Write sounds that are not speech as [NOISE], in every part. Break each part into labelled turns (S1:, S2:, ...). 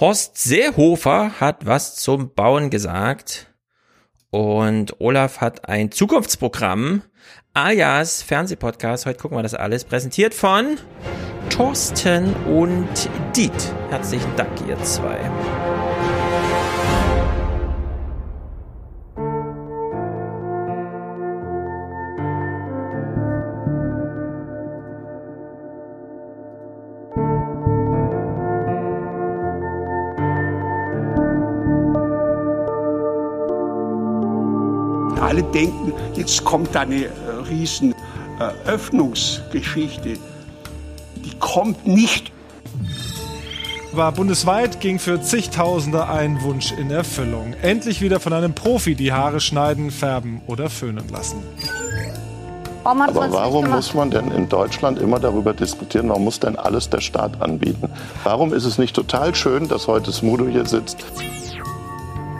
S1: Horst Seehofer hat was zum Bauen gesagt. Und Olaf hat ein Zukunftsprogramm alias Fernsehpodcast. Heute gucken wir das alles. Präsentiert von Thorsten und Diet. Herzlichen Dank, ihr zwei.
S2: Denken, jetzt kommt da eine äh, riesen Öffnungsgeschichte. Die kommt nicht.
S3: War bundesweit ging für zigtausende ein Wunsch in Erfüllung. Endlich wieder von einem Profi die Haare schneiden, färben oder föhnen lassen.
S4: Aber warum muss man denn in Deutschland immer darüber diskutieren, warum muss denn alles der Staat anbieten? Warum ist es nicht total schön, dass heute Smudo hier sitzt?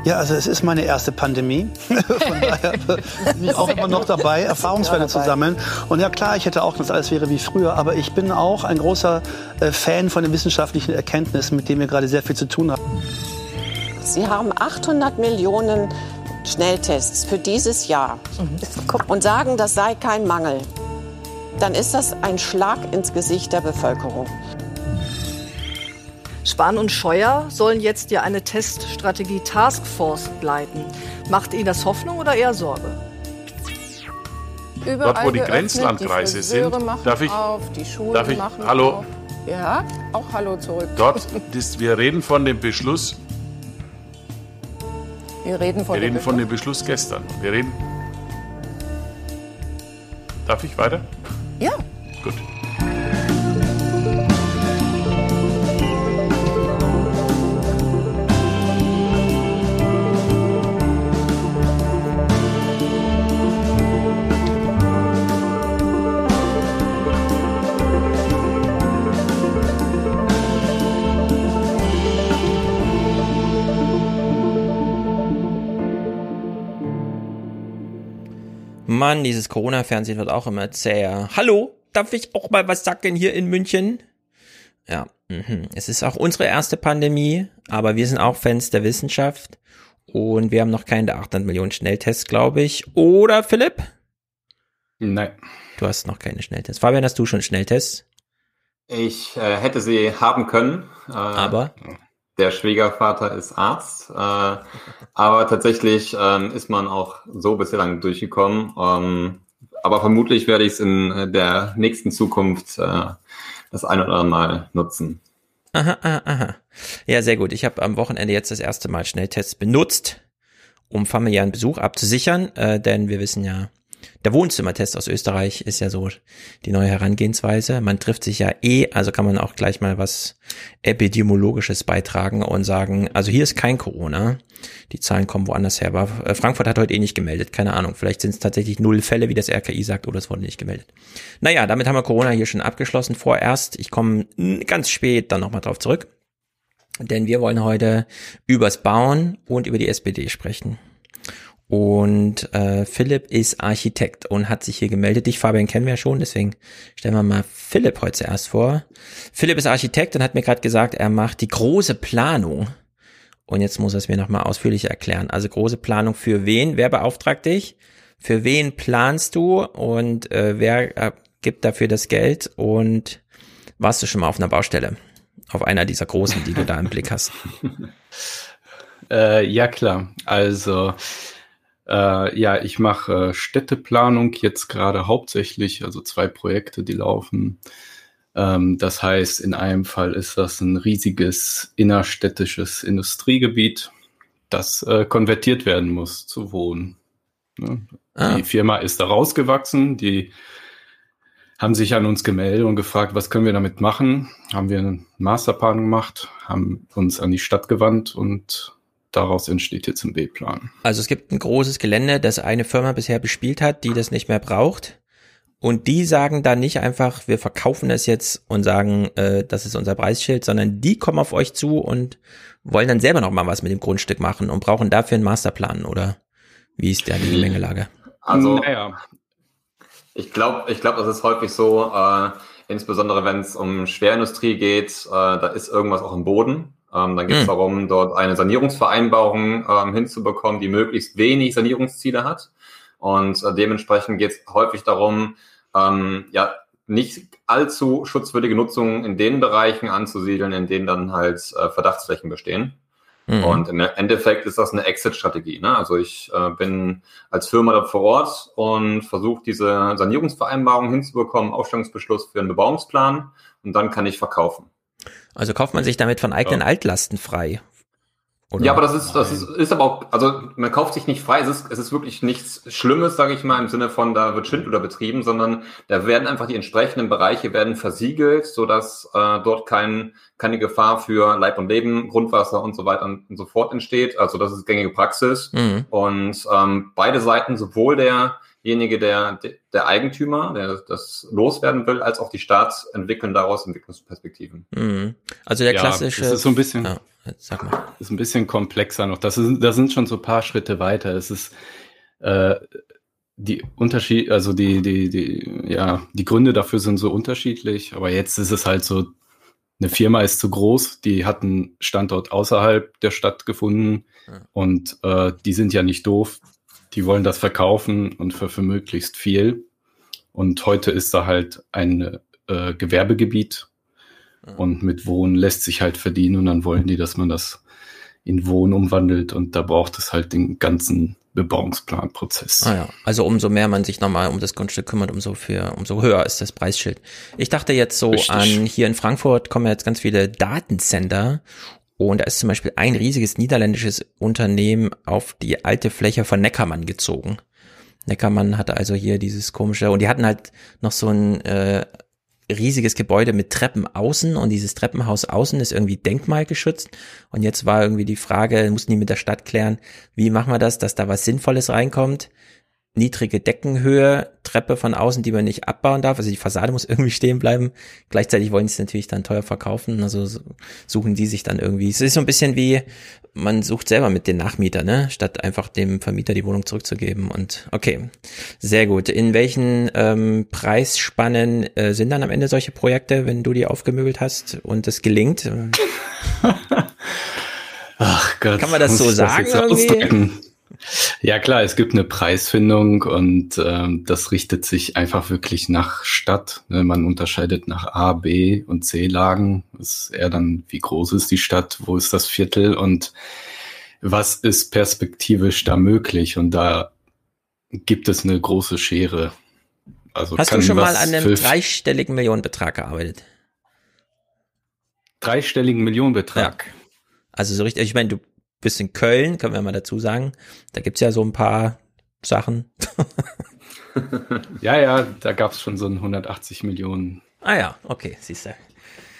S5: Ja, also es ist meine erste Pandemie. [LAUGHS] Von daher [LAUGHS] bin ich auch immer noch dabei, Erfahrungswerte zu sammeln. Und ja klar, ich hätte auch, dass alles wäre wie früher, aber ich bin auch ein großer äh, Fan von den wissenschaftlichen Erkenntnissen, mit denen wir gerade sehr viel zu tun haben.
S6: Sie haben 800 Millionen Schnelltests für dieses Jahr und sagen, das sei kein Mangel. Dann ist das ein Schlag ins Gesicht der Bevölkerung.
S7: Spahn und Scheuer sollen jetzt ja eine Teststrategie Taskforce leiten. Macht Ihnen das Hoffnung oder eher Sorge?
S8: Überall Dort, wo die Grenzlandkreise die sind, darf ich,
S6: auf, die Schulen
S8: darf ich,
S6: machen
S8: hallo,
S6: auf. Ja, auch Hallo zurück.
S8: dort, [LAUGHS] das, wir reden von dem Beschluss,
S6: Wir reden von,
S8: wir
S6: dem
S8: reden von dem Beschluss gestern. Wir reden, darf ich weiter?
S6: Ja.
S8: Gut.
S1: Mann, dieses Corona-Fernsehen wird auch immer zäher. Hallo, darf ich auch mal was sagen hier in München? Ja, mhm. es ist auch unsere erste Pandemie, aber wir sind auch Fans der Wissenschaft und wir haben noch keine 800 Millionen Schnelltests, glaube ich. Oder Philipp?
S9: Nein.
S1: Du hast noch keine Schnelltests. Fabian, hast du schon Schnelltests?
S9: Ich äh, hätte sie haben können. Äh,
S1: Aber?
S9: Der Schwiegervater ist Arzt. Äh, aber tatsächlich ähm, ist man auch so bislang durchgekommen. Ähm, aber vermutlich werde ich es in der nächsten Zukunft äh, das ein oder andere Mal nutzen.
S1: Aha, aha, aha. Ja, sehr gut. Ich habe am Wochenende jetzt das erste Mal Schnelltests benutzt, um familiären Besuch abzusichern, äh, denn wir wissen ja, der Wohnzimmertest aus Österreich ist ja so die neue Herangehensweise. Man trifft sich ja eh, also kann man auch gleich mal was Epidemiologisches beitragen und sagen, also hier ist kein Corona. Die Zahlen kommen woanders her. Aber äh, Frankfurt hat heute eh nicht gemeldet. Keine Ahnung. Vielleicht sind es tatsächlich null Fälle, wie das RKI sagt, oder es wurde nicht gemeldet. Naja, damit haben wir Corona hier schon abgeschlossen. Vorerst, ich komme ganz spät dann nochmal drauf zurück. Denn wir wollen heute übers Bauen und über die SPD sprechen. Und äh, Philipp ist Architekt und hat sich hier gemeldet. Dich, Fabian, kennen wir ja schon, deswegen stellen wir mal Philipp heute zuerst vor. Philipp ist Architekt und hat mir gerade gesagt, er macht die große Planung. Und jetzt muss er es mir nochmal ausführlicher erklären. Also große Planung für wen? Wer beauftragt dich? Für wen planst du? Und äh, wer äh, gibt dafür das Geld? Und warst du schon mal auf einer Baustelle? Auf einer dieser großen, die du da im Blick hast? [LAUGHS]
S10: äh, ja, klar. Also äh, ja, ich mache äh, Städteplanung jetzt gerade hauptsächlich, also zwei Projekte, die laufen. Ähm, das heißt, in einem Fall ist das ein riesiges innerstädtisches Industriegebiet, das äh, konvertiert werden muss zu Wohnen. Ne? Ah. Die Firma ist da rausgewachsen, die haben sich an uns gemeldet und gefragt, was können wir damit machen? Haben wir einen Masterplan gemacht, haben uns an die Stadt gewandt und daraus entsteht jetzt ein B-Plan.
S1: Also es gibt ein großes Gelände, das eine Firma bisher bespielt hat, die das nicht mehr braucht. Und die sagen dann nicht einfach, wir verkaufen das jetzt und sagen, äh, das ist unser Preisschild, sondern die kommen auf euch zu und wollen dann selber noch mal was mit dem Grundstück machen und brauchen dafür einen Masterplan oder wie ist da die hm. Mengelage?
S9: Also, naja. ich glaube, ich glaube, das ist häufig so, äh, insbesondere wenn es um Schwerindustrie geht, äh, da ist irgendwas auch im Boden Ähm, dann geht es mhm. darum, dort eine Sanierungsvereinbarung ähm, hinzubekommen, die möglichst wenig Sanierungsziele hat. Und äh, dementsprechend geht es häufig darum, ähm, ja, nicht allzu schutzwürdige Nutzungen in den Bereichen anzusiedeln, in denen dann halt äh, Verdachtsflächen bestehen. Mhm. Und im Endeffekt ist das eine Exit-Strategie. Ne? Also ich äh, bin als Firma da vor Ort und versuche diese Sanierungsvereinbarung hinzubekommen, Aufstellungsbeschluss für einen Bebauungsplan und dann kann ich verkaufen.
S1: Also kauft man sich damit von eigenen ja. Altlasten frei.
S9: Oder? Ja, aber das ist, das ist, ist aber auch, also man kauft sich nicht frei, es ist, es ist wirklich nichts Schlimmes, sage ich mal, im Sinne von, da wird Schindluder betrieben, sondern da werden einfach die entsprechenden Bereiche werden versiegelt, sodass äh, dort kein, keine Gefahr für Leib und Leben, Grundwasser und so weiter und, und so fort entsteht. Also das ist gängige Praxis. Mhm. Und ähm, beide Seiten, sowohl der derjenige, der, der Eigentümer, der das loswerden will, als auch die Stadt entwickeln daraus Entwicklungsperspektiven.
S1: Mhm. Also der klassische.
S10: Ja, das ist so ein bisschen, ja, sag mal. ist ein bisschen komplexer noch. Das ist, da sind schon so ein paar Schritte weiter. Es ist, äh, die Unterschied, also die, die, die, ja, die Gründe dafür sind so unterschiedlich, aber jetzt ist es halt so, eine Firma ist zu groß, die hat einen Standort außerhalb der Stadt gefunden ja. und äh, die sind ja nicht doof, die wollen das verkaufen und für, für möglichst viel. Und heute ist da halt ein äh, Gewerbegebiet und mit Wohnen lässt sich halt verdienen und dann wollen die, dass man das in Wohnen umwandelt und da braucht es halt den ganzen Bebauungsplanprozess.
S1: Ah ja, also umso mehr man sich nochmal um das Grundstück kümmert, umso für, umso höher ist das Preisschild. Ich dachte jetzt so Richtig. an, hier in Frankfurt kommen jetzt ganz viele Datencenter und da ist zum Beispiel ein riesiges niederländisches Unternehmen auf die alte Fläche von Neckermann gezogen. Neckermann hatte also hier dieses komische, und die hatten halt noch so ein äh, riesiges Gebäude mit Treppen außen und dieses Treppenhaus außen ist irgendwie denkmalgeschützt. Und jetzt war irgendwie die Frage, mussten die mit der Stadt klären, wie machen wir das, dass da was Sinnvolles reinkommt niedrige Deckenhöhe, Treppe von außen, die man nicht abbauen darf. Also die Fassade muss [LAUGHS] irgendwie stehen bleiben. Gleichzeitig wollen sie es natürlich dann teuer verkaufen. Also suchen die sich dann irgendwie. Es ist so ein bisschen wie, man sucht selber mit den Nachmieter, ne? Statt einfach dem Vermieter die Wohnung zurückzugeben. Und okay, sehr gut. In welchen ähm, Preisspannen äh, sind dann am Ende solche Projekte, wenn du die aufgemöbelt hast und es gelingt? [LAUGHS] [LAUGHS]
S10: Ach Gott.
S1: Kann man das so sagen? Das
S10: ja klar, es gibt eine Preisfindung und ähm, das richtet sich einfach wirklich nach Stadt. Ne? Man unterscheidet nach A, B und C Lagen. Das ist eher dann, wie groß ist die Stadt, wo ist das Viertel und was ist perspektivisch da möglich? Und da gibt es eine große Schere.
S1: Also Hast du schon mal an einem dreistelligen Millionenbetrag gearbeitet?
S10: Dreistelligen Millionenbetrag. Ja.
S1: Also so richtig, ich meine, du bist in Köln, können wir mal dazu sagen. Da gibt's ja so ein paar Sachen. [LAUGHS]
S10: ja, ja, da gab's schon so ein 180 Millionen.
S1: Ah ja, okay, siehst du.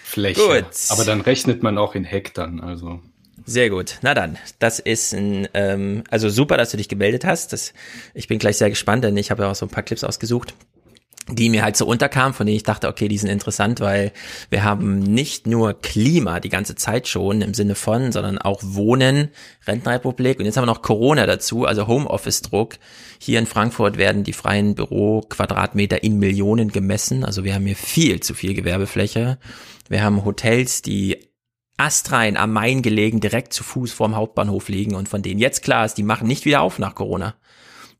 S10: Fläche. Gut. Aber dann rechnet man auch in Hektar, also.
S1: Sehr gut. Na dann, das ist ein, ähm, also super, dass du dich gemeldet hast. Das, ich bin gleich sehr gespannt, denn ich habe ja auch so ein paar Clips ausgesucht die mir halt so unterkamen, von denen ich dachte, okay, die sind interessant, weil wir haben nicht nur Klima die ganze Zeit schon im Sinne von, sondern auch Wohnen, Rentenrepublik und jetzt haben wir noch Corona dazu, also Homeoffice-Druck. Hier in Frankfurt werden die freien Büroquadratmeter in Millionen gemessen, also wir haben hier viel zu viel Gewerbefläche. Wir haben Hotels, die astrein am Main gelegen, direkt zu Fuß vorm Hauptbahnhof liegen und von denen jetzt klar ist, die machen nicht wieder auf nach Corona.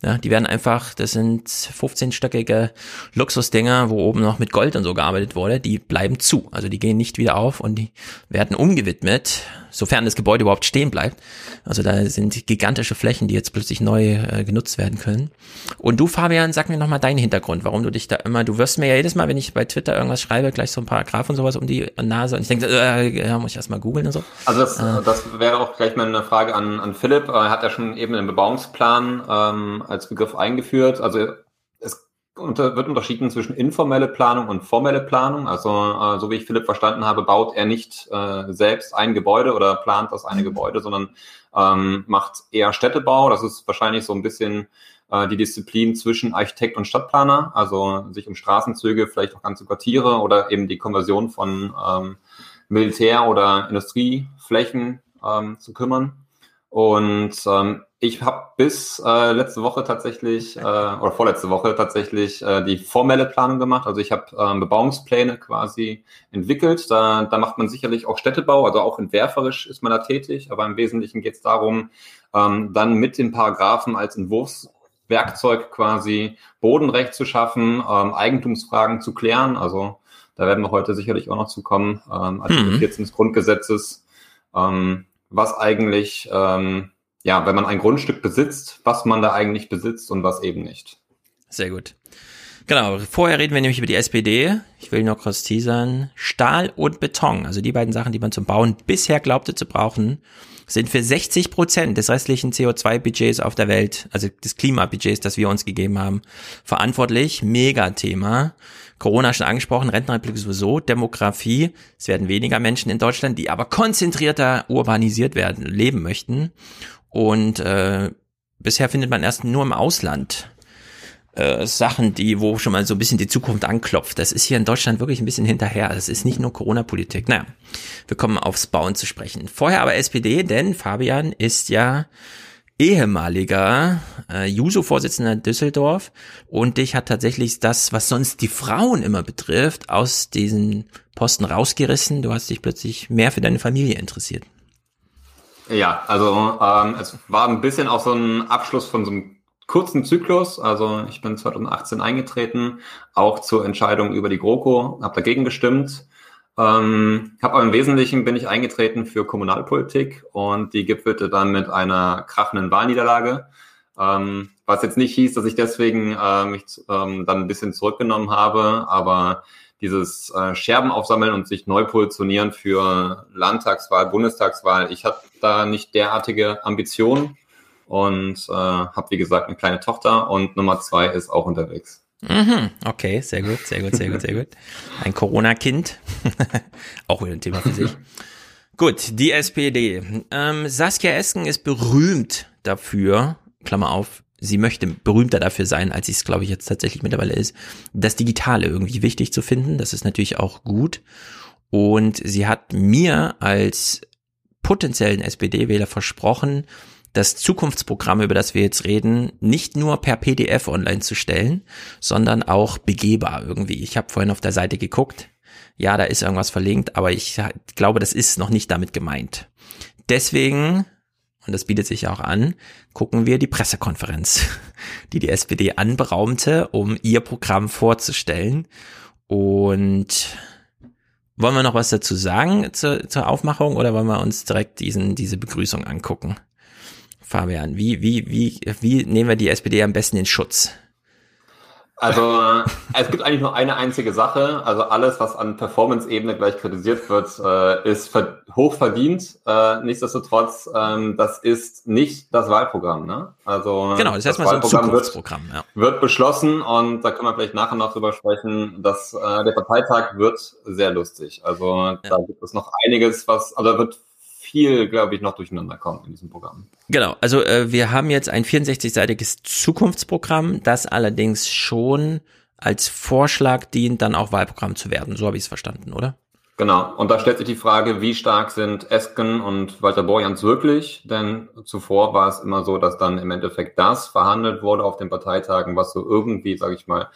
S1: Ja, die werden einfach, das sind 15-stöckige Luxusdinger, wo oben noch mit Gold und so gearbeitet wurde, die bleiben zu. Also die gehen nicht wieder auf und die werden umgewidmet sofern das Gebäude überhaupt stehen bleibt. Also da sind gigantische Flächen, die jetzt plötzlich neu äh, genutzt werden können. Und du, Fabian, sag mir nochmal deinen Hintergrund, warum du dich da immer, du wirst mir ja jedes Mal, wenn ich bei Twitter irgendwas schreibe, gleich so ein Paragraph und sowas um die Nase und ich denke, äh, ja, muss ich erstmal googeln und so.
S9: Also das, äh. das wäre auch gleich mal eine Frage an, an Philipp. Er hat ja schon eben den Bebauungsplan ähm, als Begriff eingeführt. Also unter, wird unterschieden zwischen informelle Planung und formelle Planung. Also äh, so wie ich Philipp verstanden habe, baut er nicht äh, selbst ein Gebäude oder plant das eine Gebäude, sondern ähm, macht eher Städtebau. Das ist wahrscheinlich so ein bisschen äh, die Disziplin zwischen Architekt und Stadtplaner, also sich um Straßenzüge, vielleicht auch ganze Quartiere oder eben die Konversion von ähm, Militär- oder Industrieflächen ähm, zu kümmern. Und ähm, ich habe bis äh, letzte Woche tatsächlich, äh, oder vorletzte Woche tatsächlich äh, die formelle Planung gemacht. Also ich habe ähm, Bebauungspläne quasi entwickelt. Da, da macht man sicherlich auch Städtebau, also auch entwerferisch ist man da tätig. Aber im Wesentlichen geht es darum, ähm, dann mit den Paragraphen als Entwurfswerkzeug quasi Bodenrecht zu schaffen, ähm, Eigentumsfragen zu klären. Also da werden wir heute sicherlich auch noch zu kommen. Ähm, Artikel mhm. 14 des Grundgesetzes. Ähm, was eigentlich, ähm, ja, wenn man ein Grundstück besitzt, was man da eigentlich besitzt und was eben nicht.
S1: Sehr gut. Genau, vorher reden wir nämlich über die SPD. Ich will noch kurz teasern. Stahl und Beton, also die beiden Sachen, die man zum Bauen bisher glaubte zu brauchen, sind für 60 Prozent des restlichen CO2-Budgets auf der Welt, also des Klimabudgets, das wir uns gegeben haben, verantwortlich. Megathema. Corona schon angesprochen, Rentenrepublik sowieso, Demografie. Es werden weniger Menschen in Deutschland, die aber konzentrierter urbanisiert werden, leben möchten. Und äh, bisher findet man erst nur im Ausland äh, Sachen, die, wo schon mal so ein bisschen die Zukunft anklopft. Das ist hier in Deutschland wirklich ein bisschen hinterher. Das ist nicht nur Corona-Politik. Naja, wir kommen aufs Bauen zu sprechen. Vorher aber SPD, denn Fabian ist ja ehemaliger äh, Juso-Vorsitzender Düsseldorf und dich hat tatsächlich das, was sonst die Frauen immer betrifft, aus diesen Posten rausgerissen. Du hast dich plötzlich mehr für deine Familie interessiert.
S9: Ja, also ähm, es war ein bisschen auch so ein Abschluss von so einem kurzen Zyklus. Also ich bin 2018 eingetreten, auch zur Entscheidung über die GroKo, habe dagegen gestimmt ähm, habe aber im Wesentlichen bin ich eingetreten für Kommunalpolitik und die gipfelte dann mit einer krachenden Wahlniederlage. Ähm, was jetzt nicht hieß, dass ich deswegen äh, mich ähm, dann ein bisschen zurückgenommen habe, aber dieses äh, Scherben aufsammeln und sich neu positionieren für Landtagswahl, Bundestagswahl, ich hatte da nicht derartige Ambitionen und äh, habe wie gesagt eine kleine Tochter und Nummer zwei ist auch unterwegs.
S1: Mhm, okay, sehr gut, sehr gut, sehr gut, sehr gut. Ein Corona-Kind. [LAUGHS] Auch wieder ein Thema für sich. Gut, die SPD. Ähm, Saskia Esken ist berühmt dafür, Klammer auf, sie möchte berühmter dafür sein, als sie es, glaube ich, jetzt tatsächlich mittlerweile ist, das Digitale irgendwie wichtig zu finden. Das ist natürlich auch gut. Und sie hat mir als potenziellen SPD-Wähler versprochen, das Zukunftsprogramm, über das wir jetzt reden, nicht nur per PDF online zu stellen, sondern auch begehbar irgendwie. Ich habe vorhin auf der Seite geguckt. Ja, da ist irgendwas verlinkt, aber ich glaube, das ist noch nicht damit gemeint. Deswegen, und das bietet sich auch an, gucken wir die Pressekonferenz, [LAUGHS] die die SPD anberaumte, um ihr Programm vorzustellen. Und wollen wir noch was dazu sagen zur, zur Aufmachung oder wollen wir uns direkt diesen, diese Begrüßung angucken? Fabian, wie, wie, wie, wie nehmen wir die SPD am besten in Schutz?
S9: Also es gibt eigentlich nur eine einzige Sache. Also alles, was an Performance-Ebene gleich kritisiert wird, äh, ist hoch verdient. Äh, nichtsdestotrotz, ähm, das ist nicht das Wahlprogramm. Ne? Also
S1: genau, das, das heißt Wahlprogramm so
S9: wird, ja. wird beschlossen und da können wir vielleicht nachher noch drüber sprechen. Dass äh, der Parteitag wird sehr lustig. Also ja. da gibt es noch einiges, was also wird viel, glaube ich, noch durcheinander kommt in diesem Programm.
S1: Genau, also äh, wir haben jetzt ein 64-seitiges Zukunftsprogramm, das allerdings schon als Vorschlag dient, dann auch Wahlprogramm zu werden. So habe ich es verstanden, oder?
S9: Genau, und da stellt sich die Frage, wie stark sind Esken und Walter Borjans wirklich? Denn zuvor war es immer so, dass dann im Endeffekt das verhandelt wurde auf den Parteitagen, was so irgendwie, sage ich mal,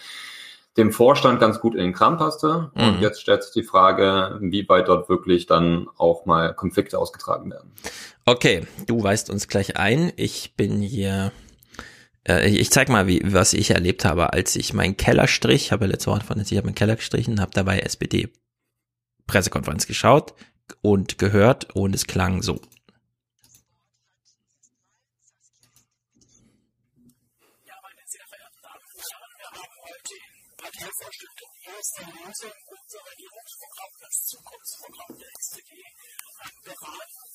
S9: dem Vorstand ganz gut in den Kram passte. Mhm. Und jetzt stellt sich die Frage, wie weit dort wirklich dann auch mal Konflikte ausgetragen werden.
S1: Okay, du weist uns gleich ein. Ich bin hier äh, ich zeig mal, wie, was ich erlebt habe, als ich meinen Keller strich. Habe letzte Woche von ich habe meinen Keller gestrichen, habe dabei SPD Pressekonferenz geschaut und gehört und es klang so.
S11: Lesung unser Regierungsprogramm, das Zukunftsprogramm der SPD, beraten.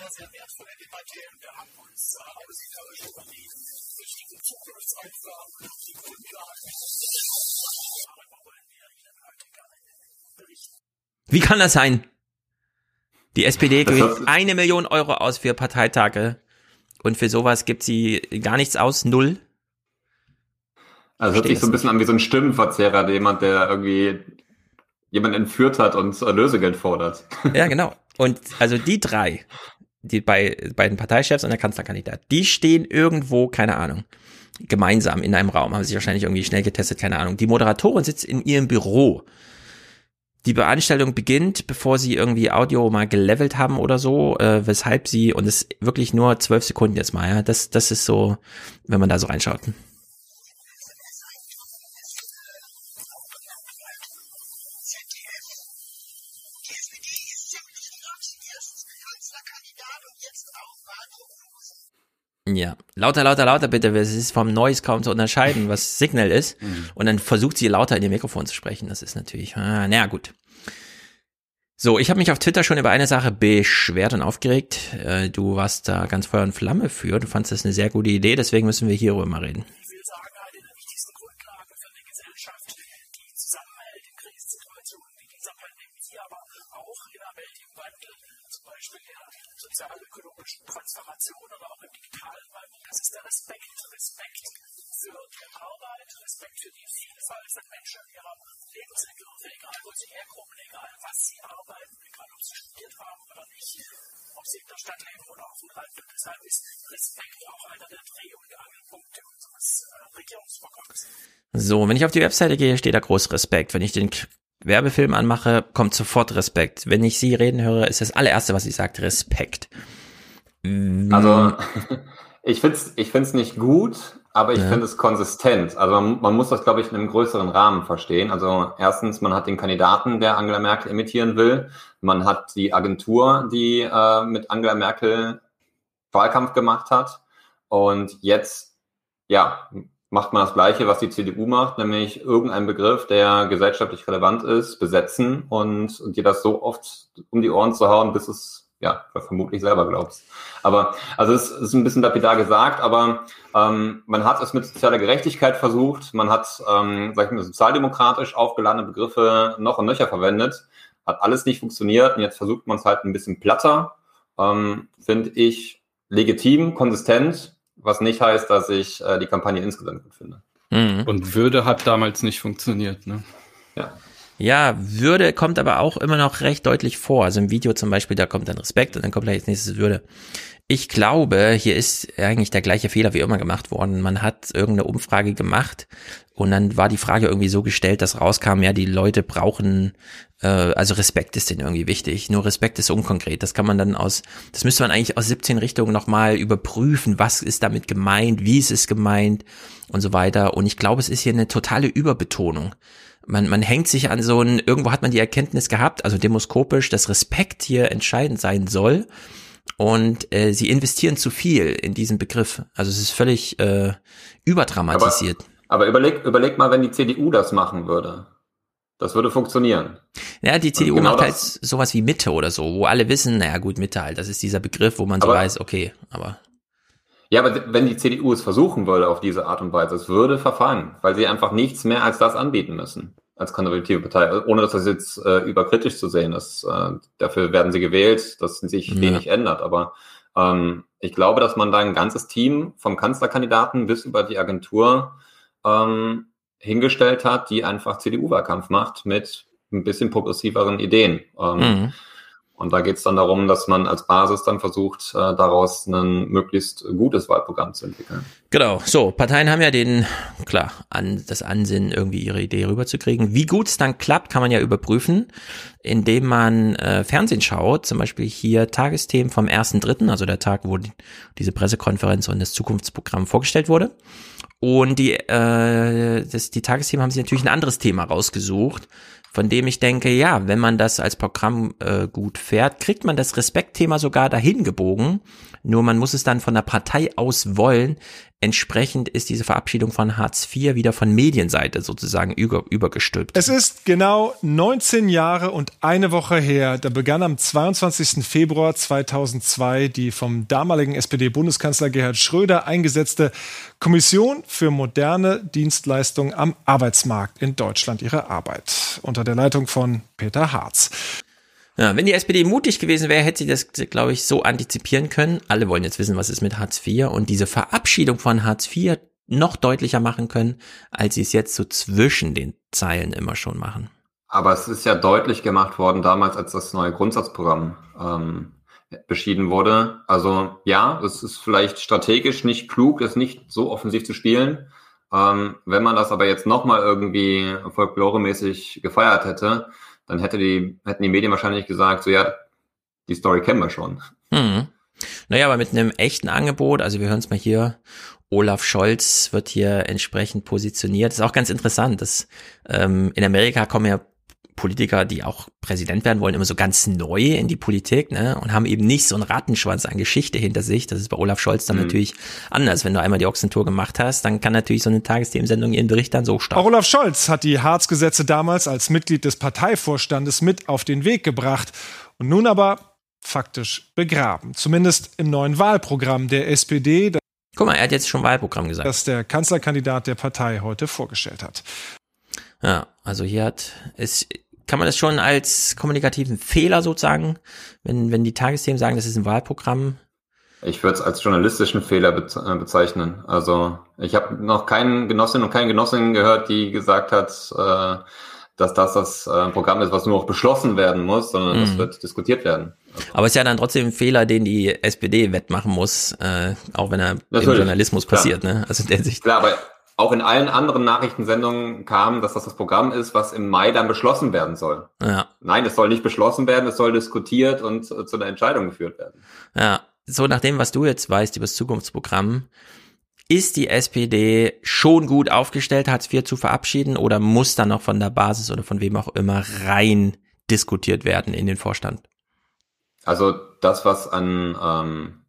S11: Eine sehr wertvolle Debatte. Wir haben uns außerirdische überlegt, wichtige Zukunftsaufgaben, die Grundlagen darüber wollen wir Ihnen heute gerne berichten.
S1: Wie kann das sein? Die SPD gibt eine Million Euro aus für Parteitage und für sowas gibt sie gar nichts aus, null.
S9: Also hört sich so ein bisschen an wie so ein Stimmenverzehrer, jemand, der irgendwie jemand entführt hat und Lösegeld fordert. [LAUGHS]
S1: Ja, genau. Und also die drei, die bei beiden Parteichefs und der Kanzlerkandidat, die stehen irgendwo, keine Ahnung, gemeinsam in einem Raum, haben sich wahrscheinlich irgendwie schnell getestet, keine Ahnung. Die Moderatorin sitzt in ihrem Büro. Die Veranstaltung beginnt, bevor sie irgendwie Audio mal gelevelt haben oder so, äh, weshalb sie, und es wirklich nur zwölf Sekunden jetzt mal, ja, das, das ist so, wenn man da so reinschaut. Ja, lauter, lauter, lauter bitte. Es ist vom Noise kaum zu unterscheiden, was [LAUGHS] Signal ist. Mhm. Und dann versucht sie lauter in ihr Mikrofon zu sprechen. Das ist natürlich, ah, naja, gut. So, ich habe mich auf Twitter schon über eine Sache beschwert und aufgeregt. Äh, du warst da ganz Feuer und Flamme für. Du fandest das eine sehr gute Idee, deswegen müssen wir hierüber mal reden.
S11: sozialökologischen Transformation, aber auch im digitalen Wandel. Das ist der Respekt. Respekt für die Arbeit, Respekt für die Vielfalt von Menschen in ihrer Lebensentwürfe, egal wo sie herkommen, egal was sie arbeiten, egal ob sie studiert haben oder nicht, ob sie in der Stadt leben oder auf dem Land. Und deshalb ist Respekt auch einer der Dreh- und Angelpunkte unseres äh, Regierungsprogramms.
S1: So, wenn ich auf die Webseite gehe, steht da groß Respekt. Wenn ich den Werbefilm anmache, kommt sofort Respekt. Wenn ich sie reden höre, ist das allererste, was sie sagt, Respekt.
S9: Also, [LAUGHS] ich finde es ich find's nicht gut, aber ich ja. finde es konsistent. Also man, man muss das, glaube ich, in einem größeren Rahmen verstehen. Also erstens, man hat den Kandidaten, der Angela Merkel imitieren will. Man hat die Agentur, die äh, mit Angela Merkel Wahlkampf gemacht hat. Und jetzt, ja, macht man das Gleiche, was die CDU macht, nämlich irgendeinen Begriff, der gesellschaftlich relevant ist, besetzen und, und dir das so oft um die Ohren zu hauen, bis es ja vermutlich selber glaubst. Aber also es ist ein bisschen lapidar gesagt, aber ähm, man hat es mit sozialer Gerechtigkeit versucht, man hat, ähm, sag ich mal, sozialdemokratisch aufgeladene Begriffe noch und nöcher verwendet, hat alles nicht funktioniert und jetzt versucht man es halt ein bisschen platter. Ähm, Finde ich legitim, konsistent, was nicht heißt, dass ich äh, die Kampagne insgesamt gut finde.
S10: Mhm. Und Würde hat damals nicht funktioniert, ne?
S1: Ja. Ja, Würde kommt aber auch immer noch recht deutlich vor. Also im Video zum Beispiel, da kommt dann Respekt und dann kommt gleich als nächstes Würde. Ich glaube, hier ist eigentlich der gleiche Fehler wie immer gemacht worden. Man hat irgendeine Umfrage gemacht und dann war die Frage irgendwie so gestellt, dass rauskam, ja, die Leute brauchen, äh, also Respekt ist denen irgendwie wichtig. Nur Respekt ist unkonkret. Das kann man dann aus, das müsste man eigentlich aus 17 Richtungen nochmal überprüfen. Was ist damit gemeint? Wie ist es gemeint? Und so weiter. Und ich glaube, es ist hier eine totale Überbetonung. Man, man hängt sich an so ein, irgendwo hat man die Erkenntnis gehabt, also demoskopisch, dass Respekt hier entscheidend sein soll und äh, sie investieren zu viel in diesen Begriff. Also es ist völlig äh, überdramatisiert.
S9: Aber, aber überleg, überleg mal, wenn die CDU das machen würde. Das würde funktionieren.
S1: Ja, die CDU genau macht halt sowas wie Mitte oder so, wo alle wissen, naja gut, Mitte halt, das ist dieser Begriff, wo man so aber, weiß, okay, aber.
S9: Ja, aber wenn die CDU es versuchen würde auf diese Art und Weise, es würde verfallen, weil sie einfach nichts mehr als das anbieten müssen als konservative Partei, ohne dass das jetzt äh, überkritisch zu sehen ist. Äh, dafür werden sie gewählt, dass sich ja. wenig ändert. Aber ähm, ich glaube, dass man da ein ganzes Team vom Kanzlerkandidaten bis über die Agentur ähm, hingestellt hat, die einfach CDU-Wahlkampf macht mit ein bisschen progressiveren Ideen. Ähm, mhm. Und da geht es dann darum, dass man als Basis dann versucht, äh, daraus ein möglichst gutes Wahlprogramm zu entwickeln.
S1: Genau. So, Parteien haben ja den, klar, an, das Ansinnen, irgendwie ihre Idee rüberzukriegen. Wie gut es dann klappt, kann man ja überprüfen, indem man äh, Fernsehen schaut. Zum Beispiel hier Tagesthemen vom 1.3., also der Tag, wo die, diese Pressekonferenz und das Zukunftsprogramm vorgestellt wurde. Und die, äh, das, die Tagesthemen haben sich natürlich ein anderes Thema rausgesucht, von dem ich denke, ja, wenn man das als Programm äh, gut fährt, kriegt man das Respektthema sogar dahin gebogen. Nur man muss es dann von der Partei aus wollen. Entsprechend ist diese Verabschiedung von Hartz IV wieder von Medienseite sozusagen über, übergestülpt.
S3: Es ist genau 19 Jahre und eine Woche her. Da begann am 22. Februar 2002 die vom damaligen SPD-Bundeskanzler Gerhard Schröder eingesetzte Kommission für moderne Dienstleistungen am Arbeitsmarkt in Deutschland ihre Arbeit unter der Leitung von Peter Harz.
S1: Ja, wenn die SPD mutig gewesen wäre, hätte sie das, glaube ich, so antizipieren können. Alle wollen jetzt wissen, was ist mit Hartz IV und diese Verabschiedung von Hartz IV noch deutlicher machen können, als sie es jetzt so zwischen den Zeilen immer schon machen.
S9: Aber es ist ja deutlich gemacht worden damals, als das neue Grundsatzprogramm ähm, beschieden wurde. Also ja, es ist vielleicht strategisch nicht klug, es nicht so offensiv zu spielen. Ähm, wenn man das aber jetzt nochmal irgendwie folkloremäßig gefeiert hätte, dann hätte die, hätten die Medien wahrscheinlich gesagt, so ja, die Story kennen wir schon.
S1: Hm. Naja, aber mit einem echten Angebot, also wir hören es mal hier, Olaf Scholz wird hier entsprechend positioniert. Das ist auch ganz interessant, dass ähm, in Amerika kommen ja Politiker, die auch Präsident werden wollen, immer so ganz neu in die Politik, ne? Und haben eben nicht so einen Rattenschwanz an Geschichte hinter sich. Das ist bei Olaf Scholz dann mhm. natürlich anders. Wenn du einmal die Ochsentour gemacht hast, dann kann natürlich so eine Tagesthemensendung ihren Bericht dann so starten.
S3: Auch Olaf Scholz hat die Harzgesetze damals als Mitglied des Parteivorstandes mit auf den Weg gebracht und nun aber faktisch begraben. Zumindest im neuen Wahlprogramm der SPD.
S1: Guck mal, er hat jetzt schon Wahlprogramm gesagt.
S3: Das der Kanzlerkandidat der Partei heute vorgestellt hat.
S1: Ja, also hier hat, ist, kann man das schon als kommunikativen Fehler sozusagen, wenn, wenn die Tagesthemen sagen, das ist ein Wahlprogramm?
S9: Ich würde es als journalistischen Fehler äh, bezeichnen. Also ich habe noch keinen Genossin und keine Genossin gehört, die gesagt hat, äh, dass das das äh, Programm ist, was nur noch beschlossen werden muss, sondern mhm. das wird diskutiert werden.
S1: Aber es ist ja dann trotzdem ein Fehler, den die SPD wettmachen muss, äh, auch wenn er Natürlich. im Journalismus passiert. Ne?
S9: Also der sich Klar, aber auch in allen anderen Nachrichtensendungen kam, dass das das Programm ist, was im Mai dann beschlossen werden soll. Ja. Nein, es soll nicht beschlossen werden, es soll diskutiert und äh, zu einer Entscheidung geführt werden.
S1: Ja, so nach dem, was du jetzt weißt über das Zukunftsprogramm, ist die SPD schon gut aufgestellt, Hartz IV zu verabschieden oder muss dann noch von der Basis oder von wem auch immer rein diskutiert werden in den Vorstand?
S9: Also das, was an ähm,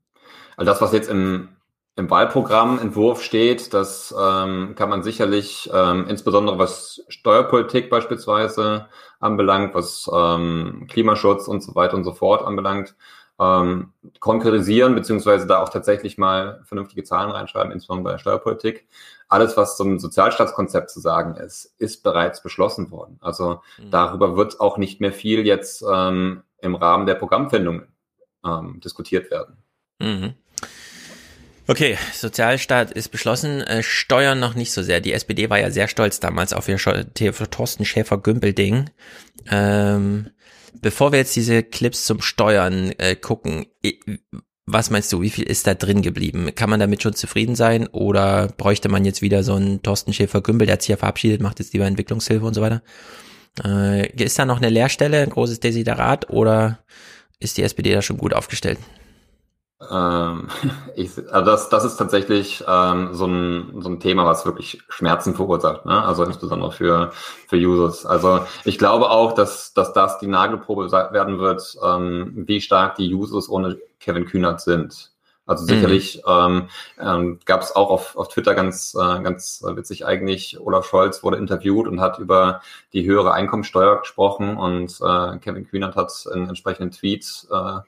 S9: also das, was jetzt im im Wahlprogrammentwurf steht, das ähm, kann man sicherlich, ähm, insbesondere was Steuerpolitik beispielsweise anbelangt, was ähm, Klimaschutz und so weiter und so fort anbelangt, ähm, konkretisieren, beziehungsweise da auch tatsächlich mal vernünftige Zahlen reinschreiben, insbesondere bei der Steuerpolitik. Alles, was zum Sozialstaatskonzept zu sagen ist, ist bereits beschlossen worden. Also mhm. darüber wird auch nicht mehr viel jetzt ähm, im Rahmen der Programmfindung ähm, diskutiert werden.
S1: Mhm. Okay, Sozialstaat ist beschlossen, äh, Steuern noch nicht so sehr. Die SPD war ja sehr stolz damals auf ihr Thorsten Schäfer-Gümbel-Ding. Ähm, bevor wir jetzt diese Clips zum Steuern äh, gucken, was meinst du, wie viel ist da drin geblieben? Kann man damit schon zufrieden sein oder bräuchte man jetzt wieder so einen Thorsten Schäfer-Gümbel, der hat sich ja verabschiedet, macht jetzt lieber Entwicklungshilfe und so weiter? Äh, ist da noch eine Leerstelle, ein großes Desiderat oder ist die SPD da schon gut aufgestellt?
S9: Ähm, [LAUGHS] ich, also das, das ist tatsächlich ähm, so, ein, so ein Thema, was wirklich Schmerzen verursacht, ne? also insbesondere für, für Users. Also ich glaube auch, dass, dass das die Nagelprobe werden wird, ähm, wie stark die Users ohne Kevin Kühnert sind. Also sicherlich mhm. ähm, ähm, gab es auch auf, auf Twitter ganz, äh, ganz witzig eigentlich, Olaf Scholz wurde interviewt und hat über die höhere Einkommensteuer gesprochen und äh, Kevin Kühnert hat in entsprechenden Tweets äh,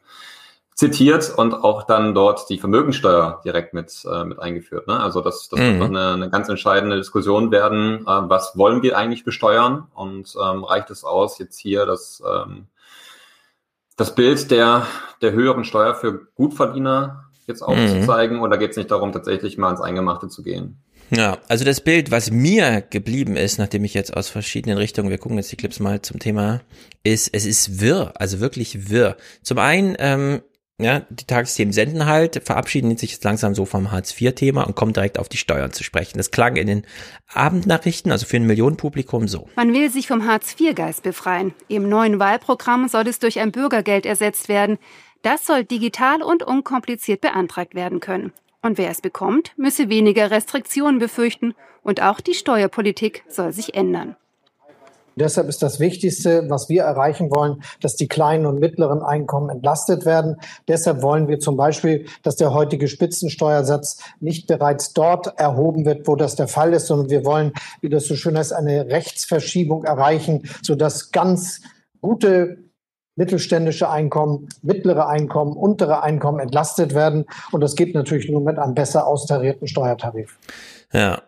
S9: zitiert und auch dann dort die Vermögensteuer direkt mit, äh, mit eingeführt. Ne? Also das, das mhm. wird noch eine, eine ganz entscheidende Diskussion werden. Äh, was wollen wir eigentlich besteuern? Und ähm, reicht es aus, jetzt hier das, ähm, das Bild der, der höheren Steuer für Gutverdiener jetzt aufzuzeigen? Mhm. Oder geht es nicht darum, tatsächlich mal ins Eingemachte zu gehen?
S1: Ja, also das Bild, was mir geblieben ist, nachdem ich jetzt aus verschiedenen Richtungen, wir gucken jetzt die Clips mal zum Thema, ist, es ist wirr, also wirklich wirr. Zum einen ähm, ja, die Tagesthemen senden halt, verabschieden sich jetzt langsam so vom Hartz-IV-Thema und kommen direkt auf die Steuern zu sprechen. Das klang in den Abendnachrichten, also für ein Millionenpublikum so.
S12: Man will sich vom Hartz-IV-Geist befreien. Im neuen Wahlprogramm soll es durch ein Bürgergeld ersetzt werden. Das soll digital und unkompliziert beantragt werden können. Und wer es bekommt, müsse weniger Restriktionen befürchten und auch die Steuerpolitik soll sich ändern.
S13: Deshalb ist das Wichtigste, was wir erreichen wollen, dass die kleinen und mittleren Einkommen entlastet werden. Deshalb wollen wir zum Beispiel, dass der heutige Spitzensteuersatz nicht bereits dort erhoben wird, wo das der Fall ist, sondern wir wollen, wie das so schön heißt, eine Rechtsverschiebung erreichen, sodass ganz gute mittelständische Einkommen, mittlere Einkommen, untere Einkommen entlastet werden. Und das geht natürlich nur mit einem besser austarierten Steuertarif.
S1: Ja,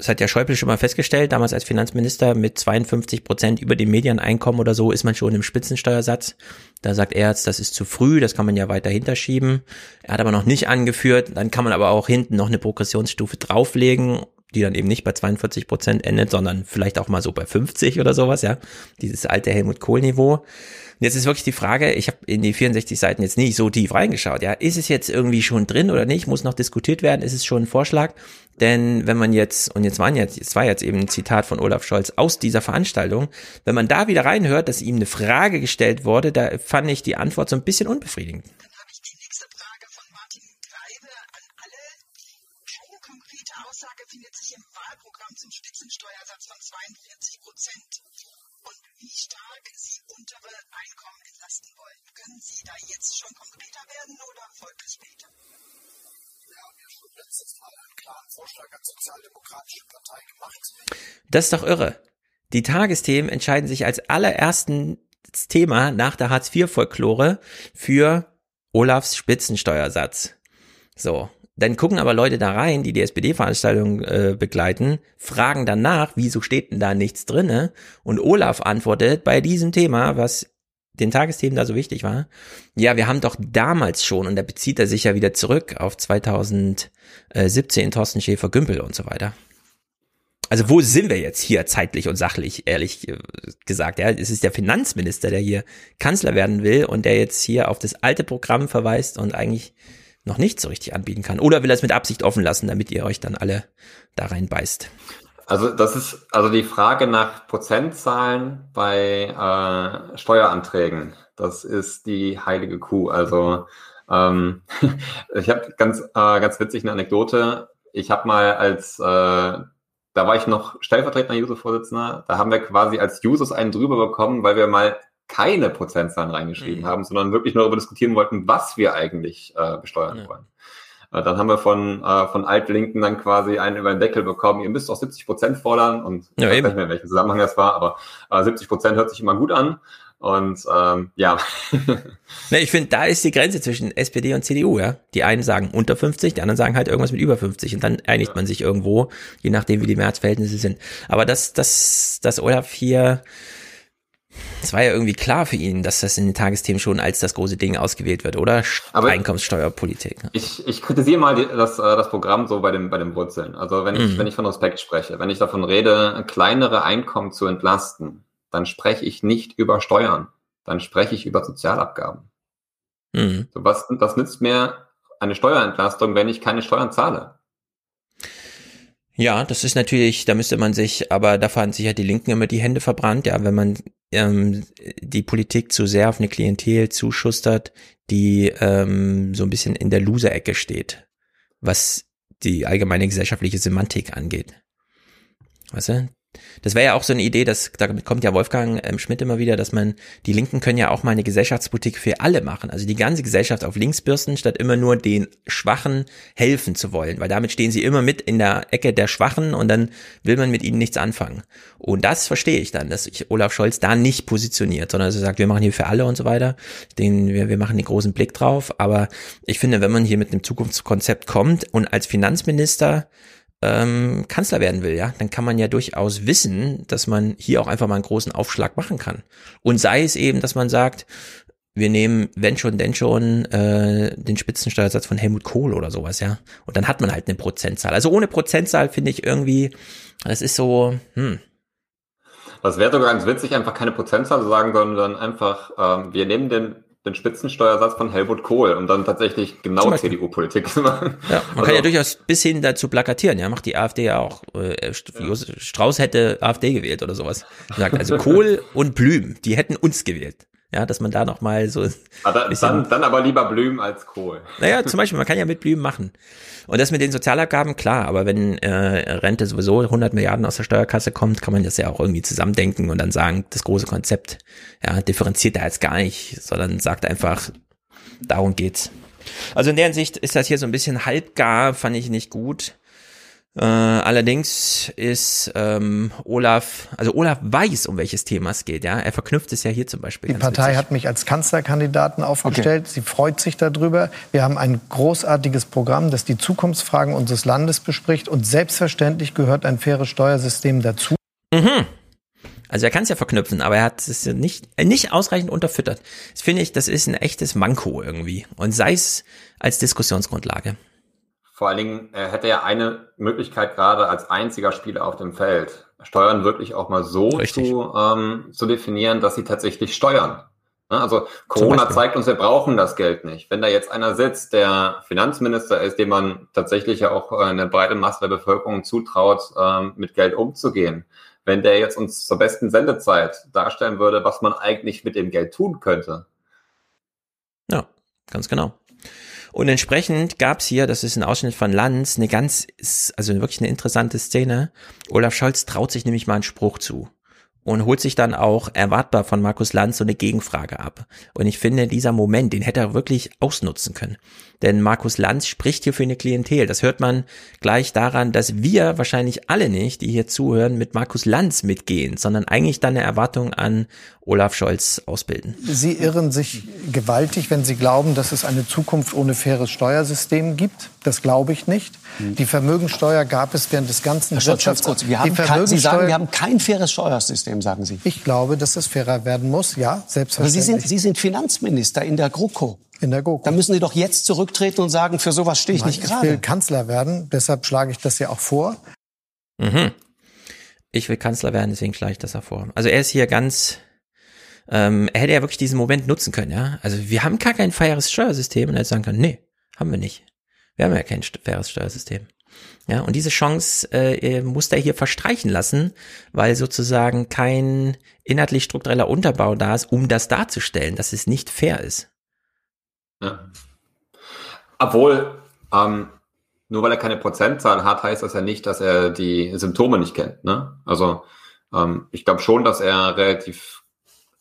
S1: das hat ja Schäuble schon mal festgestellt, damals als Finanzminister, mit 52 Prozent über dem Medianeinkommen oder so ist man schon im Spitzensteuersatz. Da sagt er jetzt, das ist zu früh, das kann man ja weiter hinterschieben. Er hat aber noch nicht angeführt, dann kann man aber auch hinten noch eine Progressionsstufe drauflegen. die dann eben nicht bei 42 Prozent endet, sondern vielleicht auch mal so bei 50 oder sowas, ja. Dieses alte Helmut Kohl-Niveau. Und jetzt ist wirklich die Frage, ich habe in die 64 Seiten jetzt nicht so tief reingeschaut, ja. Ist es jetzt irgendwie schon drin oder nicht? Muss noch diskutiert werden? Ist es schon ein Vorschlag? Denn wenn man jetzt, und jetzt waren jetzt, jetzt war jetzt eben ein Zitat von Olaf Scholz aus dieser Veranstaltung, wenn man da wieder reinhört, dass ihm eine Frage gestellt wurde, da fand ich die Antwort so ein bisschen unbefriedigend.
S14: Sie da jetzt schon konkreter werden oder folglich später? Ja, wir haben schon letztes Mal einen klaren Sozialdemokratische Partei gemacht.
S1: Das ist doch irre. Die Tagesthemen entscheiden sich als allerersten Thema nach der Hartz-IV-Folklore für Olafs Spitzensteuersatz. So. Dann gucken aber Leute da rein, die die SPD-Veranstaltung äh, begleiten, fragen danach, wieso steht denn da nichts drinne? Und Olaf antwortet bei diesem Thema, was den Tagesthemen da so wichtig war. Ja, wir haben doch damals schon, und da bezieht er sich ja wieder zurück auf 2017 Thorsten Schäfer-Gümbel und so weiter. Also wo sind wir jetzt hier zeitlich und sachlich, ehrlich äh, gesagt? Ja, es ist der Finanzminister, der hier Kanzler werden will und der jetzt hier auf das alte Programm verweist und eigentlich noch nicht so richtig anbieten kann. Oder will er es mit Absicht offen lassen, damit ihr euch dann alle da reinbeißt?
S9: Also das ist also die Frage nach Prozentzahlen bei äh, Steueranträgen. Das ist die heilige Kuh. Also ähm, [LAUGHS] ich habe ganz äh, ganz witzig eine Anekdote. Ich habe mal als äh, da war ich noch stellvertretender User-Vorsitzender. Da haben wir quasi als Users einen drüber bekommen, weil wir mal keine Prozentzahlen reingeschrieben mhm. haben, sondern wirklich nur darüber diskutieren wollten, was wir eigentlich äh, besteuern ja. wollen. Äh, dann haben wir von, äh, von Altlinken dann quasi einen über den Deckel bekommen, ihr müsst auch 70 Prozent fordern und
S1: ja,
S9: ich weiß nicht mehr, in welchem Zusammenhang das war, aber äh, 70 Prozent hört sich immer gut an. Und ähm, ja. [LAUGHS]
S1: ne, ich finde, da ist die Grenze zwischen SPD und CDU, ja. Die einen sagen unter 50, die anderen sagen halt irgendwas mit über 50 und dann einigt ja. man sich irgendwo, je nachdem wie die Mehrheitsverhältnisse sind. Aber das, das, das Olaf hier es war ja irgendwie klar für ihn, dass das in den Tagesthemen schon als das große Ding ausgewählt wird, oder? Aber Einkommenssteuerpolitik.
S9: Ich, ich kritisiere mal die, das, äh, das Programm so bei dem, bei dem Wurzeln. Also wenn ich, mhm. wenn ich von Respekt spreche, wenn ich davon rede, kleinere Einkommen zu entlasten, dann spreche ich nicht über Steuern. Dann spreche ich über Sozialabgaben. Mhm. So, was, was nützt mir eine Steuerentlastung, wenn ich keine Steuern zahle?
S1: Ja, das ist natürlich, da müsste man sich, aber da fanden sich ja die Linken immer die Hände verbrannt, ja, wenn man ähm, die Politik zu sehr auf eine Klientel zuschustert, die ähm, so ein bisschen in der Loser-Ecke steht, was die allgemeine gesellschaftliche Semantik angeht. Weißt du? Das wäre ja auch so eine Idee, dass damit kommt ja Wolfgang ähm, Schmidt immer wieder, dass man die Linken können ja auch mal eine Gesellschaftspolitik für alle machen, also die ganze Gesellschaft auf links bürsten, statt immer nur den Schwachen helfen zu wollen, weil damit stehen sie immer mit in der Ecke der Schwachen und dann will man mit ihnen nichts anfangen. Und das verstehe ich dann, dass sich Olaf Scholz da nicht positioniert, sondern dass er sagt, wir machen hier für alle und so weiter. Den, wir, wir machen den großen Blick drauf. Aber ich finde, wenn man hier mit einem Zukunftskonzept kommt und als Finanzminister ähm, Kanzler werden will, ja, dann kann man ja durchaus wissen, dass man hier auch einfach mal einen großen Aufschlag machen kann. Und sei es eben, dass man sagt, wir nehmen, wenn schon, denn schon, äh, den Spitzensteuersatz von Helmut Kohl oder sowas, ja. Und dann hat man halt eine Prozentzahl. Also ohne Prozentzahl finde ich irgendwie, das ist so, hm.
S9: Das wäre sogar ganz witzig, einfach keine Prozentzahl zu sagen, sondern einfach, ähm, wir nehmen den den Spitzensteuersatz von Helmut Kohl und dann tatsächlich genau CDU-Politik zu machen.
S1: Ja, man also, kann ja durchaus bis hin dazu plakatieren, ja, macht die AfD ja auch. Äh, Strauß hätte AfD gewählt oder sowas. Sagt also Kohl und Blüm, die hätten uns gewählt. Ja, dass man da noch mal so.
S9: Aber ah, dann, dann aber lieber Blüm als Kohl.
S1: Naja, zum Beispiel, man kann ja mit Blüm machen. Und das mit den Sozialabgaben, klar, aber wenn äh, Rente sowieso 100 Milliarden aus der Steuerkasse kommt, kann man das ja auch irgendwie zusammendenken und dann sagen, das große Konzept, ja, differenziert da jetzt gar nicht, sondern sagt einfach, darum geht's. Also in der Hinsicht ist das hier so ein bisschen halbgar, fand ich nicht gut. Äh, allerdings ist ähm, Olaf, also Olaf weiß, um welches Thema es geht, ja. Er verknüpft es ja hier zum Beispiel.
S13: Die Partei witzig. hat mich als Kanzlerkandidaten aufgestellt. Okay. Sie freut sich darüber. Wir haben ein großartiges Programm, das die Zukunftsfragen unseres Landes bespricht. Und selbstverständlich gehört ein faires Steuersystem dazu.
S1: Mhm. Also er kann es ja verknüpfen, aber er hat es nicht, nicht ausreichend unterfüttert. Das finde ich, das ist ein echtes Manko irgendwie. Und sei es als Diskussionsgrundlage
S9: Vor allen Dingen, er hätte ja eine Möglichkeit gerade als einziger Spieler auf dem Feld, Steuern wirklich auch mal so zu, ähm, zu definieren, dass sie tatsächlich steuern. Ne, also Corona zeigt uns, wir brauchen das Geld nicht. Wenn da jetzt einer sitzt, der Finanzminister ist, dem man tatsächlich ja auch eine breite Masse der Bevölkerung zutraut, ähm, mit Geld umzugehen, wenn der jetzt uns zur besten Sendezeit darstellen würde, was man eigentlich mit dem Geld tun könnte.
S1: Ja, ganz genau. Und entsprechend gab's hier, das ist ein Ausschnitt von Lanz, eine ganz, also wirklich eine interessante Szene. Olaf Scholz traut sich nämlich mal einen Spruch zu und holt sich dann auch erwartbar von Markus Lanz so eine Gegenfrage ab. Und ich finde, dieser Moment, den hätte er wirklich ausnutzen können. Denn Markus Lanz spricht hier für eine Klientel. Das hört man gleich daran, dass wir wahrscheinlich alle nicht, die hier zuhören, mit Markus Lanz mitgehen, sondern eigentlich dann eine Erwartung an Olaf Scholz ausbilden.
S13: Sie irren sich gewaltig, wenn Sie glauben, dass es eine Zukunft ohne faires Steuersystem gibt. Das glaube ich nicht. Hm. Die Vermögensteuer gab es während des ganzen
S15: Herr Wirtschafts... Kurz, wir haben kein, Sie sagen, wir haben kein faires Steuersystem, sagen Sie.
S13: Ich glaube, dass es fairer werden muss, ja, selbstverständlich.
S15: Aber Sie sind, Sie sind Finanzminister in der GroKo.
S13: In der GroKo.
S15: Da müssen Sie doch jetzt zurücktreten und sagen, für sowas stehe ich Nein, nicht gerade.
S13: Ich will Kanzler werden, deshalb schlage ich das ja auch vor.
S1: Mhm. Ich will Kanzler werden, deswegen schlage ich das auch vor. Also er ist hier ganz ähm, er hätte ja wirklich diesen Moment nutzen können, ja. Also wir haben gar kein faires Steuersystem und er hätte sagen können, nee, haben wir nicht. Wir haben ja kein faires Steuersystem. Ja, und diese Chance äh, muss er hier verstreichen lassen, weil sozusagen kein inhaltlich struktureller Unterbau da ist, um das darzustellen, dass es nicht fair ist.
S9: Ja. Obwohl, ähm, nur weil er keine Prozentzahl hat, heißt das ja nicht, dass er die Symptome nicht kennt. Ne? Also ähm, ich glaube schon, dass er relativ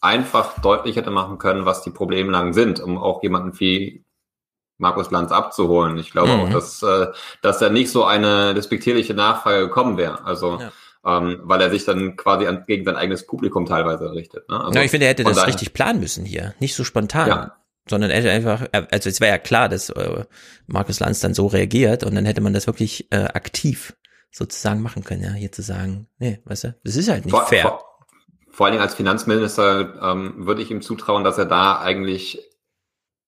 S9: einfach deutlich hätte machen können, was die Problemlagen sind, um auch jemanden wie Markus Lanz abzuholen. Ich glaube mhm. auch, dass, äh, dass da nicht so eine despektierliche Nachfrage gekommen wäre. Also ja. ähm, weil er sich dann quasi an, gegen sein eigenes Publikum teilweise richtet. Ne? Also,
S1: ja, ich finde, er hätte das daher, richtig planen müssen hier. Nicht so spontan. Ja. Sondern er hätte einfach, also es wäre ja klar, dass äh, Markus Lanz dann so reagiert und dann hätte man das wirklich äh, aktiv sozusagen machen können, ja, hier zu sagen, nee, weißt du, das ist halt nicht vor, fair.
S9: Vor, vor allen Dingen als Finanzminister ähm, würde ich ihm zutrauen, dass er da eigentlich,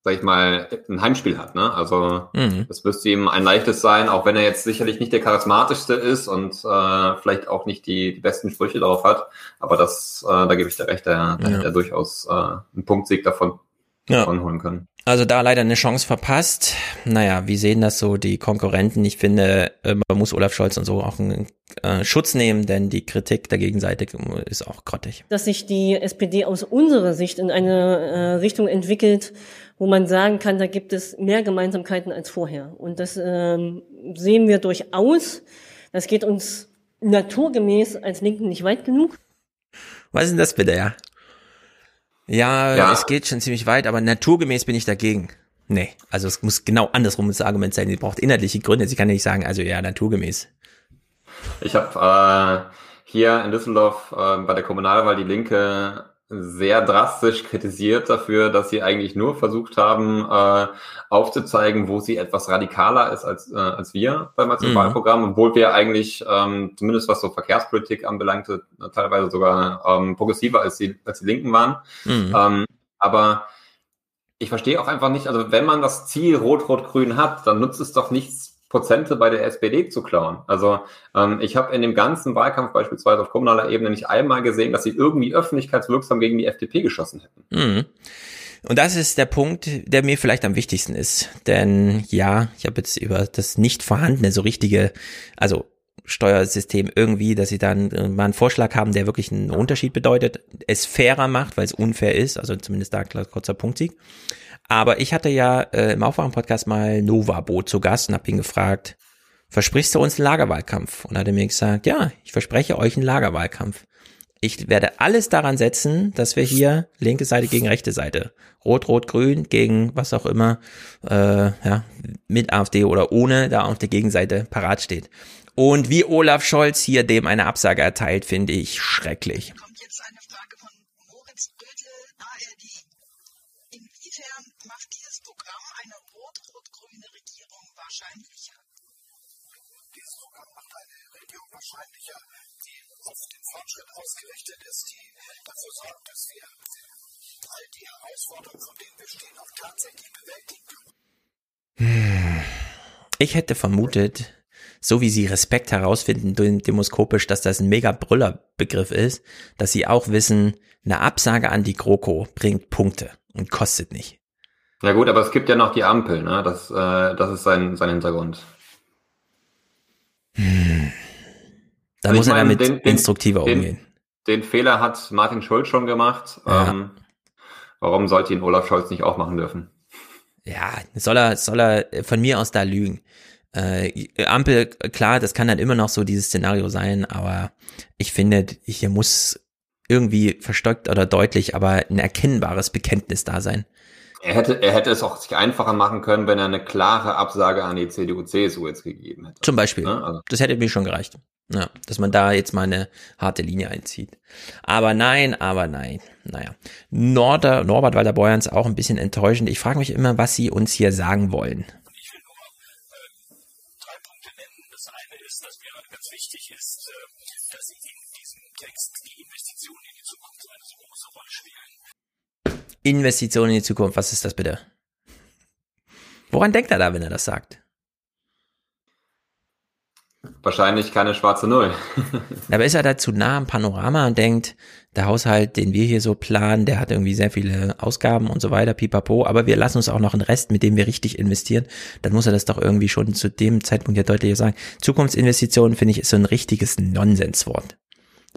S9: sag ich mal, ein Heimspiel hat. Ne? Also mhm. das müsste ihm ein leichtes sein, auch wenn er jetzt sicherlich nicht der charismatischste ist und äh, vielleicht auch nicht die, die besten Sprüche darauf hat. Aber das, äh, da gebe ich dir recht, da, da ja. hätte er durchaus äh, einen Punktsieg davon, ja. davon holen können.
S1: Also da leider eine Chance verpasst. Naja, wie sehen das so die Konkurrenten? Ich finde, äh, man muss Olaf Scholz und so auch einen äh, Schutz nehmen, denn die Kritik der Gegenseite ist auch grottig.
S16: Dass sich die SPD aus unserer Sicht in eine äh, Richtung entwickelt, wo man sagen kann, da gibt es mehr Gemeinsamkeiten als vorher. Und das ähm, sehen wir durchaus. Das geht uns naturgemäß als Linken nicht weit genug.
S1: Was ist denn das bitte, ja? Ja, ja, es geht schon ziemlich weit, aber naturgemäß bin ich dagegen. Nee, also es muss genau andersrum das Argument sein. Sie braucht inhaltliche Gründe. Sie kann ja nicht sagen, also ja, naturgemäß.
S9: Ich habe äh, hier in Düsseldorf äh, bei der Kommunalwahl die Linke sehr drastisch kritisiert dafür, dass sie eigentlich nur versucht haben, äh, aufzuzeigen, wo sie etwas radikaler ist als, äh, als wir beim Wahlprogramm, mhm. obwohl wir eigentlich, ähm, zumindest was so Verkehrspolitik anbelangte, teilweise sogar ähm, progressiver als die, als die Linken waren. Mhm. Ähm, aber ich verstehe auch einfach nicht, also wenn man das Ziel Rot-Rot-Grün hat, dann nutzt es doch nichts, Prozente bei der SPD zu klauen. Also ähm, ich habe in dem ganzen Wahlkampf beispielsweise auf kommunaler Ebene nicht einmal gesehen, dass sie irgendwie öffentlichkeitswirksam gegen die FDP geschossen hätten.
S1: Mhm. Und das ist der Punkt, der mir vielleicht am wichtigsten ist. Denn ja, ich habe jetzt über das nicht vorhandene, so richtige, also Steuersystem irgendwie, dass sie dann äh, mal einen Vorschlag haben, der wirklich einen Unterschied bedeutet, es fairer macht, weil es unfair ist, also zumindest da kurzer Punktsieg. Aber ich hatte ja äh, im Aufwachen-Podcast mal Nova-Boot zu Gast und habe ihn gefragt, versprichst du uns einen Lagerwahlkampf? Und er hat mir gesagt, ja, ich verspreche euch einen Lagerwahlkampf. Ich werde alles daran setzen, dass wir hier linke Seite gegen rechte Seite, rot, rot, grün gegen was auch immer, äh, ja, mit AfD oder ohne, da auf der Gegenseite parat steht. Und wie Olaf Scholz hier dem eine Absage erteilt, finde ich schrecklich.
S14: Fortschritt ausgerichtet ist, die dafür sorgt, dass wir all die Herausforderungen, von denen wir stehen, auch tatsächlich bewältigen können.
S1: Ich hätte vermutet, so wie sie Respekt herausfinden demoskopisch, dass das ein mega Brüllerbegriff ist, dass sie auch wissen, eine Absage an die GroKo bringt Punkte und kostet nicht.
S9: Ja gut, aber es gibt ja noch die Ampel, ne? Das, äh, das ist sein, sein Hintergrund.
S1: Hm. Da also muss er damit den, instruktiver
S9: den,
S1: umgehen.
S9: Den Fehler hat Martin Schulz schon gemacht. Ja. Ähm, warum sollte ihn Olaf Scholz nicht auch machen dürfen?
S1: Ja, soll er, soll er von mir aus da lügen. Äh, Ampel, klar, das kann dann immer noch so dieses Szenario sein, aber ich finde, hier muss irgendwie verstockt oder deutlich, aber ein erkennbares Bekenntnis da sein.
S9: Er hätte, er hätte es auch sich einfacher machen können, wenn er eine klare Absage an die CDU, CSU jetzt gegeben hätte.
S1: Zum Beispiel. Ja, also. Das hätte mir schon gereicht. Ja, dass man da jetzt mal eine harte Linie einzieht. Aber nein, aber nein. Naja. Norder, Norbert Walter Beuerns auch ein bisschen enttäuschend. Ich frage mich immer, was sie uns hier sagen wollen. Ich will nur äh, drei Punkte nennen. Das eine ist, dass mir ganz wichtig ist, äh, dass sie in diesem Text die Investitionen in die Zukunft eine so große Rolle spielen. Investitionen in die Zukunft, was ist das bitte? Woran denkt er da, wenn er das sagt?
S9: Wahrscheinlich keine schwarze Null. [LAUGHS]
S1: Aber ist er da zu nah am Panorama und denkt, der Haushalt, den wir hier so planen, der hat irgendwie sehr viele Ausgaben und so weiter, pipapo, aber wir lassen uns auch noch einen Rest, mit dem wir richtig investieren. Dann muss er das doch irgendwie schon zu dem Zeitpunkt ja deutlicher sagen. Zukunftsinvestitionen, finde ich, ist so ein richtiges Nonsenswort.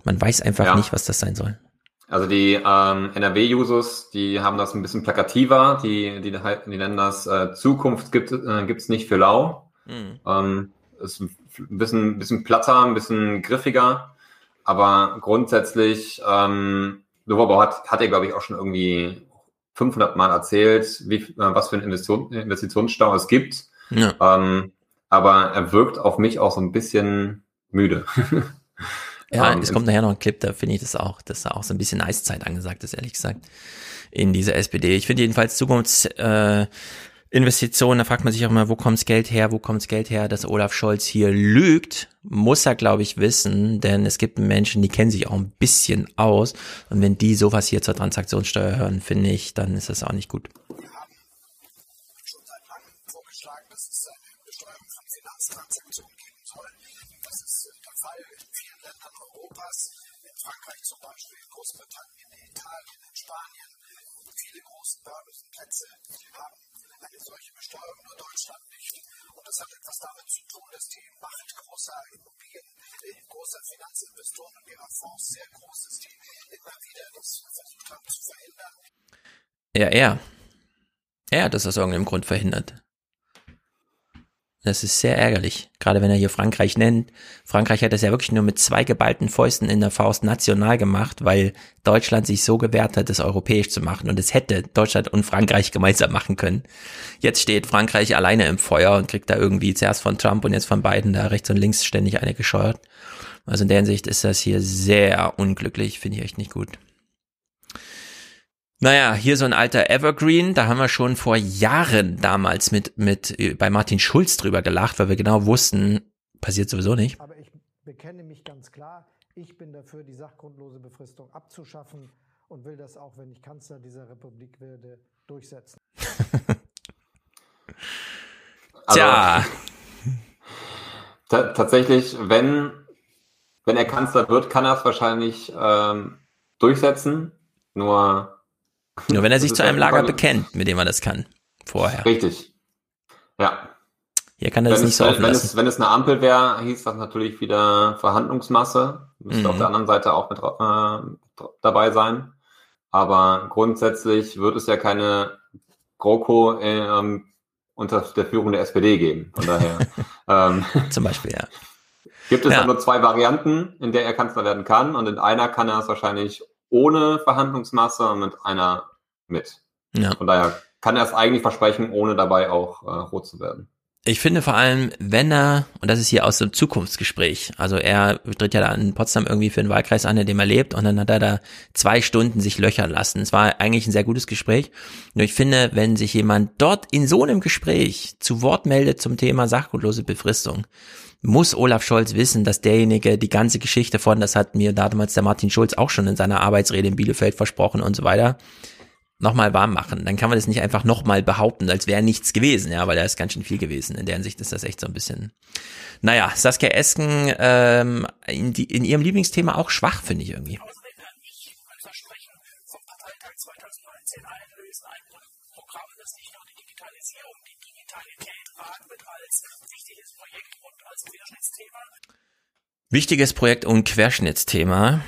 S1: Man weiß einfach ja. nicht, was das sein soll.
S9: Also die ähm, NRW-Jusos, die haben das ein bisschen plakativer, die, die, die nennen das äh, Zukunft gibt äh, gibt's nicht für lau. Mhm. Ähm, ist ein bisschen, bisschen platter, ein bisschen griffiger, aber grundsätzlich, ähm, Novabau hat, hat er, glaube ich, auch schon irgendwie 500 Mal erzählt, wie, äh, was für einen Investition, Investitionsstau es gibt. Ja. Ähm, aber er wirkt auf mich auch so ein bisschen müde. [LAUGHS]
S1: ja, ähm, es kommt nachher noch ein Clip, da finde ich das auch, dass da auch so ein bisschen Eiszeit angesagt ist, ehrlich gesagt, in dieser SPD. Ich finde jedenfalls Zukunfts, äh, Investitionen, da fragt man sich auch mal, wo kommt's Geld her, wo kommt's Geld her, dass Olaf Scholz hier lügt, muss er, glaube ich, wissen, denn es gibt Menschen, die kennen sich auch ein bisschen aus und wenn die sowas hier zur Transaktionssteuer hören, finde ich, dann ist das auch nicht gut.
S14: Frankreich zum Beispiel, Großbritannien, Italien, Spanien, viele große Börsenplätze haben eine solche Besteuerung nur Deutschland nicht. Und das hat etwas damit zu tun, dass die Macht großer Immobilien, äh, großer Finanzinvestoren und ihrer Fonds sehr groß ist, die immer wieder das versucht haben zu verhindern.
S1: Ja, er. Er hat das aus irgendeinem Grund verhindert. Das ist sehr ärgerlich, gerade wenn er hier Frankreich nennt. Frankreich hat das ja wirklich nur mit zwei geballten Fäusten in der Faust national gemacht, weil Deutschland sich so gewehrt hat, das europäisch zu machen. Und es hätte Deutschland und Frankreich gemeinsam machen können. Jetzt steht Frankreich alleine im Feuer und kriegt da irgendwie zuerst von Trump und jetzt von beiden da rechts und links ständig eine gescheuert. Also in der Hinsicht ist das hier sehr unglücklich, finde ich echt nicht gut. Naja, hier so ein alter Evergreen, da haben wir schon vor Jahren damals mit, mit äh, bei Martin Schulz drüber gelacht, weil wir genau wussten, passiert sowieso nicht.
S13: Aber ich bekenne mich ganz klar, ich bin dafür, die sachgrundlose Befristung abzuschaffen und will das auch, wenn ich Kanzler dieser Republik werde, durchsetzen. [LAUGHS]
S1: Tja. [LAUGHS] Also,
S9: tatsächlich, wenn, wenn er Kanzler wird, kann er es wahrscheinlich ähm, durchsetzen. Nur
S1: nur wenn er sich zu einem Lager bekennt, mit dem er das kann. Vorher.
S9: Richtig. Ja.
S1: Hier kann er das nicht so
S9: wenn es, wenn es eine Ampel wäre, hieß das natürlich wieder Verhandlungsmasse. Müsste mhm. auf der anderen Seite auch mit äh, dabei sein. Aber grundsätzlich wird es ja keine GroKo äh, unter der Führung der SPD geben. Von daher. [LAUGHS] ähm,
S1: Zum Beispiel, ja.
S9: Gibt es ja. nur zwei Varianten, in der er Kanzler werden kann. Und in einer kann er es wahrscheinlich ohne Verhandlungsmasse und mit einer mit. Ja. Von daher kann er es eigentlich versprechen, ohne dabei auch äh, rot zu werden.
S1: Ich finde vor allem, wenn er, und das ist hier aus dem Zukunftsgespräch, also er tritt ja da in Potsdam irgendwie für einen Wahlkreis an, in dem er lebt, und dann hat er da zwei Stunden sich löchern lassen. Es war eigentlich ein sehr gutes Gespräch. Nur ich finde, wenn sich jemand dort in so einem Gespräch zu Wort meldet zum Thema sachgrundlose Befristung, muss Olaf Scholz wissen, dass derjenige die ganze Geschichte von, das hat mir damals der Martin Schulz auch schon in seiner Arbeitsrede in Bielefeld versprochen und so weiter, nochmal warm machen. Dann kann man das nicht einfach nochmal behaupten, als wäre nichts gewesen, ja, weil da ist ganz schön viel gewesen. In deren Sicht ist das echt so ein bisschen. Naja, Saskia Esken ähm, in, die, in ihrem Lieblingsthema auch schwach, finde ich irgendwie. Wichtiges Projekt und Querschnittsthema.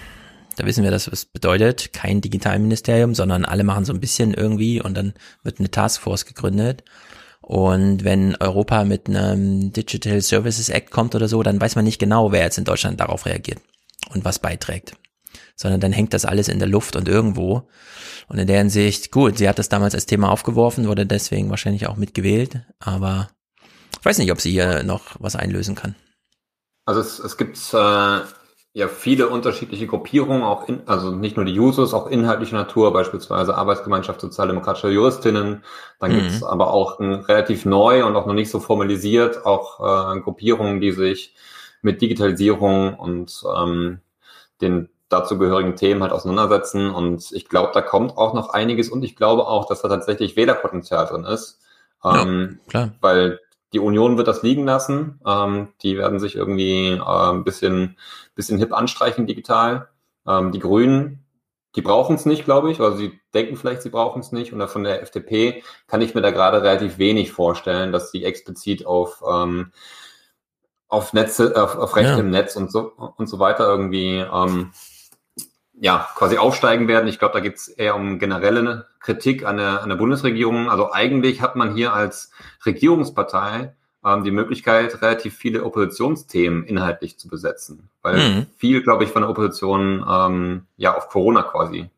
S1: Da wissen wir, dass es bedeutet, kein Digitalministerium, sondern alle machen so ein bisschen irgendwie und dann wird eine Taskforce gegründet. Und wenn Europa mit einem Digital Services Act kommt oder so, dann weiß man nicht genau, wer jetzt in Deutschland darauf reagiert und was beiträgt. Sondern dann hängt das alles in der Luft und irgendwo. Und in der Hinsicht, gut, sie hat das damals als Thema aufgeworfen, wurde deswegen wahrscheinlich auch mitgewählt, aber ich weiß nicht, ob sie hier noch was einlösen kann.
S9: Also es, es gibt äh, ja viele unterschiedliche Gruppierungen, auch in, also nicht nur die Users, auch inhaltlicher Natur, beispielsweise Arbeitsgemeinschaft sozialdemokratischer Juristinnen. Dann mhm. gibt es aber auch ein, relativ neu und auch noch nicht so formalisiert auch äh, Gruppierungen, die sich mit Digitalisierung und ähm, den dazugehörigen Themen halt auseinandersetzen. Und ich glaube, da kommt auch noch einiges und ich glaube auch, dass da tatsächlich Wählerpotenzial drin ist. Ähm, ja, klar. Weil die Union wird das liegen lassen. Ähm, die werden sich irgendwie äh, ein bisschen, bisschen hip anstreichen digital. Ähm, die Grünen, die brauchen es nicht, glaube ich. Also sie denken vielleicht, sie brauchen es nicht. Und von der FDP kann ich mir da gerade relativ wenig vorstellen, dass sie explizit auf ähm, auf Netze, auf, auf Recht ja. im Netz und so und so weiter irgendwie ähm, ja, quasi aufsteigen werden. Ich glaube, da geht es eher um generelle Kritik an der, an der Bundesregierung. Also eigentlich hat man hier als Regierungspartei ähm, die Möglichkeit, relativ viele Oppositionsthemen inhaltlich zu besetzen. Weil mhm. viel, glaube ich, von der Opposition ähm, ja auf Corona quasi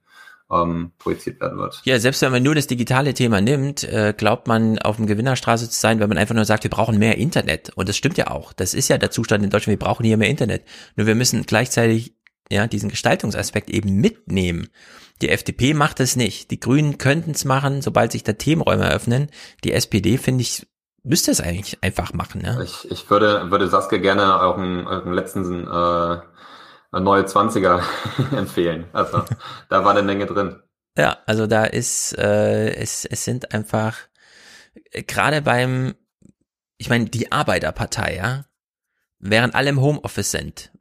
S9: ähm, projiziert werden wird.
S1: Ja, selbst wenn man nur das digitale Thema nimmt, äh, glaubt man auf dem Gewinnerstraße zu sein, wenn man einfach nur sagt, wir brauchen mehr Internet. Und das stimmt ja auch. Das ist ja der Zustand in Deutschland, wir brauchen hier mehr Internet. Nur wir müssen gleichzeitig ja, diesen Gestaltungsaspekt eben mitnehmen. Die FDP macht es nicht. Die Grünen könnten es machen, sobald sich da Themenräume eröffnen. Die SPD, finde ich, müsste es eigentlich einfach machen. Ja?
S9: Ich, ich würde, würde Saskia gerne auch einen, einen letzten äh, neue 20er [LAUGHS] empfehlen. Also da war eine Menge drin.
S1: Ja, also da ist, äh, es, es sind einfach, gerade beim, ich meine, die Arbeiterpartei, ja, während alle im Homeoffice sind,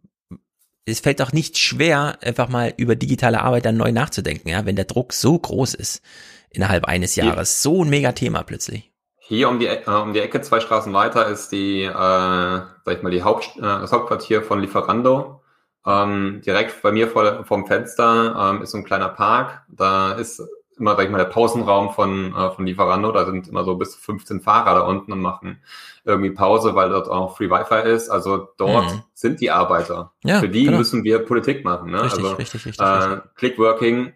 S1: es fällt doch nicht schwer, einfach mal über digitale Arbeit dann neu nachzudenken, ja, wenn der Druck so groß ist innerhalb eines Jahres. So ein Megathema plötzlich.
S9: Hier um die, äh, um die Ecke, zwei Straßen weiter, ist die, äh, sag ich mal, die Haupt, äh, das Hauptquartier von Lieferando. Ähm, direkt bei mir vor, vor dem Fenster ähm, ist so ein kleiner Park. Da ist immer, sag ich mal, der Pausenraum von, äh, von Lieferando. Da sind immer so bis zu 15 Fahrer da unten und machen irgendwie Pause, weil dort auch Free Wi-Fi ist. Also dort mhm. sind die Arbeiter. Ja, Für die genau. müssen wir Politik machen. Ne?
S1: Richtig,
S9: also,
S1: richtig, richtig, äh, richtig.
S9: Clickworking,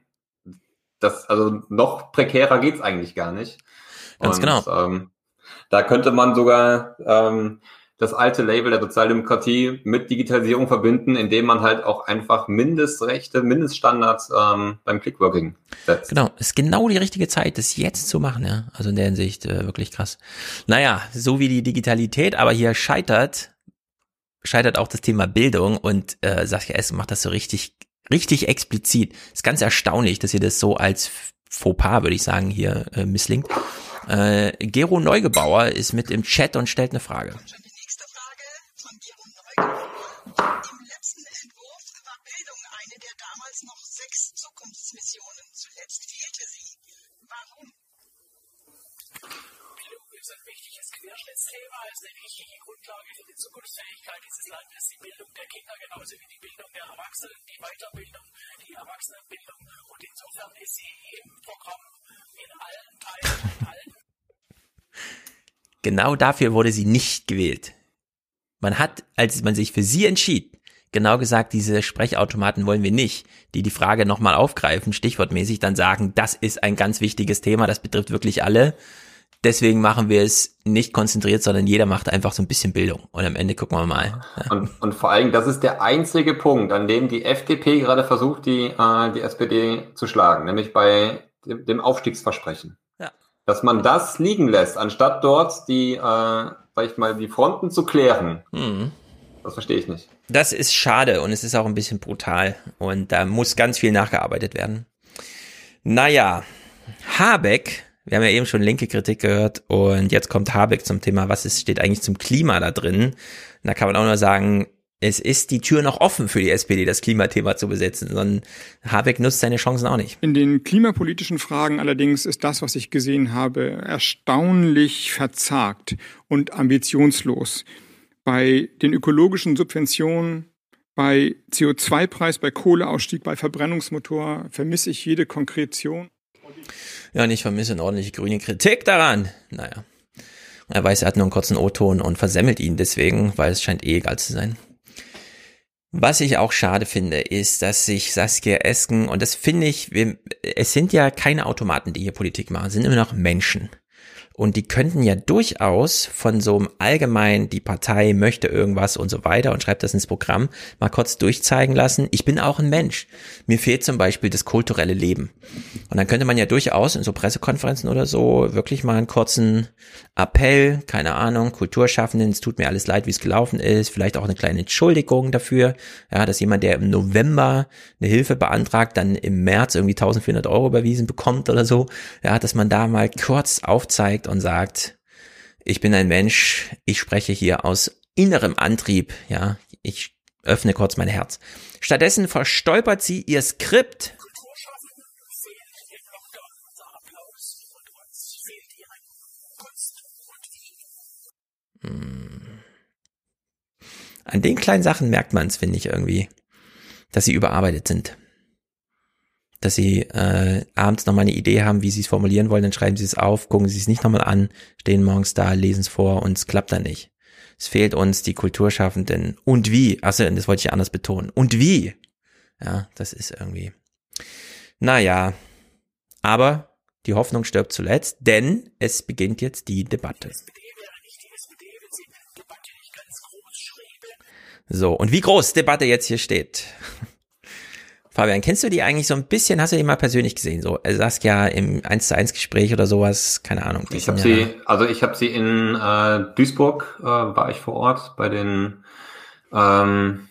S9: das, also noch prekärer geht's eigentlich gar nicht.
S1: Ganz und, genau.
S9: Ähm, da könnte man sogar ähm, das alte Label der Sozialdemokratie mit Digitalisierung verbinden, indem man halt auch einfach Mindestrechte, Mindeststandards ähm, beim Clickworking setzt.
S1: Genau, ist genau die richtige Zeit, das jetzt zu machen, ja. Also in der Hinsicht äh, wirklich krass. Naja, so wie die Digitalität aber hier scheitert, scheitert auch das Thema Bildung und äh, Saskia Essen macht das so richtig, richtig explizit. Ist ganz erstaunlich, dass ihr das so als Fauxpas, würde ich sagen, hier äh, misslingt. Äh, Gero Neugebauer ist mit im Chat und stellt eine Frage.
S11: Querschnittsthema ist eine wichtige Grundlage für die Zukunftsfähigkeit dieses Landes. Die Bildung der Kinder genauso wie die Bildung der Erwachsenen, die Weiterbildung, die Erwachsenenbildung. Und insofern ist sie im Programm in allen Teilen, in allen
S1: Genau dafür wurde sie nicht gewählt. Man hat, als man sich für sie entschied, genau gesagt, diese Sprechautomaten wollen wir nicht, die die Frage nochmal aufgreifen, stichwortmäßig dann sagen, das ist ein ganz wichtiges Thema, das betrifft wirklich alle. Deswegen machen wir es nicht konzentriert, sondern jeder macht einfach so ein bisschen Bildung. Und am Ende gucken wir mal.
S9: Und, und vor allem, das ist der einzige Punkt, an dem die FDP gerade versucht, die, äh, die SPD zu schlagen, nämlich bei dem, dem Aufstiegsversprechen. Ja. Dass man das liegen lässt, anstatt dort die, äh, sag ich mal, die Fronten zu klären. Mhm. Das verstehe ich nicht.
S1: Das ist schade und es ist auch ein bisschen brutal. Und da muss ganz viel nachgearbeitet werden. Naja, Habeck, wir haben ja eben schon linke Kritik gehört und jetzt kommt Habeck zum Thema, was ist, steht eigentlich zum Klima da drin. da kann man auch nur sagen, es ist die Tür noch offen für die SPD, das Klimathema zu besetzen, sondern Habeck nutzt seine Chancen auch nicht.
S17: In den klimapolitischen Fragen allerdings ist das, was ich gesehen habe, erstaunlich verzagt und ambitionslos. Bei den ökologischen Subventionen, bei CO2-Preis, bei Kohleausstieg, bei Verbrennungsmotor vermisse ich jede Konkretion.
S1: Ja, und ich vermisse eine ordentliche grüne Kritik daran. Naja. Er weiß, er hat nur einen kurzen O-Ton und versemmelt ihn deswegen, weil es scheint eh egal zu sein. Was ich auch schade finde, ist, dass sich Saskia Esken, und das finde ich, wir, es sind ja keine Automaten, die hier Politik machen, es sind immer noch Menschen. Und die könnten ja durchaus von so einem allgemein, die Partei möchte irgendwas und so weiter und schreibt das ins Programm, mal kurz durchzeigen lassen. Ich bin auch ein Mensch. Mir fehlt zum Beispiel das kulturelle Leben. Und dann könnte man ja durchaus in so Pressekonferenzen oder so wirklich mal einen kurzen Appell, keine Ahnung, Kulturschaffenden, es tut mir alles leid, wie es gelaufen ist, vielleicht auch eine kleine Entschuldigung dafür, ja, dass jemand, der im November eine Hilfe beantragt, dann im März irgendwie 1400 Euro überwiesen bekommt oder so, ja, dass man da mal kurz aufzeigt, und sagt, ich bin ein Mensch, ich spreche hier aus innerem Antrieb, ja, ich öffne kurz mein Herz. Stattdessen verstolpert sie ihr Skript. Hm. An den kleinen Sachen merkt man es, finde ich irgendwie, dass sie überarbeitet sind dass sie äh, abends nochmal eine Idee haben, wie sie es formulieren wollen, dann schreiben sie es auf, gucken sie es nicht nochmal an, stehen morgens da, lesen es vor und es klappt dann nicht. Es fehlt uns die Kulturschaffenden. Und wie? Achso, das wollte ich anders betonen. Und wie? Ja, das ist irgendwie. Naja, aber die Hoffnung stirbt zuletzt, denn es beginnt jetzt die Debatte. So, und wie groß Debatte jetzt hier steht. Fabian, kennst du die eigentlich so ein bisschen? Hast du die mal persönlich gesehen? So, also Saskia im 1 zu 1 Gespräch oder sowas? Keine Ahnung.
S9: Ich habe sie, also ich habe sie in äh, Duisburg, äh, war ich vor Ort bei den ähm,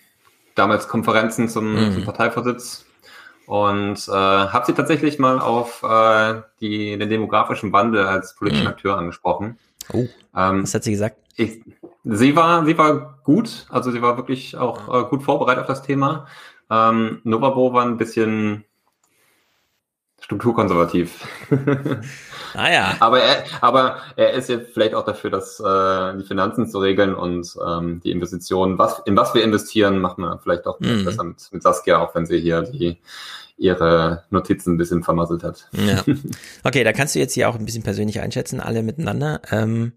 S9: damals Konferenzen zum, mhm. zum Parteivorsitz und äh, habe sie tatsächlich mal auf äh, die, den demografischen Wandel als politischen mhm. Akteur angesprochen.
S1: Oh, ähm, was hat sie gesagt?
S9: Ich, sie war, sie war gut, also sie war wirklich auch äh, gut vorbereitet auf das Thema. Ähm, Novabo war ein bisschen strukturkonservativ. [LAUGHS]
S1: ah ja.
S9: Aber er, aber er ist jetzt vielleicht auch dafür, dass äh, die Finanzen zu regeln und ähm, die Investitionen, was, in was wir investieren, macht man vielleicht auch mhm. besser mit, mit Saskia, auch wenn sie hier die ihre Notizen ein bisschen vermasselt hat.
S1: Ja. [LAUGHS] Okay, da kannst du jetzt hier auch ein bisschen persönlich einschätzen, alle miteinander. Ähm,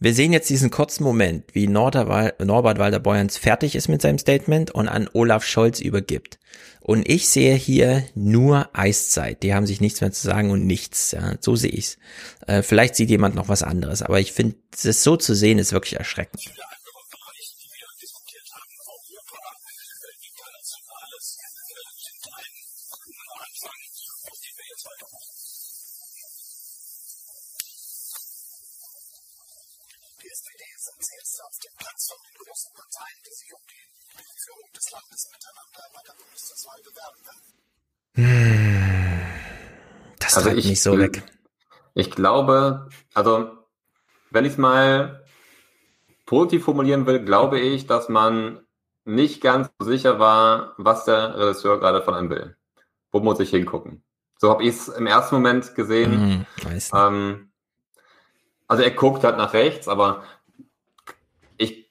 S1: wir sehen jetzt diesen kurzen Moment, wie Norbert Walder-Beuerns fertig ist mit seinem Statement und an Olaf Scholz übergibt. Und ich sehe hier nur Eiszeit. Die haben sich nichts mehr zu sagen und nichts. Ja, so sehe ich's. Äh, vielleicht sieht jemand noch was anderes, aber ich finde, das so zu sehen ist wirklich erschreckend. Das also ich, nicht so weg.
S9: Ich glaube, also wenn ich es mal positiv formulieren will, glaube ich, dass man nicht ganz so sicher war, was der Regisseur gerade von einem will. Wo muss ich hingucken? So habe ich es im ersten Moment gesehen.
S1: Mm,
S9: ähm, also er guckt halt nach rechts, aber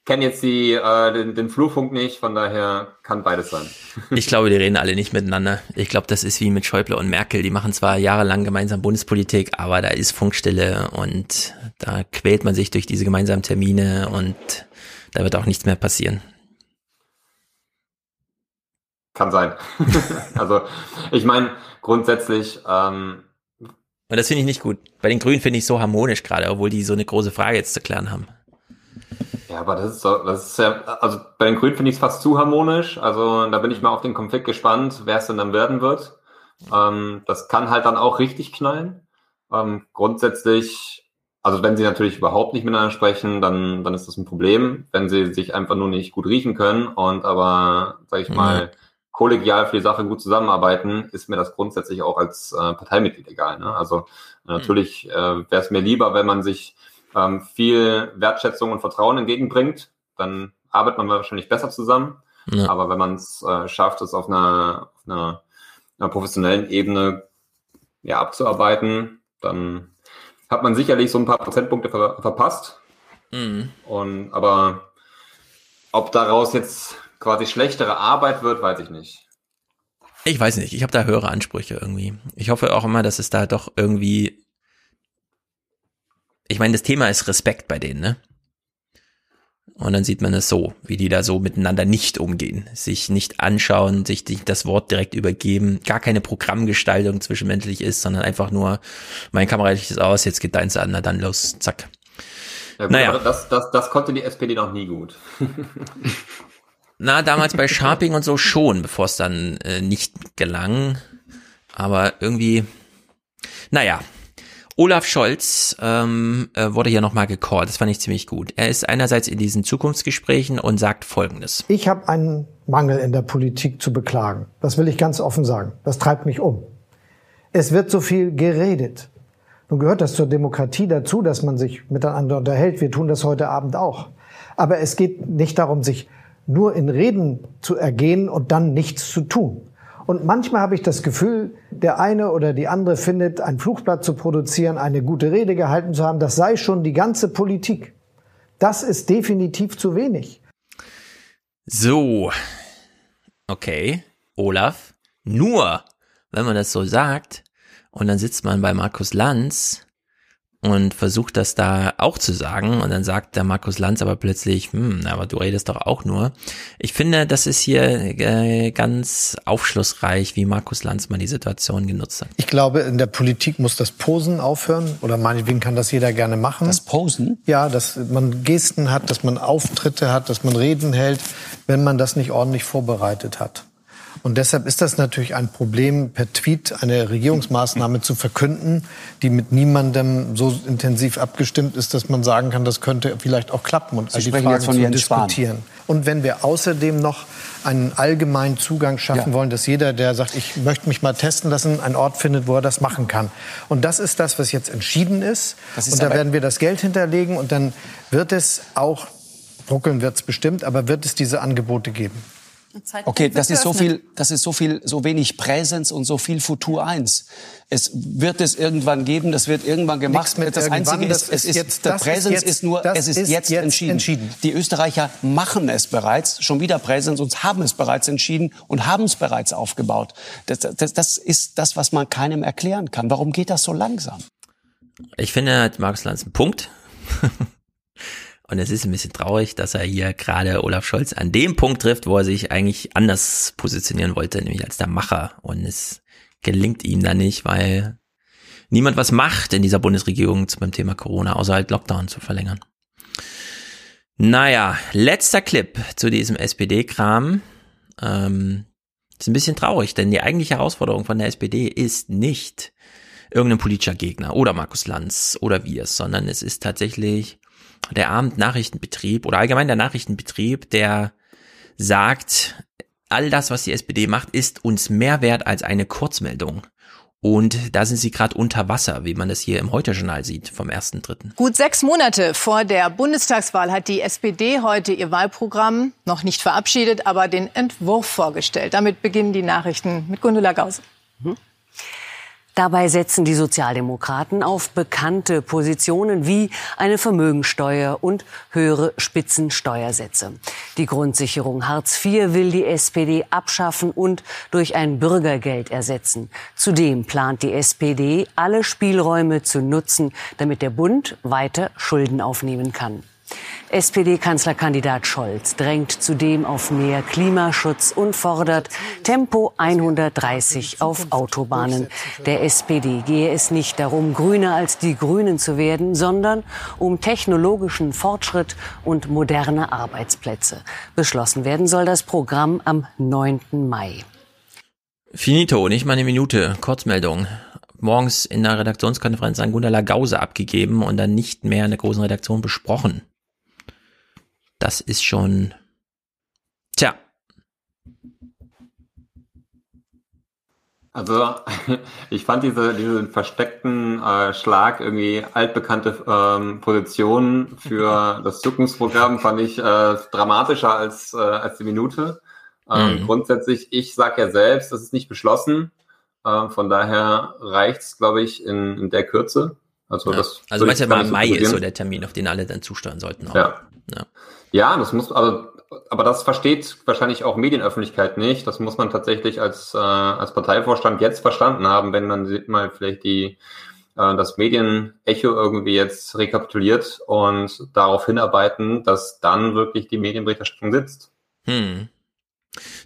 S9: kenne jetzt die, äh, den, den Flurfunk nicht, von daher kann beides sein. [LAUGHS]
S1: ich glaube, die reden alle nicht miteinander. Ich glaube, das ist wie mit Schäuble und Merkel. Die machen zwar jahrelang gemeinsam Bundespolitik, aber da ist Funkstille und da quält man sich durch diese gemeinsamen Termine und da wird auch nichts mehr passieren.
S9: Kann sein. [LAUGHS] also ich meine, grundsätzlich ähm,
S1: und das finde ich nicht gut. Bei den Grünen finde ich so harmonisch gerade, obwohl die so eine große Frage jetzt zu klären haben.
S9: Ja, aber das ist, so, das ist ja, also bei den Grünen finde ich es fast zu harmonisch. Also da bin ich mal auf den Konflikt gespannt, wer es denn dann werden wird. Ähm, das kann halt dann auch richtig knallen. Ähm, grundsätzlich, also wenn sie natürlich überhaupt nicht miteinander sprechen, dann, dann ist das ein Problem. Wenn sie sich einfach nur nicht gut riechen können und aber, sag ich mal, kollegial für die Sache gut zusammenarbeiten, ist mir das grundsätzlich auch als äh, Parteimitglied egal. Ne? Also natürlich äh, wäre es mir lieber, wenn man sich ähm, viel Wertschätzung und Vertrauen entgegenbringt, dann arbeitet man wahrscheinlich besser zusammen. Ja. Aber wenn man es äh, schafft, es auf einer, auf einer, einer professionellen Ebene ja, abzuarbeiten, dann hat man sicherlich so ein paar Prozentpunkte ver verpasst. Mhm. Und aber ob daraus jetzt quasi schlechtere Arbeit wird, weiß ich nicht.
S1: Ich weiß nicht, ich habe da höhere Ansprüche irgendwie. Ich hoffe auch immer, dass es da doch irgendwie. Ich meine, das Thema ist Respekt bei denen, ne? Und dann sieht man es so, wie die da so miteinander nicht umgehen, sich nicht anschauen, sich das Wort direkt übergeben, gar keine Programmgestaltung zwischenmenschlich ist, sondern einfach nur, mein Kamerad ist aus, jetzt geht deins an, na dann los, zack.
S9: Ja, gut, naja. das, das, das konnte die SPD noch nie gut. [LAUGHS]
S1: Na, damals bei Sharping und so schon, bevor es dann äh, nicht gelang. Aber irgendwie, naja, Olaf Scholz ähm, äh, wurde hier nochmal gecallt. Das fand ich ziemlich gut. Er ist einerseits in diesen Zukunftsgesprächen und sagt Folgendes.
S13: Ich habe einen Mangel in der Politik zu beklagen. Das will ich ganz offen sagen. Das treibt mich um. Es wird so viel geredet. Nun gehört das zur Demokratie dazu, dass man sich miteinander unterhält. Wir tun das heute Abend auch. Aber es geht nicht darum, sich nur in Reden zu ergehen und dann nichts zu tun. Und manchmal habe ich das Gefühl, der eine oder die andere findet, ein Fluchblatt zu produzieren, eine gute Rede gehalten zu haben, das sei schon die ganze Politik. Das ist definitiv zu wenig.
S1: So. Okay. Olaf. Nur, wenn man das so sagt, und dann sitzt man bei Markus Lanz und versucht das da auch zu sagen und dann sagt der Markus Lanz aber plötzlich, hm, aber du redest doch auch nur. Ich finde, das ist hier äh, ganz aufschlussreich, wie Markus Lanz mal die Situation genutzt hat.
S13: Ich glaube, in der Politik muss das Posen aufhören oder meinetwegen kann das jeder gerne machen.
S15: Das Posen?
S13: Ja, dass man Gesten hat, dass man Auftritte hat, dass man Reden hält, wenn man das nicht ordentlich vorbereitet hat. Und deshalb ist das natürlich ein Problem, per Tweet eine Regierungsmaßnahme zu verkünden, die mit niemandem so intensiv abgestimmt ist, dass man sagen kann, das könnte vielleicht auch klappen und
S15: Sie all die Fragen zu diskutieren.
S13: Spahn. Und wenn wir außerdem noch einen allgemeinen Zugang schaffen ja. wollen, dass jeder, der sagt, ich möchte mich mal testen lassen, einen Ort findet, wo er das machen kann. Und das ist das, was jetzt entschieden ist. ist und da werden wir das Geld hinterlegen und dann wird es auch, ruckeln wird es bestimmt, aber wird es diese Angebote geben.
S15: Okay, das ist so viel, das ist so viel, so wenig Präsenz und so viel Futur 1. Es wird es irgendwann geben, das wird irgendwann gemacht. das Einzige ist, es ist, jetzt, der Präsenz ist, jetzt, ist nur, es ist, ist jetzt, jetzt entschieden. entschieden. Die Österreicher machen es bereits, schon wieder Präsenz und haben es bereits entschieden und haben es bereits aufgebaut. Das, das, das ist das, was man keinem erklären kann. Warum geht das so langsam?
S1: Ich finde, Markus Lanz einen Punkt. [LAUGHS] Und es ist ein bisschen traurig, dass er hier gerade Olaf Scholz an dem Punkt trifft, wo er sich eigentlich anders positionieren wollte, nämlich als der Macher. Und es gelingt ihm da nicht, weil niemand was macht in dieser Bundesregierung beim Thema Corona, außer halt Lockdown zu verlängern. Naja, letzter Clip zu diesem SPD-Kram. Ähm, ist ein bisschen traurig, denn die eigentliche Herausforderung von der SPD ist nicht irgendein politischer Gegner oder Markus Lanz oder wir, sondern es ist tatsächlich der Abendnachrichtenbetrieb oder allgemein der Nachrichtenbetrieb, der sagt, all das, was die SPD macht, ist uns mehr wert als eine Kurzmeldung. Und da sind sie gerade unter Wasser, wie man das hier im Heute-Journal sieht, vom 1.3.
S18: Gut sechs Monate vor der Bundestagswahl hat die SPD heute ihr Wahlprogramm noch nicht verabschiedet, aber den Entwurf vorgestellt. Damit beginnen die Nachrichten mit Gundula Gause. Mhm.
S19: Dabei setzen die Sozialdemokraten auf bekannte Positionen wie eine Vermögensteuer und höhere Spitzensteuersätze. Die Grundsicherung Hartz IV will die SPD abschaffen und durch ein Bürgergeld ersetzen. Zudem plant die SPD, alle Spielräume zu nutzen, damit der Bund weiter Schulden aufnehmen kann. SPD-Kanzlerkandidat Scholz drängt zudem auf mehr Klimaschutz und fordert Tempo 130 auf Autobahnen. Der SPD gehe es nicht darum, grüner als die Grünen zu werden, sondern um technologischen Fortschritt und moderne Arbeitsplätze. Beschlossen werden soll das Programm am 9. Mai.
S1: Finito, nicht mal eine Minute. Kurzmeldung morgens in der Redaktionskonferenz an Gundala Gause abgegeben und dann nicht mehr in der großen Redaktion besprochen. Das ist schon, tja,
S9: Also [LAUGHS] ich fand diese, diesen versteckten äh, Schlag irgendwie altbekannte ähm, Positionen für [LAUGHS] das Zukunftsprogramm fand ich äh, dramatischer als, äh, als die Minute. Ähm, mhm. Grundsätzlich, ich sage ja selbst, das ist nicht beschlossen. Äh, von daher reicht es, glaube ich, in, in der Kürze. Also,
S1: ja.
S9: das
S1: also meinst du mal, Mai ist so der Termin, auf den alle dann zusteuern sollten.
S9: Auch. Ja. ja. Ja, das muss, also aber das versteht wahrscheinlich auch Medienöffentlichkeit nicht. Das muss man tatsächlich als, äh, als Parteivorstand jetzt verstanden haben, wenn man sieht mal vielleicht die, äh, das Medienecho irgendwie jetzt rekapituliert und darauf hinarbeiten, dass dann wirklich die Medienberichterstattung sitzt.
S1: Hm.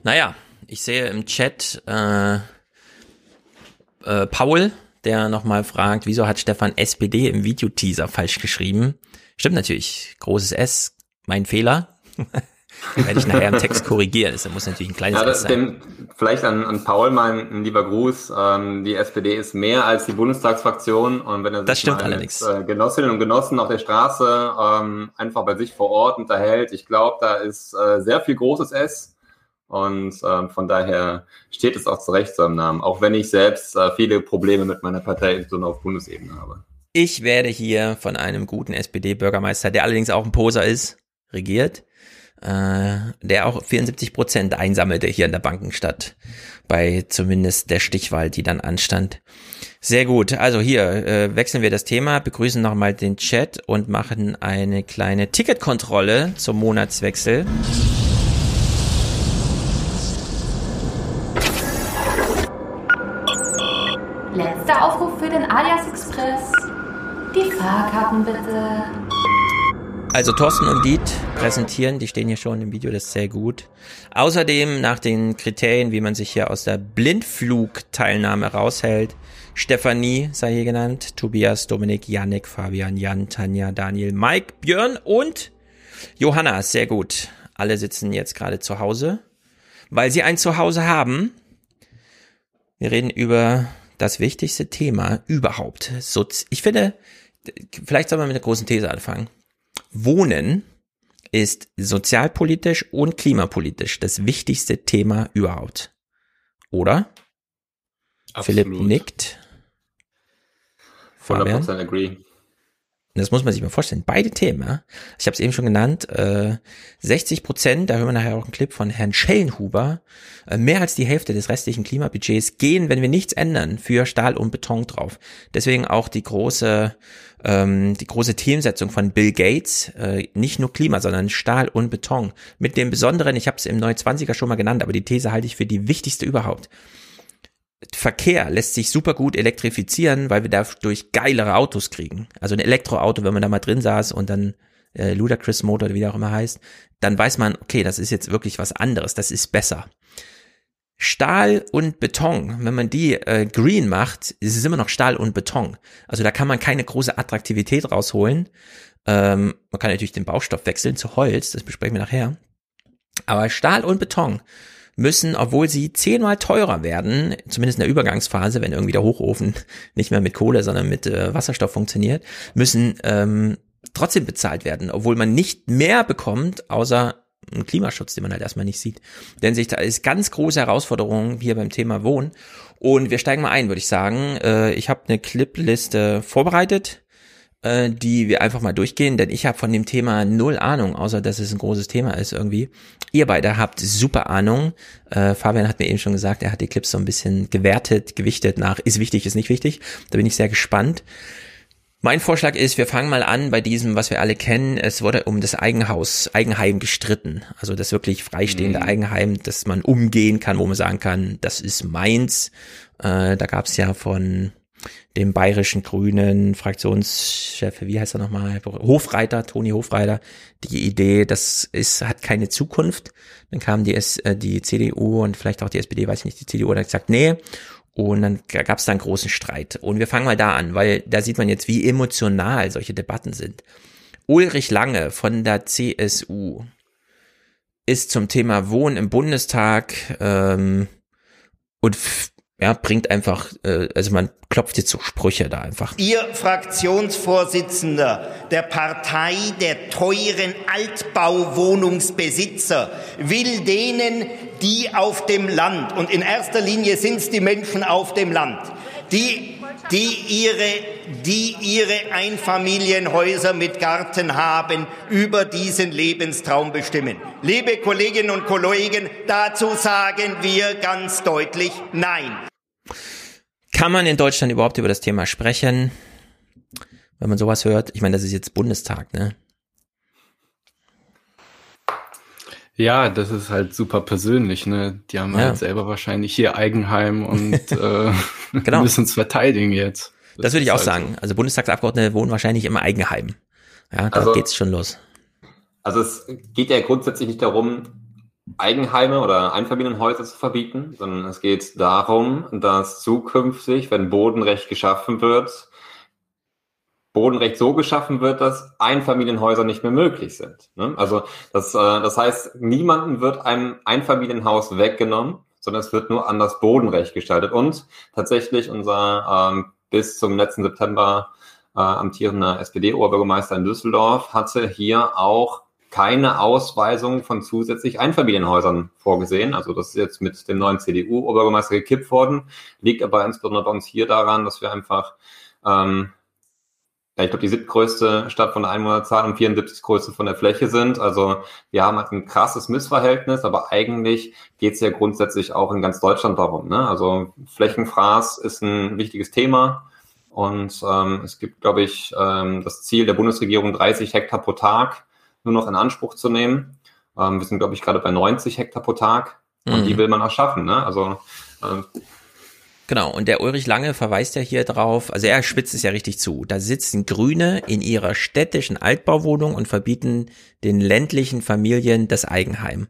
S1: Naja, ich sehe im Chat äh, äh, Paul, der nochmal fragt, wieso hat Stefan SPD im Videoteaser falsch geschrieben? Stimmt natürlich, großes S, mein Fehler. [LAUGHS] Werde ich nachher im Text korrigieren. Das muss natürlich ein kleines
S9: ja, das sein. Vielleicht an, an Paul mal ein, lieber Gruß. Ähm, die SPD ist mehr als die Bundestagsfraktion. Und wenn er
S1: das stimmt allerdings.
S9: Mit, äh, Genossinnen und Genossen auf der Straße ähm, einfach bei sich vor Ort unterhält, ich glaube, da ist äh, sehr viel großes S. Und ähm, von daher steht es auch zu Recht so im Namen, auch wenn ich selbst äh, viele Probleme mit meiner Partei auf Bundesebene habe.
S1: Ich werde hier von einem guten SPD-Bürgermeister, der allerdings auch ein Poser ist, regiert äh, der auch 74 Prozent einsammelte hier in der Bankenstadt bei zumindest der Stichwahl, die dann anstand. Sehr gut. Also hier äh, wechseln wir das Thema, begrüßen nochmal den Chat und machen eine kleine Ticketkontrolle zum Monatswechsel.
S12: Letzter Aufruf für den Alias Express. Die Fahrkarten bitte.
S1: Also Thorsten und Diet präsentieren, die stehen hier schon im Video, das ist sehr gut. Außerdem nach den Kriterien, wie man sich hier aus der Blindflugteilnahme raushält, Stefanie sei hier genannt, Tobias, Dominik, Yannick, Fabian, Jan, Tanja, Daniel, Mike, Björn und Johanna, sehr gut. Alle sitzen jetzt gerade zu Hause, weil sie ein Zuhause haben. Wir reden über das wichtigste Thema überhaupt. Ich finde, vielleicht soll man mit einer großen These anfangen. Wohnen ist sozialpolitisch und klimapolitisch das wichtigste Thema überhaupt. Oder? Absolut. Philipp nickt.
S9: Fabian? 100% agree.
S1: Das muss man sich mal vorstellen. Beide Themen, ja? ich habe es eben schon genannt, äh, 60 Prozent, da hören wir nachher auch einen Clip von Herrn Schellenhuber, äh, mehr als die Hälfte des restlichen Klimabudgets gehen, wenn wir nichts ändern, für Stahl und Beton drauf. Deswegen auch die große, ähm, die große Themensetzung von Bill Gates, äh, nicht nur Klima, sondern Stahl und Beton. Mit dem Besonderen, ich habe es im 29er schon mal genannt, aber die These halte ich für die wichtigste überhaupt. Verkehr lässt sich super gut elektrifizieren, weil wir dadurch geilere Autos kriegen. Also ein Elektroauto, wenn man da mal drin saß und dann äh, Ludacris Motor, wie der auch immer heißt, dann weiß man, okay, das ist jetzt wirklich was anderes, das ist besser. Stahl und Beton, wenn man die äh, green macht, ist es immer noch Stahl und Beton. Also da kann man keine große Attraktivität rausholen. Ähm, man kann natürlich den Baustoff wechseln zu Holz, das besprechen wir nachher. Aber Stahl und Beton müssen, obwohl sie zehnmal teurer werden, zumindest in der Übergangsphase, wenn irgendwie der Hochofen [LAUGHS] nicht mehr mit Kohle, sondern mit äh, Wasserstoff funktioniert, müssen ähm, trotzdem bezahlt werden, obwohl man nicht mehr bekommt, außer einen Klimaschutz, den man halt erstmal nicht sieht. Denn sich da ist ganz große Herausforderung hier beim Thema Wohnen. Und wir steigen mal ein, würde ich sagen. Äh, ich habe eine Clipliste vorbereitet äh, die wir einfach mal durchgehen, denn ich habe von dem Thema null Ahnung, außer dass es ein großes Thema ist irgendwie. Ihr beide habt super Ahnung. Äh, Fabian hat mir eben schon gesagt, er hat die Clips so ein bisschen gewertet, gewichtet nach, ist wichtig, ist nicht wichtig. Da bin ich sehr gespannt. Mein Vorschlag ist, wir fangen mal an bei diesem, was wir alle kennen. Es wurde um das Eigenhaus, Eigenheim gestritten. Also das wirklich freistehende mhm. Eigenheim, dass man umgehen kann, wo man sagen kann, das ist meins. Äh, da gab es ja von dem bayerischen Grünen Fraktionschef, wie heißt er nochmal, Hofreiter, Toni Hofreiter, die Idee, das ist, hat keine Zukunft. Dann kam die, S, äh, die CDU und vielleicht auch die SPD, weiß ich nicht, die CDU hat gesagt, nee. Und dann gab es da einen großen Streit. Und wir fangen mal da an, weil da sieht man jetzt, wie emotional solche Debatten sind. Ulrich Lange von der CSU ist zum Thema Wohnen im Bundestag ähm, und ja, bringt einfach, äh, also man klopft jetzt so Sprüche da einfach.
S20: Ihr Fraktionsvorsitzender der Partei der teuren Altbauwohnungsbesitzer will denen, die auf dem Land, und in erster Linie sind es die Menschen auf dem Land, die die ihre, die ihre Einfamilienhäuser mit Garten haben, über diesen Lebenstraum bestimmen. Liebe Kolleginnen und Kollegen, dazu sagen wir ganz deutlich Nein.
S1: Kann man in Deutschland überhaupt über das Thema sprechen, wenn man sowas hört? Ich meine, das ist jetzt Bundestag, ne?
S10: Ja, das ist halt super persönlich, ne? Die haben ja. halt selber wahrscheinlich hier Eigenheim und [LAUGHS] äh, [LAUGHS] genau. müssen es verteidigen jetzt.
S1: Das, das würde ich auch halt sagen. Also Bundestagsabgeordnete wohnen wahrscheinlich im Eigenheim. Ja, da also, geht's schon los.
S9: Also es geht ja grundsätzlich nicht darum, Eigenheime oder Einfamilienhäuser zu verbieten, sondern es geht darum, dass zukünftig, wenn Bodenrecht geschaffen wird, Bodenrecht so geschaffen wird, dass Einfamilienhäuser nicht mehr möglich sind. Ne? Also das, äh, das heißt, niemanden wird ein Einfamilienhaus weggenommen, sondern es wird nur anders Bodenrecht gestaltet. Und tatsächlich unser ähm, bis zum letzten September äh, amtierender SPD-Oberbürgermeister in Düsseldorf hatte hier auch keine Ausweisung von zusätzlich Einfamilienhäusern vorgesehen. Also das ist jetzt mit dem neuen CDU-Oberbürgermeister gekippt worden, liegt aber insbesondere bei uns hier daran, dass wir einfach ähm, ja, ich glaube, die siebtgrößte Stadt von der Einwohnerzahl und 74 größte von der Fläche sind. Also wir haben halt ein krasses Missverhältnis, aber eigentlich geht es ja grundsätzlich auch in ganz Deutschland darum. Ne? Also Flächenfraß ist ein wichtiges Thema. Und ähm, es gibt, glaube ich, ähm, das Ziel der Bundesregierung, 30 Hektar pro Tag nur noch in Anspruch zu nehmen. Ähm, wir sind, glaube ich, gerade bei 90 Hektar pro Tag. Und mhm. die will man auch schaffen. Ne? Also äh,
S1: Genau, und der Ulrich Lange verweist ja hier drauf, also er spitzt es ja richtig zu. Da sitzen Grüne in ihrer städtischen Altbauwohnung und verbieten den ländlichen Familien das Eigenheim.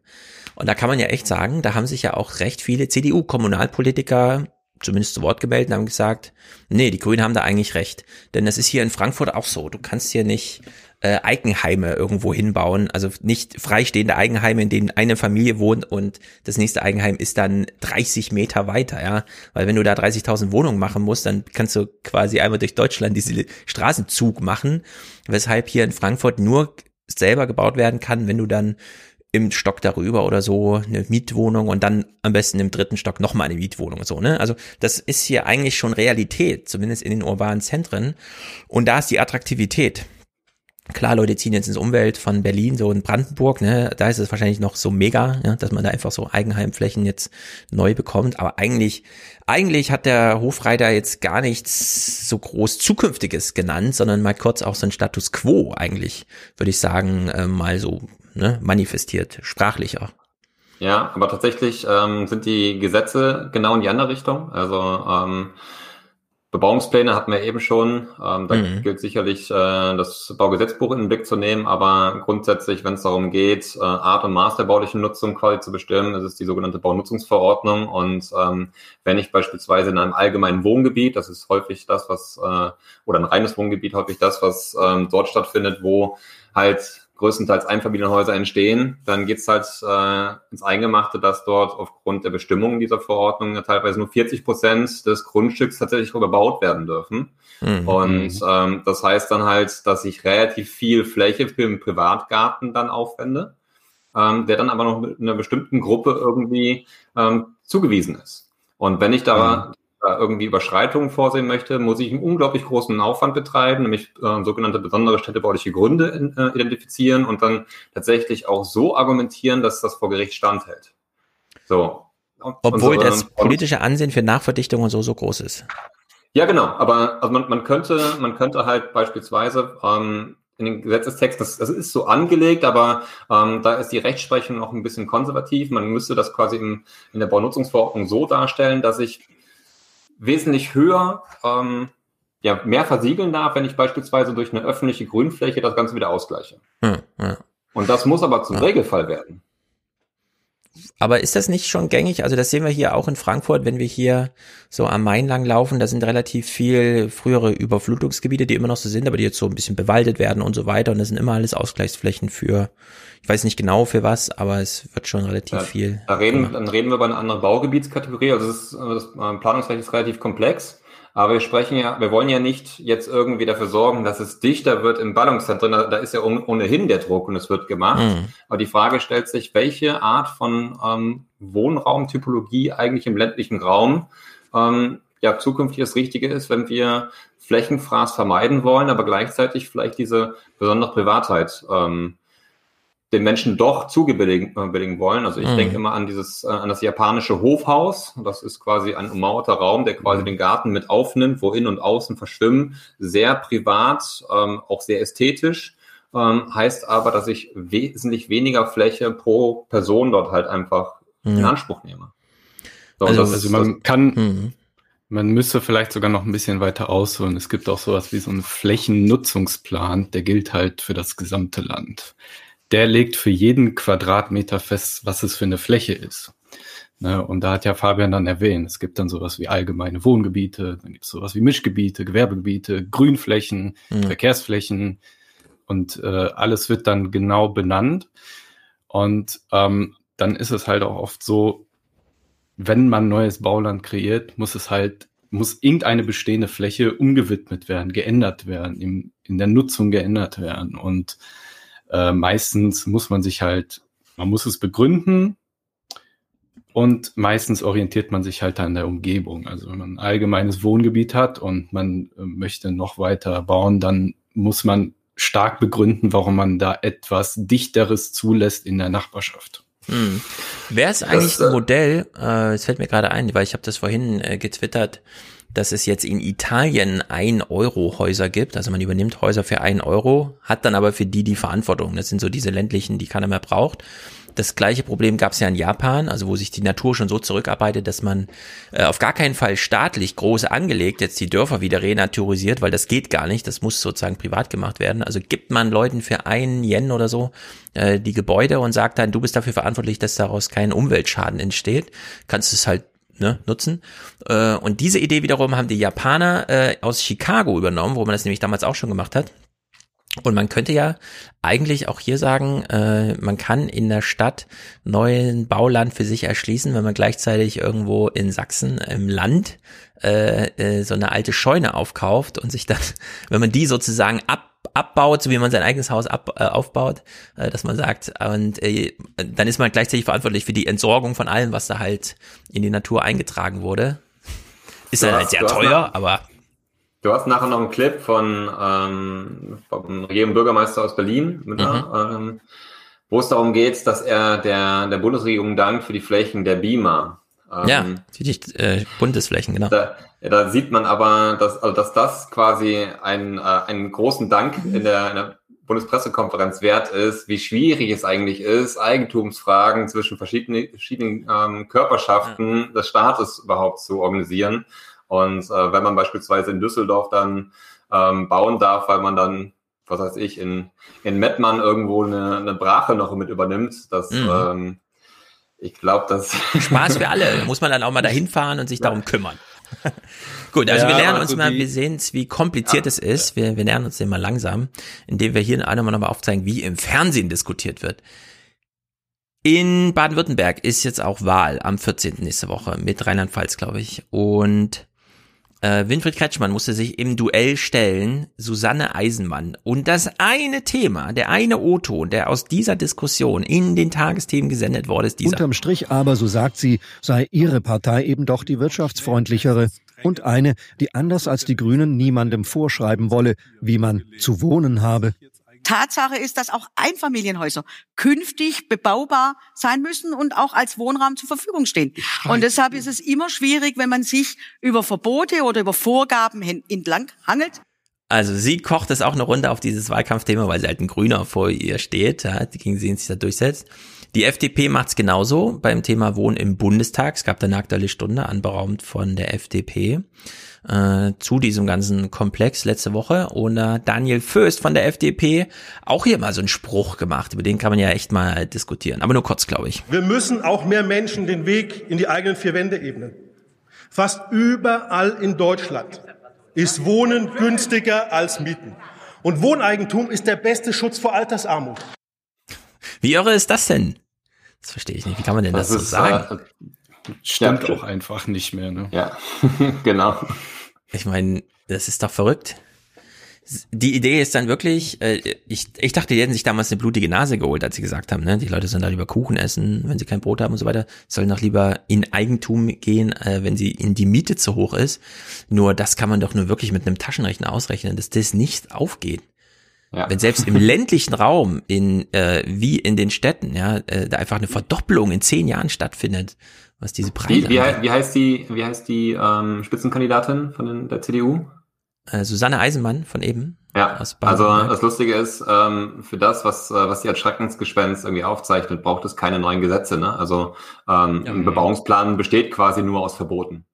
S1: Und da kann man ja echt sagen, da haben sich ja auch recht viele CDU-Kommunalpolitiker zumindest zu Wort gemeldet und haben gesagt, nee, die Grünen haben da eigentlich recht. Denn das ist hier in Frankfurt auch so. Du kannst hier nicht äh, Eigenheime irgendwo hinbauen. Also nicht freistehende Eigenheime, in denen eine Familie wohnt und das nächste Eigenheim ist dann 30 Meter weiter, ja. Weil wenn du da 30.000 Wohnungen machen musst, dann kannst du quasi einmal durch Deutschland diese Straßenzug machen, weshalb hier in Frankfurt nur selber gebaut werden kann, wenn du dann im Stock darüber oder so eine Mietwohnung und dann am besten im dritten Stock nochmal eine Mietwohnung so, ne? Also das ist hier eigentlich schon Realität, zumindest in den urbanen Zentren. Und da ist die Attraktivität. Klar, Leute ziehen jetzt ins Umwelt von Berlin, so in Brandenburg, ne, da ist es wahrscheinlich noch so mega, ja, dass man da einfach so Eigenheimflächen jetzt neu bekommt. Aber eigentlich, eigentlich hat der Hofreiter jetzt gar nichts so groß Zukünftiges genannt, sondern mal kurz auch so ein Status Quo eigentlich, würde ich sagen, äh, mal so ne, manifestiert, sprachlich auch.
S9: Ja, aber tatsächlich ähm, sind die Gesetze genau in die andere Richtung. Also ähm, Bebauungspläne hatten wir eben schon. Ähm, da mhm. gilt sicherlich äh, das Baugesetzbuch in den Blick zu nehmen, aber grundsätzlich, wenn es darum geht, äh, Art und Maß der baulichen Nutzung quasi zu bestimmen, ist es die sogenannte Baunutzungsverordnung. Und ähm, wenn ich beispielsweise in einem allgemeinen Wohngebiet, das ist häufig das, was, äh, oder ein reines Wohngebiet, häufig das, was ähm, dort stattfindet, wo halt größtenteils Einfamilienhäuser entstehen, dann geht's halt äh, ins Eingemachte, dass dort aufgrund der Bestimmungen dieser Verordnung ja teilweise nur 40 Prozent des Grundstücks tatsächlich überbaut werden dürfen. Mhm. Und ähm, das heißt dann halt, dass ich relativ viel Fläche für einen Privatgarten dann aufwende, ähm, der dann aber noch mit einer bestimmten Gruppe irgendwie ähm, zugewiesen ist. Und wenn ich da mhm irgendwie Überschreitungen vorsehen möchte, muss ich einen unglaublich großen Aufwand betreiben, nämlich äh, sogenannte besondere städtebauliche Gründe in, äh, identifizieren und dann tatsächlich auch so argumentieren, dass das vor Gericht standhält. So.
S1: Obwohl so, das politische Ansehen für Nachverdichtung und so so groß ist.
S9: Ja, genau. Aber also man, man könnte, man könnte halt beispielsweise ähm, in den Gesetzestext, das, das ist so angelegt, aber ähm, da ist die Rechtsprechung noch ein bisschen konservativ. Man müsste das quasi im, in der Baunutzungsverordnung so darstellen, dass ich wesentlich höher, ähm, ja, mehr versiegeln darf, wenn ich beispielsweise durch eine öffentliche Grünfläche das Ganze wieder ausgleiche. Hm, ja. Und das muss aber zum ja. Regelfall werden.
S1: Aber ist das nicht schon gängig? Also das sehen wir hier auch in Frankfurt, wenn wir hier so am Main lang laufen, da sind relativ viel frühere Überflutungsgebiete, die immer noch so sind, aber die jetzt so ein bisschen bewaldet werden und so weiter. Und das sind immer alles Ausgleichsflächen für, ich weiß nicht genau für was, aber es wird schon relativ ja, viel.
S9: Da reden, dann reden wir über eine andere Baugebietskategorie. Also das, ist, das äh, Planungsrecht ist relativ komplex. Aber wir sprechen ja, wir wollen ja nicht jetzt irgendwie dafür sorgen, dass es dichter wird im Ballungszentrum. Da, da ist ja ohnehin der Druck und es wird gemacht. Mhm. Aber die Frage stellt sich, welche Art von ähm, Wohnraumtypologie eigentlich im ländlichen Raum ähm, ja zukünftig das Richtige ist, wenn wir Flächenfraß vermeiden wollen, aber gleichzeitig vielleicht diese besondere Privatheit ähm, den Menschen doch zugebilligen äh, wollen. Also ich mhm. denke immer an dieses, äh, an das japanische Hofhaus. Das ist quasi ein ummauerter Raum, der quasi mhm. den Garten mit aufnimmt, wo innen und außen verschwimmen. Sehr privat, ähm, auch sehr ästhetisch. Ähm, heißt aber, dass ich wesentlich weniger Fläche pro Person dort halt einfach mhm. in Anspruch nehme.
S10: So, also, also, man ist, kann, mhm. man müsste vielleicht sogar noch ein bisschen weiter ausholen. Es gibt auch sowas wie so einen Flächennutzungsplan, der gilt halt für das gesamte Land der legt für jeden Quadratmeter fest, was es für eine Fläche ist. Ne, und da hat ja Fabian dann erwähnt, es gibt dann sowas wie allgemeine Wohngebiete, dann gibt es sowas wie Mischgebiete, Gewerbegebiete, Grünflächen, mhm. Verkehrsflächen und äh, alles wird dann genau benannt. Und ähm, dann ist es halt auch oft so, wenn man neues Bauland kreiert, muss es halt, muss irgendeine bestehende Fläche umgewidmet werden, geändert werden, im, in der Nutzung geändert werden. Und äh, meistens muss man sich halt, man muss es begründen und meistens orientiert man sich halt an der Umgebung. Also wenn man ein allgemeines Wohngebiet hat und man äh, möchte noch weiter bauen, dann muss man stark begründen, warum man da etwas Dichteres zulässt in der Nachbarschaft.
S1: Hm. Wäre es eigentlich das, ein äh, Modell, äh, es fällt mir gerade ein, weil ich habe das vorhin äh, getwittert, dass es jetzt in Italien ein Euro Häuser gibt. Also man übernimmt Häuser für ein Euro, hat dann aber für die die Verantwortung. Das sind so diese ländlichen, die keiner mehr braucht. Das gleiche Problem gab es ja in Japan, also wo sich die Natur schon so zurückarbeitet, dass man äh, auf gar keinen Fall staatlich groß angelegt jetzt die Dörfer wieder renaturisiert, weil das geht gar nicht. Das muss sozusagen privat gemacht werden. Also gibt man Leuten für einen Yen oder so äh, die Gebäude und sagt dann, du bist dafür verantwortlich, dass daraus kein Umweltschaden entsteht. Kannst es halt ne, nutzen. Äh, und diese Idee wiederum haben die Japaner äh, aus Chicago übernommen, wo man das nämlich damals auch schon gemacht hat. Und man könnte ja eigentlich auch hier sagen, äh, man kann in der Stadt neuen Bauland für sich erschließen, wenn man gleichzeitig irgendwo in Sachsen im Land äh, äh, so eine alte Scheune aufkauft und sich dann, [LAUGHS] wenn man die sozusagen ab abbaut, so wie man sein eigenes Haus ab, äh, aufbaut, äh, dass man sagt, und äh, dann ist man gleichzeitig verantwortlich für die Entsorgung von allem, was da halt in die Natur eingetragen wurde. Ist dann halt sehr teuer, nach, aber.
S9: Du hast nachher noch einen Clip von, ähm, vom Regierung Bürgermeister aus Berlin, mhm. ähm, wo es darum geht, dass er der, der Bundesregierung dankt für die Flächen der Beamer.
S1: Ähm, ja, die äh, Bundesflächen, genau.
S9: Da, da sieht man aber, dass, also dass das quasi ein, äh, einen großen Dank in der, in der Bundespressekonferenz wert ist, wie schwierig es eigentlich ist, Eigentumsfragen zwischen verschiedenen, verschiedenen ähm, Körperschaften ja. des Staates überhaupt zu organisieren. Und äh, wenn man beispielsweise in Düsseldorf dann ähm, bauen darf, weil man dann, was weiß ich, in, in Mettmann irgendwo eine, eine Brache noch mit übernimmt, das mhm. ähm, ich glaube, das [LAUGHS]
S1: Spaß für alle. [LAUGHS] Muss man dann auch mal dahin fahren und sich darum kümmern. [LAUGHS] Gut, also ja, wir lernen uns also mal, wir sehen es, wie kompliziert ja, es ist. Wir, wir lernen uns den mal langsam, indem wir hier einmal nochmal aufzeigen, wie im Fernsehen diskutiert wird. In Baden-Württemberg ist jetzt auch Wahl am 14. nächste Woche mit Rheinland-Pfalz, glaube ich. Und äh, Winfried Kretschmann musste sich im Duell stellen, Susanne Eisenmann. Und das eine Thema, der eine O-Ton, der aus dieser Diskussion in den Tagesthemen gesendet wurde, ist dieser.
S21: Unterm Strich aber, so sagt sie, sei ihre Partei eben doch die wirtschaftsfreundlichere und eine, die anders als die Grünen niemandem vorschreiben wolle, wie man zu wohnen habe.
S22: Tatsache ist, dass auch Einfamilienhäuser künftig bebaubar sein müssen und auch als Wohnraum zur Verfügung stehen. Und deshalb ist es immer schwierig, wenn man sich über Verbote oder über Vorgaben entlang hangelt.
S1: Also sie kocht es auch eine Runde auf dieses Wahlkampfthema, weil sie halt ein Grüner vor ihr steht, ja, gegen sie sich da durchsetzt. Die FDP macht's genauso beim Thema Wohnen im Bundestag. Es gab eine aktuelle Stunde anberaumt von der FDP äh, zu diesem ganzen Komplex letzte Woche. Und äh, Daniel Föst von der FDP auch hier mal so einen Spruch gemacht. Über den kann man ja echt mal diskutieren. Aber nur kurz, glaube ich.
S23: Wir müssen auch mehr Menschen den Weg in die eigenen vier Wände ebnen. Fast überall in Deutschland ist Wohnen günstiger als Mieten. Und Wohneigentum ist der beste Schutz vor Altersarmut.
S1: Wie irre ist das denn? Das verstehe ich nicht. Wie kann man denn das, das so sagen?
S10: Äh, stimmt ja. auch einfach nicht mehr. Ne?
S9: Ja, [LAUGHS] genau.
S1: Ich meine, das ist doch verrückt. Die Idee ist dann wirklich, äh, ich, ich dachte, die hätten sich damals eine blutige Nase geholt, als sie gesagt haben, ne? die Leute sollen da lieber Kuchen essen, wenn sie kein Brot haben und so weiter, sollen doch lieber in Eigentum gehen, äh, wenn sie in die Miete zu hoch ist. Nur das kann man doch nur wirklich mit einem Taschenrechner ausrechnen, dass das nicht aufgeht. Ja. Wenn selbst im ländlichen Raum, in äh, wie in den Städten, ja, äh, da einfach eine Verdopplung in zehn Jahren stattfindet, was diese Preise.
S9: Wie, wie, wie heißt die, wie heißt die ähm, Spitzenkandidatin von den, der CDU?
S1: Äh, Susanne Eisenmann von eben.
S9: Ja, also das Lustige ist, ähm, für das, was, äh, was sie als Schreckensgespenst irgendwie aufzeichnet, braucht es keine neuen Gesetze. Ne? Also ähm, ja, ein Bebauungsplan besteht quasi nur aus Verboten.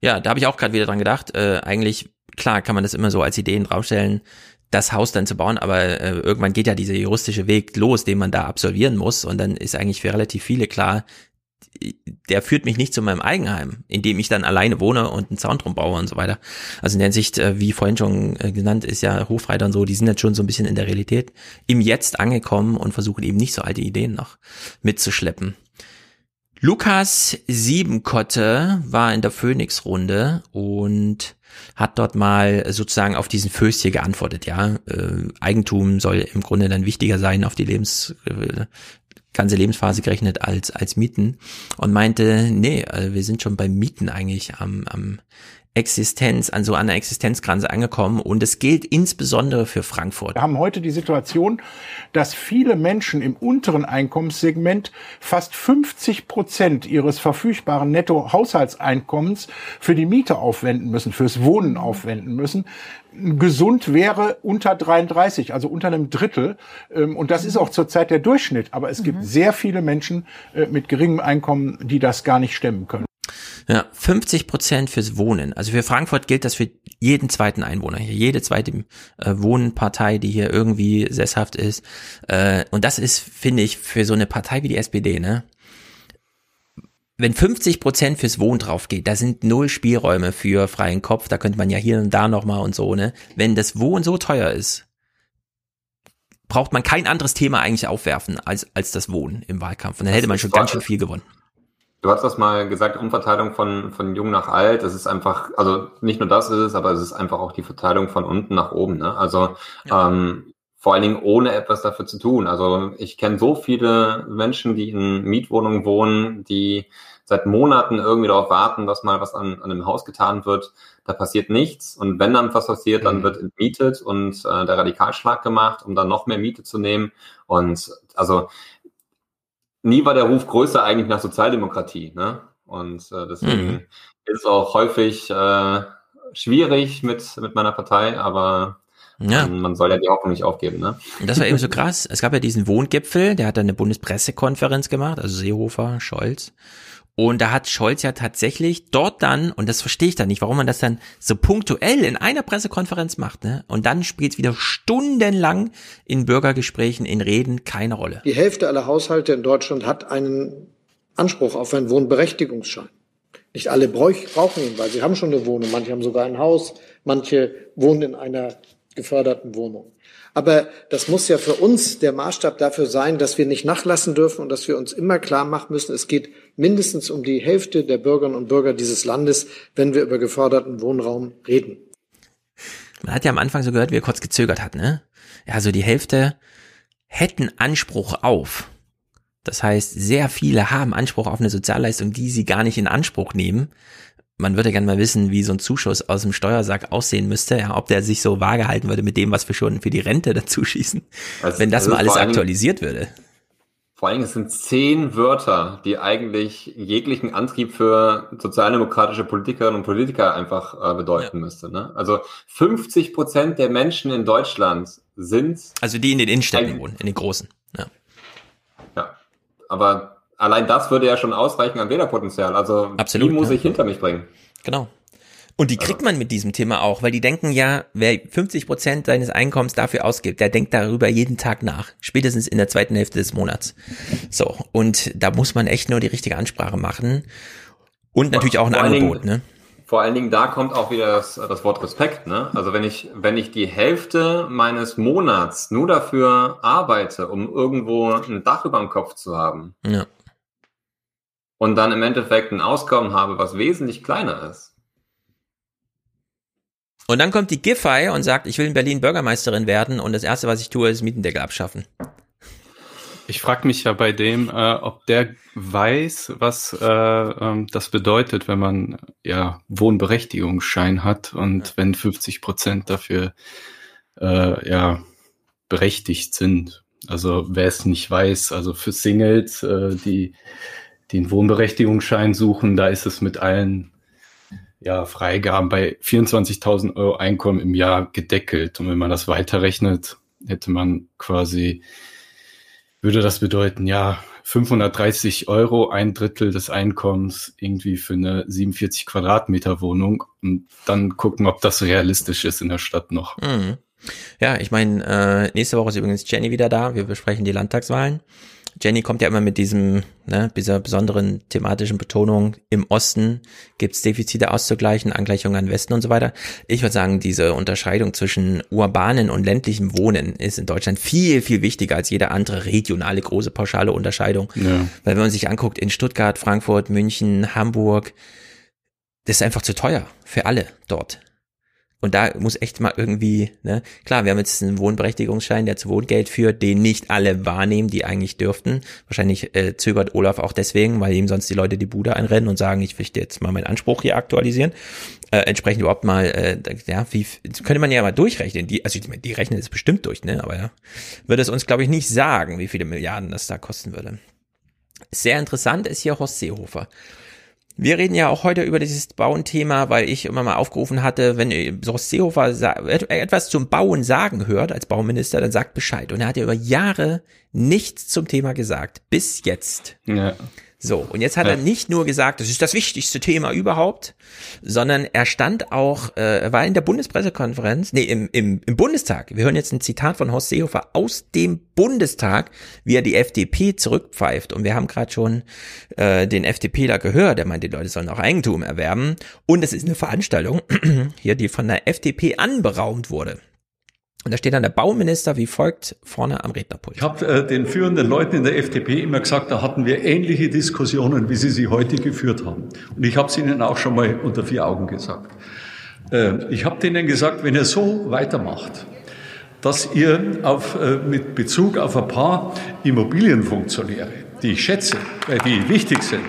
S1: Ja, da habe ich auch gerade wieder dran gedacht. Äh, eigentlich, klar, kann man das immer so als Ideen draufstellen, das Haus dann zu bauen, aber äh, irgendwann geht ja dieser juristische Weg los, den man da absolvieren muss und dann ist eigentlich für relativ viele klar, der führt mich nicht zu meinem Eigenheim, in dem ich dann alleine wohne und einen Zaun drum baue und so weiter. Also in der Hinsicht, äh, wie vorhin schon äh, genannt, ist ja Hofreiter und so, die sind jetzt schon so ein bisschen in der Realität im Jetzt angekommen und versuchen eben nicht so alte Ideen noch mitzuschleppen. Lukas Siebenkotte war in der Phoenix-Runde und hat dort mal sozusagen auf diesen Föst hier geantwortet, ja. Äh, Eigentum soll im Grunde dann wichtiger sein auf die Lebens, äh, ganze Lebensphase gerechnet als, als Mieten und meinte, nee, also wir sind schon beim Mieten eigentlich am, am Existenz, also an der Existenzgrenze angekommen und es gilt insbesondere für Frankfurt.
S24: Wir haben heute die Situation, dass viele Menschen im unteren Einkommenssegment fast 50 Prozent ihres verfügbaren Nettohaushaltseinkommens für die Miete aufwenden müssen, fürs Wohnen aufwenden müssen gesund wäre unter 33, also unter einem Drittel. Ähm, und das ist auch zurzeit der Durchschnitt. Aber es gibt mhm. sehr viele Menschen äh, mit geringem Einkommen, die das gar nicht stemmen können.
S1: Ja, 50 Prozent fürs Wohnen. Also für Frankfurt gilt das für jeden zweiten Einwohner hier, jede zweite äh, Wohnpartei, die hier irgendwie sesshaft ist. Äh, und das ist, finde ich, für so eine Partei wie die SPD, ne? Wenn 50 Prozent fürs Wohnen drauf geht, da sind null Spielräume für freien Kopf, da könnte man ja hier und da nochmal und so, ne? Wenn das Wohnen so teuer ist, braucht man kein anderes Thema eigentlich aufwerfen als, als das Wohnen im Wahlkampf. Und dann hätte man schon ganz schön viel gewonnen.
S9: Du hast das mal gesagt, Umverteilung von, von jung nach alt. Das ist einfach, also nicht nur das ist es, aber es ist einfach auch die Verteilung von unten nach oben. Ne? Also ja. ähm, vor allen Dingen ohne etwas dafür zu tun. Also ich kenne so viele Menschen, die in Mietwohnungen wohnen, die seit Monaten irgendwie darauf warten, dass mal was an, an einem Haus getan wird. Da passiert nichts. Und wenn dann was passiert, dann mhm. wird entmietet und äh, der Radikalschlag gemacht, um dann noch mehr Miete zu nehmen. Und also nie war der Ruf größer eigentlich nach Sozialdemokratie. Ne? Und äh, deswegen mhm. ist es auch häufig äh, schwierig mit, mit meiner Partei, aber ja. Man soll ja die Hoffnung nicht aufgeben, ne?
S1: Das war eben so krass. Es gab ja diesen Wohngipfel, der hat dann eine Bundespressekonferenz gemacht, also Seehofer, Scholz. Und da hat Scholz ja tatsächlich dort dann, und das verstehe ich dann nicht, warum man das dann so punktuell in einer Pressekonferenz macht, ne? Und dann spielt es wieder stundenlang in Bürgergesprächen, in Reden keine Rolle.
S13: Die Hälfte aller Haushalte in Deutschland hat einen Anspruch auf einen Wohnberechtigungsschein. Nicht alle brauchen ihn, weil sie haben schon eine Wohnung. Manche haben sogar ein Haus, manche wohnen in einer geförderten Wohnung. Aber das muss ja für uns der Maßstab dafür sein, dass wir nicht nachlassen dürfen und dass wir uns immer klar machen müssen, es geht mindestens um die Hälfte der Bürgerinnen und Bürger dieses Landes, wenn wir über geförderten Wohnraum reden.
S1: Man hat ja am Anfang so gehört, wie er kurz gezögert hat, ne? Ja, so die Hälfte hätten Anspruch auf. Das heißt, sehr viele haben Anspruch auf eine Sozialleistung, die sie gar nicht in Anspruch nehmen, man würde gerne mal wissen, wie so ein Zuschuss aus dem Steuersack aussehen müsste, ja, ob der sich so vage halten würde mit dem, was wir schon für die Rente [LAUGHS] dazu schießen, also, wenn das also mal alles aktualisiert würde.
S9: Vor allem, es sind zehn Wörter, die eigentlich jeglichen Antrieb für sozialdemokratische Politikerinnen und Politiker einfach äh, bedeuten ja. müsste. Ne? Also 50 Prozent der Menschen in Deutschland sind.
S1: Also die in den Innenstädten wohnen, in den großen. Ja.
S9: Ja. aber allein das würde ja schon ausreichen an Wählerpotenzial. Also
S1: Absolut,
S9: die muss
S1: ja.
S9: ich hinter mich bringen.
S1: Genau. Und die kriegt man mit diesem Thema auch, weil die denken ja, wer 50 Prozent seines Einkommens dafür ausgibt, der denkt darüber jeden Tag nach. Spätestens in der zweiten Hälfte des Monats. So. Und da muss man echt nur die richtige Ansprache machen. Und natürlich auch ein Angebot,
S9: Dingen-
S1: ne?
S9: Vor allen Dingen da kommt auch wieder das, das Wort Respekt. Ne? Also wenn ich, wenn ich die Hälfte meines Monats nur dafür arbeite, um irgendwo ein Dach über dem Kopf zu haben
S1: Ja.
S9: Und dann im Endeffekt ein Auskommen habe, was wesentlich kleiner ist.
S1: Und dann kommt die Giffey und sagt, ich will in Berlin Bürgermeisterin werden und das erste, was ich tue, ist Mietendeckel abschaffen.
S10: Ich frage mich ja bei dem, äh, ob der weiß, was äh, ähm, das bedeutet, wenn man ja Wohnberechtigungsschein hat und wenn 50 Prozent dafür äh, ja berechtigt sind. Also wer es nicht weiß, also für Singles, äh, die, einen Wohnberechtigungsschein suchen, da ist es mit allen ja, Freigaben bei 24.000 Euro Einkommen im Jahr gedeckelt. Und wenn man das weiterrechnet, hätte man quasi, würde das bedeuten, ja, 530 Euro, ein Drittel des Einkommens irgendwie für eine 47 Quadratmeter Wohnung und dann gucken, ob das realistisch ist in der Stadt noch.
S1: Mhm. Ja, ich meine, äh, nächste Woche ist übrigens Jenny wieder da. Wir besprechen die Landtagswahlen. Jenny kommt ja immer mit diesem, ne, dieser besonderen thematischen Betonung, im Osten gibt's Defizite auszugleichen, Angleichung an Westen und so weiter. Ich würde sagen, diese Unterscheidung zwischen urbanen und ländlichem Wohnen ist in Deutschland viel, viel wichtiger als jede andere regionale große pauschale Unterscheidung.
S10: Ja.
S1: Weil wenn man sich anguckt, in Stuttgart, Frankfurt, München, Hamburg, das ist einfach zu teuer für alle dort. Und da muss echt mal irgendwie, ne, klar, wir haben jetzt einen Wohnberechtigungsschein, der zu Wohngeld führt, den nicht alle wahrnehmen, die eigentlich dürften. Wahrscheinlich äh, zögert Olaf auch deswegen, weil ihm sonst die Leute die Bude einrennen und sagen, ich möchte jetzt mal meinen Anspruch hier aktualisieren. Äh, entsprechend überhaupt mal, äh, ja, wie könnte man ja mal durchrechnen. Die, also die, die rechnen es bestimmt durch, ne? Aber ja, würde es uns, glaube ich, nicht sagen, wie viele Milliarden das da kosten würde. Sehr interessant ist hier Horst Seehofer. Wir reden ja auch heute über dieses Bauenthema, weil ich immer mal aufgerufen hatte, wenn Horst Seehofer etwas zum Bauen sagen hört als Bauminister, dann sagt Bescheid. Und er hat ja über Jahre nichts zum Thema gesagt. Bis jetzt.
S10: Ja.
S1: So, und jetzt hat er
S10: Ja.
S1: nicht nur gesagt, das ist das wichtigste Thema überhaupt, sondern er stand auch, äh, er war in der Bundespressekonferenz, nee, im, im, im Bundestag. Wir hören jetzt ein Zitat von Horst Seehofer aus dem Bundestag, wie er die FDP zurückpfeift. Und wir haben gerade schon äh, den FDPler gehört, der meint, die Leute sollen auch Eigentum erwerben. Und es ist eine Veranstaltung [CLEARS THROAT] hier, die von der FDP anberaumt wurde. Und da steht dann der Bauminister wie folgt vorne am Rednerpult.
S25: Ich habe äh, den führenden Leuten in der FDP immer gesagt, da hatten wir ähnliche Diskussionen, wie sie sie heute geführt haben. Und ich habe es Ihnen auch schon mal unter vier Augen gesagt. Äh, ich habe denen gesagt, wenn ihr so weitermacht, dass ihr auf, äh, mit Bezug auf ein paar Immobilienfunktionäre, die ich schätze, weil die wichtig sind,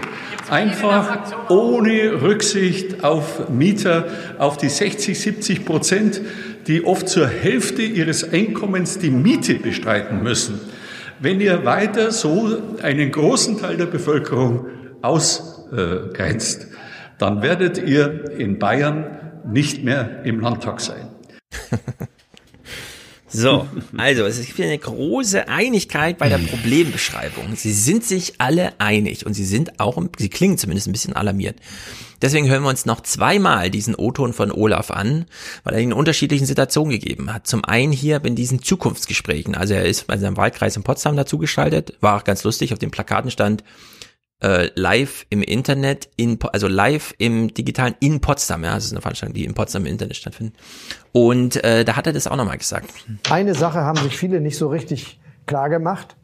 S25: einfach ohne Rücksicht auf Mieter, auf die 60, 70 Prozent, die oft zur Hälfte ihres Einkommens die Miete bestreiten müssen. Wenn ihr weiter so einen großen Teil der Bevölkerung ausgrenzt, dann werdet ihr in Bayern nicht mehr im Landtag sein. [LAUGHS]
S1: So, [LAUGHS] also es gibt eine große Einigkeit bei der Problembeschreibung. Sie sind sich alle einig und sie sind auch, sie klingen zumindest ein bisschen alarmiert. Deswegen hören wir uns noch zweimal diesen O-Ton von Olaf an, weil er ihn in unterschiedlichen Situationen gegeben hat. Zum einen hier in diesen Zukunftsgesprächen. Also er ist bei seinem Wahlkreis in Potsdam dazu geschaltet, war auch ganz lustig, auf den Plakaten stand äh, live im Internet, in, also live im digitalen in Potsdam. Ja, das ist eine Veranstaltung, die in Potsdam im Internet stattfindet. Und äh, da hat er das auch nochmal gesagt.
S13: Eine Sache haben sich viele nicht so richtig klar gemacht.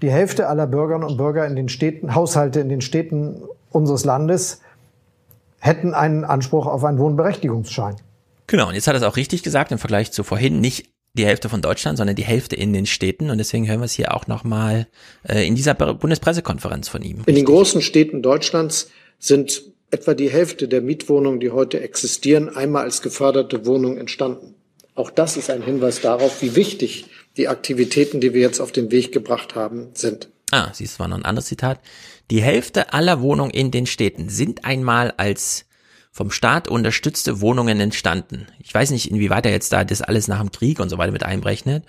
S13: Die Hälfte aller Bürgerinnen und Bürger in den Städten, Haushalte in den Städten unseres Landes hätten einen Anspruch auf einen Wohnberechtigungsschein.
S1: Genau, und jetzt hat er es auch richtig gesagt im Vergleich zu vorhin, nicht die Hälfte von Deutschland, sondern die Hälfte in den Städten. Und deswegen hören wir es hier auch nochmal äh, in dieser Bundespressekonferenz von ihm.
S13: In den großen Städten Deutschlands sind etwa die Hälfte der Mietwohnungen, die heute existieren, einmal als geförderte Wohnungen entstanden. Auch das ist ein Hinweis darauf, wie wichtig die Aktivitäten, die wir jetzt auf den Weg gebracht haben, sind.
S1: Ah, siehst du, war noch ein anderes Zitat. Die Hälfte aller Wohnungen in den Städten sind einmal als vom Staat unterstützte Wohnungen entstanden. Ich weiß nicht, inwieweit er jetzt da das alles nach dem Krieg und so weiter mit einberechnet.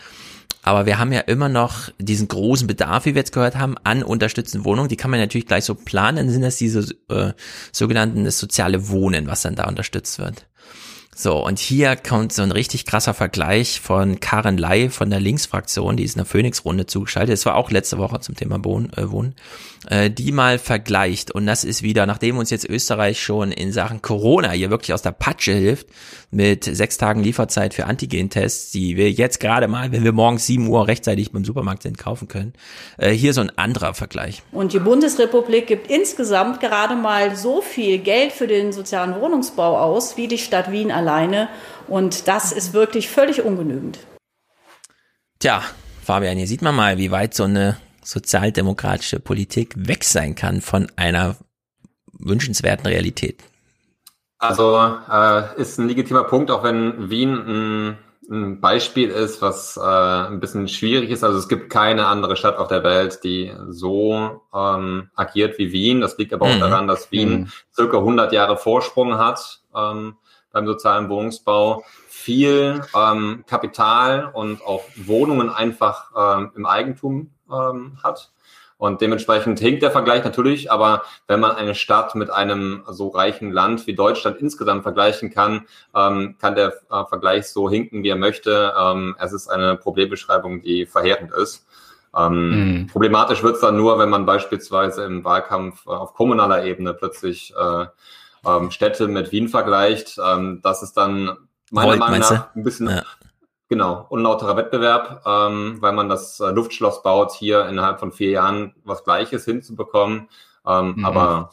S1: Aber wir haben ja immer noch diesen großen Bedarf, wie wir jetzt gehört haben, an unterstützenden Wohnungen. Die kann man natürlich gleich so planen. Dann sind das diese äh, sogenannten das soziale Wohnen, was dann da unterstützt wird. So, und hier kommt so ein richtig krasser Vergleich von Karen Lai von der Linksfraktion, die ist in der Phoenix-Runde zugeschaltet. Das war auch letzte Woche zum Thema Wohnen, äh, Wohnen äh, die mal vergleicht. Und das ist wieder, nachdem uns jetzt Österreich schon in Sachen Corona hier wirklich aus der Patsche hilft, mit sechs Tagen Lieferzeit für Antigen-Tests, die wir jetzt gerade mal, wenn wir morgens sieben Uhr rechtzeitig beim Supermarkt sind, kaufen können. Äh, hier so ein anderer Vergleich.
S26: Und die Bundesrepublik gibt insgesamt gerade mal so viel Geld für den sozialen Wohnungsbau aus, wie die Stadt Wien alleine. Und das ist wirklich völlig ungenügend.
S1: Tja, Fabian, hier sieht man mal, wie weit so eine sozialdemokratische Politik weg sein kann von einer wünschenswerten Realität.
S9: Also äh, ist ein legitimer Punkt, auch wenn Wien ein, ein Beispiel ist, was äh, ein bisschen schwierig ist. Also es gibt keine andere Stadt auf der Welt, die so ähm, agiert wie Wien. Das liegt aber auch mhm. daran, dass Wien mhm. circa 100 Jahre Vorsprung hat ähm, beim sozialen Wohnungsbau viel ähm, Kapital und auch Wohnungen einfach ähm, im Eigentum ähm, hat. Und dementsprechend hinkt der Vergleich natürlich, aber wenn man eine Stadt mit einem so reichen Land wie Deutschland insgesamt vergleichen kann, ähm, kann der äh, Vergleich so hinken, wie er möchte. Ähm, es ist eine Problembeschreibung, die verheerend ist. Ähm, mhm. Problematisch wird es dann nur, wenn man beispielsweise im Wahlkampf äh, auf kommunaler Ebene plötzlich äh, ähm, Städte mit Wien vergleicht. Ähm, das ist dann meiner Volt, Meinung nach ein bisschen ja. Genau, unlauterer Wettbewerb, ähm, weil man das äh, Luftschloss baut, hier innerhalb von vier Jahren was Gleiches hinzubekommen. Ähm, mhm. Aber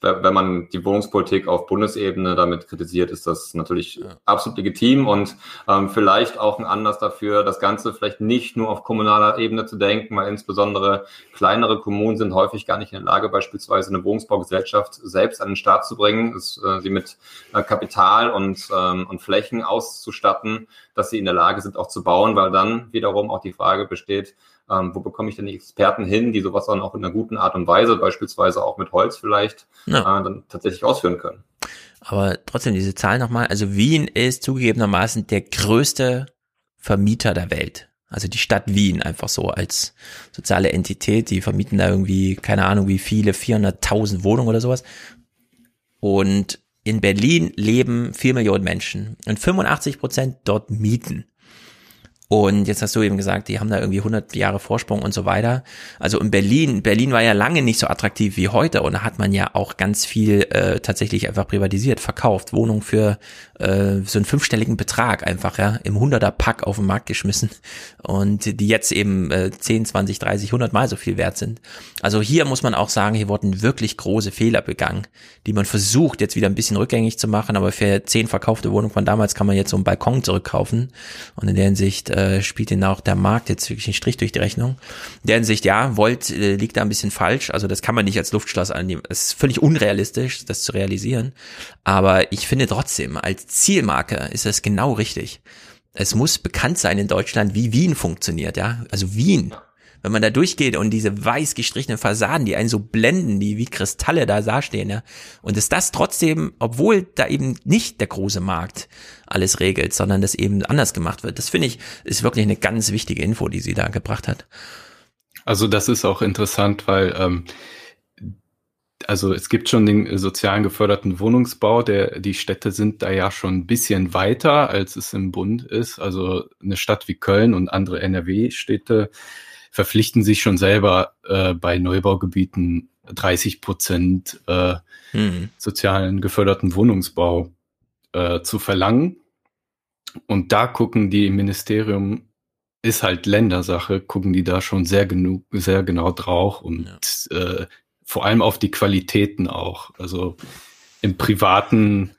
S9: wenn man die Wohnungspolitik auf Bundesebene damit kritisiert, ist das natürlich ja. absolut legitim und ähm, vielleicht auch ein Anlass dafür, das Ganze vielleicht nicht nur auf kommunaler Ebene zu denken, weil insbesondere kleinere Kommunen sind häufig gar nicht in der Lage, beispielsweise eine Wohnungsbaugesellschaft selbst an den Start zu bringen, ist, äh, sie mit äh, Kapital und, ähm, und Flächen auszustatten, dass sie in der Lage sind, auch zu bauen, weil dann wiederum auch die Frage besteht, ähm, wo bekomme ich denn die Experten hin, die sowas dann auch in einer guten Art und Weise, beispielsweise auch mit Holz vielleicht, ja. äh, dann tatsächlich ausführen können.
S1: Aber trotzdem diese Zahl nochmal. Also Wien ist zugegebenermaßen der größte Vermieter der Welt. Also die Stadt Wien einfach so als soziale Entität, die vermieten da irgendwie, keine Ahnung wie viele, 400.000 Wohnungen oder sowas. Und in Berlin leben vier Millionen Menschen und 85 Prozent dort mieten. Und jetzt hast du eben gesagt, die haben da irgendwie 100 Jahre Vorsprung und so weiter. Also in Berlin, Berlin war ja lange nicht so attraktiv wie heute und da hat man ja auch ganz viel äh, tatsächlich einfach privatisiert, verkauft, Wohnungen für äh, so einen fünfstelligen Betrag einfach ja im 100er Pack auf den Markt geschmissen und die jetzt eben äh, 10, 20, 30, 100 Mal so viel wert sind. Also hier muss man auch sagen, hier wurden wirklich große Fehler begangen, die man versucht jetzt wieder ein bisschen rückgängig zu machen, aber für zehn verkaufte Wohnungen von damals kann man jetzt so einen Balkon zurückkaufen und in der Hinsicht äh, spielt ihnen auch der Markt jetzt wirklich einen Strich durch die Rechnung. In der Hinsicht, ja, Volt äh, liegt da ein bisschen falsch. Also das kann man nicht als Luftschloss annehmen. Es ist völlig unrealistisch, das zu realisieren. Aber ich finde trotzdem, als Zielmarke ist es genau richtig. Es muss bekannt sein in Deutschland, wie Wien funktioniert, ja. Also Wien wenn man da durchgeht und diese weiß gestrichenen Fassaden, die einen so blenden, die wie Kristalle da dastehen, ja. Und ist das trotzdem, obwohl da eben nicht der große Markt alles regelt, sondern das eben anders gemacht wird. Das finde ich, ist wirklich eine ganz wichtige Info, die sie da gebracht hat.
S10: Also das ist auch interessant, weil ähm, also es gibt schon den sozialen geförderten Wohnungsbau, der, die Städte sind da ja schon ein bisschen weiter, als es im Bund ist. Also eine Stadt wie Köln und andere NRW-Städte verpflichten sich schon selber äh, bei Neubaugebieten 30 Prozent äh, mhm. sozialen geförderten Wohnungsbau äh, zu verlangen. Und da gucken die im Ministerium, ist halt Ländersache, gucken die da schon sehr genug, sehr genau drauf und ja. äh, vor allem auf die Qualitäten auch. Also im Privaten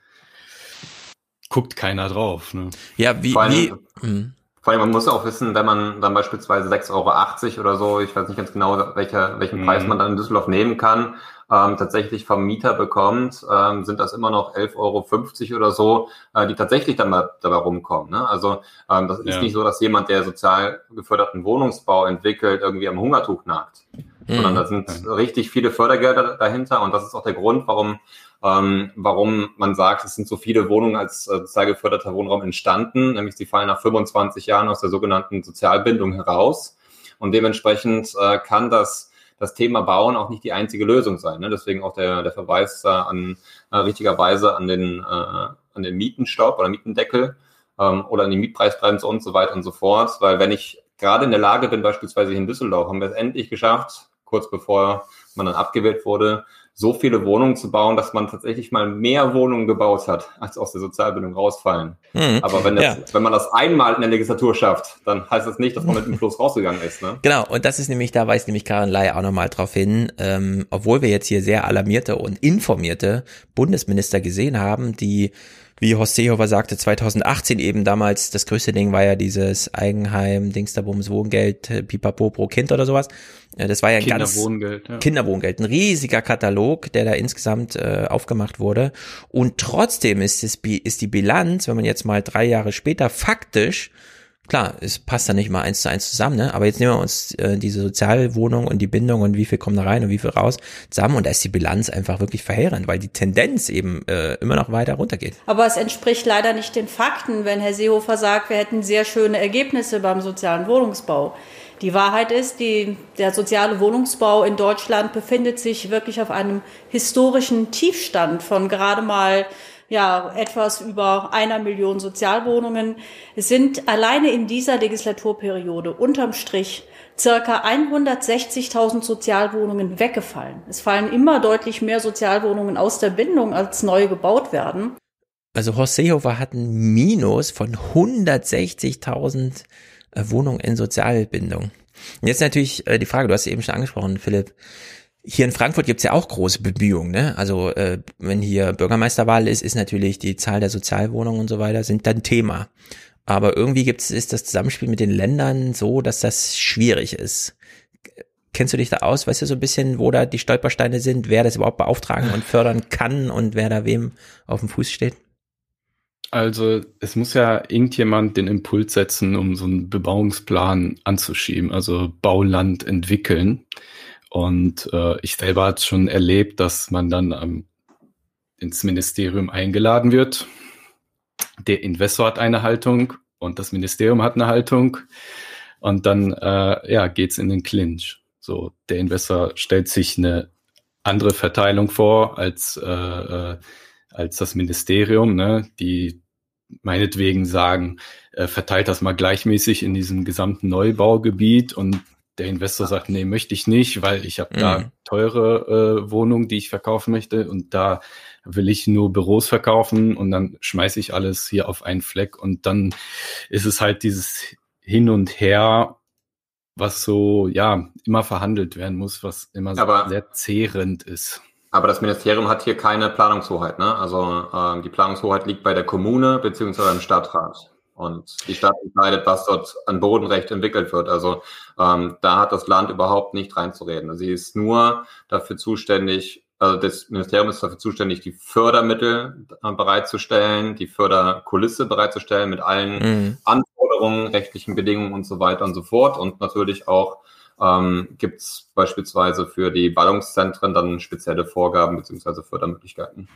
S10: guckt keiner drauf. Ne?
S1: Ja, wie, wie, hm.
S9: Vor allem, man muss auch wissen, wenn man dann beispielsweise 6,80 Euro oder so, ich weiß nicht ganz genau, welcher, welchen mhm. Preis man dann in Düsseldorf nehmen kann, ähm, tatsächlich vom Mieter bekommt, ähm, sind das immer noch 11,50 Euro oder so, äh, die tatsächlich dann mal dabei rumkommen. Ne? Also ähm, das ist ja. nicht so, dass jemand, der sozial geförderten Wohnungsbau entwickelt, irgendwie am Hungertuch nagt. mhm. sondern da sind richtig viele Fördergelder dahinter und das ist auch der Grund, warum ähm, warum man sagt, es sind so viele Wohnungen als äh, sozial geförderter Wohnraum entstanden, nämlich sie fallen nach 25 Jahren aus der sogenannten Sozialbindung heraus und dementsprechend äh, kann das das Thema Bauen auch nicht die einzige Lösung sein. Ne? Deswegen auch der, der Verweis äh, an äh, richtigerweise an den, äh, an den Mietenstopp oder Mietendeckel ähm, oder an die Mietpreisbremse und so weiter und so fort. Weil wenn ich gerade in der Lage bin, beispielsweise hier in Düsseldorf, haben wir es endlich geschafft, kurz bevor man dann abgewählt wurde, so viele Wohnungen zu bauen, dass man tatsächlich mal mehr Wohnungen gebaut hat, als aus der Sozialbindung rausfallen. Mhm. Aber wenn, das, ja. wenn man das einmal in der Legislatur schafft, dann heißt das nicht, dass man mit dem Plus rausgegangen ist. Ne?
S1: Genau, und das ist nämlich, da weist nämlich Karin Ley auch nochmal drauf hin, ähm, obwohl wir jetzt hier sehr alarmierte und informierte Bundesminister gesehen haben, die wie Horst Seehofer sagte, 2018 eben damals, das größte Ding war ja dieses Eigenheim, Dingsterbums, Wohngeld, äh, Pipapo pro Kind oder sowas. Äh, das war ja ein ganz ja. Kinderwohngeld, ein riesiger Katalog, der da insgesamt äh, aufgemacht wurde. Und trotzdem ist, es, ist die Bilanz, wenn man jetzt mal drei Jahre später faktisch klar, es passt dann nicht mal eins zu eins zusammen, ne? Aber jetzt nehmen wir uns äh, diese Sozialwohnung und die Bindung und wie viel kommen da rein und wie viel raus zusammen und da ist die Bilanz einfach wirklich verheerend, weil die Tendenz eben äh, immer noch weiter runtergeht.
S26: Aber es entspricht leider nicht den Fakten, wenn Herr Seehofer sagt, wir hätten sehr schöne Ergebnisse beim sozialen Wohnungsbau. Die Wahrheit ist, die, der soziale Wohnungsbau in Deutschland befindet sich wirklich auf einem historischen Tiefstand von gerade mal ja, etwas über einer Million Sozialwohnungen. Es sind alleine in dieser Legislaturperiode unterm Strich circa 160.000 Sozialwohnungen weggefallen. Es fallen immer deutlich mehr Sozialwohnungen aus der Bindung, als neu gebaut werden.
S1: Also Horst Seehofer hat ein Minus von 160.000 äh, Wohnungen in Sozialbindung. Jetzt natürlich äh, die Frage, du hast eben schon angesprochen, Philipp, hier in Frankfurt gibt's ja auch große Bemühungen. Ne? Also äh, wenn hier Bürgermeisterwahl ist, ist natürlich die Zahl der Sozialwohnungen und so weiter sind dann Thema. Aber irgendwie gibt's ist das Zusammenspiel mit den Ländern so, dass das schwierig ist. Kennst du dich da aus? Weißt du so ein bisschen, wo da die Stolpersteine sind, wer das überhaupt beauftragen und fördern kann und wer da wem auf dem Fuß steht?
S10: Also es muss ja irgendjemand den Impuls setzen, um so einen Bebauungsplan anzuschieben, also Bauland entwickeln. Und äh, ich selber hat schon erlebt, dass man dann ähm, ins Ministerium eingeladen wird. Der Investor hat eine Haltung und das Ministerium hat eine Haltung. Und dann äh, ja, geht's in den Clinch. So, der Investor stellt sich eine andere Verteilung vor als, äh, äh, als das Ministerium, ne? die meinetwegen sagen, äh, verteilt das mal gleichmäßig in diesem gesamten Neubaugebiet und der Investor sagt, nee, möchte ich nicht, weil ich habe mhm. da teure äh, Wohnungen, die ich verkaufen möchte und da will ich nur Büros verkaufen und dann schmeiße ich alles hier auf einen Fleck und dann ist es halt dieses Hin und Her, was so, ja, immer verhandelt werden muss, was immer aber, sehr zehrend ist.
S9: Aber das Ministerium hat hier keine Planungshoheit, ne? Also äh, die Planungshoheit liegt bei der Kommune beziehungsweise im Stadtrat. Und die Stadt entscheidet, was dort an Bodenrecht entwickelt wird. Also ähm, da hat das Land überhaupt nicht reinzureden. Sie ist nur dafür zuständig, also das Ministerium ist dafür zuständig, die Fördermittel äh, bereitzustellen, die Förderkulisse bereitzustellen mit allen mhm. Anforderungen, rechtlichen Bedingungen und so weiter und so fort. Und natürlich auch ähm, gibt es beispielsweise für die Ballungszentren dann spezielle Vorgaben beziehungsweise Fördermöglichkeiten.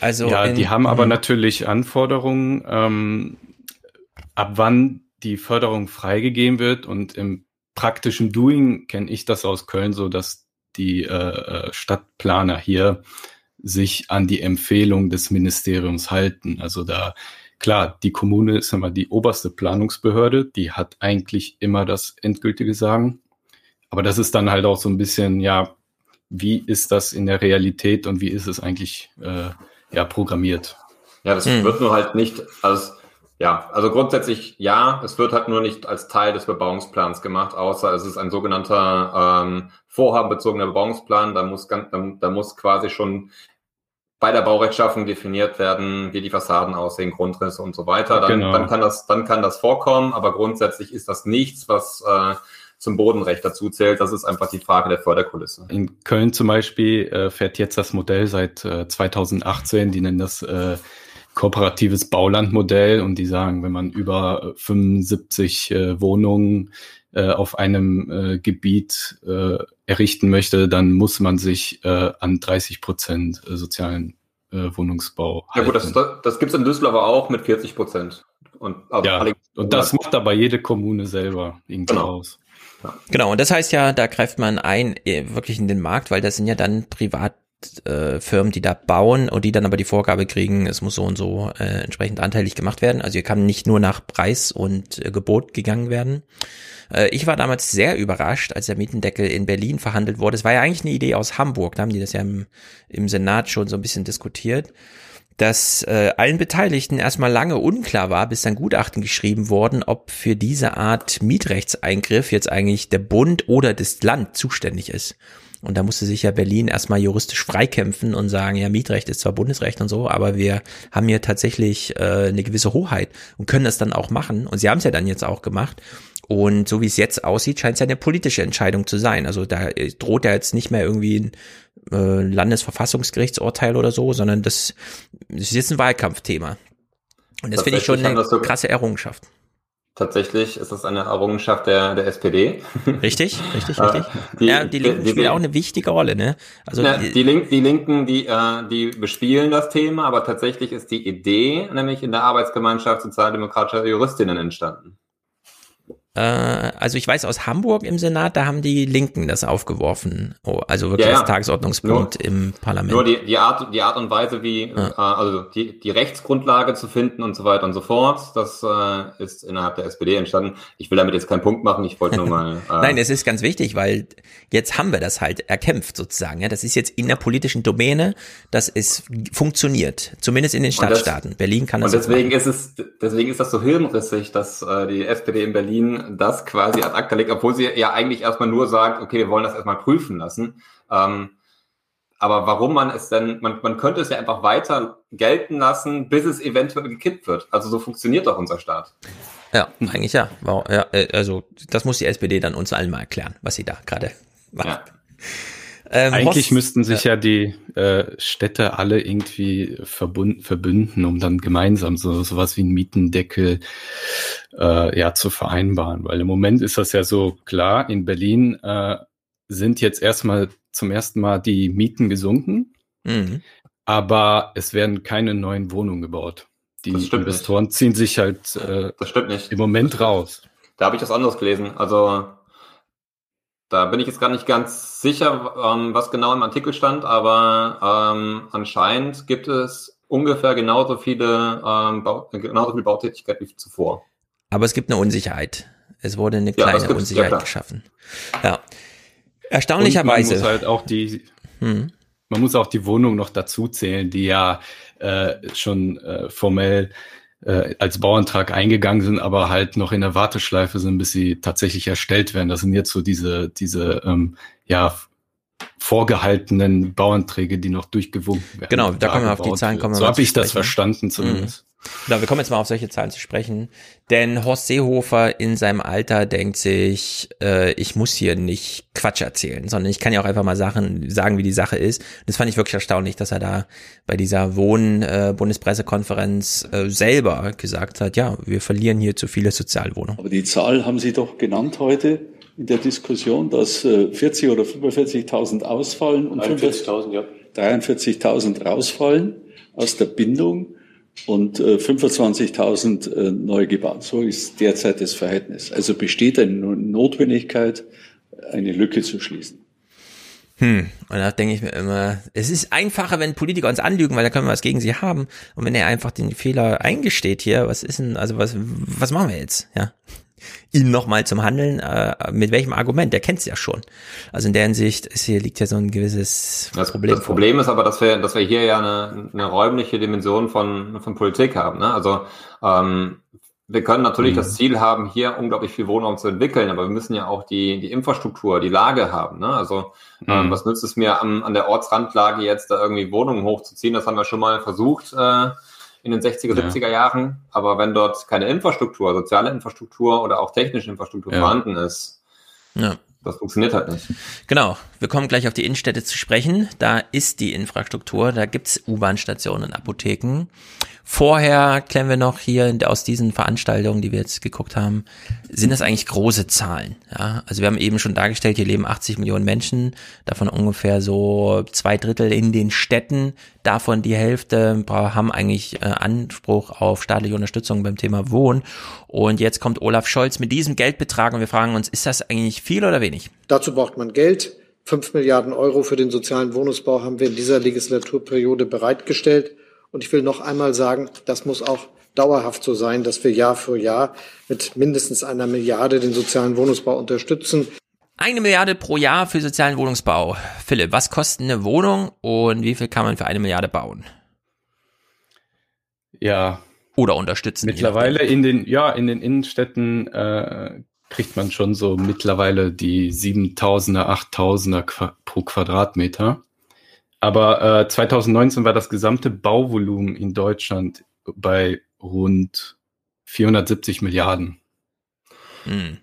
S10: Also ja, die haben aber mhm. natürlich Anforderungen. Ähm, ab wann die Förderung freigegeben wird und im praktischen Doing kenne ich das aus Köln so, dass die äh, äh, Stadtplaner hier sich an die Empfehlung des Ministeriums halten. Also da, klar, die Kommune ist immer die oberste Planungsbehörde, die hat eigentlich immer das endgültige Sagen. Aber das ist dann halt auch so ein bisschen, ja, wie ist das in der Realität und wie ist es eigentlich äh, ja programmiert?
S9: Ja, das hm. wird nur halt nicht, also ja, also grundsätzlich ja, es wird halt nur nicht als Teil des Bebauungsplans gemacht, außer es ist ein sogenannter ähm, vorhabenbezogener Bebauungsplan. Da muss, da, da muss quasi schon bei der Baurechtschaffung definiert werden, wie die Fassaden aussehen, Grundrisse und so weiter. Dann, genau. dann, kann, das, dann kann das vorkommen, aber grundsätzlich ist das nichts, was äh, zum Bodenrecht dazu zählt. Das ist einfach die Frage der Förderkulisse.
S10: In Köln zum Beispiel äh, fährt jetzt das Modell seit äh, 2018, die nennen das äh, kooperatives Baulandmodell und die sagen, wenn man über 75 äh, Wohnungen äh, auf einem äh, Gebiet äh, errichten möchte, dann muss man sich äh, an 30 Prozent äh, sozialen äh, Wohnungsbau
S9: halten. Ja gut, das, das, das gibt es in Düsseldorf auch mit 40 Prozent.
S10: Und, also ja, und das macht aber jede Kommune selber irgendwie genau. aus.
S1: Ja. Genau, und das heißt ja, da greift man ein äh, wirklich in den Markt, weil das sind ja dann privat äh, Firmen, die da bauen und die dann aber die Vorgabe kriegen, es muss so und so äh, entsprechend anteilig gemacht werden. Also hier kann nicht nur nach Preis und äh, Gebot gegangen werden. Äh, ich war damals sehr überrascht, als der Mietendeckel in Berlin verhandelt wurde. Es war ja eigentlich eine Idee aus Hamburg, da haben die das ja im, im Senat schon so ein bisschen diskutiert dass äh, allen Beteiligten erstmal lange unklar war, bis dann Gutachten geschrieben wurden, ob für diese Art Mietrechtseingriff jetzt eigentlich der Bund oder das Land zuständig ist. Und da musste sich ja Berlin erstmal juristisch freikämpfen und sagen, ja, Mietrecht ist zwar Bundesrecht und so, aber wir haben hier tatsächlich äh, eine gewisse Hoheit und können das dann auch machen. Und sie haben es ja dann jetzt auch gemacht. Und so wie es jetzt aussieht, scheint es ja eine politische Entscheidung zu sein. Also da droht ja jetzt nicht mehr irgendwie ein äh, Landesverfassungsgerichtsurteil oder so, sondern das, das ist jetzt ein Wahlkampfthema. Und das finde ich schon eine so krasse Errungenschaft.
S9: Tatsächlich ist das eine Errungenschaft der, der SPD. [LAUGHS]
S1: Richtig, richtig, richtig. die, ja, die Linken die, spielen die, auch eine wichtige Rolle, ne?
S9: Also ja, die, die, Link, die Linken, die, äh, die bespielen das Thema, aber tatsächlich ist die Idee nämlich in der Arbeitsgemeinschaft sozialdemokratischer Juristinnen entstanden.
S1: Äh, also ich weiß aus Hamburg im Senat, da haben die Linken das aufgeworfen. Oh, also wirklich ja, ja. als Tagesordnungspunkt nur, im Parlament.
S9: Nur die, die, Art, die Art und Weise, wie, ja. äh, also die, die Rechtsgrundlage zu finden und so weiter und so fort, das äh, ist innerhalb der SPD entstanden. Ich will damit jetzt keinen Punkt machen, ich wollte nur [LAUGHS] mal.
S1: Äh, Nein, es ist ganz wichtig, weil jetzt haben wir das halt erkämpft sozusagen. Ja, das ist jetzt in der politischen Domäne, dass es funktioniert, zumindest in den Stadtstaaten. Berlin kann das.
S9: Und deswegen ist es, deswegen ist das so hirnrissig, dass äh, die SPD in Berlin das quasi ad acta legt, obwohl sie ja eigentlich erstmal nur sagt, okay, wir wollen das erstmal prüfen lassen. Ähm, aber warum man es denn, man, man könnte es ja einfach weiter gelten lassen, bis es eventuell gekippt wird. Also so funktioniert doch unser Staat.
S1: Ja, eigentlich ja. ja äh, also das muss die SPD dann uns allen mal erklären, was sie da gerade. Ja.
S10: Ähm, Eigentlich müssten sich ja, ja die äh, Städte alle irgendwie verbund, verbünden, um dann gemeinsam so sowas wie einen Mietendeckel äh, ja zu vereinbaren. Weil im Moment ist das ja so klar, in Berlin äh, sind jetzt erstmal zum ersten Mal die Mieten gesunken, mhm. aber es werden keine neuen Wohnungen gebaut. Die Investoren nicht. ziehen sich halt äh, im Moment raus.
S9: Da habe ich das anderes gelesen. Also da bin ich jetzt gar nicht ganz sicher, ähm, was genau im Artikel stand, aber ähm, anscheinend gibt es ungefähr genauso viele ähm, Bau, genauso viel Bautätigkeit wie zuvor.
S1: Aber es gibt eine Unsicherheit. Es wurde eine kleine ja, Unsicherheit ja, geschaffen. Ja. Erstaunlicherweise.
S10: Und man muss halt auch die, hm. man muss auch die Wohnung noch dazu zählen, die ja äh, schon äh, formell äh, als Bauantrag eingegangen sind, aber halt noch in der Warteschleife sind, bis sie tatsächlich erstellt werden. Das sind jetzt so diese, diese ähm, ja, vorgehaltenen Bauanträge, die noch durchgewunken werden.
S1: Genau, da kommen wir auf die Zahlen. Kommen wir
S10: so habe ich das verstanden zumindest.
S1: Genau, wir kommen jetzt mal auf solche Zahlen zu sprechen. Denn Horst Seehofer in seinem Alter denkt sich, äh, ich muss hier nicht Quatsch erzählen, sondern ich kann ja auch einfach mal Sachen sagen, wie die Sache ist. Das fand ich wirklich erstaunlich, dass er da bei dieser Wohn-Bundespressekonferenz äh, äh, selber gesagt hat, ja, wir verlieren hier zu viele Sozialwohnungen.
S25: Aber die Zahl haben Sie doch genannt heute in der Diskussion, dass äh, 40 oder 45.000 ausfallen und 43.000 ja. 43 rausfallen aus der Bindung und äh, 25.000 äh, neu gebaut. So ist derzeit das Verhältnis. Also besteht eine Notwendigkeit, eine Lücke zu schließen.
S1: Hm, und da denke ich mir immer, es ist einfacher, wenn Politiker uns anlügen, weil da können wir was gegen sie haben. Und wenn er einfach den Fehler eingesteht hier, was ist denn, also was, was machen wir jetzt? Ja ihn nochmal zum Handeln. Äh, mit welchem Argument? Der kennt es ja schon. Also in der Hinsicht ist hier liegt ja so ein gewisses
S9: das,
S1: Problem.
S9: Das Problem vor. ist aber, dass wir, dass wir hier ja eine, eine räumliche Dimension von, von Politik haben. Ne? Also ähm, wir können natürlich mhm. das Ziel haben, hier unglaublich viel Wohnraum zu entwickeln, aber wir müssen ja auch die, die Infrastruktur, die Lage haben. Ne? Also ähm, mhm. was nützt es mir an, an der Ortsrandlage jetzt da irgendwie Wohnungen hochzuziehen? Das haben wir schon mal versucht. Äh, in den 60er, ja. 70er Jahren. Aber wenn dort keine Infrastruktur, soziale Infrastruktur oder auch technische Infrastruktur vorhanden ist, ja. das funktioniert halt nicht.
S1: Genau. Wir kommen gleich auf die Innenstädte zu sprechen. Da ist die Infrastruktur, da gibt's U-Bahn-Stationen, Apotheken. Vorher klären wir noch hier aus diesen Veranstaltungen, die wir jetzt geguckt haben, sind das eigentlich große Zahlen. Ja? Also wir haben eben schon dargestellt, hier leben 80 Millionen Menschen, davon ungefähr so zwei Drittel in den Städten, davon die Hälfte haben eigentlich äh, Anspruch auf staatliche Unterstützung beim Thema Wohnen. Und jetzt kommt Olaf Scholz mit diesem Geldbetrag und wir fragen uns, ist das eigentlich viel oder wenig?
S13: Dazu braucht man Geld. Fünf Milliarden Euro für den sozialen Wohnungsbau haben wir in dieser Legislaturperiode bereitgestellt. Und ich will noch einmal sagen, das muss auch dauerhaft so sein, dass wir Jahr für Jahr mit mindestens einer Milliarde den sozialen Wohnungsbau unterstützen.
S1: Eine Milliarde pro Jahr für sozialen Wohnungsbau. Philipp, was kostet eine Wohnung und wie viel kann man für eine Milliarde bauen?
S10: Ja.
S1: Oder unterstützen.
S10: Mittlerweile in den, ja, in den Innenstädten äh, kriegt man schon so mittlerweile die 7000er, 8000er pro Quadratmeter. Aber äh, 2019 war das gesamte Bauvolumen in Deutschland bei rund 470 Milliarden.
S1: Hm.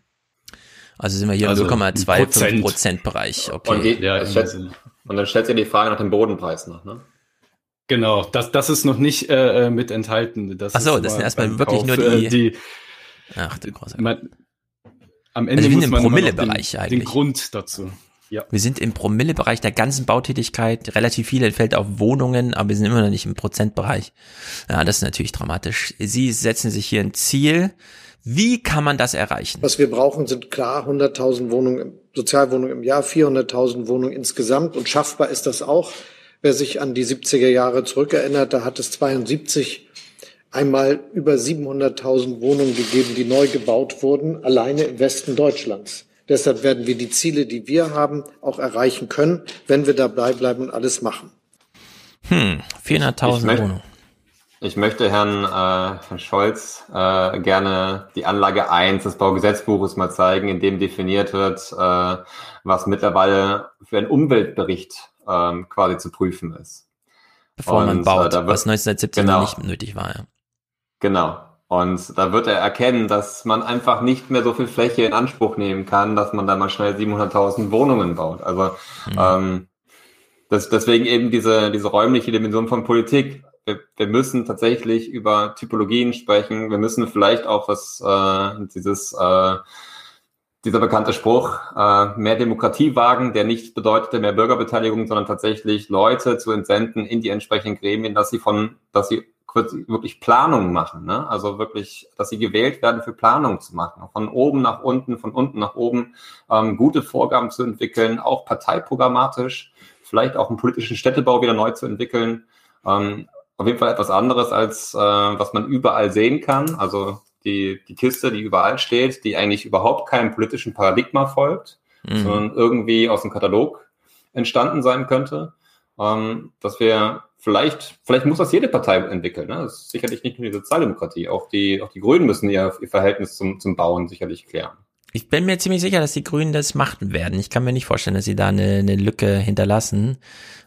S1: Also sind wir hier also 0,25 Prozent Bereich. Okay.
S9: Und, die, ja, schätzt, und dann stellt sich die Frage nach dem Bodenpreis noch, ne?
S10: Genau, das, das ist noch nicht äh, äh mit enthalten.
S1: Das Ach so, das sind erstmal wirklich Kauf, nur die,
S10: äh, die
S1: Ach du große.
S10: Am Ende also
S1: muss man Promillebereich
S10: den,
S1: eigentlich.
S10: den Grund dazu.
S1: Ja. Wir sind im Promillebereich der ganzen Bautätigkeit. Relativ viel entfällt auf Wohnungen, aber wir sind immer noch nicht im Prozentbereich. Ja, das ist natürlich dramatisch. Sie setzen sich hier ein Ziel. Wie kann man das erreichen?
S13: Was wir brauchen, sind klar 100.000 Wohnungen, Sozialwohnungen im Jahr, 400.000 Wohnungen insgesamt. Und schaffbar ist das auch. Wer sich an die 70er Jahre zurückerinnert, da hat es 72 einmal über 700.000 Wohnungen gegeben, die neu gebaut wurden, alleine im Westen Deutschlands. Deshalb werden wir die Ziele, die wir haben, auch erreichen können, wenn wir dabei bleiben und alles machen.
S1: Hm, 400.000 Wohnungen.
S9: Ich möchte Herrn, äh, Herrn Scholz äh, gerne die Anlage 1 des Baugesetzbuches mal zeigen, in dem definiert wird, äh, was mittlerweile für einen Umweltbericht äh, quasi zu prüfen ist.
S1: Bevor Und, man baut, äh, wird, was 1970 genau, nicht nötig war. Ja.
S9: Genau. Und da wird er erkennen, dass man einfach nicht mehr so viel Fläche in Anspruch nehmen kann, dass man da mal schnell 700.000 Wohnungen baut. Also mhm. ähm, das, deswegen eben diese, diese räumliche Dimension von Politik. Wir, wir müssen tatsächlich über Typologien sprechen. Wir müssen vielleicht auch was äh, dieses äh, dieser bekannte Spruch, äh, mehr Demokratie wagen, der nicht bedeutete mehr Bürgerbeteiligung, sondern tatsächlich Leute zu entsenden in die entsprechenden Gremien, dass sie von, dass sie wirklich Planung machen, ne? Also wirklich, dass sie gewählt werden für Planung zu machen, von oben nach unten, von unten nach oben, ähm, gute Vorgaben zu entwickeln, auch parteiprogrammatisch, vielleicht auch einen politischen Städtebau wieder neu zu entwickeln. Ähm, auf jeden Fall etwas anderes als äh, was man überall sehen kann. Also die, die Kiste, die überall steht, die eigentlich überhaupt keinem politischen Paradigma folgt, mhm. sondern irgendwie aus dem Katalog entstanden sein könnte. Ähm, dass wir vielleicht, vielleicht muss das jede Partei entwickeln. Ne? Das ist sicherlich nicht nur die Sozialdemokratie. Auch die, auch die Grünen müssen ihr, ihr Verhältnis zum, zum Bauen sicherlich klären.
S1: Ich bin mir ziemlich sicher, dass die Grünen das machen werden. Ich kann mir nicht vorstellen, dass sie da eine, eine Lücke hinterlassen.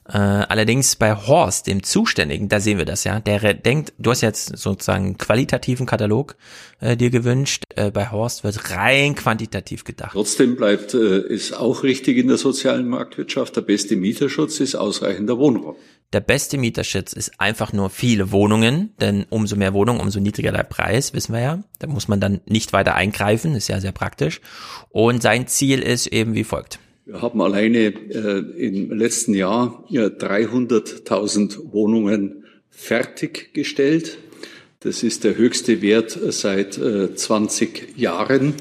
S1: Äh, allerdings bei Horst, dem Zuständigen, da sehen wir das ja. Der denkt, du hast jetzt sozusagen einen qualitativen Katalog äh, dir gewünscht. Äh, bei Horst wird rein quantitativ gedacht.
S25: Trotzdem bleibt äh, es auch richtig in der sozialen Marktwirtschaft. Der beste Mieterschutz ist ausreichender Wohnraum.
S1: Der beste Mieterschutz ist einfach nur viele Wohnungen, denn umso mehr Wohnungen, umso niedriger der Preis, wissen wir ja. Da muss man dann nicht weiter eingreifen, ist ja sehr praktisch. Und sein Ziel ist eben wie folgt.
S25: Wir haben alleine äh, im letzten Jahr ja, 300.000 Wohnungen fertiggestellt. Das ist der höchste Wert seit äh, 20 Jahren.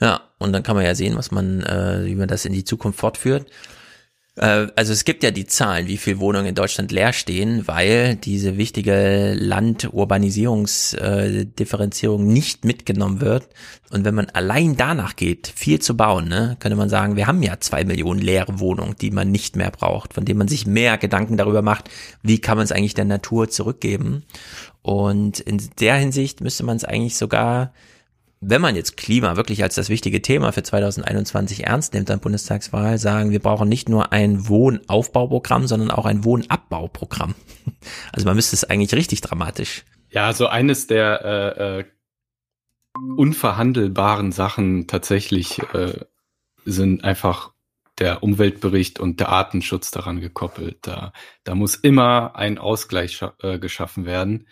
S1: Ja, und dann kann man ja sehen, was man, äh, wie man das in die Zukunft fortführt. Äh, also es gibt ja die Zahlen, wie viel Wohnungen in Deutschland leer stehen, weil diese wichtige Land-Urbanisierungsdifferenzierung nicht mitgenommen wird. Und wenn man allein danach geht, viel zu bauen, ne, könnte man sagen, wir haben ja zwei Millionen leere Wohnungen, die man nicht mehr braucht, von denen man sich mehr Gedanken darüber macht, wie kann man es eigentlich der Natur zurückgeben. Und in der Hinsicht müsste man es eigentlich sogar wenn man jetzt Klima wirklich als das wichtige Thema für 2021 ernst nimmt an Bundestagswahl, sagen, wir brauchen nicht nur ein Wohnaufbauprogramm, sondern auch ein Wohnabbauprogramm. [LAUGHS] Also man müsste es eigentlich richtig dramatisch.
S10: Ja, so eines der äh, äh, unverhandelbaren Sachen tatsächlich äh, sind einfach der Umweltbericht und der Artenschutz daran gekoppelt. Da, da muss immer ein Ausgleich äh, geschaffen werden.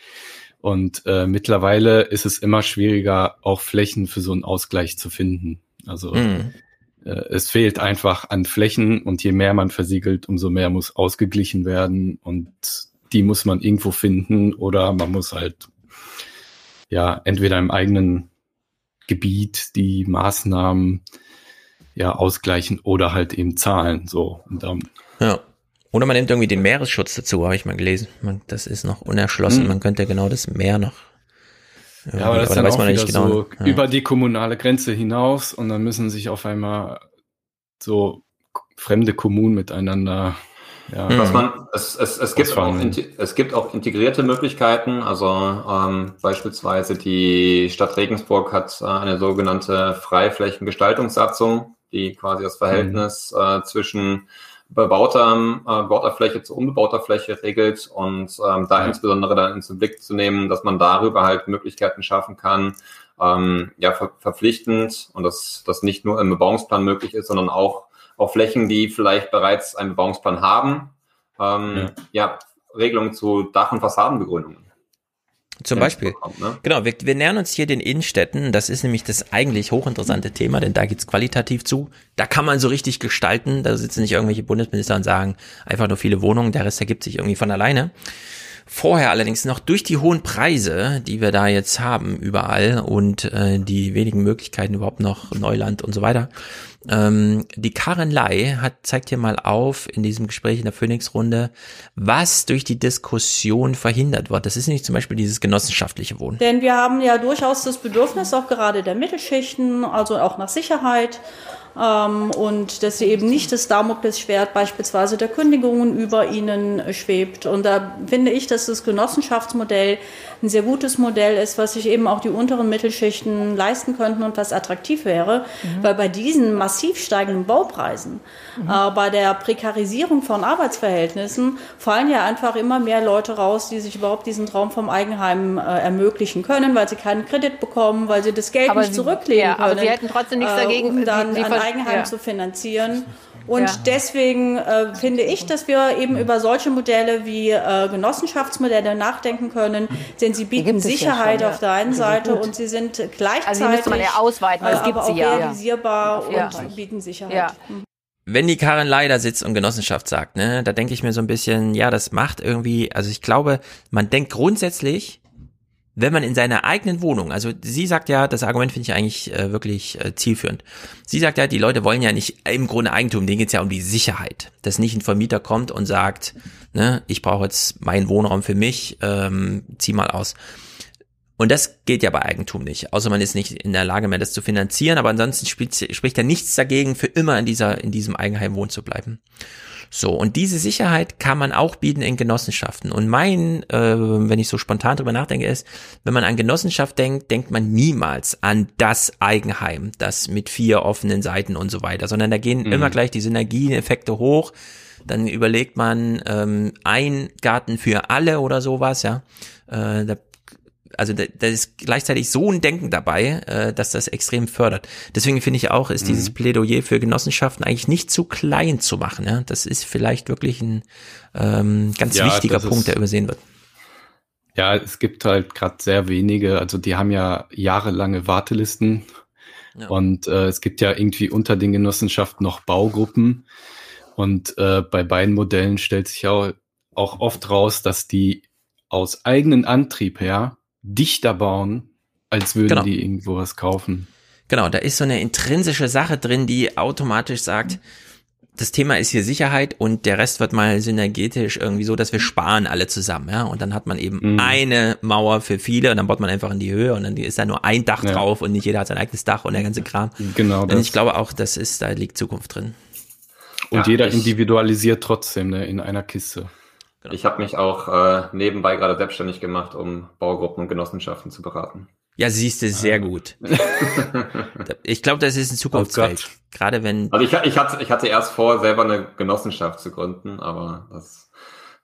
S10: Und äh, mittlerweile ist es immer schwieriger, auch Flächen für so einen Ausgleich zu finden. Also mhm. äh, es fehlt einfach an Flächen und je mehr man versiegelt, umso mehr muss ausgeglichen werden und die muss man irgendwo finden oder man muss halt ja entweder im eigenen Gebiet die Maßnahmen ja ausgleichen oder halt eben zahlen. So. Und,
S1: ähm, ja. Oder man nimmt irgendwie den Meeresschutz dazu, habe ich mal gelesen. Man, das ist noch unerschlossen. Hm. Man könnte genau das Meer noch.
S10: Ja, aber das aber ist dann man nicht genau. So ja. über die kommunale Grenze hinaus und dann müssen sich auf einmal so fremde Kommunen miteinander
S9: ja, was man, es, es, es, gibt auch, es gibt auch integrierte Möglichkeiten. Also ähm, beispielsweise die Stadt Regensburg hat äh, eine sogenannte Freiflächengestaltungssatzung die quasi das Verhältnis mhm. äh, zwischen bebauter, äh, bebauter Fläche zu unbebauter Fläche regelt und ähm, da insbesondere dann ins Blick zu nehmen, dass man darüber halt Möglichkeiten schaffen kann, ähm, ja, ver verpflichtend und dass das nicht nur im Bebauungsplan möglich ist, sondern auch auf Flächen, die vielleicht bereits einen Bebauungsplan haben, ähm, ja. ja Regelungen zu Dach- und Fassadenbegrünungen.
S1: Zum Beispiel. Bekommt, ne? Genau, wir, wir nähern uns hier den Innenstädten. Das ist nämlich das eigentlich hochinteressante Thema, denn da geht's qualitativ zu. Da kann man so richtig gestalten. Da sitzen nicht irgendwelche Bundesminister und sagen einfach nur viele Wohnungen, der Rest ergibt sich irgendwie von alleine. Vorher allerdings noch durch die hohen Preise, die wir da jetzt haben überall und äh, die wenigen Möglichkeiten überhaupt noch Neuland und so weiter. Ähm, die Karen Lai hat zeigt hier mal auf in diesem Gespräch in der Phoenix-Runde, was durch die Diskussion verhindert wird. Das ist nicht zum Beispiel dieses genossenschaftliche Wohnen.
S26: Denn wir haben ja durchaus das Bedürfnis, auch gerade der Mittelschichten, also auch nach Sicherheit ähm, und dass sie eben nicht das Damoklesschwert beispielsweise der Kündigungen über ihnen schwebt. Und da finde ich, dass das Genossenschaftsmodell ein sehr gutes Modell ist, was sich eben auch die unteren Mittelschichten leisten könnten und was attraktiv wäre, mhm. weil bei diesen massiv steigenden Baupreisen, mhm. äh, bei der Prekarisierung von Arbeitsverhältnissen fallen ja einfach immer mehr Leute raus, die sich überhaupt diesen Traum vom Eigenheim äh, ermöglichen können, weil sie keinen Kredit bekommen, weil sie das Geld aber nicht sie, zurücklegen ja, können. Aber
S18: sie hätten trotzdem nichts dagegen,
S26: äh, um dann die, die ein Eigenheim ja. zu finanzieren. Und ja. deswegen äh, finde ich, dass wir eben über solche Modelle wie äh, Genossenschaftsmodelle nachdenken können, denn sie bieten Sicherheit ja schon, auf der einen Seite und sie sind gleichzeitig also
S18: müsste man ja ausweiten,
S26: äh, aber auch ja. realisierbar und bieten Sicherheit. Mhm.
S1: Wenn die Karin leider sitzt und Genossenschaft sagt, ne, da denke ich mir so ein bisschen, ja, das macht irgendwie, also ich glaube, man denkt grundsätzlich, wenn man in seiner eigenen Wohnung, also sie sagt ja, das Argument finde ich eigentlich äh, wirklich äh, zielführend. Sie sagt ja, die Leute wollen ja nicht im Grunde Eigentum, denen geht's ja um die Sicherheit, dass nicht ein Vermieter kommt und sagt, ne, ich brauche jetzt meinen Wohnraum für mich, ähm, zieh mal aus. Und das geht ja bei Eigentum nicht, außer man ist nicht in der Lage mehr, das zu finanzieren, aber ansonsten spielt, spricht ja nichts dagegen, für immer in dieser, in diesem Eigenheim wohnen zu bleiben. So, und diese Sicherheit kann man auch bieten in Genossenschaften. Und mein, äh, wenn ich so spontan drüber nachdenke, ist, wenn man an Genossenschaft denkt, denkt man niemals an das Eigenheim, das mit vier offenen Seiten und so weiter, sondern da gehen mhm. immer gleich die Synergieneffekte hoch. Dann überlegt man ähm, ein Garten für alle oder sowas, ja. Äh, da also da, da ist gleichzeitig so ein Denken dabei, äh, dass das extrem fördert. Deswegen finde ich auch, ist mhm. dieses Plädoyer für Genossenschaften eigentlich nicht zu klein zu machen. Ja? Das ist vielleicht wirklich ein ähm, ganz ja, wichtiger Punkt, ist, der übersehen wird.
S10: Ja, es gibt halt gerade sehr wenige, also die haben ja jahrelange Wartelisten ja. und äh, es gibt ja irgendwie unter den Genossenschaften noch Baugruppen und äh, bei beiden Modellen stellt sich auch, auch oft raus, dass die aus eigenen Antrieb her dichter bauen, als würden genau. die irgendwo was kaufen.
S1: Genau, da ist so eine intrinsische Sache drin, die automatisch sagt, das Thema ist hier Sicherheit und der Rest wird mal synergetisch irgendwie so, dass wir sparen alle zusammen, ja. Und dann hat man eben mhm. eine Mauer für viele und dann baut man einfach in die Höhe und dann ist da nur ein Dach ja. drauf und nicht jeder hat sein eigenes Dach und der ganze Kram.
S10: Genau.
S1: Und ich glaube auch, das ist, da liegt Zukunft drin.
S10: Und ja, jeder individualisiert trotzdem ne, in einer Kiste.
S9: Genau. Ich habe mich auch äh, nebenbei gerade selbstständig gemacht, um Baugruppen und Genossenschaften zu beraten.
S1: Ja, siehst du, sehr gut. [LAUGHS] ich glaube, das ist ein Zukunftsfeld. Oh gerade wenn.
S9: Also ich, ich, hatte, ich hatte erst vor, selber eine Genossenschaft zu gründen, aber das,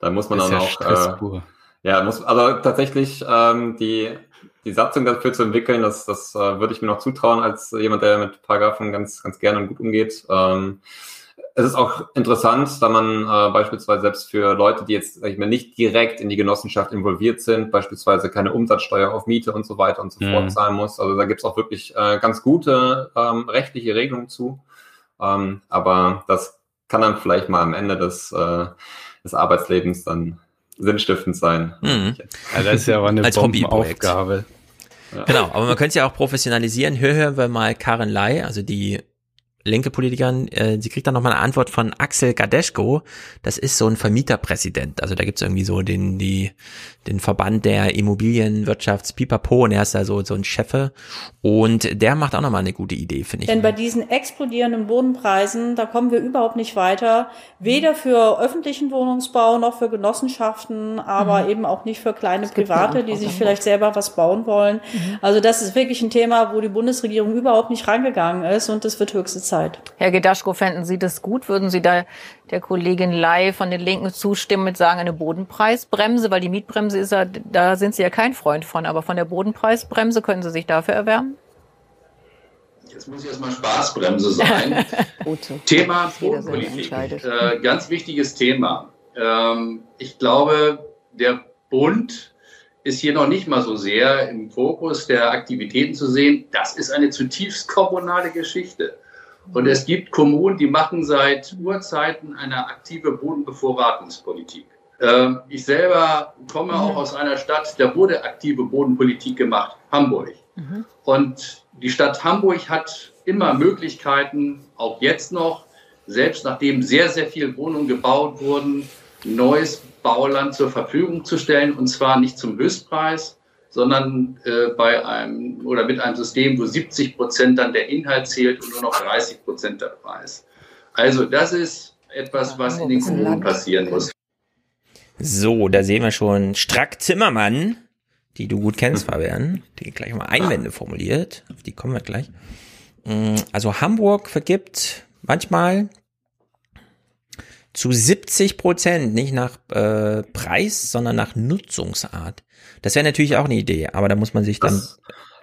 S9: da muss man dann ja auch. Äh, Ja, muss, also tatsächlich ähm, die, die Satzung dafür zu entwickeln, das, das äh, würde ich mir noch zutrauen als jemand, der mit Paragraphen ganz, ganz gerne und gut umgeht. Ähm, es ist auch interessant, da man äh, beispielsweise selbst für Leute, die jetzt sag ich mal, nicht direkt in die Genossenschaft involviert sind, beispielsweise keine Umsatzsteuer auf Miete und so weiter und so fort mhm. zahlen muss. Also da gibt es auch wirklich äh, ganz gute ähm, rechtliche Regelungen zu. Ähm, aber das kann dann vielleicht mal am Ende des, äh, des Arbeitslebens dann sinnstiftend sein.
S10: Mhm. Ja, das ist ja aber eine Als Aufgabe.
S1: Ja. Genau, aber man könnte es ja auch professionalisieren. Hier hören wir mal Karen Lai, also die linke Politikerin, äh, sie kriegt dann nochmal eine Antwort von Axel Gadeschko. Das ist so ein Vermieterpräsident. Also da gibt's irgendwie so den, die, den Verband der Immobilienwirtschafts Pipapo und er ist da so, so ein Chefe. Und der macht auch nochmal eine gute Idee, finde ich.
S26: Denn bei diesen explodierenden Bodenpreisen, da kommen wir überhaupt nicht weiter. Weder für öffentlichen Wohnungsbau noch für Genossenschaften, aber mhm. eben auch nicht für kleine Private, die sich vielleicht selber was bauen wollen. Mhm. Also das ist wirklich ein Thema, wo die Bundesregierung überhaupt nicht rangegangen ist und das wird höchste Zeit. Zeit.
S18: Herr Gedaschko, fänden Sie das gut? Würden Sie da der Kollegin Lai von den Linken zustimmen mit sagen, eine Bodenpreisbremse? Weil die Mietbremse ist ja, da sind Sie ja kein Freund von. Aber von der Bodenpreisbremse können Sie sich dafür erwärmen?
S27: Jetzt muss ich erstmal Spaßbremse sein. [LAUGHS] Thema Bodenpolitik. Äh, ganz wichtiges Thema. Ähm, ich glaube, der Bund ist hier noch nicht mal so sehr im Fokus der Aktivitäten zu sehen. Das ist eine zutiefst kommunale Geschichte. Und es gibt Kommunen, die machen seit Urzeiten eine aktive Bodenbevorratungspolitik. Ähm, ich selber komme auch aus einer Stadt, da wurde aktive Bodenpolitik gemacht, Hamburg. Mhm. Und die Stadt Hamburg hat immer Möglichkeiten, auch jetzt noch, selbst nachdem sehr, sehr viele Wohnungen gebaut wurden, neues Bauland zur Verfügung zu stellen, und zwar nicht zum Höchstpreis, sondern äh, bei einem oder mit einem System, wo 70 Prozent dann der Inhalt zählt und nur noch 30 Prozent der Preis. Also das ist etwas, was in den Kommunen passieren muss.
S1: So, da sehen wir schon Strack Zimmermann, die du gut kennst, Fabian, die gleich mal Einwände formuliert. Auf die kommen wir gleich. Mm, also Hamburg vergibt manchmal zu 70 Prozent nicht nach äh, Preis, sondern nach Nutzungsart. Das wäre natürlich auch eine Idee, aber da muss man sich dann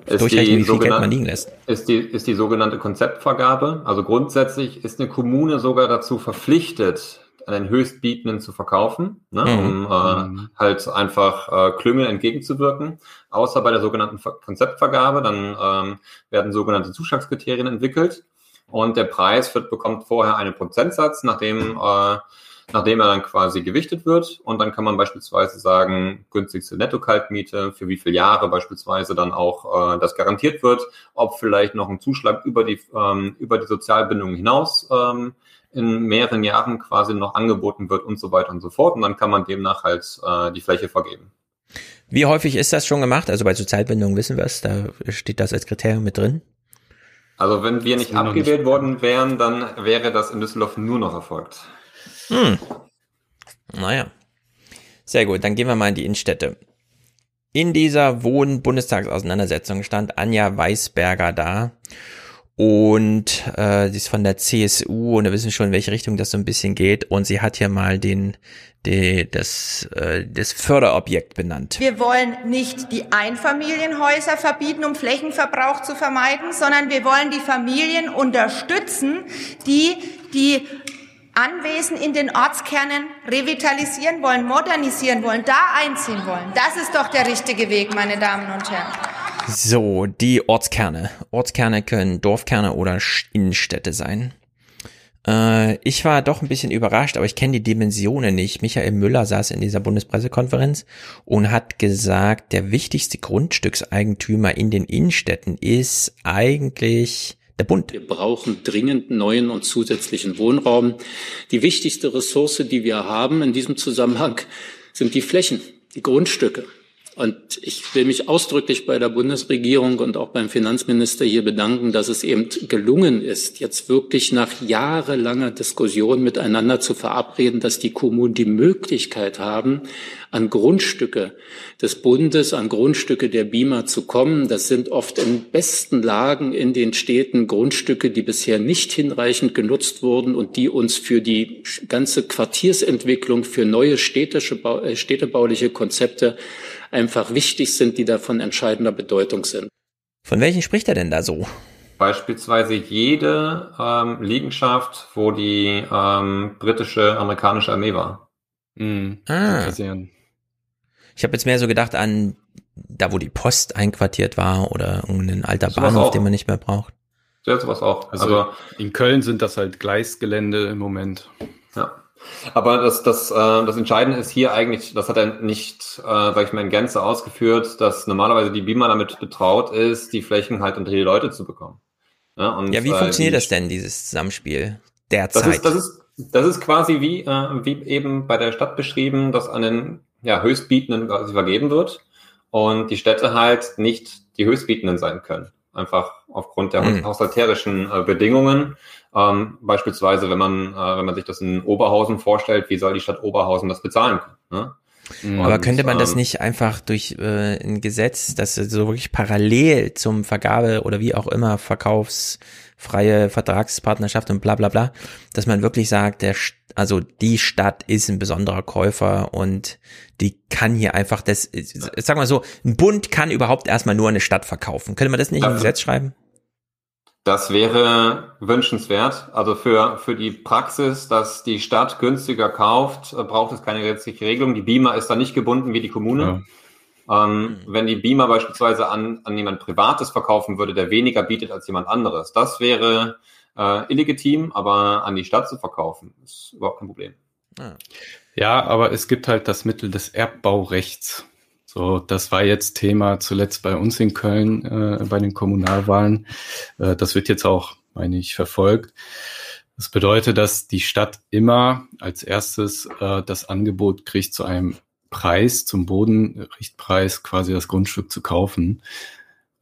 S1: durchrechnen, wie viel Geld man liegen lässt.
S9: Ist die, ist die sogenannte Konzeptvergabe. Also grundsätzlich ist eine Kommune sogar dazu verpflichtet, einen Höchstbietenden zu verkaufen, ne, mhm. um äh, mhm. halt einfach äh, Klüngel entgegenzuwirken. Außer bei der sogenannten Konzeptvergabe, dann ähm, werden sogenannte Zuschlagskriterien entwickelt und der Preis wird, bekommt vorher einen Prozentsatz, nachdem äh, nachdem er dann quasi gewichtet wird. Und dann kann man beispielsweise sagen, günstigste Netto-Kaltmiete, für wie viele Jahre beispielsweise dann auch äh, das garantiert wird, ob vielleicht noch ein Zuschlag über die, ähm, über die Sozialbindung hinaus ähm, in mehreren Jahren quasi noch angeboten wird und so weiter und so fort. Und dann kann man demnach halt äh, die Fläche vergeben.
S1: Wie häufig ist das schon gemacht? Also bei Sozialbindung wissen wir es, da steht das als Kriterium mit drin.
S9: Also wenn wir nicht abgewählt nicht. worden wären, dann wäre das in Düsseldorf nur noch erfolgt. Hm.
S1: Naja. Sehr gut, dann gehen wir mal in die Innenstädte. In dieser Wohn-Bundestagsauseinandersetzung stand Anja Weisberger da. Und äh, sie ist von der CSU und wir wissen schon, in welche Richtung das so ein bisschen geht. Und sie hat hier mal den, die, das, äh, das Förderobjekt benannt.
S28: Wir wollen nicht die Einfamilienhäuser verbieten, um Flächenverbrauch zu vermeiden, sondern wir wollen die Familien unterstützen, die die Anwesen in den Ortskernen revitalisieren wollen, modernisieren wollen, da einziehen wollen. Das ist doch der richtige Weg, meine Damen und Herren.
S1: So, die Ortskerne. Ortskerne können Dorfkerne oder Innenstädte sein. Äh, ich war doch ein bisschen überrascht, aber ich kenne die Dimensionen nicht. Michael Müller saß in dieser Bundespressekonferenz und hat gesagt, der wichtigste Grundstückseigentümer in den Innenstädten ist eigentlich der Bund.
S29: Wir brauchen dringend neuen und zusätzlichen Wohnraum. Die wichtigste Ressource, die wir haben in diesem Zusammenhang, sind die Flächen, die Grundstücke. Und ich will mich ausdrücklich bei der Bundesregierung und auch beim Finanzminister hier bedanken, dass es eben gelungen ist, jetzt wirklich nach jahrelanger Diskussion miteinander zu verabreden, dass die Kommunen die Möglichkeit haben, an Grundstücke des Bundes, an Grundstücke der BIMA zu kommen. Das sind oft in besten Lagen in den Städten Grundstücke, die bisher nicht hinreichend genutzt wurden und die uns für die ganze Quartiersentwicklung, für neue städtische, äh, städtebauliche Konzepte einfach wichtig sind, die davon entscheidender Bedeutung sind.
S1: Von welchen spricht er denn da so?
S9: Beispielsweise jede ähm, Liegenschaft, wo die ähm, britische, amerikanische Armee war.
S1: Mhm. Ah. Ich habe jetzt mehr so gedacht an da, wo die Post einquartiert war oder ein alter so Bahnhof, den man nicht mehr braucht.
S9: Ja, sowas auch.
S10: Also, also in Köln sind das halt Gleisgelände im Moment.
S9: Ja. Aber das, das, äh, das Entscheidende ist hier eigentlich, das hat er nicht, äh, sag ich mal, in Gänze ausgeführt, dass normalerweise die BIMA damit betraut ist, die Flächen halt unter die Leute zu bekommen.
S1: Ja, und, ja wie äh, funktioniert das denn, dieses Zusammenspiel derzeit?
S9: Das ist, das ist, das ist quasi wie, äh, wie eben bei der Stadt beschrieben, dass an den ja, Höchstbietenden quasi vergeben wird und die Städte halt nicht die Höchstbietenden sein können. Einfach aufgrund der mhm. haushalterischen äh, Bedingungen. Ähm, beispielsweise, wenn man, äh, wenn man sich das in Oberhausen vorstellt, wie soll die Stadt Oberhausen das bezahlen können? Ne?
S1: Mhm. Aber könnte man das ähm, nicht einfach durch äh, ein Gesetz, das so wirklich parallel zum Vergabe oder wie auch immer verkaufsfreie Vertragspartnerschaft und bla bla bla, dass man wirklich sagt, der also die Stadt ist ein besonderer Käufer und die kann hier einfach das, sag mal so, ein Bund kann überhaupt erstmal nur eine Stadt verkaufen. Könnte man das nicht im Gesetz schreiben?
S9: Das wäre wünschenswert. Also für, für die Praxis, dass die Stadt günstiger kauft, äh, braucht es keine gesetzliche Regelung. Die BIMA ist da nicht gebunden wie die Kommune. Ja. Ähm, wenn die BIMA beispielsweise an, an jemand Privates verkaufen würde, der weniger bietet als jemand anderes, das wäre äh, illegitim, aber an die Stadt zu verkaufen, ist überhaupt kein Problem.
S10: Ja, aber es gibt halt das Mittel des Erbbaurechts. So, das war jetzt Thema zuletzt bei uns in Köln äh, bei den Kommunalwahlen. Äh, das wird jetzt auch, meine ich, verfolgt. Das bedeutet, dass die Stadt immer als erstes äh, das Angebot kriegt, zu einem Preis, zum Bodenrichtpreis quasi das Grundstück zu kaufen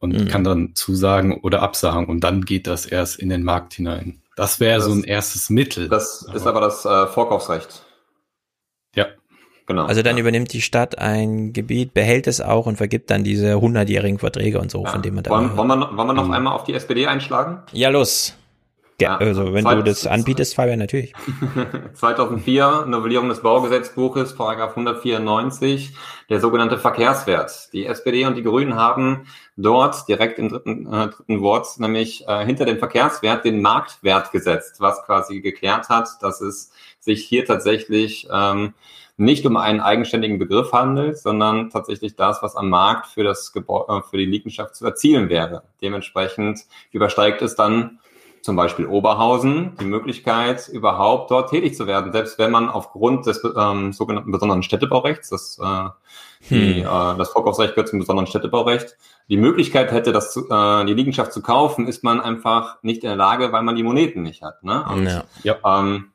S10: und mhm. kann dann zusagen oder absagen und dann geht das erst in den Markt hinein. Das wäre so ein erstes Mittel.
S9: Das ist aber das äh, Vorkaufsrecht.
S10: Ja.
S1: Genau. Also dann ja. übernimmt die Stadt ein Gebiet, behält es auch und vergibt dann diese hundertjährigen Verträge und so, ja. von denen man da.
S9: Wollen, wollen, wir, wollen wir noch mhm. einmal auf die SPD einschlagen?
S1: Ja, los. Ja, also wenn du das anbietest, Fabian, natürlich. [LAUGHS]
S9: 2004, Novellierung des Baugesetzbuches, Paragraph 194, der sogenannte Verkehrswert. Die SPD und die Grünen haben dort direkt im dritten, äh, dritten Wort, nämlich äh, hinter dem Verkehrswert den Marktwert gesetzt, was quasi geklärt hat, dass es sich hier tatsächlich ähm, nicht um einen eigenständigen Begriff handelt, sondern tatsächlich das, was am Markt für das Gebäude, äh, für die Liegenschaft zu erzielen wäre. Dementsprechend übersteigt es dann zum Beispiel Oberhausen die Möglichkeit, überhaupt dort tätig zu werden, selbst wenn man aufgrund des ähm, sogenannten besonderen Städtebaurechts, das, äh, die, hm. äh, das Vorkaufsrecht gehört zum besonderen Städtebaurecht, die Möglichkeit hätte, das zu, äh, die Liegenschaft zu kaufen, ist man einfach nicht in der Lage, weil man die Moneten nicht hat. Ne? Und, ja. ja. Ähm,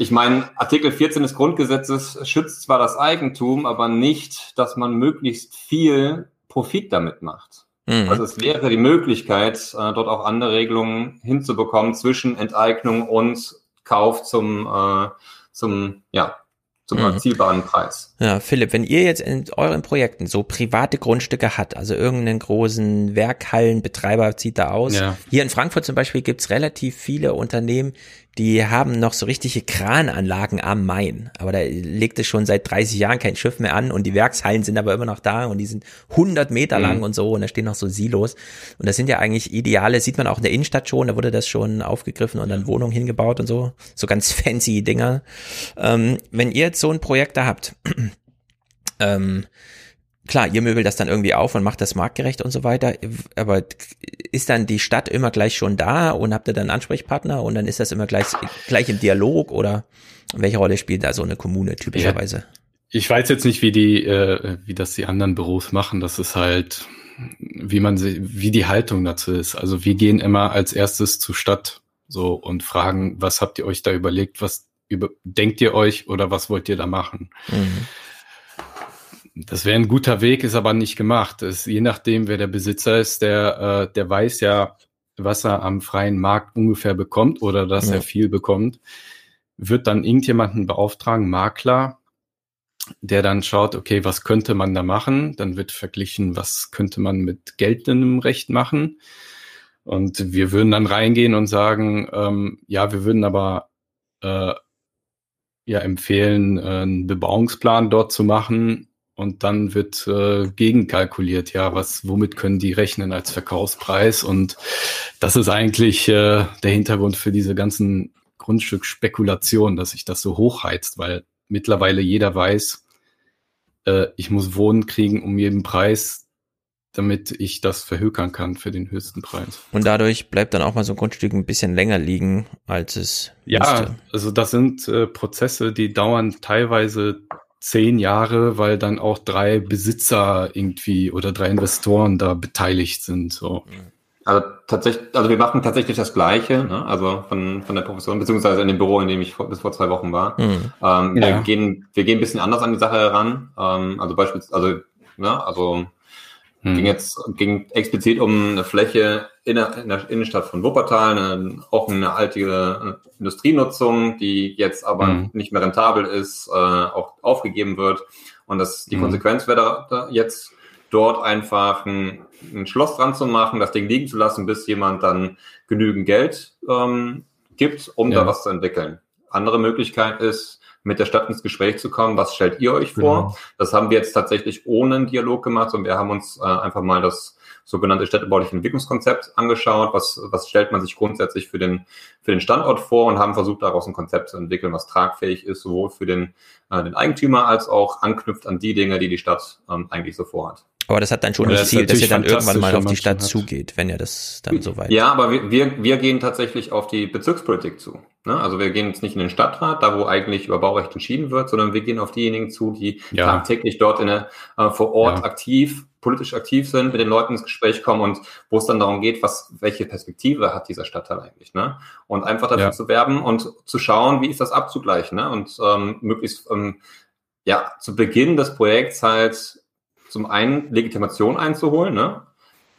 S9: ich meine, Artikel 14 des Grundgesetzes schützt zwar das Eigentum, aber nicht, dass man möglichst viel Profit damit macht. Mhm. Also es wäre die Möglichkeit, äh, dort auch andere Regelungen hinzubekommen zwischen Enteignung und Kauf zum, äh, zum ja, zum mhm. erzielbaren Preis.
S1: Ja, Philipp, wenn ihr jetzt in euren Projekten so private Grundstücke habt, also irgendeinen großen Werkhallenbetreiber zieht da aus. Ja. Hier in Frankfurt zum Beispiel gibt's relativ viele Unternehmen, die haben noch so richtige Krananlagen am Main. Aber da legt es schon seit 30 Jahren kein Schiff mehr an und die Werkshallen sind aber immer noch da und die sind 100 Meter mhm. lang und so und da stehen noch so Silos. Und das sind ja eigentlich ideale, sieht man auch in der Innenstadt schon, da wurde das schon aufgegriffen und dann Wohnungen hingebaut und so. So ganz [LAUGHS] fancy Dinger. Ähm, wenn ihr jetzt so ein Projekt da habt, [CLEARS THROAT] ähm, klar, ihr möbelt das dann irgendwie auf und macht das marktgerecht und so weiter, aber ist dann die Stadt immer gleich schon da und habt ihr dann Ansprechpartner und dann ist das immer gleich, gleich im Dialog oder welche Rolle spielt da so eine Kommune typischerweise? Ja.
S10: Ich weiß jetzt nicht, wie die, äh, wie das die anderen Büros machen. Das ist halt, wie man sie, wie die Haltung dazu ist. Also wir gehen immer als erstes zur Stadt so und fragen, was habt ihr euch da überlegt, was über, denkt ihr euch oder was wollt ihr da machen? Mhm Das wäre ein guter Weg, ist aber nicht gemacht. Es, je nachdem, wer der Besitzer ist, der, äh, der weiß ja, was er am freien Markt ungefähr bekommt oder dass ja. er viel bekommt, wird dann irgendjemanden beauftragen, Makler, der dann schaut, okay, was könnte man da machen? Dann wird verglichen, was könnte man mit geltendem Recht machen? Und wir würden dann reingehen und sagen, ähm, ja, wir würden aber äh, ja empfehlen, äh, einen Bebauungsplan dort zu machen. Und dann wird äh, gegenkalkuliert, ja, was, womit können die rechnen als Verkaufspreis? Und das ist eigentlich äh, der Hintergrund für diese ganzen Grundstücksspekulationen, dass sich das so hochheizt, weil mittlerweile jeder weiß, äh, ich muss Wohnen kriegen um jeden Preis, damit ich das verhökern kann für den höchsten Preis.
S1: Und dadurch bleibt dann auch mal so ein Grundstück ein bisschen länger liegen, als es
S10: Ja, müsste. also das sind äh, Prozesse, die dauern teilweise zehn Jahre, weil dann auch drei Besitzer irgendwie oder drei Investoren da beteiligt sind. So.
S9: Also tatsächlich, also wir machen tatsächlich das Gleiche, ne? also von, von der Profession, beziehungsweise in dem Büro, in dem ich vor, bis vor zwei Wochen war. Mhm. Ähm, ja. wir, gehen, wir gehen ein bisschen anders an die Sache heran. Ähm, also beispielsweise, also, ne, also hm. Ging jetzt ging explizit um eine Fläche in der, in der Innenstadt von Wuppertal, eine, auch eine alte Industrienutzung, die jetzt aber hm. nicht mehr rentabel ist, äh, auch aufgegeben wird. Und das, die hm. Konsequenz wäre da, jetzt dort einfach ein, ein, Schloss dran zu machen, das Ding liegen zu lassen, bis jemand dann genügend Geld ähm, gibt, um ja. da was zu entwickeln. Andere Möglichkeit ist, mit der Stadt ins Gespräch zu kommen. Was stellt ihr euch vor? Genau. Das haben wir jetzt tatsächlich ohne einen Dialog gemacht und wir haben uns äh, einfach mal das sogenannte städtebauliche Entwicklungskonzept angeschaut. Was, was stellt man sich grundsätzlich für den, für den Standort vor und haben versucht, daraus ein Konzept zu entwickeln, was tragfähig ist, sowohl für den, äh, den Eigentümer als auch anknüpft an die Dinge, die die Stadt ähm, eigentlich so vorhat.
S1: Aber das hat dann schon das Ziel, dass ihr dann irgendwann mal auf die Stadt hat. zugeht, wenn ihr das dann so weit.
S9: Ja, aber wir, wir, wir gehen tatsächlich auf die Bezirkspolitik zu. Ne? Also wir gehen jetzt nicht in den Stadtrat, da wo eigentlich über Baurecht entschieden wird, sondern wir gehen auf diejenigen zu, die ja. tagtäglich dort in der, äh, vor Ort ja. aktiv, politisch aktiv sind, mit den Leuten ins Gespräch kommen und wo es dann darum geht, was, welche Perspektive hat dieser Stadtteil eigentlich, ne? Und einfach dafür ja. zu werben und zu schauen, wie ist das abzugleichen, ne? Und ähm, möglichst ähm, ja zu Beginn des Projekts halt zum einen Legitimation einzuholen. Ne?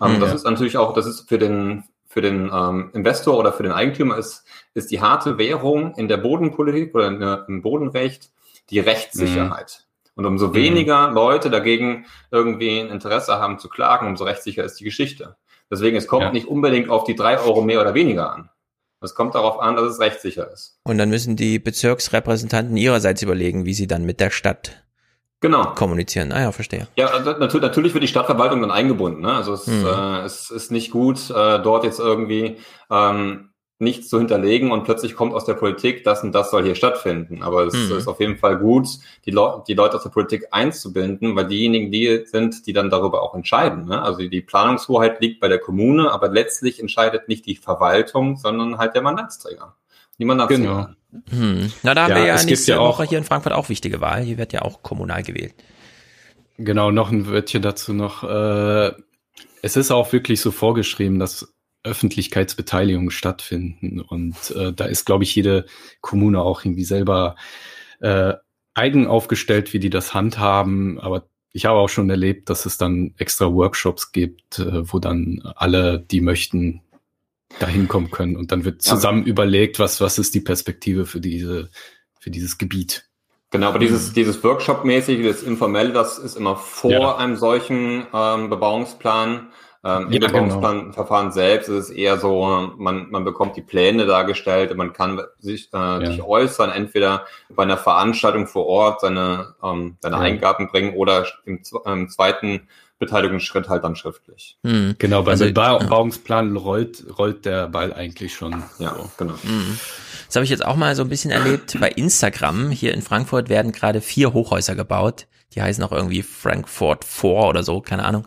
S9: Ähm, mhm, das ja. ist natürlich auch, das ist für den für den ähm, Investor oder für den Eigentümer ist, ist die harte Währung in der Bodenpolitik oder der, im Bodenrecht die Rechtssicherheit. Mhm. Und umso weniger mhm. Leute dagegen irgendwie ein Interesse haben zu klagen, umso rechtssicher ist die Geschichte. Deswegen, es kommt ja. nicht unbedingt auf die drei Euro mehr oder weniger an. Es kommt darauf an, dass es rechtssicher ist.
S1: Und dann müssen die Bezirksrepräsentanten ihrerseits überlegen, wie sie dann mit der Stadt
S9: genau.
S1: kommunizieren. Ah ja, verstehe.
S9: Ja, also natürlich, natürlich wird die Stadtverwaltung dann eingebunden. Ne? Also es, mhm. äh, es ist nicht gut, äh, dort jetzt irgendwie ähm, nichts zu hinterlegen und plötzlich kommt aus der Politik, das und das soll hier stattfinden. Aber es mhm. ist auf jeden Fall gut, die, Le die Leute aus der Politik einzubinden, weil diejenigen die sind, die dann darüber auch entscheiden. Ne? Also die Planungshoheit liegt bei der Kommune, aber letztlich entscheidet nicht die Verwaltung, sondern halt der Mandatsträger. Die Mandatsträger.
S1: Genau. Hm. Na, da haben ja, wir ja nächste ja Woche hier in Frankfurt auch wichtige Wahl. Hier wird ja auch kommunal gewählt.
S10: Genau, noch ein Wörtchen dazu noch. Äh, es ist auch wirklich so vorgeschrieben, dass Öffentlichkeitsbeteiligungen stattfinden. Und äh, da ist, glaube ich, jede Kommune auch irgendwie selber äh, eigen aufgestellt, wie die das handhaben. Aber ich habe auch schon erlebt, dass es dann extra Workshops gibt, äh, wo dann alle, die möchten, dahin kommen können. Und dann wird zusammen ja. überlegt, was, was ist die Perspektive für diese, für dieses Gebiet.
S9: Genau, aber dieses, dieses Workshop-mäßige, das Informelle, das ist immer vor ja. einem solchen ähm, Bebauungsplan. Ähm, Im ja, Bebauungsplanverfahren genau. selbst ist es eher so, man, man bekommt die Pläne dargestellt, man kann sich, äh, ja. sich äußern, entweder bei einer Veranstaltung vor Ort seine, ähm, seine. Eingaben bringen oder im, im zweiten Beteiligungsschritt halt dann schriftlich.
S10: Mhm. Genau, beim also, Bebauungsplan rollt, rollt der Ball eigentlich schon.
S9: Ja,
S10: so.
S9: genau.
S1: Mhm. Das habe ich jetzt auch mal so ein bisschen erlebt. Bei Instagram hier in Frankfurt werden gerade vier Hochhäuser gebaut. Die heißen auch irgendwie Frankfurt 4 oder so, keine Ahnung.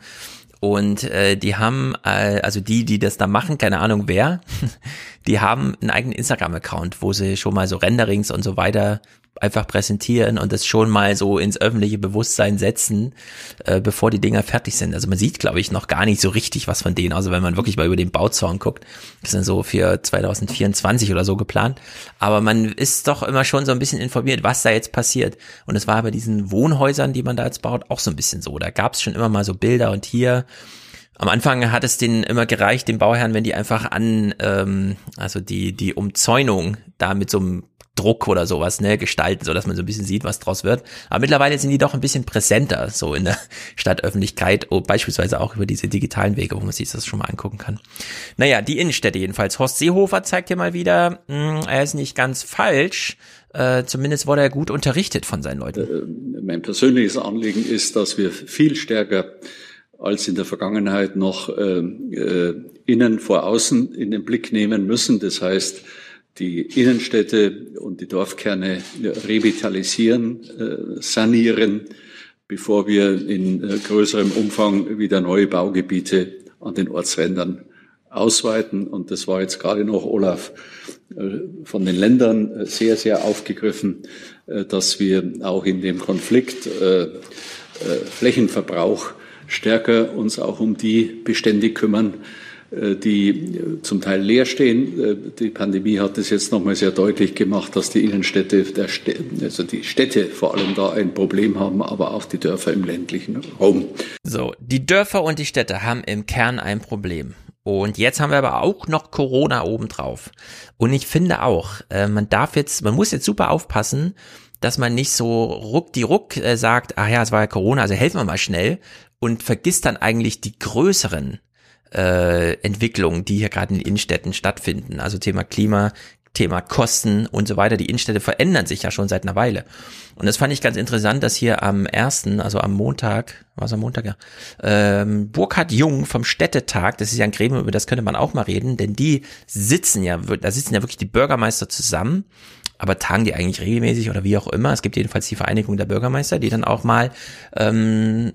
S1: Und äh, die haben, äh, also die, die das da machen, keine Ahnung wer, [LAUGHS] die haben einen eigenen Instagram-Account, wo sie schon mal so Renderings und so weiter einfach präsentieren und das schon mal so ins öffentliche Bewusstsein setzen, äh, bevor die Dinger fertig sind. Also man sieht, glaube ich, noch gar nicht so richtig was von denen, also wenn man wirklich mal über den Bauzaun guckt. Das sind so für 2024 oder so geplant. Aber man ist doch immer schon so ein bisschen informiert, was da jetzt passiert. Und es war bei diesen Wohnhäusern, die man da jetzt baut, auch so ein bisschen so. Da gab es schon immer mal so Bilder und hier am Anfang hat es denen immer gereicht, den Bauherren, wenn die einfach an, ähm, also die, die Umzäunung da mit so einem Druck oder sowas, ne, gestalten, so dass man so ein bisschen sieht, was draus wird. Aber mittlerweile sind die doch ein bisschen präsenter, so in der [LAUGHS] Stadtöffentlichkeit, oh, beispielsweise auch über diese digitalen Wege, wo man sich das schon mal angucken kann. Naja, die Innenstädte jedenfalls. Horst Seehofer zeigt hier mal wieder, mh, hm, er ist nicht ganz falsch. Äh, zumindest wurde er gut unterrichtet von seinen Leuten.
S25: Äh, mein persönliches Anliegen ist, dass wir viel stärker als in der Vergangenheit noch äh, äh, innen vor außen in den Blick nehmen müssen. Das heißt, die Innenstädte und die Dorfkerne revitalisieren, äh, sanieren, bevor wir in äh, größerem Umfang wieder neue Baugebiete an den Ortsrändern ausweiten. Und das war jetzt gerade noch, Olaf, äh, von den Ländern sehr, sehr aufgegriffen, dass wir auch in dem Konflikt Flächenverbrauch stärker uns auch um die Bestände kümmern, die zum Teil leer stehen. Äh, die Pandemie hat es jetzt nochmal sehr deutlich gemacht, dass die Innenstädte, Städte, also die Städte vor allem da ein Problem haben, aber auch die Dörfer im ländlichen Raum.
S1: So, die Dörfer und die Städte haben im Kern ein Problem. Und jetzt haben wir aber auch noch Corona obendrauf. Und ich finde auch, äh, man darf jetzt, man muss jetzt super aufpassen, dass man nicht so ruck die ruck äh, sagt, ach ja, es war ja Corona, also helfen wir mal schnell und vergisst dann eigentlich die größeren äh, Entwicklungen, die hier gerade in den Innenstädten stattfinden. Also Thema Klima, Thema Kosten und so weiter. Die Innenstädte verändern sich ja schon seit einer Weile. Und das fand ich ganz interessant, dass hier am ersten, also am Montag, was am Montag, ja, ähm, Burkhard Jung vom Städtetag, das ist ja ein Gremium, über das könnte man auch mal reden, denn die sitzen ja, da sitzen ja wirklich die Bürgermeister zusammen aber tagen die eigentlich regelmäßig oder wie auch immer. Es gibt jedenfalls die Vereinigung der Bürgermeister, die dann auch mal ähm,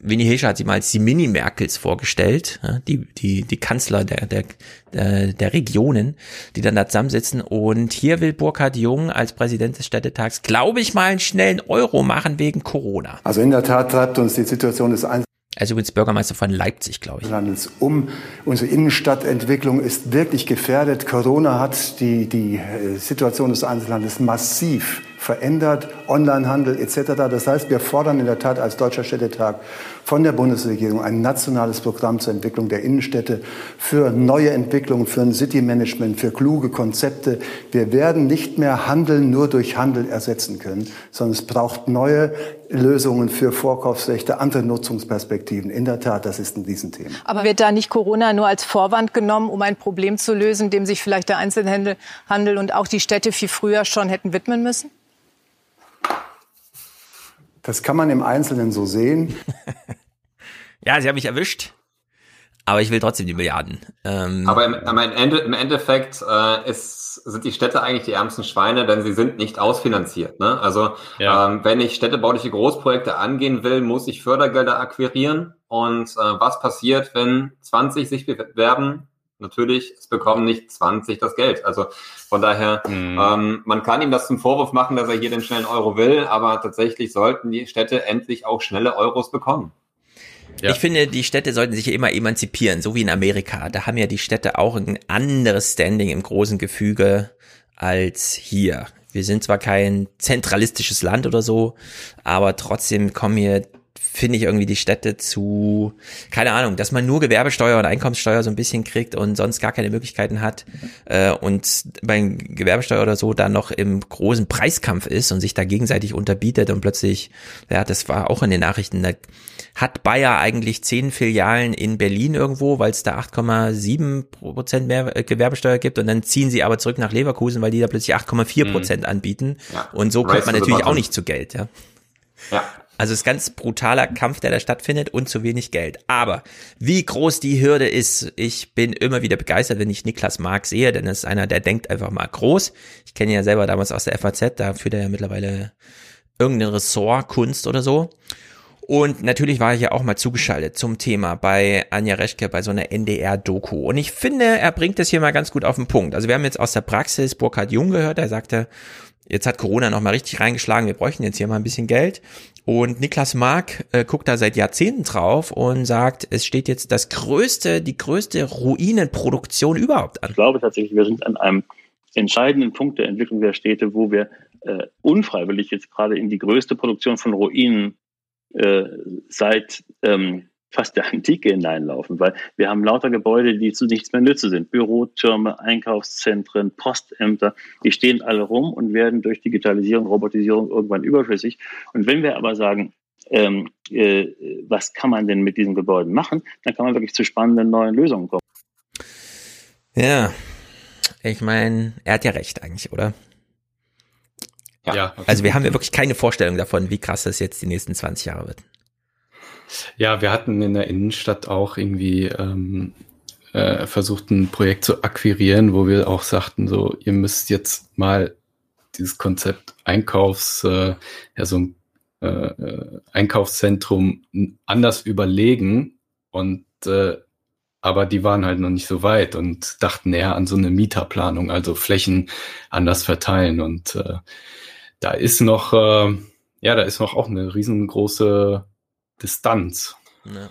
S1: Winnie Hilscher hat sie mal als die Mini-Merkels vorgestellt, die, die, die Kanzler der, der, der, der Regionen, die dann da zusammensitzen. Und hier will Burkhard Jung als Präsident des Städtetags, glaube ich, mal einen schnellen Euro machen wegen Corona.
S30: Also in der Tat treibt uns die Situation des Einzelnen
S1: also übrigens Bürgermeister von Leipzig, glaube ich.
S30: Landes um. Unsere Innenstadtentwicklung ist wirklich gefährdet. Corona hat die, die äh, Situation des Einzellandes massiv verändert, Onlinehandel etc. Das heißt, wir fordern in der Tat als Deutscher Städtetag von der Bundesregierung ein nationales Programm zur Entwicklung der Innenstädte für neue Entwicklungen, für ein City-Management, für kluge Konzepte. Wir werden nicht mehr Handeln nur durch Handel ersetzen können, sondern es braucht neue Lösungen für Vorkaufsrechte, andere Nutzungsperspektiven. In der Tat, das ist ein Riesenthema.
S18: Aber wird da nicht Corona nur als Vorwand genommen, um ein Problem zu lösen, dem sich vielleicht der Einzelhandel und auch die Städte viel früher schon hätten widmen müssen?
S30: Das kann man im Einzelnen so sehen. [LAUGHS]
S1: ja, sie haben mich erwischt. Aber ich will trotzdem die Milliarden.
S9: Ähm aber im, im, Ende, im Endeffekt äh, ist, sind die Städte eigentlich die ärmsten Schweine, denn sie sind nicht ausfinanziert. Ne? Also ja. ähm, wenn ich städtebauliche Großprojekte angehen will, muss ich Fördergelder akquirieren. Und äh, was passiert, wenn 20 sich bewerben natürlich, es bekommen nicht 20 das Geld. Also von daher, mhm. ähm, man kann ihm das zum Vorwurf machen, dass er hier den schnellen Euro will, aber tatsächlich sollten die Städte endlich auch schnelle Euros bekommen.
S1: Ja. Ich finde, die Städte sollten sich ja immer emanzipieren, so wie in Amerika. Da haben ja die Städte auch ein anderes Standing im großen Gefüge als hier. Wir sind zwar kein zentralistisches Land oder so, aber trotzdem kommen hier finde ich irgendwie die Städte zu, keine Ahnung, dass man nur Gewerbesteuer und Einkommenssteuer so ein bisschen kriegt und sonst gar keine Möglichkeiten hat äh, und beim Gewerbesteuer oder so dann noch im großen Preiskampf ist und sich da gegenseitig unterbietet und plötzlich, ja, das war auch in den Nachrichten, da hat Bayer eigentlich zehn Filialen in Berlin irgendwo, weil es da 8,7 Prozent mehr äh, Gewerbesteuer gibt und dann ziehen sie aber zurück nach Leverkusen, weil die da plötzlich 8,4 Prozent mhm. anbieten ja. und so kommt man natürlich auch nicht zu Geld, ja. Ja. Also es ist ganz brutaler Kampf, der da stattfindet und zu wenig Geld. Aber wie groß die Hürde ist, ich bin immer wieder begeistert, wenn ich Niklas Mark sehe, denn das ist einer, der denkt einfach mal groß. Ich kenne ihn ja selber damals aus der FAZ, da führt er ja mittlerweile irgendein Ressort Kunst oder so. Und natürlich war ich ja auch mal zugeschaltet zum Thema bei Anja Reschke bei so einer NDR-Doku. Und ich finde, er bringt das hier mal ganz gut auf den Punkt. Also wir haben jetzt aus der Praxis Burkhard Jung gehört, der sagte, jetzt hat Corona noch mal richtig reingeschlagen, wir bräuchten jetzt hier mal ein bisschen Geld. Und Niklas Mark äh, guckt da seit Jahrzehnten drauf und sagt, es steht jetzt das größte, die größte Ruinenproduktion überhaupt an.
S31: Ich glaube tatsächlich, wir sind an einem entscheidenden Punkt der Entwicklung der Städte, wo wir äh, unfreiwillig jetzt gerade in die größte Produktion von Ruinen äh, seit ähm, fast der Antike hineinlaufen, weil wir haben lauter Gebäude, die zu nichts mehr nütze sind. Bürotürme, Einkaufszentren, Postämter, die stehen alle rum und werden durch Digitalisierung, Robotisierung irgendwann überflüssig. Und wenn wir aber sagen, ähm, äh, was kann man denn mit diesen Gebäuden machen, dann kann man wirklich zu spannenden neuen Lösungen kommen.
S1: Ja, ich meine, er hat ja recht eigentlich, oder? Ja. ja also wir haben ja wirklich keine Vorstellung davon, wie krass das jetzt die nächsten 20 Jahre wird.
S10: Ja, wir hatten in der Innenstadt auch irgendwie ähm, äh, versucht, ein Projekt zu akquirieren, wo wir auch sagten, so, ihr müsst jetzt mal dieses Konzept Einkaufs, äh, ja, so ein äh, äh Einkaufszentrum anders überlegen. Und äh, aber die waren halt noch nicht so weit und dachten eher an so eine Mieterplanung, also Flächen anders verteilen. Und äh, da ist noch, äh, ja, da ist noch auch eine riesengroße Distanz. Ja.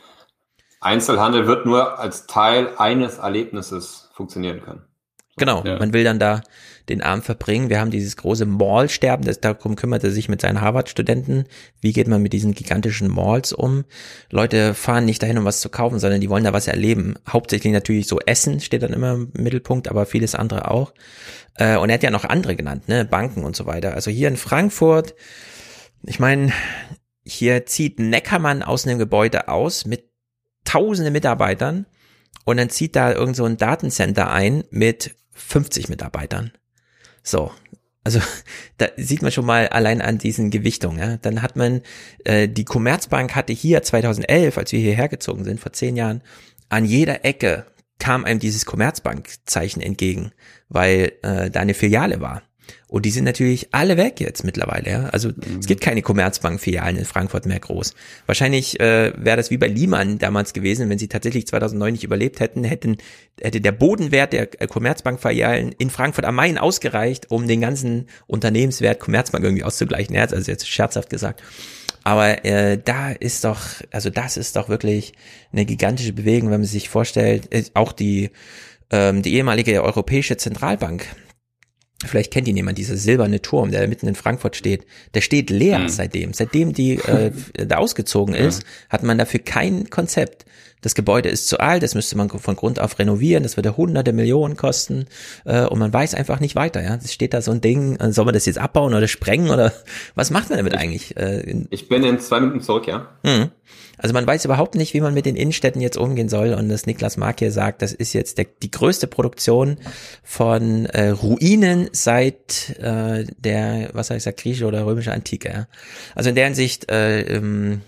S9: Einzelhandel wird nur als Teil eines Erlebnisses funktionieren können.
S1: Genau, ja. man will dann da den Abend verbringen. Wir haben dieses große Mall-Sterben, das, darum kümmert er sich mit seinen Harvard-Studenten. Wie geht man mit diesen gigantischen Malls um? Leute fahren nicht dahin, um was zu kaufen, sondern die wollen da was erleben. Hauptsächlich natürlich so Essen steht dann immer im Mittelpunkt, aber vieles andere auch. Äh, und er hat ja noch andere genannt, ne? Banken und so weiter. Also hier in Frankfurt, ich meine, hier zieht Neckermann aus einem Gebäude aus mit tausende Mitarbeitern und dann zieht da irgend so ein Datencenter ein mit 50 Mitarbeitern. So. Also [LAUGHS] da sieht man schon mal allein an diesen Gewichtungen. Ja? Dann hat man, äh, die Commerzbank hatte hier 2011, als wir hierher gezogen sind, vor zehn Jahren, an jeder Ecke kam einem dieses Commerzbank-Zeichen entgegen, weil äh, da eine Filiale war. Und die sind natürlich alle weg jetzt mittlerweile. Ja? Also mhm. es gibt keine Commerzbank-Filialen in Frankfurt mehr groß. Wahrscheinlich äh, wäre das wie bei Lehman damals gewesen, wenn sie tatsächlich 2009 nicht überlebt hätten, hätten hätte der Bodenwert der äh, Commerzbank-Filialen in Frankfurt am Main ausgereicht, um den ganzen Unternehmenswert Commerzbank irgendwie auszugleichen. Ja, also jetzt scherzhaft gesagt. Aber äh, da ist doch, also das ist doch wirklich eine gigantische Bewegung, wenn man sich vorstellt, äh, auch die ähm, die ehemalige Europäische Zentralbank Vielleicht kennt ihn jemand, dieser silberne Turm, der mitten in Frankfurt steht. Der steht leer mhm. seitdem. Seitdem die äh, [LAUGHS] da ausgezogen ist, ja. hat man dafür kein Konzept. Das Gebäude ist zu alt, das müsste man von Grund auf renovieren, das würde hunderte Millionen kosten äh, und man weiß einfach nicht weiter. Ja, es steht da so ein Ding, äh, soll man das jetzt abbauen oder sprengen oder [LAUGHS] was macht man damit ich, eigentlich?
S9: Äh, ich bin in zwei Minuten zurück, ja.
S1: Mhm. Also man weiß überhaupt nicht, wie man mit den Innenstädten jetzt umgehen soll. Und das Niklas Mark hier sagt, das ist jetzt der, die größte Produktion von äh, Ruinen seit äh, der, was soll ich sagen, griechische oder römische Antike. Ja? Also in der Hinsicht, äh, ähm,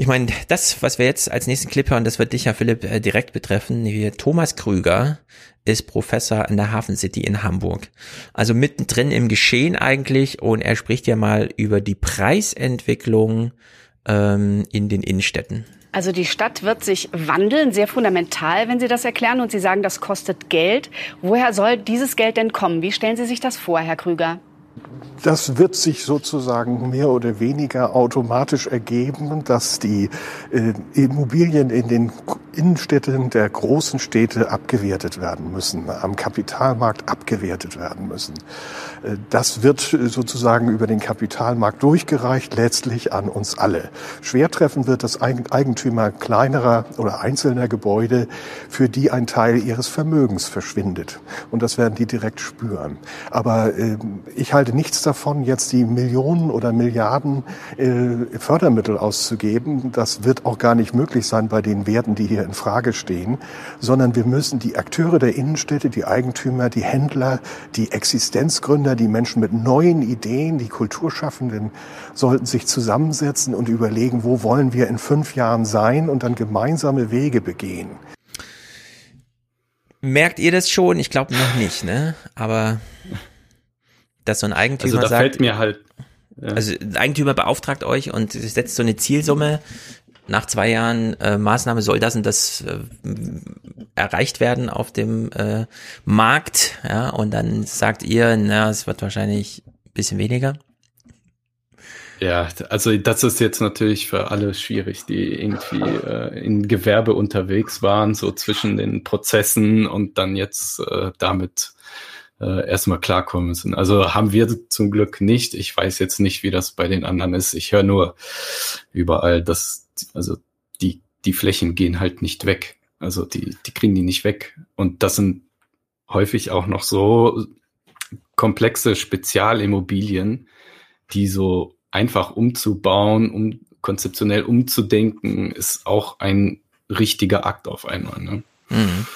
S1: ich meine, das, was wir jetzt als nächsten Clip hören, das wird dich ja, Philipp, äh, direkt betreffen. Hier, Thomas Krüger ist Professor an der Hafen City in Hamburg. Also mittendrin im Geschehen eigentlich und er spricht ja mal über die Preisentwicklung ähm, in den Innenstädten.
S12: Also die Stadt wird sich wandeln, sehr fundamental, wenn Sie das erklären. Und Sie sagen, das kostet Geld. Woher soll dieses Geld denn kommen? Wie stellen Sie sich das vor, Herr Krüger?
S24: Das wird sich sozusagen mehr oder weniger automatisch ergeben, dass die äh, Immobilien in den Innenstädten der großen Städte abgewertet werden müssen, am Kapitalmarkt abgewertet werden müssen. Äh, das wird sozusagen über den Kapitalmarkt durchgereicht, letztlich an uns alle. Schwer treffen wird das Eigentümer kleinerer oder einzelner Gebäude, für die ein Teil ihres Vermögens verschwindet. Und das werden die direkt spüren. Aber äh, ich halte nichts davon, jetzt die Millionen oder Milliarden äh, Fördermittel auszugeben. Das wird auch gar nicht möglich sein bei den Werten, die hier in Frage stehen, sondern wir müssen die Akteure der Innenstädte, die Eigentümer, die Händler, die Existenzgründer, die Menschen mit neuen Ideen, die Kulturschaffenden sollten sich zusammensetzen und überlegen, wo wollen wir in fünf Jahren sein und dann gemeinsame Wege begehen.
S1: Merkt ihr das schon? Ich glaube noch nicht, ne? Aber dass so ein Eigentümer also
S10: da
S1: sagt,
S10: fällt mir halt
S1: ja. also ein Eigentümer beauftragt euch und setzt so eine Zielsumme nach zwei Jahren äh, Maßnahme soll das und das äh, erreicht werden auf dem äh, Markt, ja, und dann sagt ihr, na, es wird wahrscheinlich ein bisschen weniger.
S10: Ja, also das ist jetzt natürlich für alle schwierig, die irgendwie äh, in Gewerbe unterwegs waren, so zwischen den Prozessen und dann jetzt äh, damit äh, erstmal klarkommen müssen. Also haben wir zum Glück nicht. Ich weiß jetzt nicht, wie das bei den anderen ist. Ich höre nur überall, dass also die die Flächen gehen halt nicht weg. Also die die kriegen die nicht weg und das sind häufig auch noch so komplexe Spezialimmobilien, die so einfach umzubauen, um konzeptionell umzudenken, ist auch ein richtiger Akt auf einmal. Ne? Mhm.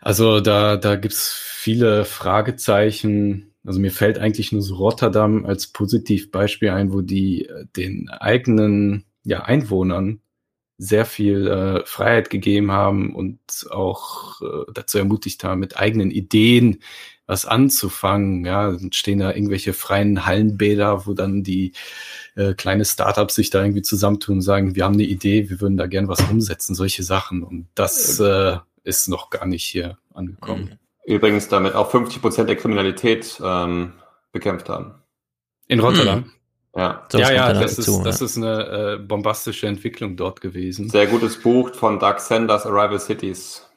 S10: Also da, da gibt's viele Fragezeichen. Also mir fällt eigentlich nur so Rotterdam als Positivbeispiel ein, wo die äh, den eigenen ja, Einwohnern sehr viel äh, Freiheit gegeben haben und auch äh, dazu ermutigt haben, mit eigenen Ideen was anzufangen. Ja, dann stehen da irgendwelche freien Hallenbäder, wo dann die äh, kleine Startups sich da irgendwie zusammentun und sagen, wir haben eine Idee, wir würden da gern was umsetzen, solche Sachen. Und das äh, ist noch gar nicht hier angekommen.
S9: Übrigens damit auch 50 Prozent der Kriminalität ähm, bekämpft haben.
S10: In Rotterdam? Hm. [CLEARS THROAT]
S9: Ja,
S10: so, ja, ja das, ist, zu, das ja. ist eine äh, bombastische Entwicklung dort gewesen.
S9: Sehr gutes Buch von Doug Sanders, Arrival Cities.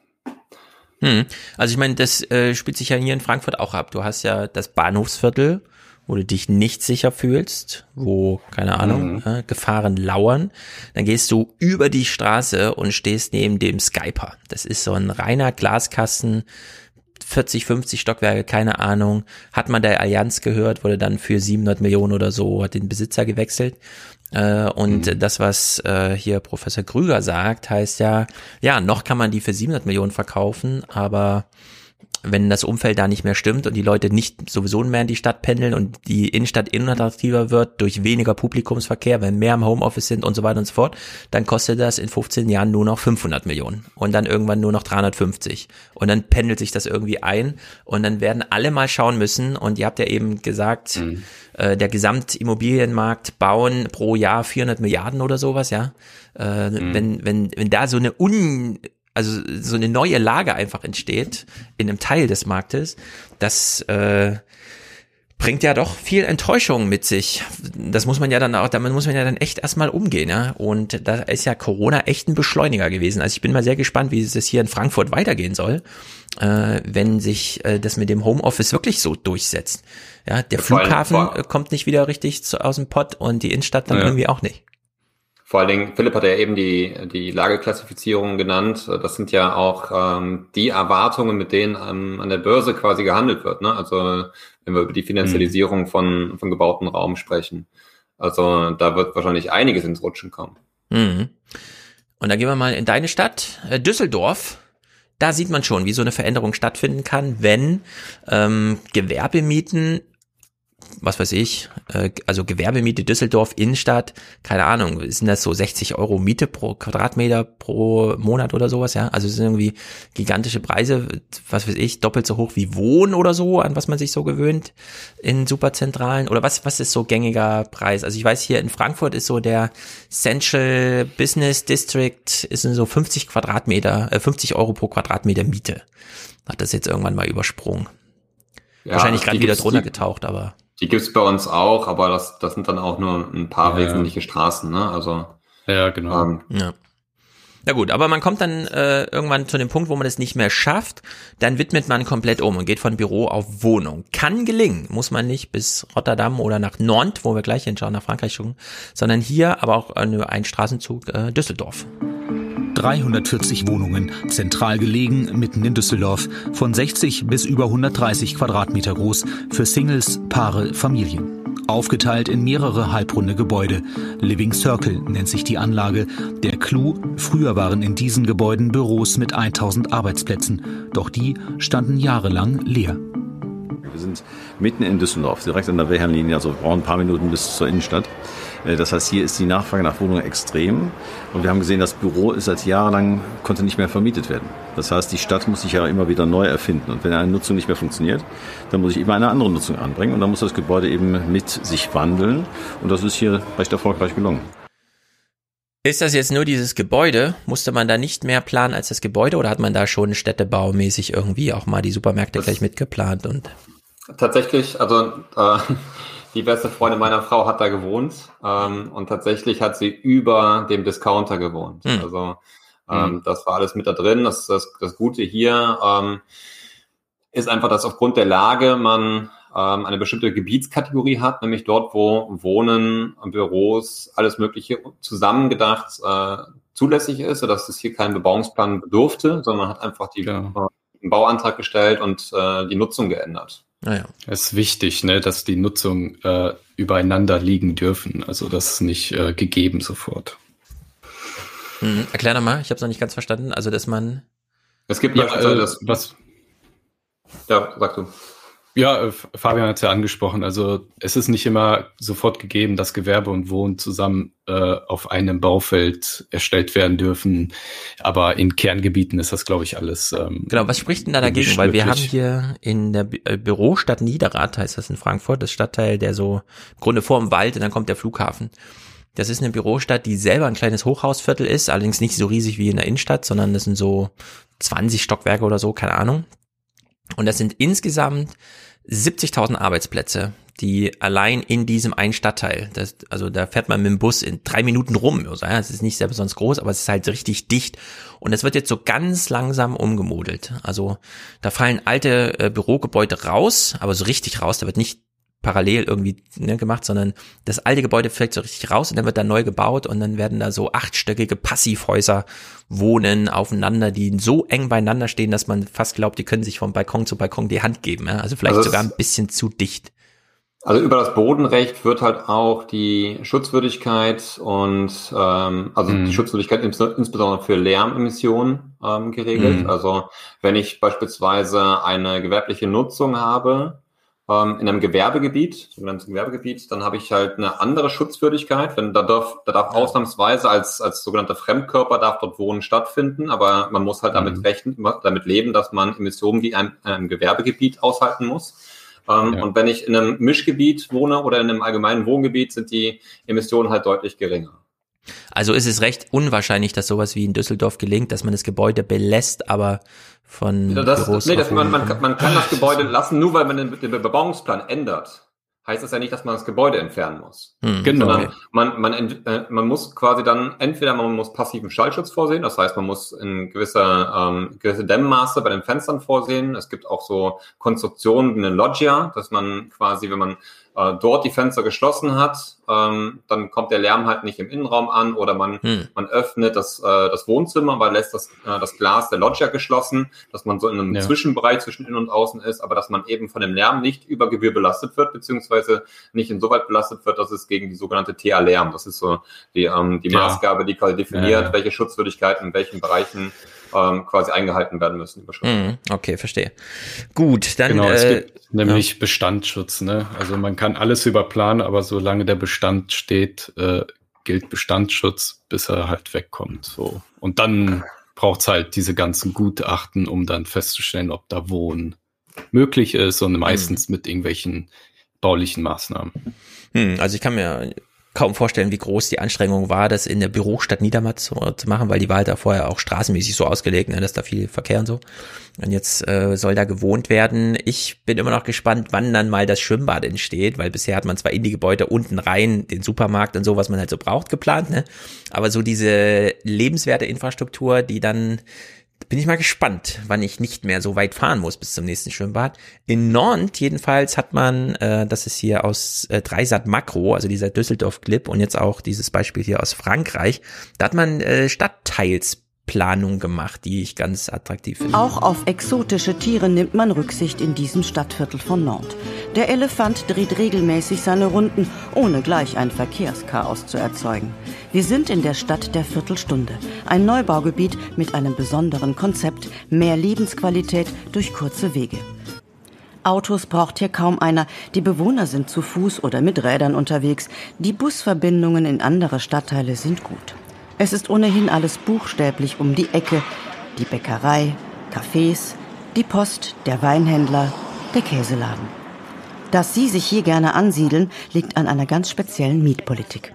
S1: Hm. Also ich meine, das äh, spielt sich ja hier in Frankfurt auch ab. Du hast ja das Bahnhofsviertel, wo du dich nicht sicher fühlst, wo, keine Ahnung, mhm. äh, Gefahren lauern. Dann gehst du über die Straße und stehst neben dem Skyper. Das ist so ein reiner Glaskasten, 40, 50 Stockwerke, keine Ahnung, hat man der Allianz gehört, wurde dann für 700 Millionen oder so, hat den Besitzer gewechselt. Äh, und mhm. das, was äh, hier Professor Krüger sagt, heißt ja, ja, noch kann man die für 700 Millionen verkaufen, aber wenn das Umfeld da nicht mehr stimmt und die Leute nicht sowieso mehr in die Stadt pendeln und die Innenstadt unattraktiver wird durch weniger Publikumsverkehr, wenn mehr im Homeoffice sind und so weiter und so fort, dann kostet das in 15 Jahren nur noch 500 Millionen und dann irgendwann nur noch 350 und dann pendelt sich das irgendwie ein und dann werden alle mal schauen müssen und ihr habt ja eben gesagt, mhm. äh, der Gesamtimmobilienmarkt bauen pro Jahr 400 Milliarden oder sowas, ja. Äh, mhm. Wenn wenn wenn da so eine un also so eine neue Lage einfach entsteht in einem Teil des Marktes, das äh, bringt ja doch viel Enttäuschung mit sich. Das muss man ja dann auch, damit muss man ja dann echt erstmal umgehen, ja. Und da ist ja Corona echt ein Beschleuniger gewesen. Also ich bin mal sehr gespannt, wie es hier in Frankfurt weitergehen soll, äh, wenn sich äh, das mit dem Homeoffice wirklich so durchsetzt. Ja, der Flughafen kommt nicht wieder richtig zu, aus dem Pott und die Innenstadt dann ja. irgendwie auch nicht.
S9: Vor allen Dingen, Philipp hat ja eben die, die Lageklassifizierung genannt. Das sind ja auch ähm, die Erwartungen, mit denen ähm, an der Börse quasi gehandelt wird. Ne? Also wenn wir über die Finanzialisierung mhm. von, von gebauten Raum sprechen. Also da wird wahrscheinlich einiges ins Rutschen kommen.
S1: Mhm. Und dann gehen wir mal in deine Stadt, äh, Düsseldorf. Da sieht man schon, wie so eine Veränderung stattfinden kann, wenn ähm, Gewerbemieten was weiß ich, äh, also Gewerbemiete Düsseldorf Innenstadt, keine Ahnung, sind das so 60 Euro Miete pro Quadratmeter pro Monat oder sowas, ja? Also es sind irgendwie gigantische Preise, was weiß ich, doppelt so hoch wie Wohnen oder so, an was man sich so gewöhnt in Superzentralen oder was, was ist so gängiger Preis? Also ich weiß, hier in Frankfurt ist so der Central Business District ist so 50 Quadratmeter, äh, 50 Euro pro Quadratmeter Miete. Hat das jetzt irgendwann mal übersprungen. Ja, Wahrscheinlich gerade wieder drunter getaucht, aber.
S9: Die gibt's bei uns auch, aber das, das sind dann auch nur ein paar ja. wesentliche Straßen, ne? Also.
S10: Ja, genau. Ähm,
S1: ja. Na gut, aber man kommt dann äh, irgendwann zu dem Punkt, wo man es nicht mehr schafft, dann widmet man komplett um und geht von Büro auf Wohnung. Kann gelingen, muss man nicht bis Rotterdam oder nach Nantes, wo wir gleich hinschauen, nach Frankreich schauen, sondern hier aber auch nur ein Straßenzug äh, Düsseldorf.
S32: 340 Wohnungen, zentral gelegen, mitten in Düsseldorf, von 60 bis über 130 Quadratmeter groß, für Singles, Paare, Familien. Aufgeteilt in mehrere halbrunde Gebäude. Living Circle nennt sich die Anlage. Der Clou, früher waren in diesen Gebäuden Büros mit 1000 Arbeitsplätzen, doch die standen jahrelang leer.
S33: Wir sind mitten in Düsseldorf, direkt an der Wilhelmlinie, also wir brauchen ein paar Minuten bis zur Innenstadt. Äh, das heißt, hier ist die Nachfrage nach Wohnungen extrem. Und wir haben gesehen, das Büro ist seit jahrelang, konnte nicht mehr vermietet werden. Das heißt, die Stadt muss sich ja immer wieder neu erfinden. Und wenn eine Nutzung nicht mehr funktioniert, dann muss ich immer eine andere Nutzung anbringen. Und dann muss das Gebäude eben mit sich wandeln. Und das ist hier recht erfolgreich gelungen.
S1: Ist das jetzt nur dieses Gebäude? Musste man da nicht mehr planen als das Gebäude oder hat man da schon städtebaumäßig irgendwie auch mal die Supermärkte das gleich mitgeplant und?
S9: Tatsächlich, also äh, die beste Freundin meiner Frau hat da gewohnt ähm, und tatsächlich hat sie über dem Discounter gewohnt. Hm. Also ähm, hm. das war alles mit da drin. Das, das, das Gute hier ähm, ist einfach, dass aufgrund der Lage man ähm, eine bestimmte Gebietskategorie hat, nämlich dort, wo Wohnen, Büros, alles Mögliche zusammengedacht äh, zulässig ist, sodass es hier keinen Bebauungsplan bedurfte, sondern man hat einfach die, ja. äh, einen Bauantrag gestellt und äh, die Nutzung geändert.
S10: Naja. Es ist wichtig, ne, dass die Nutzung äh, übereinander liegen dürfen. Also das ist nicht äh, gegeben sofort.
S1: Hm, erklär nochmal, ich habe es noch nicht ganz verstanden. Also dass man.
S9: Es gibt ja, äh, das, was. Ja, sag du.
S10: Ja, äh, Fabian hat es ja angesprochen. Also es ist nicht immer sofort gegeben, dass Gewerbe und Wohnen zusammen äh, auf einem Baufeld erstellt werden dürfen. Aber in Kerngebieten ist das, glaube ich, alles. Ähm,
S1: genau, was spricht denn da dagegen? Weil wir haben hier in der Bü äh, Bürostadt Niederrad, heißt das in Frankfurt, das Stadtteil, der so im Grunde vor dem Wald und dann kommt der Flughafen. Das ist eine Bürostadt, die selber ein kleines Hochhausviertel ist, allerdings nicht so riesig wie in der Innenstadt, sondern das sind so 20 Stockwerke oder so, keine Ahnung. Und das sind insgesamt 70.000 Arbeitsplätze, die allein in diesem einen Stadtteil, das, also da fährt man mit dem Bus in drei Minuten rum. Also, ja, es ist nicht sehr besonders groß, aber es ist halt richtig dicht. Und es wird jetzt so ganz langsam umgemodelt. Also da fallen alte äh, Bürogebäude raus, aber so richtig raus. Da wird nicht parallel irgendwie ne, gemacht, sondern das alte Gebäude fällt so richtig raus und dann wird da neu gebaut und dann werden da so achtstöckige Passivhäuser wohnen aufeinander, die so eng beieinander stehen, dass man fast glaubt, die können sich vom Balkon zu Balkon die Hand geben. Ja? Also vielleicht also sogar ein bisschen zu dicht.
S9: Also über das Bodenrecht wird halt auch die Schutzwürdigkeit und ähm, also mhm. die Schutzwürdigkeit insbesondere für Lärmemissionen ähm, geregelt. Mhm. Also wenn ich beispielsweise eine gewerbliche Nutzung habe, ähm, in einem Gewerbegebiet, sogenanntes Gewerbegebiet, dann habe ich halt eine andere Schutzwürdigkeit. Wenn da darf, da darf ausnahmsweise als als sogenannter Fremdkörper darf dort Wohnen stattfinden, aber man muss halt damit mhm. rechnen, damit leben, dass man Emissionen wie ein, einem Gewerbegebiet aushalten muss. Ähm, ja. Und wenn ich in einem Mischgebiet wohne oder in einem allgemeinen Wohngebiet, sind die Emissionen halt deutlich geringer.
S1: Also ist es recht unwahrscheinlich, dass sowas wie in Düsseldorf gelingt, dass man das Gebäude belässt, aber von
S9: das, Büros nee, das, man, man, man kann das Gebäude lassen, nur weil man den, den Bebauungsplan ändert heißt das ja nicht, dass man das Gebäude entfernen muss. Hm, genau. Sondern man, man, äh, man muss quasi dann, entweder man muss passiven Schallschutz vorsehen, das heißt, man muss in gewisser, ähm, gewisse Dämmmaße bei den Fenstern vorsehen. Es gibt auch so Konstruktionen wie eine Loggia, dass man quasi, wenn man äh, dort die Fenster geschlossen hat, ähm, dann kommt der Lärm halt nicht im Innenraum an oder man, hm. man öffnet das, äh, das Wohnzimmer, weil lässt das, äh, das Glas der Loggia geschlossen, dass man so in einem ja. Zwischenbereich zwischen innen und außen ist, aber dass man eben von dem Lärm nicht über Gebühr belastet wird, beziehungsweise nicht insoweit belastet wird, dass es gegen die sogenannte TA-Lärm, das ist so die, ähm, die ja. Maßgabe, die quasi definiert, ja, welche Schutzwürdigkeiten in welchen Bereichen ähm, quasi eingehalten werden müssen.
S1: Mhm, okay, verstehe. Gut, dann.
S10: Genau, es äh, gibt nämlich ja. Bestandsschutz. Ne? Also man kann alles überplanen, aber solange der Bestand steht, äh, gilt Bestandsschutz, bis er halt wegkommt. So. Und dann braucht's halt diese ganzen Gutachten, um dann festzustellen, ob da Wohnen möglich ist und meistens mhm. mit irgendwelchen baulichen Maßnahmen.
S1: Hm, also ich kann mir kaum vorstellen, wie groß die Anstrengung war, das in der Bürostadt Niedermatt zu, zu machen, weil die war halt da vorher auch straßenmäßig so ausgelegt, ne, dass da viel Verkehr und so. Und jetzt äh, soll da gewohnt werden. Ich bin immer noch gespannt, wann dann mal das Schwimmbad entsteht, weil bisher hat man zwar in die Gebäude unten rein den Supermarkt und so, was man halt so braucht, geplant, ne? Aber so diese lebenswerte Infrastruktur, die dann bin ich mal gespannt, wann ich nicht mehr so weit fahren muss bis zum nächsten Schwimmbad. In Nantes jedenfalls hat man, äh, das ist hier aus äh, Dreisat Makro, also dieser Düsseldorf-Clip und jetzt auch dieses Beispiel hier aus Frankreich, da hat man äh, Stadtteils Planung gemacht, die ich ganz attraktiv finde.
S34: Auch auf exotische Tiere nimmt man Rücksicht in diesem Stadtviertel von Nantes. Der Elefant dreht regelmäßig seine Runden, ohne gleich ein Verkehrschaos zu erzeugen. Wir sind in der Stadt der Viertelstunde, ein Neubaugebiet mit einem besonderen Konzept, mehr Lebensqualität durch kurze Wege. Autos braucht hier kaum einer. Die Bewohner sind zu Fuß oder mit Rädern unterwegs. Die Busverbindungen in andere Stadtteile sind gut. Es ist ohnehin alles buchstäblich um die Ecke. Die Bäckerei, Cafés, die Post, der Weinhändler, der Käseladen. Dass Sie sich hier gerne ansiedeln, liegt an einer ganz speziellen Mietpolitik.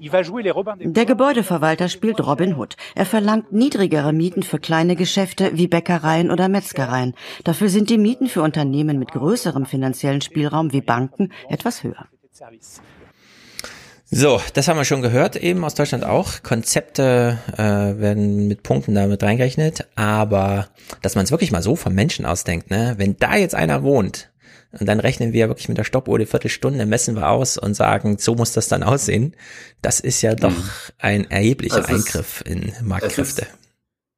S34: Der Gebäudeverwalter spielt Robin Hood. Er verlangt niedrigere Mieten für kleine Geschäfte wie Bäckereien oder Metzgereien. Dafür sind die Mieten für Unternehmen mit größerem finanziellen Spielraum wie Banken etwas höher.
S1: So, das haben wir schon gehört, eben aus Deutschland auch. Konzepte äh, werden mit Punkten damit reingerechnet, aber dass man es wirklich mal so vom Menschen ausdenkt, ne? Wenn da jetzt einer wohnt, und dann rechnen wir wirklich mit der Stoppuhr die Viertelstunde, messen wir aus und sagen, so muss das dann aussehen. Das ist ja doch hm. ein erheblicher Eingriff in Marktkräfte.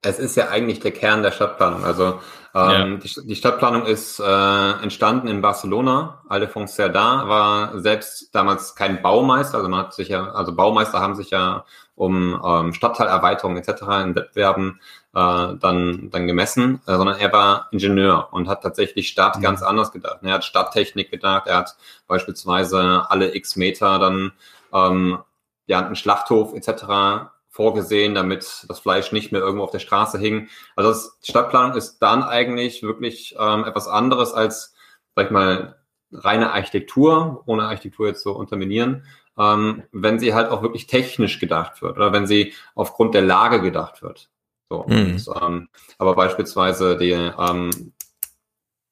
S9: Es ist, ja eigentlich der Kern der Stadtplanung. Also ähm, ja. die, die, Stadtplanung ist äh, entstanden in Barcelona. Aldefonso Cerdá war selbst damals kein Baumeister, also man hat sich ja, also Baumeister haben sich ja um ähm, Stadtteilerweiterung etc. in Wettbewerben äh, dann, dann gemessen, äh, sondern er war Ingenieur und hat tatsächlich Stadt mhm. ganz anders gedacht. Er hat Stadttechnik gedacht, er hat beispielsweise alle x Meter dann ähm, ja, einen Schlachthof etc vorgesehen, damit das Fleisch nicht mehr irgendwo auf der Straße hing. Also das, Stadtplanung ist dann eigentlich wirklich ähm, etwas anderes als, sag ich mal, reine Architektur, ohne Architektur jetzt so unterminieren, ähm, wenn sie halt auch wirklich technisch gedacht wird oder wenn sie aufgrund der Lage gedacht wird. So, mhm. und, ähm, aber beispielsweise die, ähm,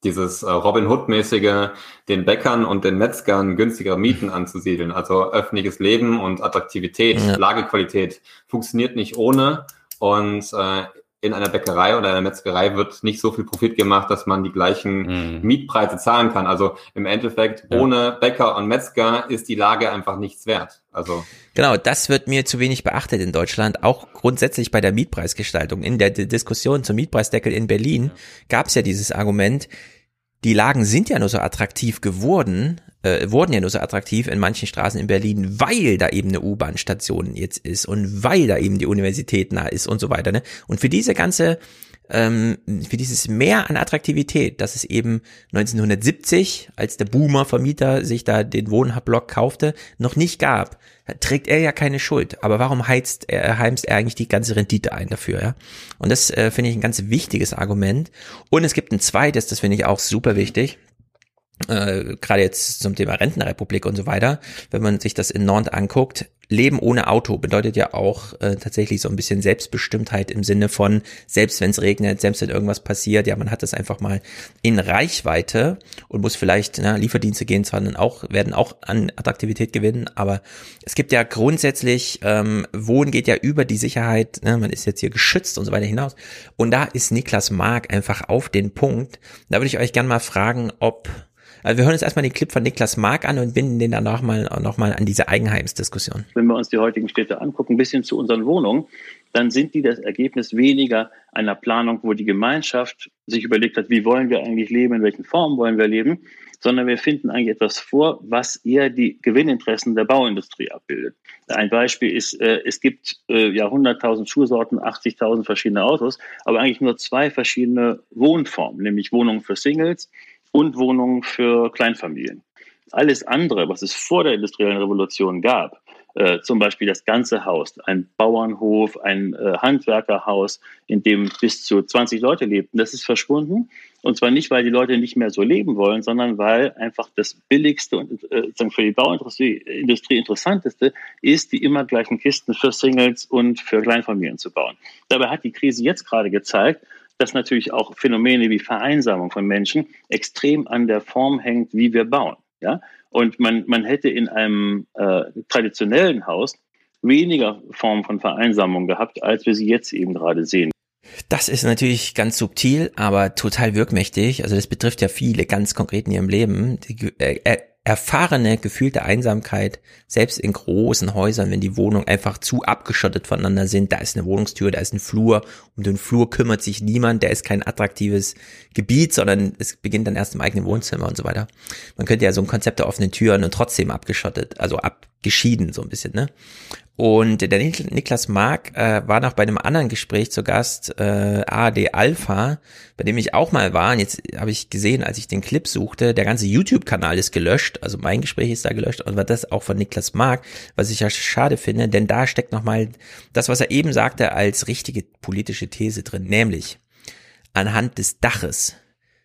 S9: dieses äh, Robin Hood-mäßige, den Bäckern und den Metzgern günstigere Mieten anzusiedeln. Also öffentliches Leben und Attraktivität, ja. Lagequalität funktioniert nicht ohne. Und äh, in einer Bäckerei oder einer Metzgerei wird nicht so viel Profit gemacht, dass man die gleichen mhm. Mietpreise zahlen kann. Also im Endeffekt ja. ohne Bäcker und Metzger ist die Lage einfach nichts wert. Also
S1: genau, das wird mir zu wenig beachtet in Deutschland. Auch grundsätzlich bei der Mietpreisgestaltung. In der Diskussion zum Mietpreisdeckel in Berlin ja. gab es ja dieses Argument. Die Lagen sind ja nur so attraktiv geworden, äh, wurden ja nur so attraktiv in manchen Straßen in Berlin, weil da eben eine U-Bahn-Station jetzt ist und weil da eben die Universität nah ist und so weiter. Ne? Und für diese ganze ähm, für dieses Mehr an Attraktivität, das es eben 1970, als der Boomer-Vermieter sich da den Wohnblock kaufte, noch nicht gab, trägt er ja keine Schuld. Aber warum heizt er, heimst er eigentlich die ganze Rendite ein dafür, ja? Und das äh, finde ich ein ganz wichtiges Argument. Und es gibt ein zweites, das finde ich auch super wichtig äh, gerade jetzt zum Thema Rentenrepublik und so weiter, wenn man sich das in Nantes anguckt, Leben ohne Auto bedeutet ja auch äh, tatsächlich so ein bisschen Selbstbestimmtheit im Sinne von, selbst wenn es regnet, selbst wenn irgendwas passiert, ja, man hat das einfach mal in Reichweite und muss vielleicht, na, Lieferdienste gehen zwar dann auch, werden auch an Attraktivität gewinnen, aber es gibt ja grundsätzlich, ähm, Wohnen geht ja über die Sicherheit, ne, man ist jetzt hier geschützt und so weiter hinaus. Und da ist Niklas Mark einfach auf den Punkt. Da würde ich euch gerne mal fragen, ob also wir hören uns erstmal den Clip von Niklas Mark an und binden den dann nochmal noch mal an diese Eigenheimsdiskussion.
S31: Wenn wir uns die heutigen Städte angucken, ein bisschen zu unseren Wohnungen, dann sind die das Ergebnis weniger einer Planung, wo die Gemeinschaft sich überlegt hat, wie wollen wir eigentlich leben, in welchen Formen wollen wir leben, sondern wir finden eigentlich etwas vor, was eher die Gewinninteressen der Bauindustrie abbildet. Ein Beispiel ist, äh, es gibt äh, ja 100.000 Schuhsorten, 80.000 verschiedene Autos, aber eigentlich nur zwei verschiedene Wohnformen, nämlich Wohnungen für Singles und Wohnungen für Kleinfamilien. Alles andere, was es vor der industriellen Revolution gab, äh, zum Beispiel das ganze Haus, ein Bauernhof, ein äh, Handwerkerhaus, in dem bis zu 20 Leute lebten, das ist verschwunden. Und zwar nicht, weil die Leute nicht mehr so leben wollen, sondern weil einfach das billigste und äh, für die Bauindustrie Industrie interessanteste ist, die immer gleichen Kisten für Singles und für Kleinfamilien zu bauen. Dabei hat die Krise jetzt gerade gezeigt, dass natürlich auch Phänomene wie Vereinsamung von Menschen extrem an der Form hängt, wie wir bauen. Ja? Und man, man hätte in einem äh, traditionellen Haus weniger Formen von Vereinsamung gehabt, als wir sie jetzt eben gerade sehen.
S1: Das ist natürlich ganz subtil, aber total wirkmächtig. Also das betrifft ja viele ganz konkret in ihrem Leben. Die, äh, erfahrene, gefühlte Einsamkeit, selbst in großen Häusern, wenn die Wohnungen einfach zu abgeschottet voneinander sind, da ist eine Wohnungstür, da ist ein Flur, um den Flur kümmert sich niemand, der ist kein attraktives Gebiet, sondern es beginnt dann erst im eigenen Wohnzimmer und so weiter. Man könnte ja so ein Konzept der offenen Türen und trotzdem abgeschottet, also abgeschieden so ein bisschen, ne? Und der Niklas Mark äh, war noch bei einem anderen Gespräch zu Gast, äh, AD Alpha, bei dem ich auch mal war. Und jetzt habe ich gesehen, als ich den Clip suchte, der ganze YouTube-Kanal ist gelöscht. Also mein Gespräch ist da gelöscht und war das auch von Niklas Mark, was ich ja schade finde, denn da steckt nochmal das, was er eben sagte, als richtige politische These drin, nämlich anhand des Daches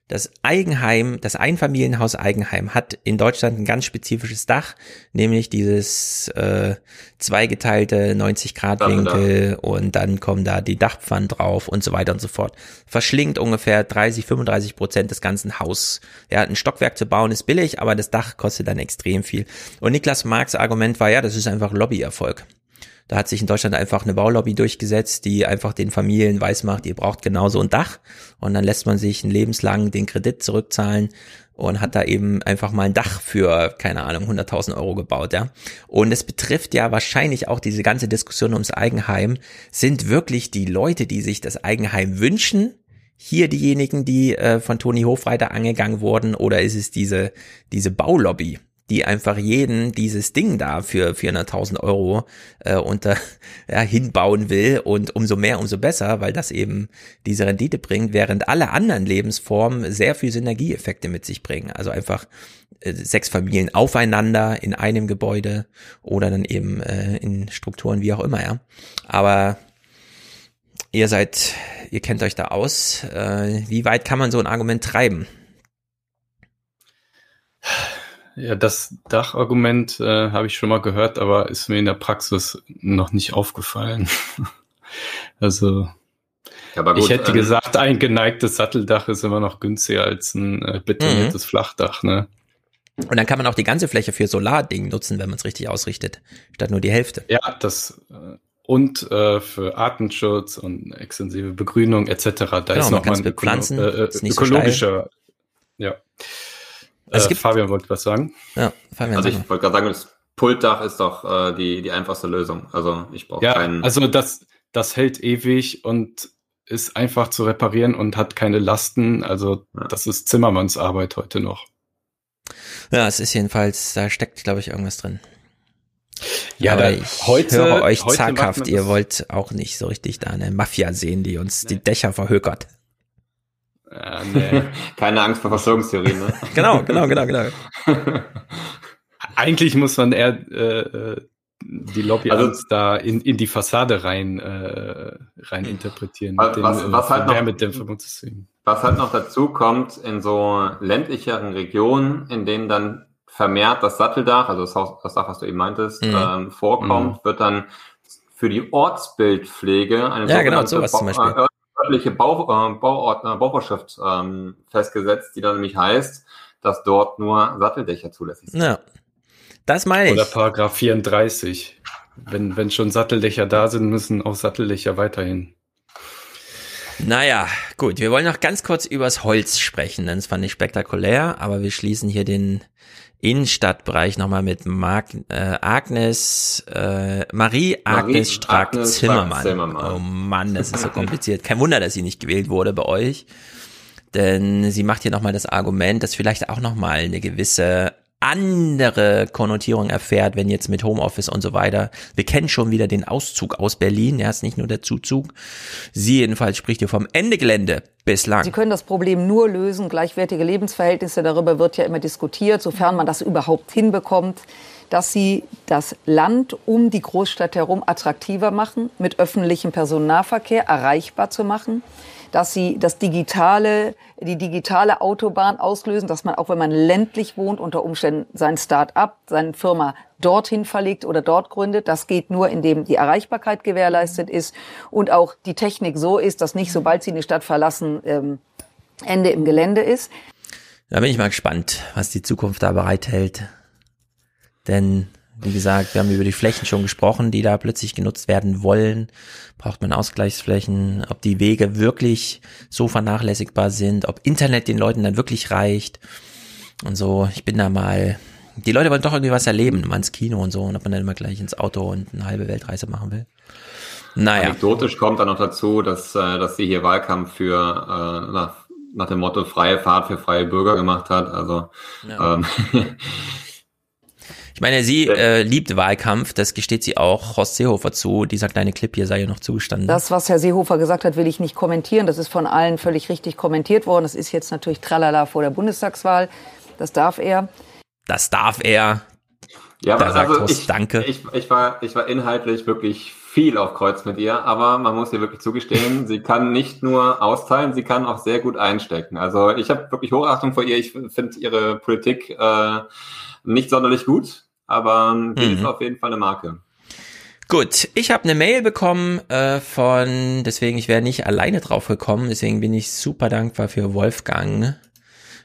S1: das Eigenheim, das Einfamilienhaus Eigenheim hat in Deutschland ein ganz spezifisches Dach, nämlich dieses äh, zweigeteilte 90 Grad Winkel und dann kommen da die Dachpfannen drauf und so weiter und so fort. Verschlingt ungefähr 30, 35 Prozent des ganzen Haus. Ja, ein Stockwerk zu bauen ist billig, aber das Dach kostet dann extrem viel. Und Niklas Marx Argument war ja, das ist einfach Lobbyerfolg. Da hat sich in Deutschland einfach eine Baulobby durchgesetzt, die einfach den Familien weismacht, ihr braucht genauso ein Dach. Und dann lässt man sich ein lebenslang den Kredit zurückzahlen und hat da eben einfach mal ein Dach für, keine Ahnung, 100.000 Euro gebaut, ja. Und es betrifft ja wahrscheinlich auch diese ganze Diskussion ums Eigenheim, sind wirklich die Leute, die sich das Eigenheim wünschen, hier diejenigen, die äh, von Toni Hofreiter angegangen wurden, oder ist es diese, diese Baulobby? Die einfach jeden dieses Ding da für 400.000 Euro äh, unter [LAUGHS] ja, hinbauen will und umso mehr, umso besser, weil das eben diese Rendite bringt, während alle anderen Lebensformen sehr viel Synergieeffekte mit sich bringen. Also einfach äh, sechs Familien aufeinander in einem Gebäude oder dann eben äh, in Strukturen wie auch immer, ja. Aber ihr seid, ihr kennt euch da aus. Äh, wie weit kann man so ein Argument treiben?
S10: Ja, das Dachargument äh, habe ich schon mal gehört, aber ist mir in der Praxis noch nicht aufgefallen. [LAUGHS] also ja, gut, ich hätte ähm, gesagt, ein geneigtes Satteldach ist immer noch günstiger als ein äh, betoniertes mhm. Flachdach, ne?
S1: Und dann kann man auch die ganze Fläche für Solarding nutzen, wenn man es richtig ausrichtet, statt nur die Hälfte.
S10: Ja, das äh, und äh, für Artenschutz und extensive Begrünung etc. Da genau, ist noch mal ein öko äh, ökologischer, so ja.
S9: Es gibt, Fabian wollte was sagen. Ja, Fabian. Also ich wollte gerade sagen, das Pultdach ist doch äh, die, die einfachste Lösung. Also ich brauche
S10: ja,
S9: keinen.
S10: Also das, das hält ewig und ist einfach zu reparieren und hat keine Lasten. Also ja. das ist Zimmermanns Arbeit heute noch.
S1: Ja, es ist jedenfalls, da steckt, glaube ich, irgendwas drin.
S10: Ja, Aber
S1: ich heute, höre euch heute zaghaft, ihr wollt auch nicht so richtig da eine Mafia sehen, die uns nee. die Dächer verhökert.
S9: Ja, nee. [LAUGHS] Keine Angst vor Verschwörungstheorien, ne? [LAUGHS]
S1: genau, genau, genau, genau. [LAUGHS]
S10: Eigentlich muss man eher äh, äh die Lobby also, da in, in die Fassade rein, äh, rein interpretieren.
S9: Was, was, den, was, halt noch, was halt noch dazu kommt, in so ländlicheren Regionen, in denen dann vermehrt das Satteldach, also das, Haus, das Dach, was du eben meintest, mhm. ähm, vorkommt, mhm. wird dann für die Ortsbildpflege eine
S1: ja, genau, sowas zum Beispiel.
S9: Örtliche Bau, äh, Bauordner, äh, Bauvorschrift ähm, festgesetzt, die dann nämlich heißt, dass dort nur Satteldächer zulässig sind.
S1: Ja, das meine ich.
S10: Oder Paragraph 34. Wenn, wenn schon Satteldächer da sind, müssen auch Satteldächer weiterhin.
S1: Naja, gut, wir wollen noch ganz kurz übers Holz sprechen, denn es fand ich spektakulär, aber wir schließen hier den Innenstadtbereich nochmal mit Mark, äh, Agnes, äh, Marie Agnes Strack-Zimmermann. Strack oh Mann, das ist so kompliziert. Kein Wunder, dass sie nicht gewählt wurde bei euch. Denn sie macht hier nochmal das Argument, dass vielleicht auch nochmal eine gewisse andere Konnotierung erfährt, wenn jetzt mit Homeoffice und so weiter. Wir kennen schon wieder den Auszug aus Berlin, ja, ist nicht nur der Zuzug. Sie jedenfalls spricht hier vom Ende Gelände bislang.
S35: Sie können das Problem nur lösen, gleichwertige Lebensverhältnisse, darüber wird ja immer diskutiert, sofern man das überhaupt hinbekommt, dass sie das Land um die Großstadt herum attraktiver machen, mit öffentlichem Personennahverkehr erreichbar zu machen dass sie das digitale, die digitale Autobahn auslösen, dass man auch, wenn man ländlich wohnt, unter Umständen sein Start-up, seine Firma dorthin verlegt oder dort gründet. Das geht nur, indem die Erreichbarkeit gewährleistet ist und auch die Technik so ist, dass nicht, sobald sie die Stadt verlassen, ähm, Ende im Gelände ist.
S1: Da bin ich mal gespannt, was die Zukunft da bereithält. Denn wie gesagt, wir haben über die Flächen schon gesprochen, die da plötzlich genutzt werden wollen. Braucht man Ausgleichsflächen, ob die Wege wirklich so vernachlässigbar sind, ob Internet den Leuten dann wirklich reicht. Und so, ich bin da mal, die Leute wollen doch irgendwie was erleben, mal ins Kino und so, und ob man dann immer gleich ins Auto und eine halbe Weltreise machen will.
S9: Naja. Anekdotisch kommt dann noch dazu, dass, äh, dass sie hier Wahlkampf für, äh, nach, nach dem Motto freie Fahrt für freie Bürger gemacht hat. Also ja. ähm, [LAUGHS]
S1: Ich meine, sie äh, liebt Wahlkampf, das gesteht sie auch Horst Seehofer zu. Dieser kleine Clip hier sei ja noch zugestanden.
S35: Das, was Herr Seehofer gesagt hat, will ich nicht kommentieren. Das ist von allen völlig richtig kommentiert worden. Das ist jetzt natürlich tralala vor der Bundestagswahl. Das darf er.
S1: Das darf er.
S9: Ja, da sagt also Horst, ich, danke. Ich, ich, war, ich war inhaltlich wirklich viel auf Kreuz mit ihr, aber man muss ihr wirklich zugestehen, [LAUGHS] sie kann nicht nur austeilen, sie kann auch sehr gut einstecken. Also ich habe wirklich Hochachtung vor ihr. Ich finde ihre Politik äh, nicht sonderlich gut, aber die mhm. ist auf jeden Fall eine Marke.
S1: Gut, ich habe eine Mail bekommen äh, von, deswegen ich wäre nicht alleine drauf gekommen, deswegen bin ich super dankbar für Wolfgang.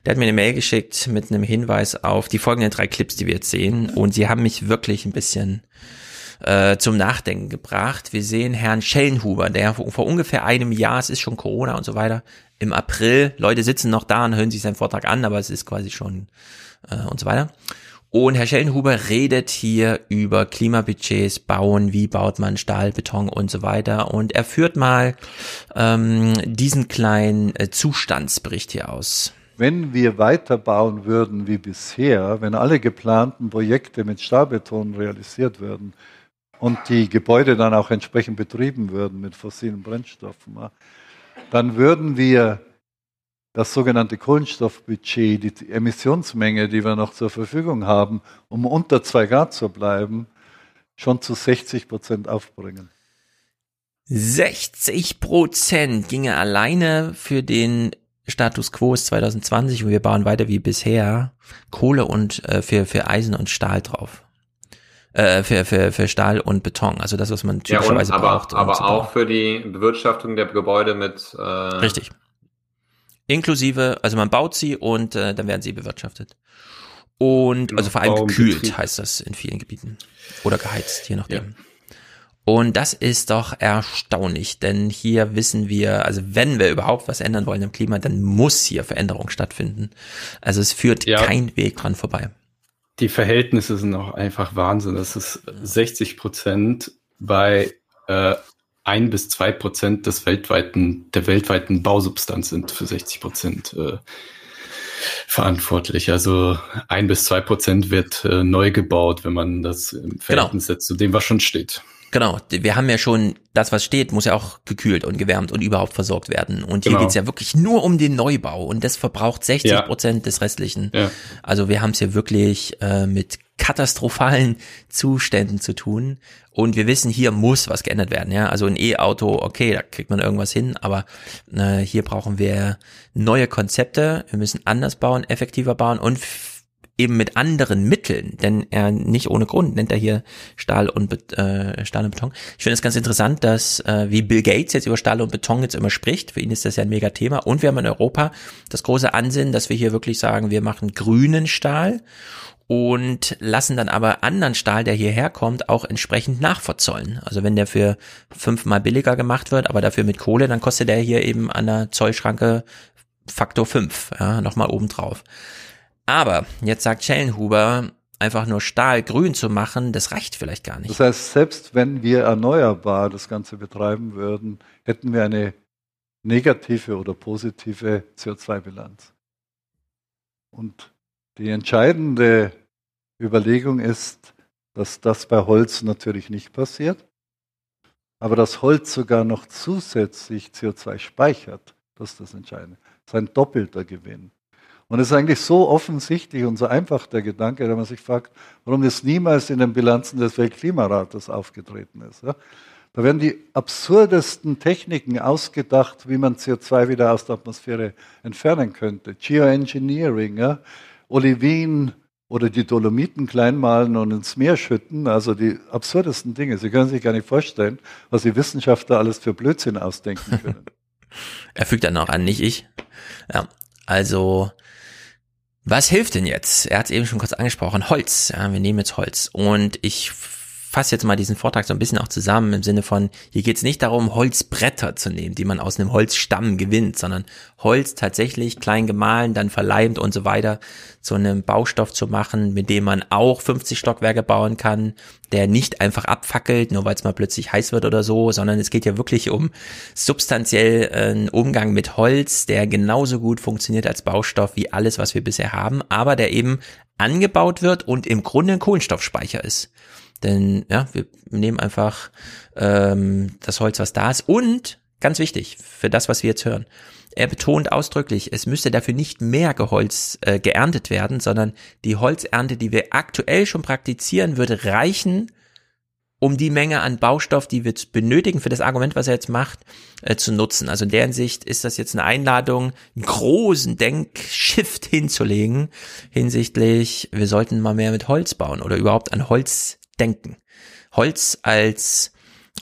S1: Der hat mir eine Mail geschickt mit einem Hinweis auf die folgenden drei Clips, die wir jetzt sehen. Und sie haben mich wirklich ein bisschen äh, zum Nachdenken gebracht. Wir sehen Herrn Schellenhuber, der vor, vor ungefähr einem Jahr, es ist schon Corona und so weiter, im April, Leute sitzen noch da und hören sich seinen Vortrag an, aber es ist quasi schon äh, und so weiter. Und Herr Schellenhuber redet hier über Klimabudgets, Bauen, wie baut man Stahl, Beton und so weiter. Und er führt mal ähm, diesen kleinen äh, Zustandsbericht hier aus.
S36: Wenn wir weiterbauen würden wie bisher, wenn alle geplanten Projekte mit Stahlbeton realisiert würden und die Gebäude dann auch entsprechend betrieben würden mit fossilen Brennstoffen, dann würden wir das sogenannte Kohlenstoffbudget, die Emissionsmenge, die wir noch zur Verfügung haben, um unter zwei Grad zu bleiben, schon zu 60 Prozent aufbringen.
S1: 60 Prozent ginge alleine für den Status quo ist 2020 und wir bauen weiter wie bisher Kohle und äh, für, für Eisen und Stahl drauf. Äh, für, für, für Stahl und Beton, also das, was man typischerweise
S9: ja, und, aber,
S1: braucht.
S9: Aber auch für die Bewirtschaftung der Gebäude mit äh,
S1: Richtig. Inklusive, also man baut sie und äh, dann werden sie bewirtschaftet. Und genau, also vor allem gekühlt heißt das in vielen Gebieten. Oder geheizt, je nachdem. Ja. Und das ist doch erstaunlich, denn hier wissen wir, also wenn wir überhaupt was ändern wollen im Klima, dann muss hier Veränderung stattfinden. Also es führt ja. kein Weg dran vorbei.
S10: Die Verhältnisse sind auch einfach Wahnsinn. Das ist 60 Prozent bei äh, ein bis zwei Prozent des weltweiten, der weltweiten Bausubstanz sind für 60 Prozent äh, verantwortlich. Also ein bis zwei Prozent wird äh, neu gebaut, wenn man das im genau. Verhältnis genau. setzt zu dem, was schon steht.
S1: Genau, wir haben ja schon, das was steht, muss ja auch gekühlt und gewärmt und überhaupt versorgt werden. Und hier genau. geht's ja wirklich nur um den Neubau und das verbraucht 60 Prozent ja. des restlichen. Ja. Also wir haben es hier wirklich äh, mit katastrophalen Zuständen zu tun. Und wir wissen, hier muss was geändert werden. Ja, also ein E-Auto, okay, da kriegt man irgendwas hin, aber äh, hier brauchen wir neue Konzepte. Wir müssen anders bauen, effektiver bauen und eben mit anderen Mitteln, denn er nicht ohne Grund nennt er hier Stahl und, äh, Stahl und Beton. Ich finde es ganz interessant, dass äh, wie Bill Gates jetzt über Stahl und Beton jetzt immer spricht, für ihn ist das ja ein mega Thema und wir haben in Europa das große Ansinnen, dass wir hier wirklich sagen, wir machen grünen Stahl und lassen dann aber anderen Stahl, der hierher kommt, auch entsprechend nachverzollen. Also wenn der für fünfmal billiger gemacht wird, aber dafür mit Kohle, dann kostet der hier eben an der Zollschranke Faktor 5, ja, nochmal obendrauf. Aber jetzt sagt Schellenhuber, einfach nur Stahl grün zu machen, das reicht vielleicht gar nicht.
S36: Das heißt, selbst wenn wir erneuerbar das Ganze betreiben würden, hätten wir eine negative oder positive CO2-Bilanz. Und die entscheidende Überlegung ist, dass das bei Holz natürlich nicht passiert, aber dass Holz sogar noch zusätzlich CO2 speichert. Das ist das Entscheidende. Das ist ein doppelter Gewinn. Und es ist eigentlich so offensichtlich und so einfach der Gedanke, wenn man sich fragt, warum das niemals in den Bilanzen des Weltklimarates aufgetreten ist. Da werden die absurdesten Techniken ausgedacht, wie man CO2 wieder aus der Atmosphäre entfernen könnte. Geoengineering, ja? Olivin, oder die Dolomiten kleinmalen und ins Meer schütten, also die absurdesten Dinge. Sie können sich gar nicht vorstellen, was die Wissenschaftler alles für Blödsinn ausdenken können. [LAUGHS]
S1: er fügt dann auch an, nicht ich. Ja, also was hilft denn jetzt? Er hat es eben schon kurz angesprochen, Holz. Ja, wir nehmen jetzt Holz und ich fasse jetzt mal diesen Vortrag so ein bisschen auch zusammen im Sinne von, hier geht es nicht darum, Holzbretter zu nehmen, die man aus einem Holzstamm gewinnt, sondern Holz tatsächlich klein gemahlen, dann verleimt und so weiter zu einem Baustoff zu machen, mit dem man auch 50 Stockwerke bauen kann, der nicht einfach abfackelt, nur weil es mal plötzlich heiß wird oder so, sondern es geht ja wirklich um substanziell äh, einen Umgang mit Holz, der genauso gut funktioniert als Baustoff wie alles, was wir bisher haben, aber der eben angebaut wird und im Grunde ein Kohlenstoffspeicher ist. Denn ja, wir nehmen einfach ähm, das Holz, was da ist. Und, ganz wichtig, für das, was wir jetzt hören, er betont ausdrücklich, es müsste dafür nicht mehr Geholz äh, geerntet werden, sondern die Holzernte, die wir aktuell schon praktizieren, würde reichen, um die Menge an Baustoff, die wir benötigen für das Argument, was er jetzt macht, äh, zu nutzen. Also in deren Sicht ist das jetzt eine Einladung, einen großen Denkshift hinzulegen hinsichtlich, wir sollten mal mehr mit Holz bauen oder überhaupt an Holz denken. Holz als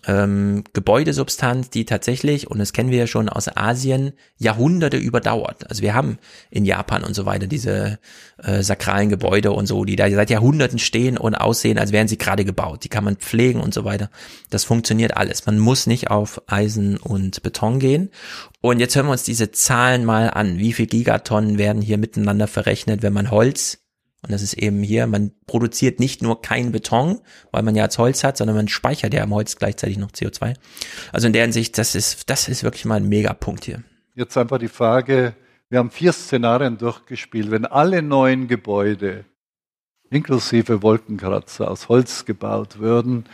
S1: ähm, Gebäudesubstanz, die tatsächlich, und das kennen wir ja schon aus Asien, Jahrhunderte überdauert. Also wir haben in Japan und so weiter diese äh, sakralen Gebäude und so, die da seit Jahrhunderten stehen und aussehen, als wären sie gerade gebaut. Die kann man pflegen und so weiter. Das funktioniert alles. Man muss nicht auf Eisen und Beton gehen. Und jetzt hören wir uns diese Zahlen mal an. Wie viel Gigatonnen werden hier miteinander verrechnet, wenn man Holz und das ist eben hier, man produziert nicht nur kein Beton, weil man ja als Holz hat, sondern man speichert ja am Holz gleichzeitig noch CO2. Also in der Hinsicht, das ist, das ist wirklich mal ein Megapunkt hier.
S36: Jetzt einfach die Frage, wir haben vier Szenarien durchgespielt. Wenn alle neuen Gebäude, inklusive Wolkenkratzer, aus Holz gebaut würden,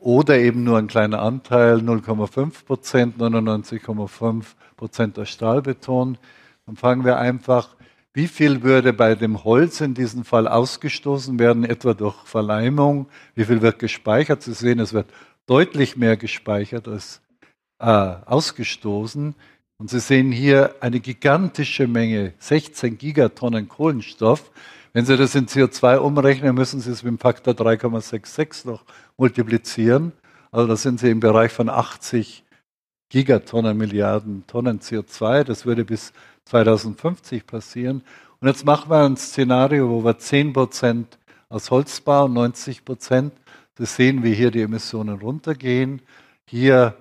S36: oder eben nur ein kleiner Anteil, 0,5 Prozent, 99,5 Prozent aus Stahlbeton, dann fragen wir einfach, wie viel würde bei dem Holz in diesem Fall ausgestoßen werden, etwa durch Verleimung? Wie viel wird gespeichert? Sie sehen, es wird deutlich mehr gespeichert als äh, ausgestoßen. Und Sie sehen hier eine gigantische Menge, 16 Gigatonnen Kohlenstoff. Wenn Sie das in CO2 umrechnen, müssen Sie es mit dem Faktor 3,66 noch multiplizieren. Also da sind Sie im Bereich von 80 Gigatonnen, Milliarden Tonnen CO2. Das würde bis 2050 passieren. Und jetzt machen wir ein Szenario, wo wir 10 Prozent aus Holz bauen, 90 Prozent. Das sehen wir hier die Emissionen runtergehen. Hier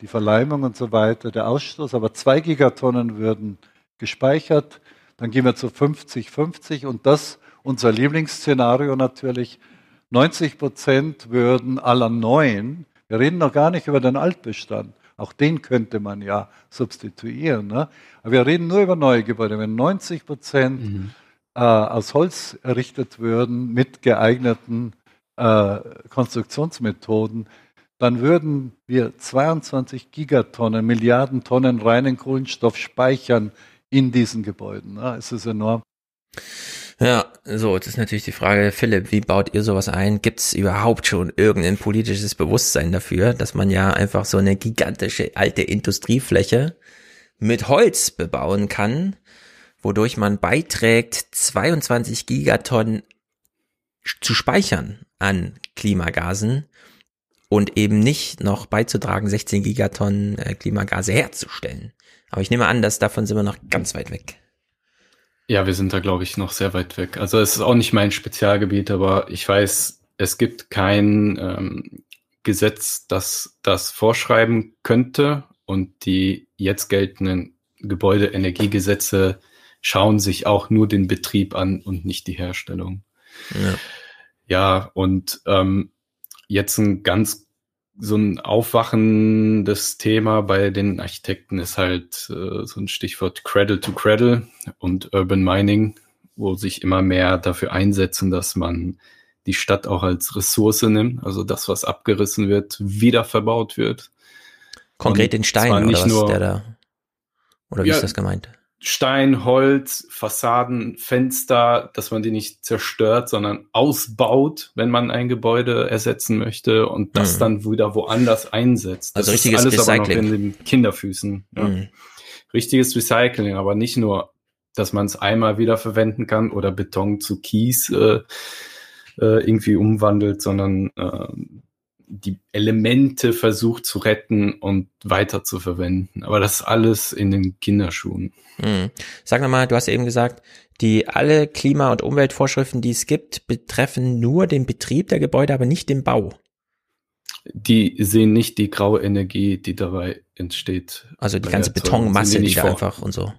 S36: die Verleimung und so weiter, der Ausstoß. Aber zwei Gigatonnen würden gespeichert. Dann gehen wir zu 50, 50 und das unser Lieblingsszenario natürlich. 90 Prozent würden aller neuen, wir reden noch gar nicht über den Altbestand, auch den könnte man ja substituieren. Ne? Aber wir reden nur über neue Gebäude. Wenn 90 Prozent mhm. äh, aus Holz errichtet würden mit geeigneten äh, Konstruktionsmethoden, dann würden wir 22 Gigatonnen, Milliarden Tonnen reinen Kohlenstoff speichern in diesen Gebäuden. Ne? Es ist enorm.
S1: Ja, so, jetzt ist natürlich die Frage, Philipp, wie baut ihr sowas ein? Gibt es überhaupt schon irgendein politisches Bewusstsein dafür, dass man ja einfach so eine gigantische alte Industriefläche mit Holz bebauen kann, wodurch man beiträgt, 22 Gigatonnen zu speichern an Klimagasen und eben nicht noch beizutragen, 16 Gigatonnen äh, Klimagase herzustellen. Aber ich nehme an, dass davon sind wir noch ganz weit weg.
S10: Ja, wir sind da, glaube ich, noch sehr weit weg. Also es ist auch nicht mein Spezialgebiet, aber ich weiß, es gibt kein ähm, Gesetz, das das vorschreiben könnte. Und die jetzt geltenden Gebäudeenergiegesetze schauen sich auch nur den Betrieb an und nicht die Herstellung. Ja, ja und ähm, jetzt ein ganz so ein aufwachendes Thema bei den Architekten ist halt äh, so ein Stichwort Cradle to Cradle und Urban Mining, wo sich immer mehr dafür einsetzen, dass man die Stadt auch als Ressource nimmt, also das, was abgerissen wird, wieder verbaut wird.
S1: Konkret den Stein oder was nur, der da, oder wie ja, ist das gemeint?
S10: Stein, Holz, Fassaden, Fenster, dass man die nicht zerstört, sondern ausbaut, wenn man ein Gebäude ersetzen möchte und das mhm. dann wieder woanders einsetzt.
S1: Das also richtiges ist alles Recycling.
S10: aber noch in den Kinderfüßen. Ja. Mhm. Richtiges Recycling, aber nicht nur, dass man es einmal wieder verwenden kann oder Beton zu Kies äh, äh, irgendwie umwandelt, sondern äh, die Elemente versucht zu retten und weiter zu verwenden. Aber das ist alles in den Kinderschuhen.
S1: Mhm. Sag nochmal, du hast eben gesagt, die alle Klima- und Umweltvorschriften, die es gibt, betreffen nur den Betrieb der Gebäude, aber nicht den Bau.
S10: Die sehen nicht die graue Energie, die dabei entsteht.
S1: Also die ganze Betonmasse, die da einfach und so.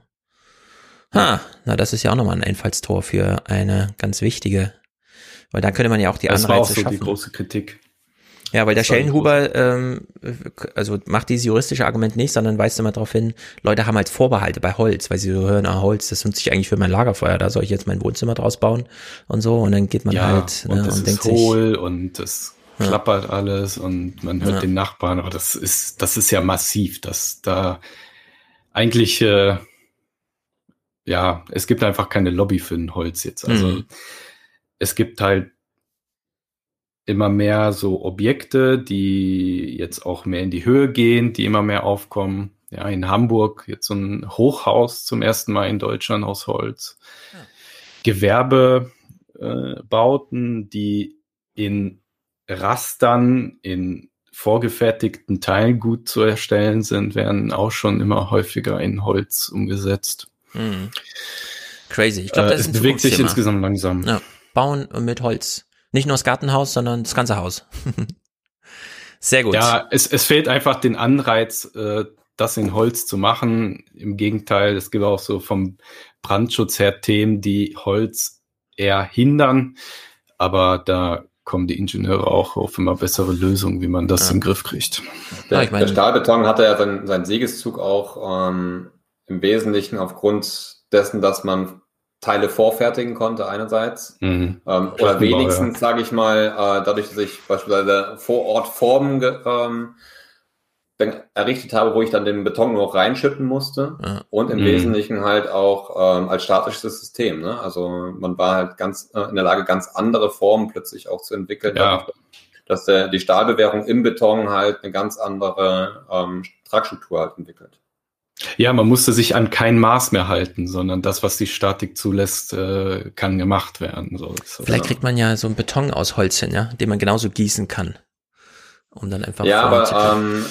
S1: Ha, na, das ist ja auch nochmal ein Einfallstor für eine ganz wichtige, weil da könnte man ja auch die das Anreize war auch so schaffen.
S10: die große Kritik.
S1: Ja, weil der Schellenhuber ähm, also macht dieses juristische Argument nicht, sondern weist immer darauf hin, Leute haben halt Vorbehalte bei Holz, weil sie so hören, ah, Holz, das nutze ich eigentlich für mein Lagerfeuer, da soll ich jetzt mein Wohnzimmer draus bauen und so und dann geht man ja, halt
S10: und, ne, das und ist denkt hohl sich, und das klappert ja. alles und man hört ja. den Nachbarn, aber das ist das ist ja massiv, dass da eigentlich äh, ja, es gibt einfach keine Lobby für ein Holz jetzt. Also mhm. es gibt halt immer mehr so Objekte, die jetzt auch mehr in die Höhe gehen, die immer mehr aufkommen. Ja, in Hamburg jetzt so ein Hochhaus zum ersten Mal in Deutschland aus Holz. Ja. Gewerbebauten, äh, die in Rastern, in vorgefertigten Teilen gut zu erstellen sind, werden auch schon immer häufiger in Holz umgesetzt. Hm.
S1: Crazy. Ich glaube, das
S10: äh,
S1: ist
S10: es bewegt sich insgesamt langsam.
S1: Ja. Bauen mit Holz. Nicht nur das Gartenhaus, sondern das ganze Haus. Sehr gut.
S10: Ja, es, es fehlt einfach den Anreiz, äh, das in Holz zu machen. Im Gegenteil, es gibt auch so vom Brandschutz her Themen, die Holz eher hindern. Aber da kommen die Ingenieure auch auf immer bessere Lösungen, wie man das ja. in den Griff kriegt.
S9: Der, ja, der Stahlbeton hatte ja seinen, seinen Siegeszug auch ähm, im Wesentlichen aufgrund dessen, dass man Teile vorfertigen konnte einerseits mhm. ähm, oder wenigstens, ja. sage ich mal, äh, dadurch, dass ich beispielsweise vor Ort Formen ähm, errichtet habe, wo ich dann den Beton nur reinschütten musste ja. und im mhm. Wesentlichen halt auch ähm, als statisches System. Ne? Also man war halt ganz äh, in der Lage, ganz andere Formen plötzlich auch zu entwickeln, ja. dadurch, dass der, die Stahlbewährung im Beton halt eine ganz andere ähm, Tragstruktur halt entwickelt.
S10: Ja, man musste sich an kein Maß mehr halten, sondern das, was die Statik zulässt, äh, kann gemacht werden. So,
S1: Vielleicht kriegt man ja so einen Beton aus Holz hin, ja, den man genauso gießen kann. Um dann einfach.
S9: Ja, aber ähm,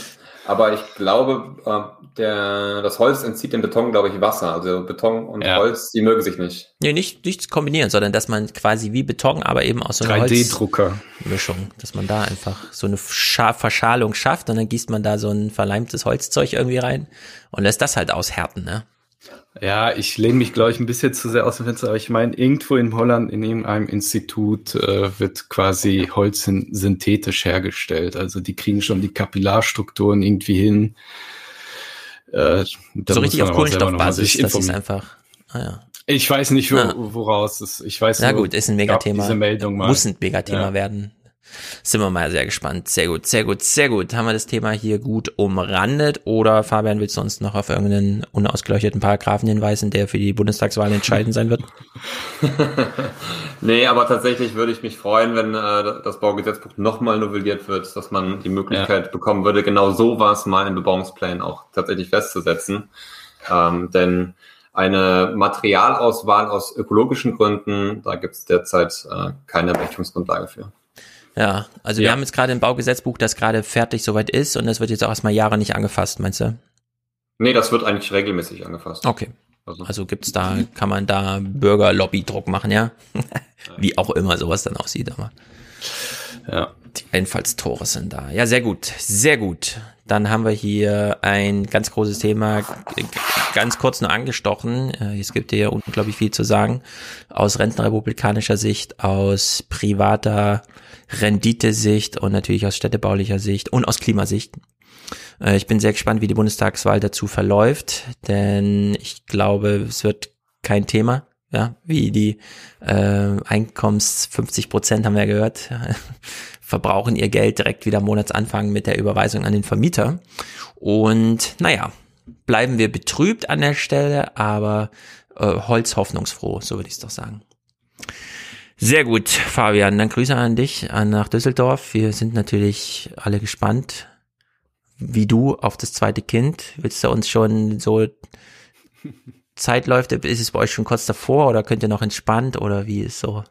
S9: aber ich glaube, äh, der, das Holz entzieht dem Beton, glaube ich, Wasser. Also Beton und ja. Holz, die mögen sich nicht.
S1: Nee, nicht, nicht kombinieren, sondern dass man quasi wie Beton, aber eben aus so einer 3D-Drucker-Mischung, dass man da einfach so eine Scha Verschalung schafft und dann gießt man da so ein verleimtes Holzzeug irgendwie rein und lässt das halt aushärten, ne?
S10: Ja, ich lehne mich, glaube ich, ein bisschen zu sehr aus dem Fenster, aber ich meine, irgendwo in Holland, in irgendeinem Institut, äh, wird quasi Holz synthetisch hergestellt. Also die kriegen schon die Kapillarstrukturen irgendwie hin.
S1: Äh, so richtig auf Kohlenstoffbasis, das ist einfach. Ah, ja.
S10: Ich weiß nicht, wo, ja. woraus es. Ich weiß.
S1: Na gut, ist ein Megathema.
S10: Diese Meldung
S1: mal. Muss ein Megathema ja. werden. Sind wir mal sehr gespannt. Sehr gut, sehr gut, sehr gut. Haben wir das Thema hier gut umrandet? Oder Fabian, willst du uns noch auf irgendeinen unausgeleuchteten Paragraphen hinweisen, der für die Bundestagswahl entscheidend sein wird? [LAUGHS]
S9: nee, aber tatsächlich würde ich mich freuen, wenn äh, das Baugesetzbuch nochmal novelliert wird, dass man die Möglichkeit ja. bekommen würde, genau sowas mal in Bebauungsplänen auch tatsächlich festzusetzen. Ähm, denn eine Materialauswahl aus ökologischen Gründen, da gibt es derzeit äh, keine Rechnungsgrundlage für.
S1: Ja, also ja. wir haben jetzt gerade ein Baugesetzbuch, das gerade fertig soweit ist und das wird jetzt auch erstmal Jahre nicht angefasst, meinst du?
S9: Nee, das wird eigentlich regelmäßig angefasst.
S1: Okay. Also, also gibt's da, kann man da Bürgerlobby-Druck machen, ja? [LAUGHS] Wie auch immer sowas dann aussieht, aber. Ja. Die Einfallstore sind da. Ja, sehr gut. Sehr gut. Dann haben wir hier ein ganz großes Thema, ganz kurz nur angestochen. Äh, es gibt hier unglaublich viel zu sagen. Aus rentenrepublikanischer Sicht, aus privater Renditesicht und natürlich aus städtebaulicher Sicht und aus Klimasicht. Äh, ich bin sehr gespannt, wie die Bundestagswahl dazu verläuft, denn ich glaube, es wird kein Thema, ja, wie die äh, Einkommens 50 Prozent haben wir ja gehört, verbrauchen ihr Geld direkt wieder Monatsanfang mit der Überweisung an den Vermieter. Und naja, bleiben wir betrübt an der Stelle, aber äh, Holz so würde ich es doch sagen. Sehr gut, Fabian. Dann Grüße an dich, an nach Düsseldorf. Wir sind natürlich alle gespannt, wie du auf das zweite Kind. Willst du uns schon so Zeit läuft? Ist es bei euch schon kurz davor oder könnt ihr noch entspannt oder wie ist so?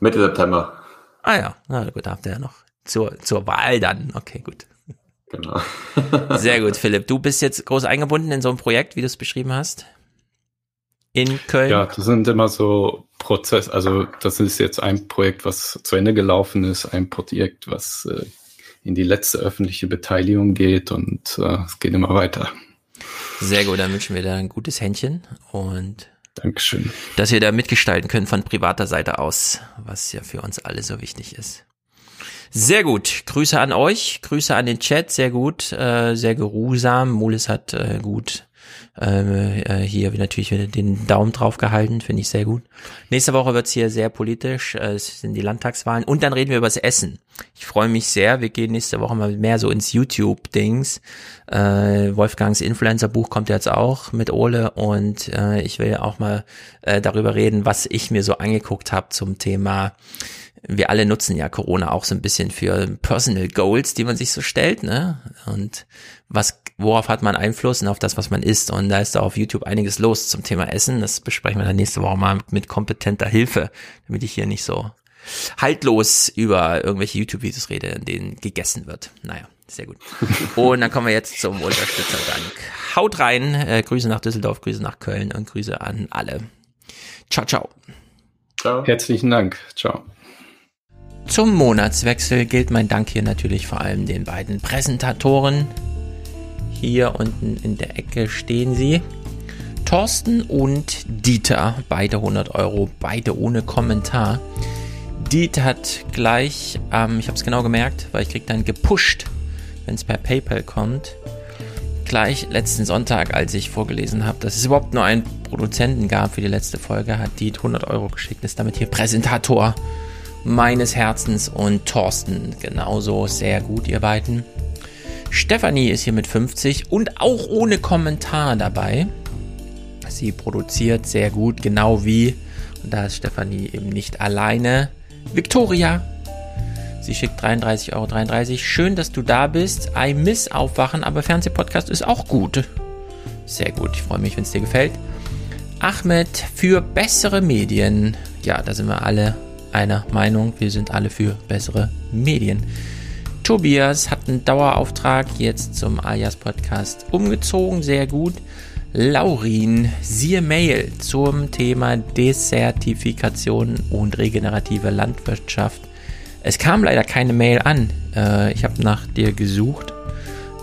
S9: Mitte September.
S1: Ah ja, na gut, habt ihr ja noch zur, zur Wahl dann. Okay, gut.
S9: Genau. [LAUGHS]
S1: Sehr gut, Philipp. Du bist jetzt groß eingebunden in so ein Projekt, wie du es beschrieben hast in Köln?
S10: Ja, das sind immer so Prozess, also das ist jetzt ein Projekt, was zu Ende gelaufen ist, ein Projekt, was äh, in die letzte öffentliche Beteiligung geht und äh, es geht immer weiter.
S1: Sehr gut, dann wünschen wir dir ein gutes Händchen und
S10: Dankeschön.
S1: Dass wir da mitgestalten können von privater Seite aus, was ja für uns alle so wichtig ist. Sehr gut. Grüße an euch, Grüße an den Chat, sehr gut, äh, sehr geruhsam. Mulis hat äh, gut äh, äh, hier natürlich den Daumen drauf gehalten, finde ich sehr gut. Nächste Woche wird's hier sehr politisch, äh, es sind die Landtagswahlen und dann reden wir über das Essen. Ich freue mich sehr, wir gehen nächste Woche mal mehr so ins YouTube-Dings. Äh, Wolfgangs Influencer-Buch kommt jetzt auch mit Ole und äh, ich will auch mal äh, darüber reden, was ich mir so angeguckt habe zum Thema wir alle nutzen ja Corona auch so ein bisschen für Personal Goals, die man sich so stellt, ne? Und was, worauf hat man Einfluss und auf das, was man isst? Und da ist da auf YouTube einiges los zum Thema Essen. Das besprechen wir dann nächste Woche mal mit kompetenter Hilfe, damit ich hier nicht so haltlos über irgendwelche YouTube-Videos rede, in denen gegessen wird. Naja, sehr gut. [LAUGHS] Und dann kommen wir jetzt zum Unterstützerdank. Haut rein, äh, Grüße nach Düsseldorf, Grüße nach Köln und Grüße an alle. Ciao, ciao.
S10: Ciao. Herzlichen Dank. Ciao.
S1: Zum Monatswechsel gilt mein Dank hier natürlich vor allem den beiden Präsentatoren. Hier unten in der Ecke stehen sie. Thorsten und Dieter, beide 100 Euro, beide ohne Kommentar. Dieter hat gleich, ähm, ich habe es genau gemerkt, weil ich krieg dann gepusht, wenn es per PayPal kommt. Gleich letzten Sonntag, als ich vorgelesen habe, dass es überhaupt nur einen Produzenten gab für die letzte Folge, hat Dieter 100 Euro geschickt, ist damit hier Präsentator meines Herzens und Thorsten genauso sehr gut, ihr beiden. Stefanie ist hier mit 50 und auch ohne Kommentar dabei. Sie produziert sehr gut, genau wie, und da ist Stefanie eben nicht alleine, Victoria. Sie schickt 33,33 Euro. 33. Schön, dass du da bist. I miss Aufwachen, aber Fernsehpodcast ist auch gut. Sehr gut, ich freue mich, wenn es dir gefällt. Ahmed für bessere Medien. Ja, da sind wir alle einer Meinung. Wir sind alle für bessere Medien. Tobias hat einen Dauerauftrag jetzt zum Alias Podcast umgezogen. Sehr gut. Laurin, siehe Mail zum Thema Desertifikation und regenerative Landwirtschaft. Es kam leider keine Mail an. Äh, ich habe nach dir gesucht.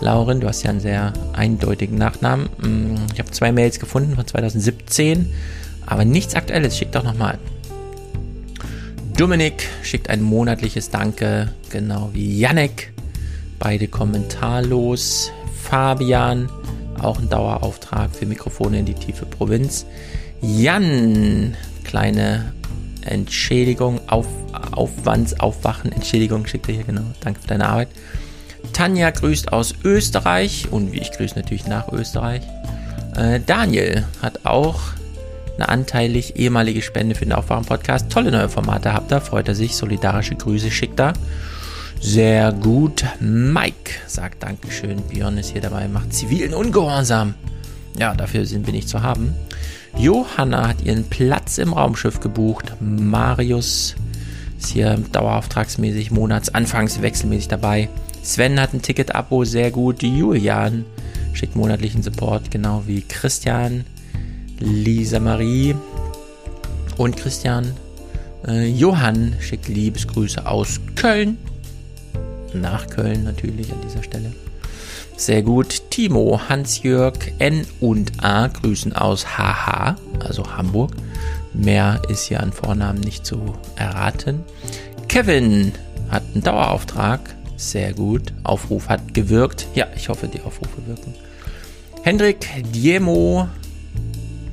S1: Laurin, du hast ja einen sehr eindeutigen Nachnamen. Mm, ich habe zwei Mails gefunden von 2017, aber nichts Aktuelles. Schick doch nochmal. Dominik schickt ein monatliches Danke, genau wie Yannick. Beide kommentarlos. Fabian, auch ein Dauerauftrag für Mikrofone in die tiefe Provinz. Jan, kleine Entschädigung, Auf, Aufwandsaufwachen, Entschädigung schickt er hier, genau. Danke für deine Arbeit. Tanja grüßt aus Österreich und wie ich grüße natürlich nach Österreich. Äh, Daniel hat auch eine anteilig ehemalige Spende für den Aufwachen-Podcast. Tolle neue Formate habt ihr, freut er sich. Solidarische Grüße schickt er. Sehr gut. Mike sagt Dankeschön. Björn ist hier dabei, macht zivilen Ungehorsam. Ja, dafür sind wir nicht zu haben. Johanna hat ihren Platz im Raumschiff gebucht. Marius ist hier dauerauftragsmäßig, monatsanfangs wechselmäßig dabei. Sven hat ein Ticket-Abo, sehr gut. Julian schickt monatlichen Support, genau wie Christian. Lisa Marie und Christian. Äh, Johann schickt Liebesgrüße aus Köln. Nach Köln natürlich an dieser Stelle. Sehr gut. Timo, Hans-Jörg, N und A grüßen aus HH, also Hamburg. Mehr ist hier an Vornamen nicht zu erraten. Kevin hat einen Dauerauftrag. Sehr gut. Aufruf hat gewirkt. Ja, ich hoffe, die Aufrufe wirken. Hendrik Diemo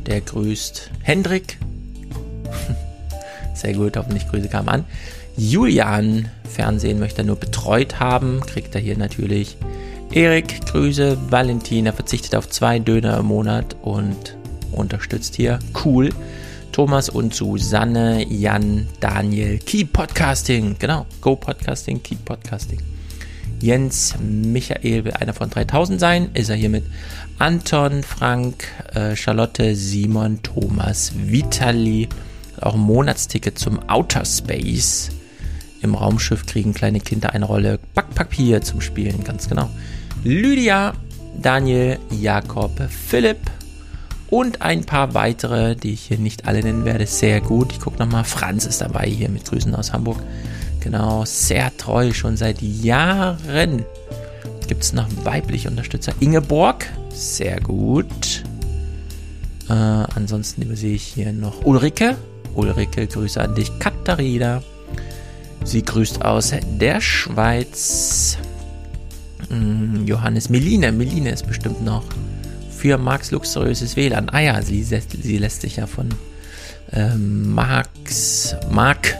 S1: der grüßt Hendrik. Sehr gut, hoffentlich Grüße kamen an. Julian, Fernsehen möchte er nur betreut haben, kriegt er hier natürlich. Erik, Grüße. Valentina verzichtet auf zwei Döner im Monat und unterstützt hier. Cool. Thomas und Susanne, Jan, Daniel, Keep Podcasting. Genau, Go Podcasting, Keep Podcasting. Jens Michael will einer von 3000 sein, ist er hiermit. Anton, Frank, äh, Charlotte, Simon, Thomas, Vitali, auch ein Monatsticket zum Outer Space. Im Raumschiff kriegen kleine Kinder eine Rolle Backpapier zum Spielen, ganz genau. Lydia, Daniel, Jakob, Philipp und ein paar weitere, die ich hier nicht alle nennen werde. Sehr gut. Ich gucke nochmal. Franz ist dabei hier mit Grüßen aus Hamburg. Genau, sehr treu, schon seit Jahren. Gibt es noch weibliche Unterstützer? Ingeborg, sehr gut. Äh, ansonsten übersehe ich hier noch Ulrike. Ulrike, Grüße an dich. Katharina. Sie grüßt aus der Schweiz. Hm, Johannes Meline. Meline ist bestimmt noch für Marx luxuriöses WLAN. Ah ja, sie, sie lässt sich ja von ähm, Max, Mark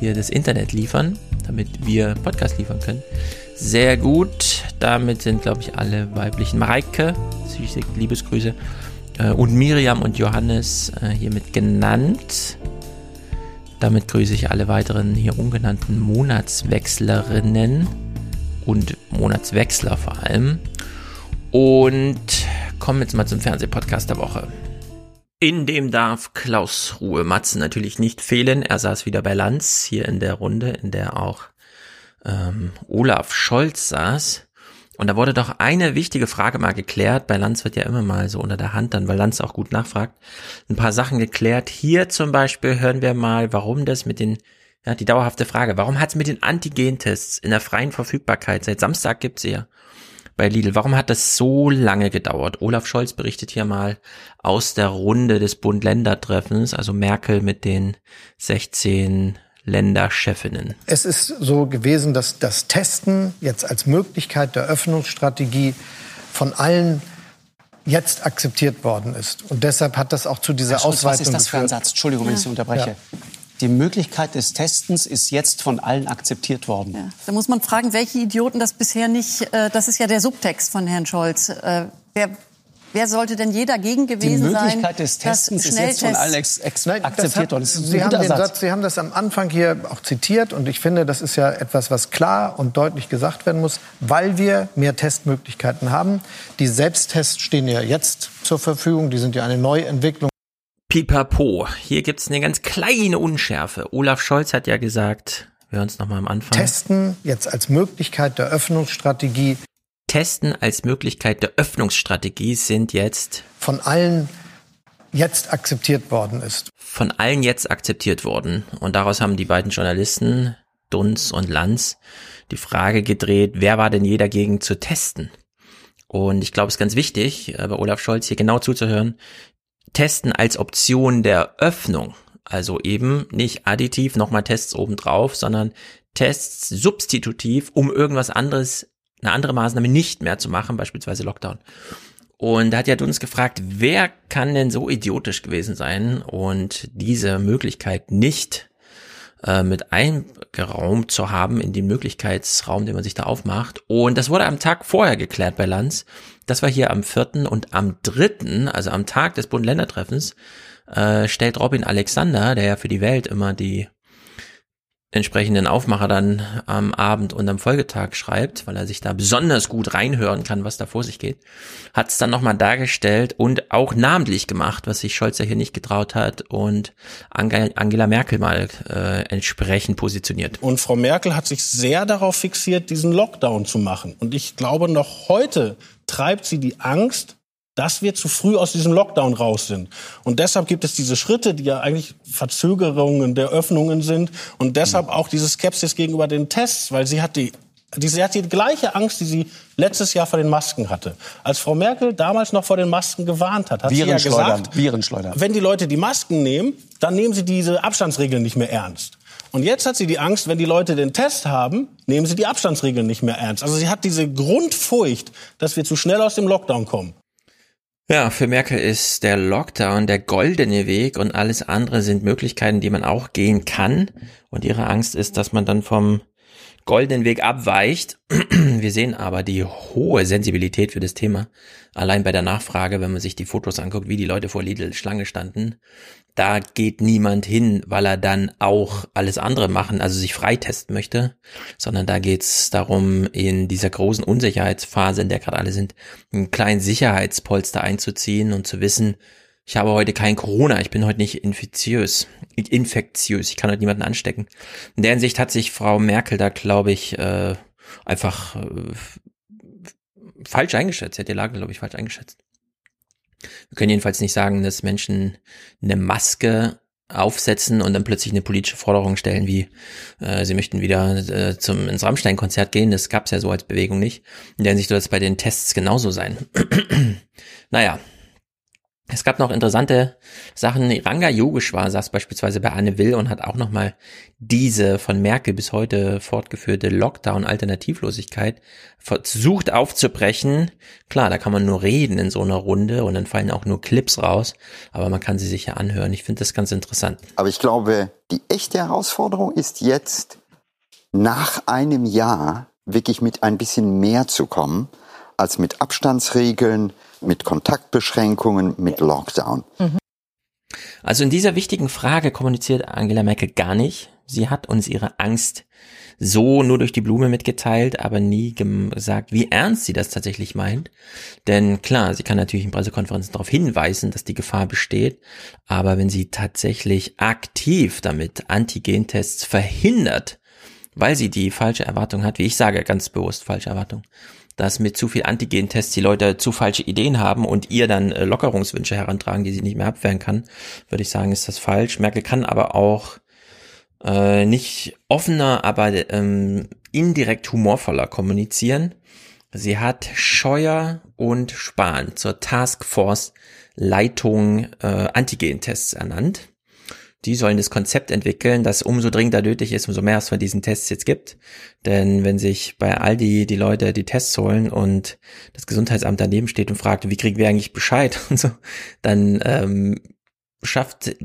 S1: hier das Internet liefern, damit wir Podcast liefern können. Sehr gut. Damit sind, glaube ich, alle weiblichen. Mareike, Liebesgrüße. Äh, und Miriam und Johannes äh, hiermit genannt. Damit grüße ich alle weiteren hier ungenannten Monatswechslerinnen und Monatswechsler vor allem. Und kommen jetzt mal zum Fernsehpodcast der Woche. In dem darf Klaus Ruhe Matzen natürlich nicht fehlen. Er saß wieder bei Lanz hier in der Runde, in der auch ähm, Olaf Scholz saß. Und da wurde doch eine wichtige Frage mal geklärt. Bei Lanz wird ja immer mal so unter der Hand dann, weil Lanz auch gut nachfragt, ein paar Sachen geklärt. Hier zum Beispiel hören wir mal, warum das mit den, ja, die dauerhafte Frage, warum hat es mit den Antigentests in der freien Verfügbarkeit, seit Samstag gibt's sie ja, bei Lidl, warum hat das so lange gedauert? Olaf Scholz berichtet hier mal aus der Runde des Bund-Länder-Treffens, also Merkel mit den 16 Länderchefinnen.
S13: Es ist so gewesen, dass das Testen jetzt als Möglichkeit der Öffnungsstrategie von allen jetzt akzeptiert worden ist. Und deshalb hat das auch zu dieser Herr Schulz, Ausweitung
S37: Was ist das für ein Satz? Entschuldigung, wenn ja. ich Sie unterbreche. Ja. Die Möglichkeit des Testens ist jetzt von allen akzeptiert worden. Ja.
S38: Da muss man fragen, welche Idioten das bisher nicht, äh, das ist ja der Subtext von Herrn Scholz, äh, wer Wer sollte denn je dagegen gewesen sein?
S37: Die Möglichkeit sein, des Testens ist jetzt von allen ex ex Nein, akzeptiert worden.
S13: Sie haben, den Satz, Sie haben das am Anfang hier auch zitiert und ich finde, das ist ja etwas, was klar und deutlich gesagt werden muss, weil wir mehr Testmöglichkeiten haben. Die Selbsttests stehen ja jetzt zur Verfügung, die sind ja eine Neuentwicklung.
S1: Pipapo, hier gibt's eine ganz kleine Unschärfe. Olaf Scholz hat ja gesagt, wir hören es nochmal am Anfang.
S13: Testen jetzt als Möglichkeit der Öffnungsstrategie
S1: Testen als Möglichkeit der Öffnungsstrategie sind jetzt
S13: von allen jetzt akzeptiert worden ist.
S1: Von allen jetzt akzeptiert worden. Und daraus haben die beiden Journalisten, Dunz und Lanz, die Frage gedreht, wer war denn je dagegen zu testen? Und ich glaube, es ist ganz wichtig, äh, bei Olaf Scholz hier genau zuzuhören, testen als Option der Öffnung. Also eben nicht additiv nochmal Tests obendrauf, sondern Tests substitutiv, um irgendwas anderes eine andere Maßnahme nicht mehr zu machen, beispielsweise Lockdown. Und da hat ja Dunz gefragt, wer kann denn so idiotisch gewesen sein und diese Möglichkeit nicht äh, mit eingeraumt zu haben in den Möglichkeitsraum, den man sich da aufmacht. Und das wurde am Tag vorher geklärt bei Lanz. Das war hier am vierten und am dritten, also am Tag des Bund-Länder-Treffens, äh, stellt Robin Alexander, der ja für die Welt immer die entsprechenden Aufmacher dann am Abend und am Folgetag schreibt, weil er sich da besonders gut reinhören kann, was da vor sich geht, hat es dann nochmal dargestellt und auch namentlich gemacht, was sich Scholz ja hier nicht getraut hat und Angela Merkel mal äh, entsprechend positioniert.
S39: Und Frau Merkel hat sich sehr darauf fixiert, diesen Lockdown zu machen. Und ich glaube, noch heute treibt sie die Angst, dass wir zu früh aus diesem Lockdown raus sind. Und deshalb gibt es diese Schritte, die ja eigentlich Verzögerungen der Öffnungen sind und deshalb mhm. auch diese Skepsis gegenüber den Tests, weil sie hat die die, sie hat die gleiche Angst, die sie letztes Jahr vor den Masken hatte. Als Frau Merkel damals noch vor den Masken gewarnt hat, hat sie ja gesagt, wenn die Leute die Masken nehmen, dann nehmen sie diese Abstandsregeln nicht mehr ernst. Und jetzt hat sie die Angst, wenn die Leute den Test haben, nehmen sie die Abstandsregeln nicht mehr ernst. Also sie hat diese Grundfurcht, dass wir zu schnell aus dem Lockdown kommen.
S1: Ja, für Merkel ist der Lockdown der goldene Weg und alles andere sind Möglichkeiten, die man auch gehen kann. Und ihre Angst ist, dass man dann vom goldenen Weg abweicht. [CLEARS THROAT] Wir sehen aber die hohe Sensibilität für das Thema. Allein bei der Nachfrage, wenn man sich die Fotos anguckt, wie die Leute vor Lidl Schlange standen da geht niemand hin, weil er dann auch alles andere machen, also sich freitesten möchte, sondern da geht's darum, in dieser großen Unsicherheitsphase, in der gerade alle sind, einen kleinen Sicherheitspolster einzuziehen und zu wissen, ich habe heute kein Corona, ich bin heute nicht infiziös, infektiös, ich kann heute niemanden anstecken. In der Hinsicht hat sich Frau Merkel da, glaube ich, äh, einfach äh, falsch eingeschätzt. Sie hat die Lage, glaube ich, falsch eingeschätzt. Wir können jedenfalls nicht sagen, dass Menschen eine Maske aufsetzen und dann plötzlich eine politische Forderung stellen, wie äh, sie möchten wieder äh, zum ins Rammstein-Konzert gehen. Das gab's ja so als Bewegung nicht. In der Hinsicht soll es bei den Tests genauso sein. [CLEARS THROAT] naja, es gab noch interessante Sachen. Ranga Yogeshwar saß beispielsweise bei Anne Will und hat auch nochmal diese von Merkel bis heute fortgeführte Lockdown-Alternativlosigkeit versucht aufzubrechen. Klar, da kann man nur reden in so einer Runde und dann fallen auch nur Clips raus, aber man kann sie sich ja anhören. Ich finde das ganz interessant.
S40: Aber ich glaube, die echte Herausforderung ist jetzt, nach einem Jahr wirklich mit ein bisschen mehr zu kommen, als mit Abstandsregeln, mit Kontaktbeschränkungen, mit Lockdown. Mhm.
S1: Also in dieser wichtigen Frage kommuniziert Angela Merkel gar nicht. Sie hat uns ihre Angst so nur durch die Blume mitgeteilt, aber nie gesagt, wie ernst sie das tatsächlich meint. Denn klar, sie kann natürlich in Pressekonferenzen darauf hinweisen, dass die Gefahr besteht, aber wenn sie tatsächlich aktiv damit Antigentests verhindert, weil sie die falsche Erwartung hat, wie ich sage, ganz bewusst falsche Erwartung, dass mit zu viel Antigentests die Leute zu falsche Ideen haben und ihr dann äh, Lockerungswünsche herantragen, die sie nicht mehr abwehren kann, würde ich sagen, ist das falsch. Merkel kann aber auch äh, nicht offener, aber ähm, indirekt humorvoller kommunizieren. Sie hat Scheuer und Spahn zur Taskforce Leitung äh, Antigen-Tests ernannt. Die sollen das Konzept entwickeln, das umso dringender nötig ist, umso mehr es von diesen Tests jetzt gibt. Denn wenn sich bei Aldi die Leute die Tests holen und das Gesundheitsamt daneben steht und fragt, wie kriegen wir eigentlich Bescheid [LAUGHS] und so, dann ähm, schafft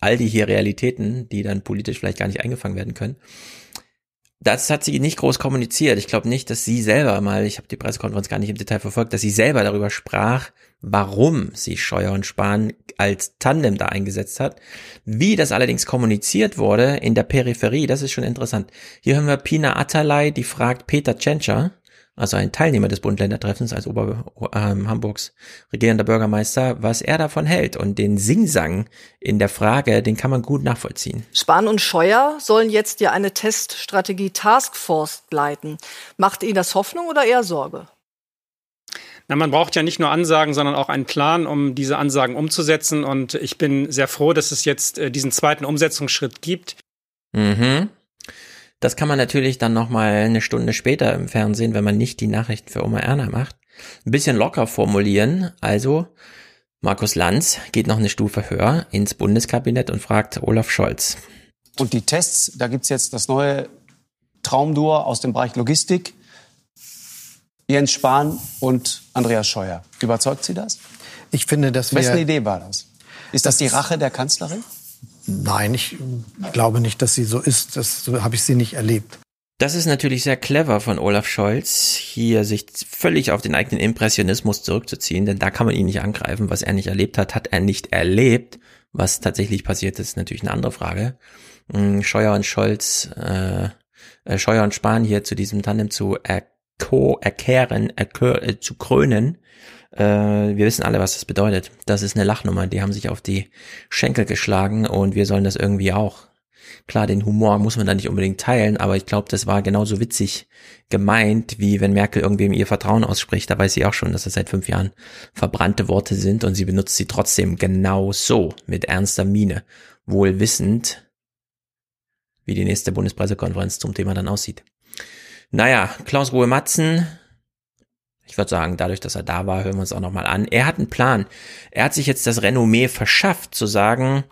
S1: all die hier Realitäten, die dann politisch vielleicht gar nicht eingefangen werden können. Das hat sie nicht groß kommuniziert. Ich glaube nicht, dass sie selber mal, ich habe die Pressekonferenz gar nicht im Detail verfolgt, dass sie selber darüber sprach, warum sie Scheuer und Spahn als Tandem da eingesetzt hat. Wie das allerdings kommuniziert wurde in der Peripherie, das ist schon interessant. Hier hören wir Pina Atalay, die fragt Peter Tschentscher, also ein Teilnehmer des Bund-Länder-Treffens als Ober ähm, Hamburgs regierender Bürgermeister, was er davon hält. Und den Singsang in der Frage, den kann man gut nachvollziehen.
S41: Spahn und Scheuer sollen jetzt ja eine Teststrategie Taskforce leiten. Macht Ihnen das Hoffnung oder eher Sorge?
S42: Na, man braucht ja nicht nur Ansagen, sondern auch einen Plan, um diese Ansagen umzusetzen. Und ich bin sehr froh, dass es jetzt äh, diesen zweiten Umsetzungsschritt gibt.
S1: Mhm. Das kann man natürlich dann nochmal eine Stunde später im Fernsehen, wenn man nicht die Nachrichten für Oma Erna macht, ein bisschen locker formulieren. Also, Markus Lanz geht noch eine Stufe höher ins Bundeskabinett und fragt Olaf Scholz.
S37: Und die Tests, da gibt's jetzt das neue Traumduo aus dem Bereich Logistik. Jens Spahn und Andreas Scheuer. Überzeugt Sie das?
S13: Ich finde, dass wir...
S37: Wessen Idee war das? Ist das die Rache der Kanzlerin?
S13: Nein, ich glaube nicht, dass sie so ist. Das so habe ich sie nicht erlebt.
S1: Das ist natürlich sehr clever von Olaf Scholz, hier sich völlig auf den eigenen Impressionismus zurückzuziehen, denn da kann man ihn nicht angreifen. Was er nicht erlebt hat, hat er nicht erlebt. Was tatsächlich passiert ist, natürlich eine andere Frage. Hm, Scheuer und Scholz, äh, äh, Scheuer und Spahn hier zu diesem Tandem zu erko erkehren, erkör, äh, zu krönen, äh, wir wissen alle, was das bedeutet. Das ist eine Lachnummer. Die haben sich auf die Schenkel geschlagen und wir sollen das irgendwie auch. Klar, den Humor muss man da nicht unbedingt teilen, aber ich glaube, das war genauso witzig gemeint, wie wenn Merkel irgendwem ihr Vertrauen ausspricht. Da weiß sie auch schon, dass das seit fünf Jahren verbrannte Worte sind und sie benutzt sie trotzdem genau so, mit ernster Miene, wohl wissend, wie die nächste Bundespressekonferenz zum Thema dann aussieht. Naja, Klaus Ruhe Matzen ich würde sagen, dadurch, dass er da war, hören wir uns auch nochmal an. Er hat einen Plan. Er hat sich jetzt das Renommee verschafft, zu sagen,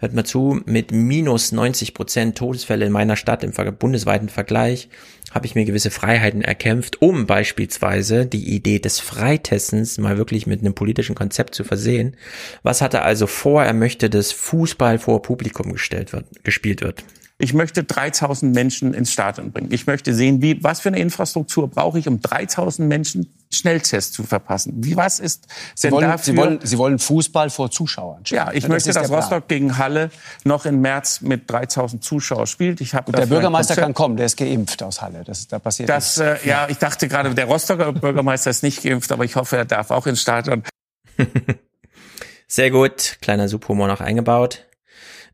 S1: hört mal zu, mit minus 90 Prozent Todesfälle in meiner Stadt im bundesweiten Vergleich habe ich mir gewisse Freiheiten erkämpft, um beispielsweise die Idee des Freitestens mal wirklich mit einem politischen Konzept zu versehen. Was hat er also vor? Er möchte, dass Fußball vor Publikum gestellt wird, gespielt wird.
S24: Ich möchte 3000 Menschen ins Stadion bringen. Ich möchte sehen, wie, was für eine Infrastruktur brauche ich, um 3000 Menschen Schnelltests zu verpassen. Wie was ist
S37: Sie wollen, dafür? Sie wollen, Sie wollen Fußball vor Zuschauern.
S24: Ja, ich das möchte, dass Rostock gegen Halle noch im März mit 3000 Zuschauern spielt. Ich habe
S37: der Bürgermeister kann kommen, der ist geimpft aus Halle. Das, da passiert
S24: das, äh, ja, ich dachte gerade, der Rostocker Bürgermeister ist nicht geimpft, aber ich hoffe, er darf auch ins Stadion. [LAUGHS]
S1: Sehr gut, kleiner Subhumor noch eingebaut.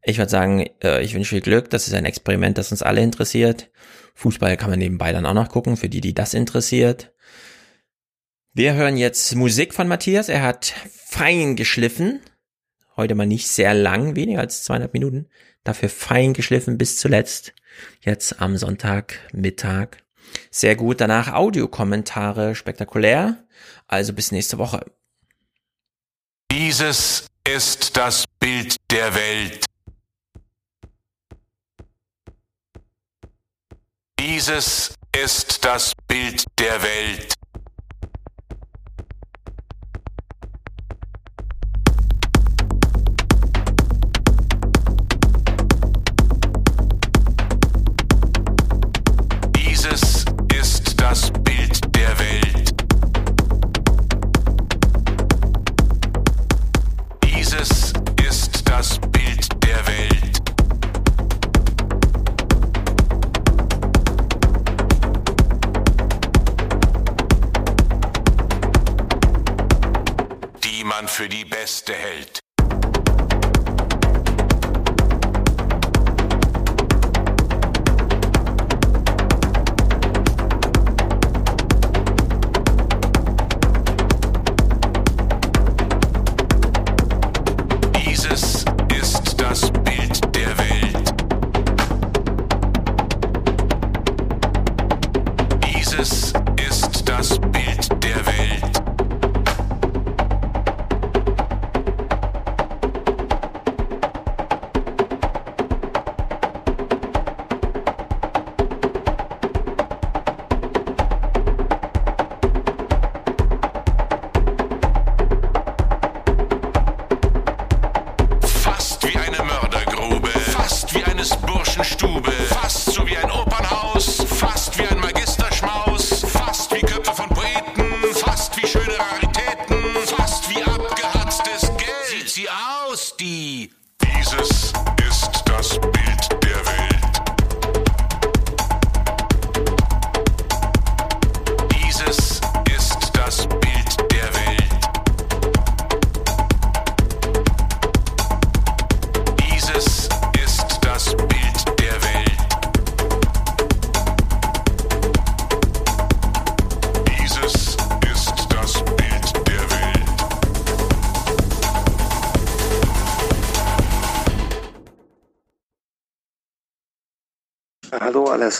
S1: Ich würde sagen, äh, ich wünsche viel Glück. Das ist ein Experiment, das uns alle interessiert. Fußball kann man nebenbei dann auch noch gucken, für die, die das interessiert. Wir hören jetzt Musik von Matthias. Er hat fein geschliffen. Heute mal nicht sehr lang, weniger als zweieinhalb Minuten. Dafür fein geschliffen bis zuletzt. Jetzt am Sonntagmittag. Sehr gut. Danach Audiokommentare. Spektakulär. Also bis nächste Woche.
S43: Dieses ist das Bild der Welt. Dieses ist das Bild der Welt.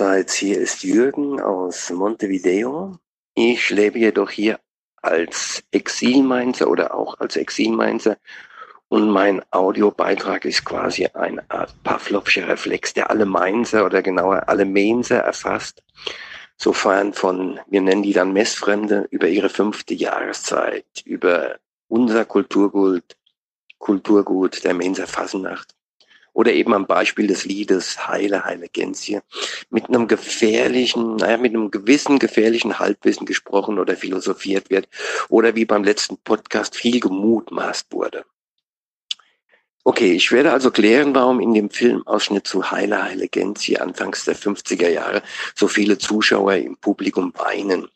S44: Allerseits, hier ist Jürgen aus Montevideo. Ich lebe jedoch hier als Exilmainzer oder auch als Exilmainzer und mein Audiobeitrag ist quasi eine Art Pavlovscher Reflex, der alle Mainzer oder genauer alle Mainzer erfasst, sofern von, wir nennen die dann Messfremde, über ihre fünfte Jahreszeit, über unser Kulturgut, Kulturgut der Mainzer Fasnacht oder eben am Beispiel des Liedes Heile, Heile Gänzje mit einem gefährlichen, naja, mit einem gewissen gefährlichen Halbwissen gesprochen oder philosophiert wird oder wie beim letzten Podcast viel gemutmaßt wurde. Okay, ich werde also klären, warum in dem Filmausschnitt zu Heile, Heile Gänzje anfangs der 50er Jahre so viele Zuschauer im Publikum weinen.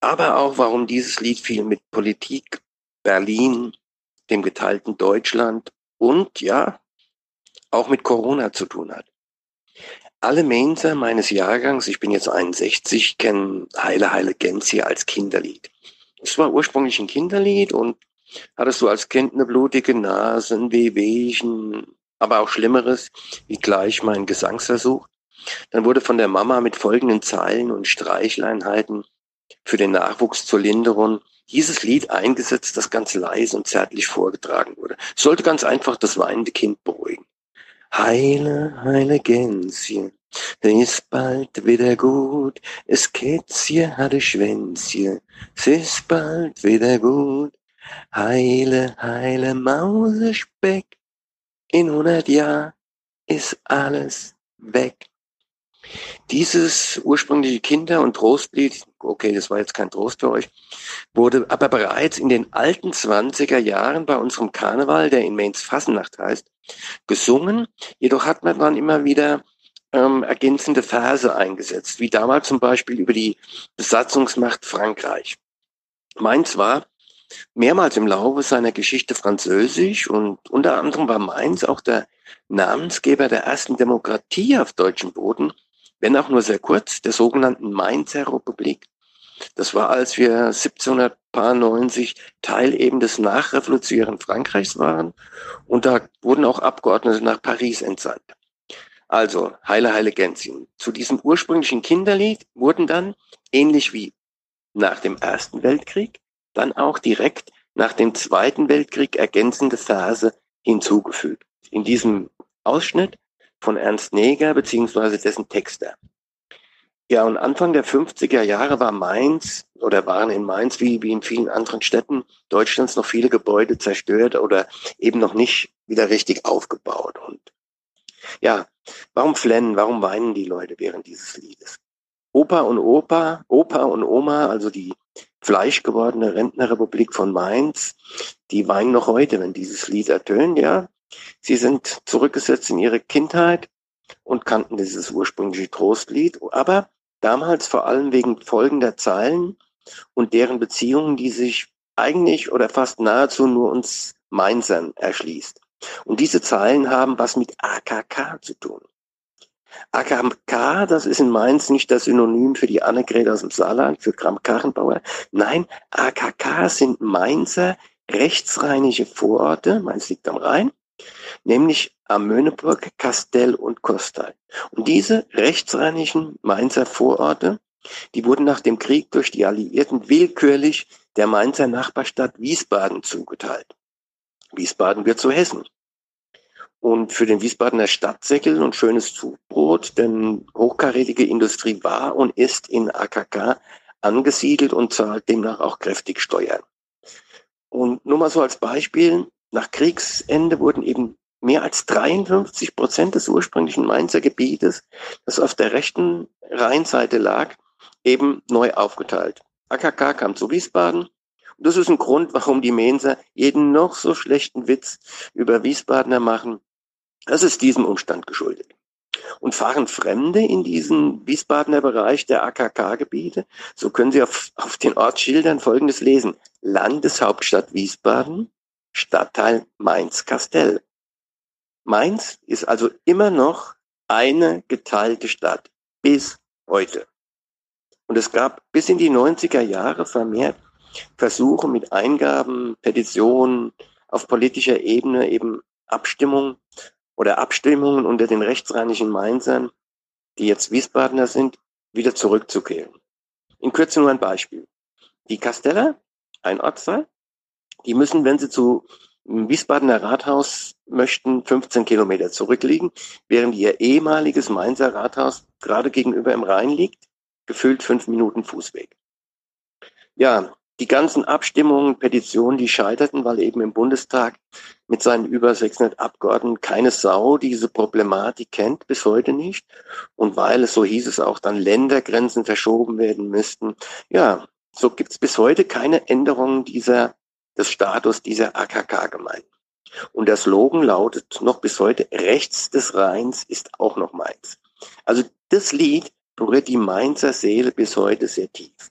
S44: Aber auch, warum dieses Lied viel mit Politik, Berlin, dem geteilten Deutschland und ja, auch mit Corona zu tun hat. Alle Mainzer meines Jahrgangs, ich bin jetzt 61, kennen Heile Heile Gänzje als Kinderlied. Es war ursprünglich ein Kinderlied und hattest du als Kind eine blutige Nase, ein Wehwehchen, aber auch Schlimmeres, wie gleich mein Gesangsversuch. Dann wurde von der Mama mit folgenden Zeilen und Streichleinheiten für den Nachwuchs zur Linderung dieses Lied eingesetzt, das ganz leise und zärtlich vorgetragen wurde. Es sollte ganz einfach das weinende Kind beruhigen. Heile, heile Gänschen, ist bald wieder gut. Es Kätzchen hatte Schwänzchen, es ist bald wieder gut. Heile, heile Mausespeck, in 100 Jahren ist alles weg. Dieses ursprüngliche Kinder- und Trostlied, okay, das war jetzt kein Trost für euch, wurde aber bereits in den alten 20er Jahren bei unserem Karneval, der in Mainz Fasnacht heißt, gesungen. Jedoch hat man dann immer wieder ähm, ergänzende Verse eingesetzt, wie damals zum Beispiel über die Besatzungsmacht Frankreich. Mainz war mehrmals im Laufe seiner Geschichte französisch und unter anderem war Mainz auch der Namensgeber der ersten Demokratie auf deutschem Boden, wenn auch nur sehr kurz, der sogenannten Mainzer Republik. Das war, als wir 1790 Teil eben des nachrevolutionären Frankreichs waren und da wurden auch Abgeordnete nach Paris entsandt. Also, Heile, Heile Gänzchen. Zu diesem ursprünglichen Kinderlied wurden dann, ähnlich wie nach dem Ersten Weltkrieg, dann auch direkt nach dem Zweiten Weltkrieg ergänzende Verse hinzugefügt. In diesem Ausschnitt von Ernst Neger beziehungsweise dessen Texter. Ja, und Anfang der 50er Jahre war Mainz oder waren in Mainz wie, wie in vielen anderen Städten Deutschlands noch viele Gebäude zerstört oder eben noch nicht wieder richtig aufgebaut. Und ja, warum flennen, warum weinen die Leute während dieses Liedes? Opa und Opa, Opa und Oma, also die fleischgewordene Rentnerrepublik von Mainz, die weinen noch heute, wenn dieses Lied ertönt, ja. Sie sind zurückgesetzt in ihre Kindheit und kannten dieses ursprüngliche Trostlied, aber damals vor allem wegen folgender Zeilen und deren Beziehungen, die sich eigentlich oder fast nahezu nur uns Mainzern erschließt. Und diese Zeilen haben was mit AKK zu tun. AKK, das ist in Mainz nicht das Synonym für die Annegret aus dem Saarland, für Kram-Karrenbauer. Nein, AKK sind Mainzer rechtsrheinische Vororte, Mainz liegt am Rhein, nämlich am Möhneburg, Kastell und Kostal. Und diese rechtsrheinischen Mainzer Vororte, die wurden nach dem Krieg durch die Alliierten willkürlich der Mainzer Nachbarstadt Wiesbaden zugeteilt. Wiesbaden wird zu Hessen. Und für den Wiesbadener Stadtsäckel und schönes Zubrot, denn hochkarätige Industrie war und ist in AKK angesiedelt und zahlt demnach auch kräftig Steuern. Und nur mal so als Beispiel, nach Kriegsende wurden eben mehr als 53 Prozent des ursprünglichen Mainzer Gebietes, das auf der rechten Rheinseite lag, eben neu aufgeteilt. AKK kam zu Wiesbaden. Und das ist ein Grund, warum die Mainzer jeden noch so schlechten Witz über Wiesbadener machen, das ist diesem Umstand geschuldet. Und fahren Fremde in diesen Wiesbadener Bereich der AKK-Gebiete, so können Sie auf, auf den Ortsschildern Folgendes lesen. Landeshauptstadt Wiesbaden, Stadtteil Mainz-Kastell. Mainz ist also immer noch eine geteilte Stadt bis heute. Und es gab bis in die 90er Jahre vermehrt Versuche mit Eingaben, Petitionen auf politischer Ebene eben Abstimmung oder Abstimmungen unter den rechtsrheinischen Mainzern, die jetzt Wiesbadener sind, wieder zurückzukehren. In Kürze nur ein Beispiel. Die Kasteller, ein Ortsteil, die müssen, wenn sie zu Wiesbadener Rathaus möchten, 15 Kilometer zurückliegen, während ihr ehemaliges Mainzer Rathaus gerade gegenüber im Rhein liegt, gefüllt fünf Minuten Fußweg. Ja, die ganzen Abstimmungen, Petitionen, die scheiterten, weil eben im Bundestag mit seinen über 600 Abgeordneten keine Sau diese Problematik kennt, bis heute nicht. Und weil es, so hieß es auch, dann Ländergrenzen verschoben werden müssten. Ja, so gibt es bis heute keine Änderungen dieser, des Status dieser AKK-Gemeinden. Und der Slogan lautet noch bis heute, rechts des Rheins ist auch noch Mainz. Also das Lied berührt die Mainzer Seele bis heute sehr tief.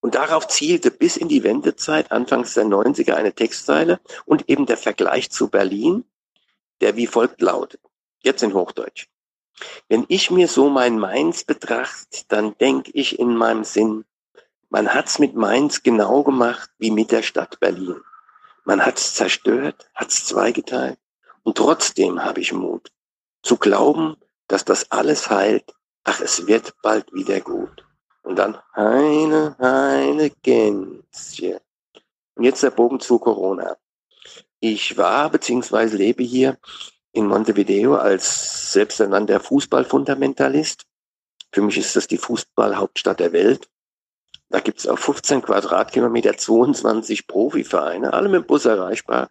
S44: Und darauf zielte bis in die Wendezeit, anfangs der 90er, eine Textzeile und eben der Vergleich zu Berlin, der wie folgt lautet. Jetzt in Hochdeutsch. Wenn ich mir so mein Mainz betracht, dann denk ich in meinem Sinn, man hat's mit Mainz genau gemacht wie mit der Stadt Berlin. Man hat's zerstört, hat's zweigeteilt und trotzdem habe ich Mut zu glauben, dass das alles heilt. Ach, es wird bald wieder gut. Und dann Heine, Heine, Gänschen. Und jetzt der Bogen zu Corona. Ich war bzw. lebe hier in Montevideo als selbsternannter Fußballfundamentalist. Für mich ist das die Fußballhauptstadt der Welt. Da gibt es auf 15 Quadratkilometer 22 Profivereine, alle mit dem Bus erreichbar.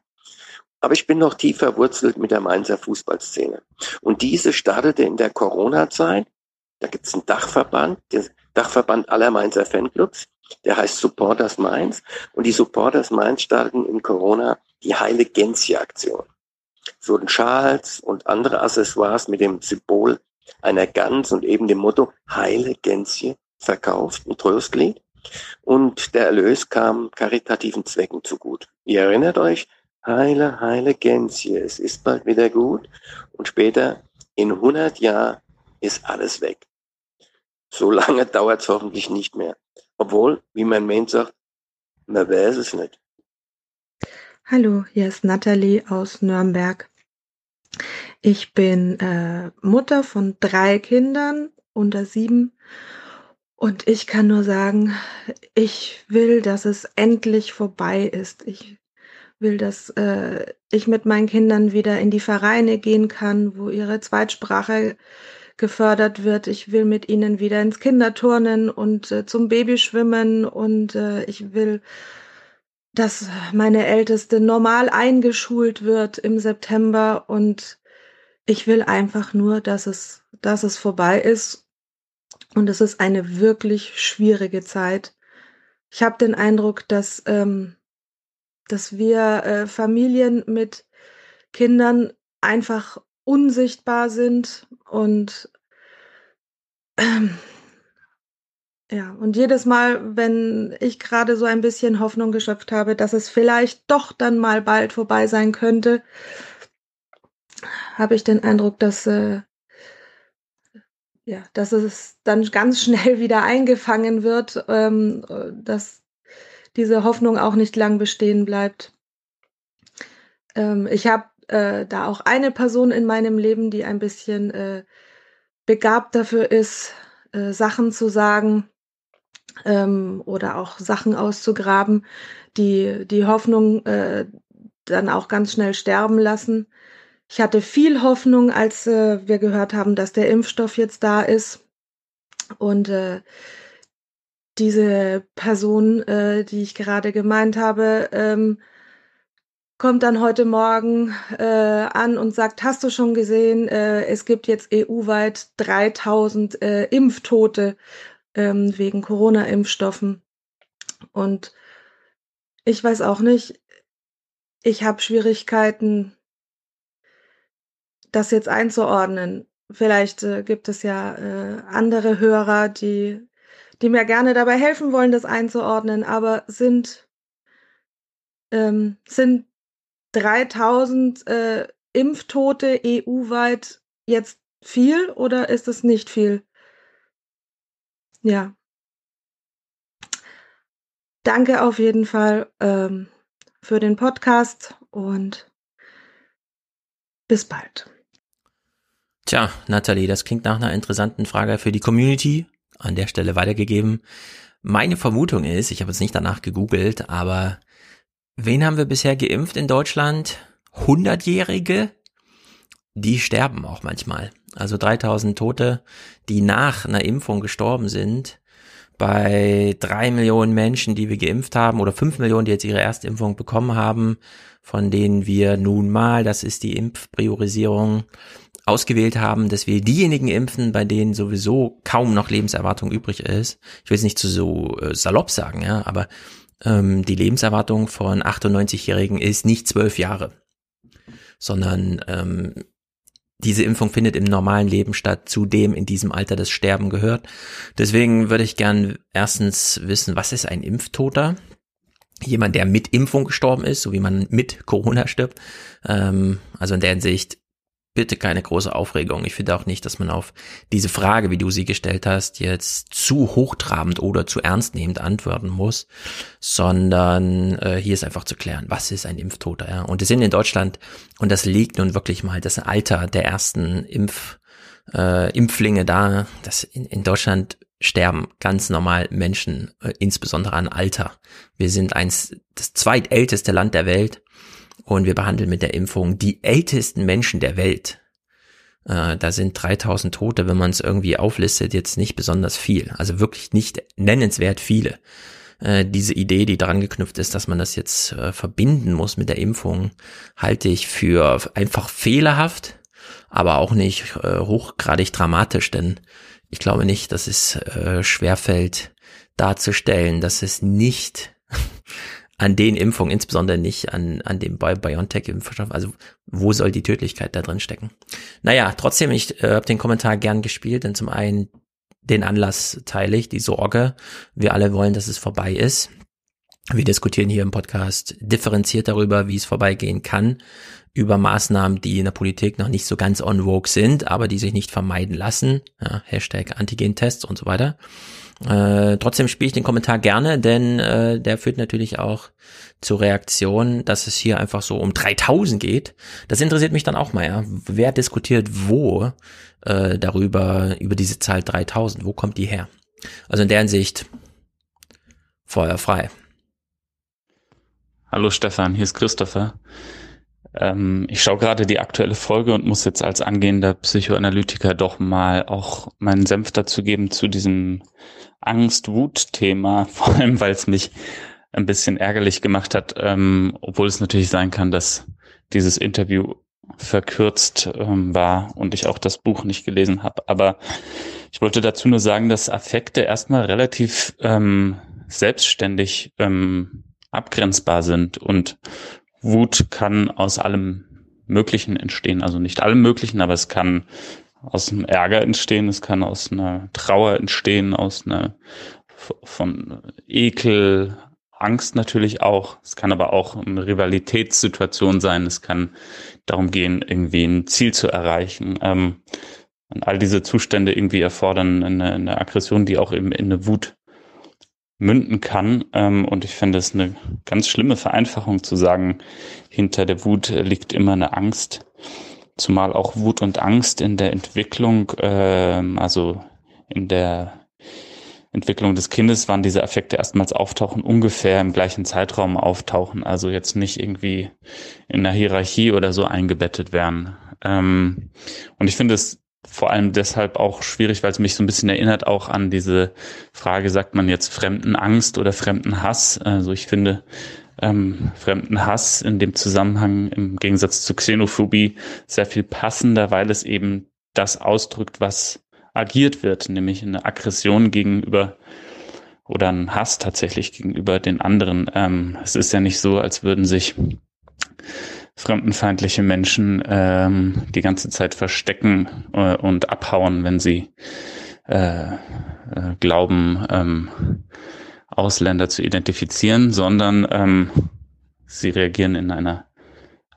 S44: Aber ich bin noch tief verwurzelt mit der Mainzer Fußballszene. Und diese startete in der Corona-Zeit. Da gibt es einen Dachverband, der Dachverband aller Mainzer Fanclubs. Der heißt Supporters Mainz. Und die Supporters Mainz starten in Corona die Heile Gänzje-Aktion. Es wurden Schals und andere Accessoires mit dem Symbol einer Gans und eben dem Motto Heile Gänzje verkauft, ein Trostlied. Und der Erlös kam karitativen Zwecken zugut. Ihr erinnert euch, Heile, Heile Gänzje, es ist bald wieder gut. Und später, in 100 Jahren, ist alles weg. So lange [LAUGHS] dauert es hoffentlich nicht mehr. Obwohl, wie mein Mensch sagt, man weiß es nicht.
S45: Hallo, hier ist Nathalie aus Nürnberg. Ich bin äh, Mutter von drei Kindern unter sieben und ich kann nur sagen, ich will, dass es endlich vorbei ist. Ich will, dass äh, ich mit meinen Kindern wieder in die Vereine gehen kann, wo ihre Zweitsprache gefördert wird. Ich will mit ihnen wieder ins Kinderturnen und äh, zum Babyschwimmen und äh, ich will, dass meine Älteste normal eingeschult wird im September und ich will einfach nur, dass es, dass es vorbei ist. Und es ist eine wirklich schwierige Zeit. Ich habe den Eindruck, dass, ähm, dass wir äh, Familien mit Kindern einfach unsichtbar sind und ähm, Ja, und jedes Mal, wenn ich gerade so ein bisschen Hoffnung geschöpft habe, dass es vielleicht doch dann mal bald vorbei sein könnte, habe ich den Eindruck, dass, äh, ja, dass es dann ganz schnell [LAUGHS] wieder eingefangen wird, ähm, dass diese Hoffnung auch nicht lang bestehen bleibt. Ähm, ich habe äh, da auch eine Person in meinem Leben, die ein bisschen äh, begabt dafür ist, äh, Sachen zu sagen, ähm, oder auch Sachen auszugraben, die die Hoffnung äh, dann auch ganz schnell sterben lassen. Ich hatte viel Hoffnung, als äh, wir gehört haben, dass der Impfstoff jetzt da ist. Und äh, diese Person, äh, die ich gerade gemeint habe, ähm, kommt dann heute Morgen äh, an und sagt, hast du schon gesehen, äh, es gibt jetzt EU-weit 3000 äh, Impftote ähm, wegen Corona-Impfstoffen. Und ich weiß auch nicht, ich habe Schwierigkeiten, das jetzt einzuordnen. Vielleicht äh, gibt es ja äh, andere Hörer, die, die mir gerne dabei helfen wollen, das einzuordnen, aber sind, ähm, sind 3000 äh, Impftote EU-weit jetzt viel oder ist es nicht viel? Ja. Danke auf jeden Fall ähm, für den Podcast und bis bald.
S1: Tja, Nathalie, das klingt nach einer interessanten Frage für die Community. An der Stelle weitergegeben. Meine Vermutung ist, ich habe jetzt nicht danach gegoogelt, aber wen haben wir bisher geimpft in Deutschland? Hundertjährige? Die sterben auch manchmal also 3000 Tote, die nach einer Impfung gestorben sind. Bei drei Millionen Menschen, die wir geimpft haben, oder fünf Millionen, die jetzt ihre Erstimpfung bekommen haben, von denen wir nun mal, das ist die Impfpriorisierung, ausgewählt haben, dass wir diejenigen impfen, bei denen sowieso kaum noch Lebenserwartung übrig ist. Ich will es nicht zu so äh, salopp sagen, ja, aber ähm, die Lebenserwartung von 98-Jährigen ist nicht zwölf Jahre, sondern ähm, diese Impfung findet im normalen Leben statt, zu dem in diesem Alter das Sterben gehört. Deswegen würde ich gern erstens wissen, was ist ein Impftoter? Jemand, der mit Impfung gestorben ist, so wie man mit Corona stirbt. Ähm, also in der Hinsicht bitte keine große Aufregung. Ich finde auch nicht, dass man auf diese Frage, wie du sie gestellt hast, jetzt zu hochtrabend oder zu ernstnehmend antworten muss, sondern äh, hier ist einfach zu klären, was ist ein Impftoter. Ja? Und wir sind in Deutschland, und das liegt nun wirklich mal das Alter der ersten Impf, äh, Impflinge da, dass in, in Deutschland sterben ganz normal Menschen, äh, insbesondere an Alter. Wir sind eins, das zweitälteste Land der Welt und wir behandeln mit der Impfung die ältesten Menschen der Welt. Äh, da sind 3000 Tote, wenn man es irgendwie auflistet, jetzt nicht besonders viel. Also wirklich nicht nennenswert viele. Äh, diese Idee, die daran geknüpft ist, dass man das jetzt äh, verbinden muss mit der Impfung, halte ich für einfach fehlerhaft, aber auch nicht hochgradig dramatisch, denn ich glaube nicht, dass es schwerfällt darzustellen, dass es nicht an den Impfungen, insbesondere nicht an, an dem BioNTech-Impfstoff. Also wo soll die Tödlichkeit da drin stecken? Naja, trotzdem, ich äh, habe den Kommentar gern gespielt, denn zum einen den Anlass teile ich, die Sorge. Wir alle wollen, dass es vorbei ist. Wir diskutieren hier im Podcast differenziert darüber, wie es vorbeigehen kann, über Maßnahmen, die in der Politik noch nicht so ganz on vogue sind, aber die sich nicht vermeiden lassen. Ja, Hashtag Antigen-Tests und so weiter. Äh, trotzdem spiele ich den Kommentar gerne, denn äh, der führt natürlich auch zur Reaktion, dass es hier einfach so um 3000 geht. Das interessiert mich dann auch mal, ja. Wer diskutiert wo äh, darüber, über diese Zahl 3000? Wo kommt die her? Also in der Hinsicht Feuer frei.
S46: Hallo Stefan, hier ist Christopher. Ähm, ich schaue gerade die aktuelle Folge und muss jetzt als angehender Psychoanalytiker doch mal auch meinen Senf dazu geben zu diesem Angst-Wut-Thema, [LAUGHS] vor allem weil es mich ein bisschen ärgerlich gemacht hat, ähm, obwohl es natürlich sein kann, dass dieses Interview verkürzt ähm, war und ich auch das Buch nicht gelesen habe. Aber ich wollte dazu nur sagen, dass Affekte erstmal relativ ähm, selbstständig ähm, abgrenzbar sind und Wut kann aus allem Möglichen entstehen. Also nicht allem Möglichen, aber es kann aus einem Ärger entstehen, es kann aus einer Trauer entstehen, aus einer von Ekel, Angst natürlich auch. Es kann aber auch eine Rivalitätssituation sein. Es kann darum gehen, irgendwie ein Ziel zu erreichen. Ähm, und all diese Zustände irgendwie erfordern eine, eine Aggression, die auch eben in eine Wut münden kann. Ähm, und ich finde es eine ganz schlimme Vereinfachung zu sagen, hinter der Wut liegt immer eine Angst. Zumal auch Wut und Angst in der Entwicklung, ähm, also in der Entwicklung des Kindes, wann diese Affekte erstmals auftauchen, ungefähr im gleichen Zeitraum auftauchen. Also jetzt nicht irgendwie in einer Hierarchie oder so eingebettet werden. Ähm, und ich finde es vor allem deshalb auch schwierig, weil es mich so ein bisschen erinnert auch an diese Frage, sagt man jetzt Fremdenangst oder Fremdenhass? Also ich finde ähm, Fremdenhass in dem Zusammenhang im Gegensatz zu Xenophobie sehr viel passender, weil es eben das ausdrückt, was agiert wird, nämlich eine Aggression gegenüber oder ein Hass tatsächlich gegenüber den anderen. Ähm, es ist ja nicht so, als würden sich fremdenfeindliche Menschen ähm, die ganze Zeit verstecken äh, und abhauen, wenn sie äh, äh, glauben, ähm, Ausländer zu identifizieren, sondern ähm, sie reagieren in einer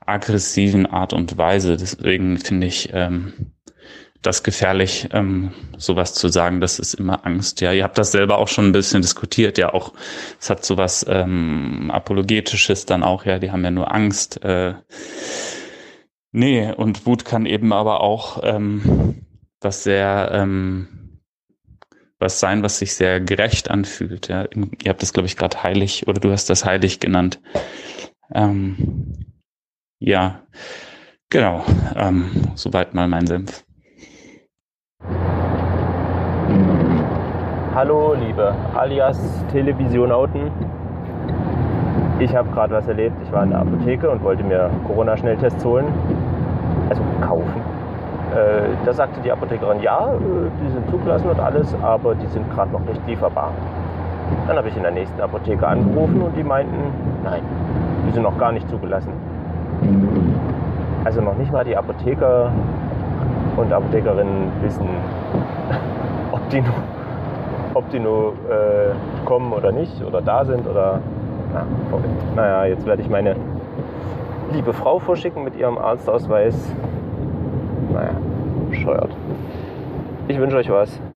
S46: aggressiven Art und Weise. Deswegen finde ich ähm, das gefährlich, ähm, sowas zu sagen. Das ist immer Angst. Ja, ihr habt das selber auch schon ein bisschen diskutiert. Ja, auch es hat sowas ähm, apologetisches dann auch. Ja, die haben ja nur Angst. Äh, nee, und Wut kann eben aber auch ähm, was sehr ähm, was sein, was sich sehr gerecht anfühlt. Ja, ihr habt das, glaube ich, gerade heilig oder du hast das heilig genannt. Ähm, ja, genau. Ähm, soweit mal mein Senf.
S47: Hallo, liebe alias Televisionauten. Ich habe gerade was erlebt. Ich war in der Apotheke und wollte mir Corona-Schnelltests holen. Also kaufen. Äh, da sagte die Apothekerin, ja, äh, die sind zugelassen und alles, aber die sind gerade noch nicht lieferbar. Dann habe ich in der nächsten Apotheke angerufen und die meinten, nein, die sind noch gar nicht zugelassen. Also noch nicht mal die Apotheker und Apothekerinnen wissen, [LAUGHS] ob die nur, ob die nur äh, kommen oder nicht oder da sind oder. Na, naja, jetzt werde ich meine liebe Frau vorschicken mit ihrem Arztausweis. Naja, bescheuert. Ich wünsche euch was.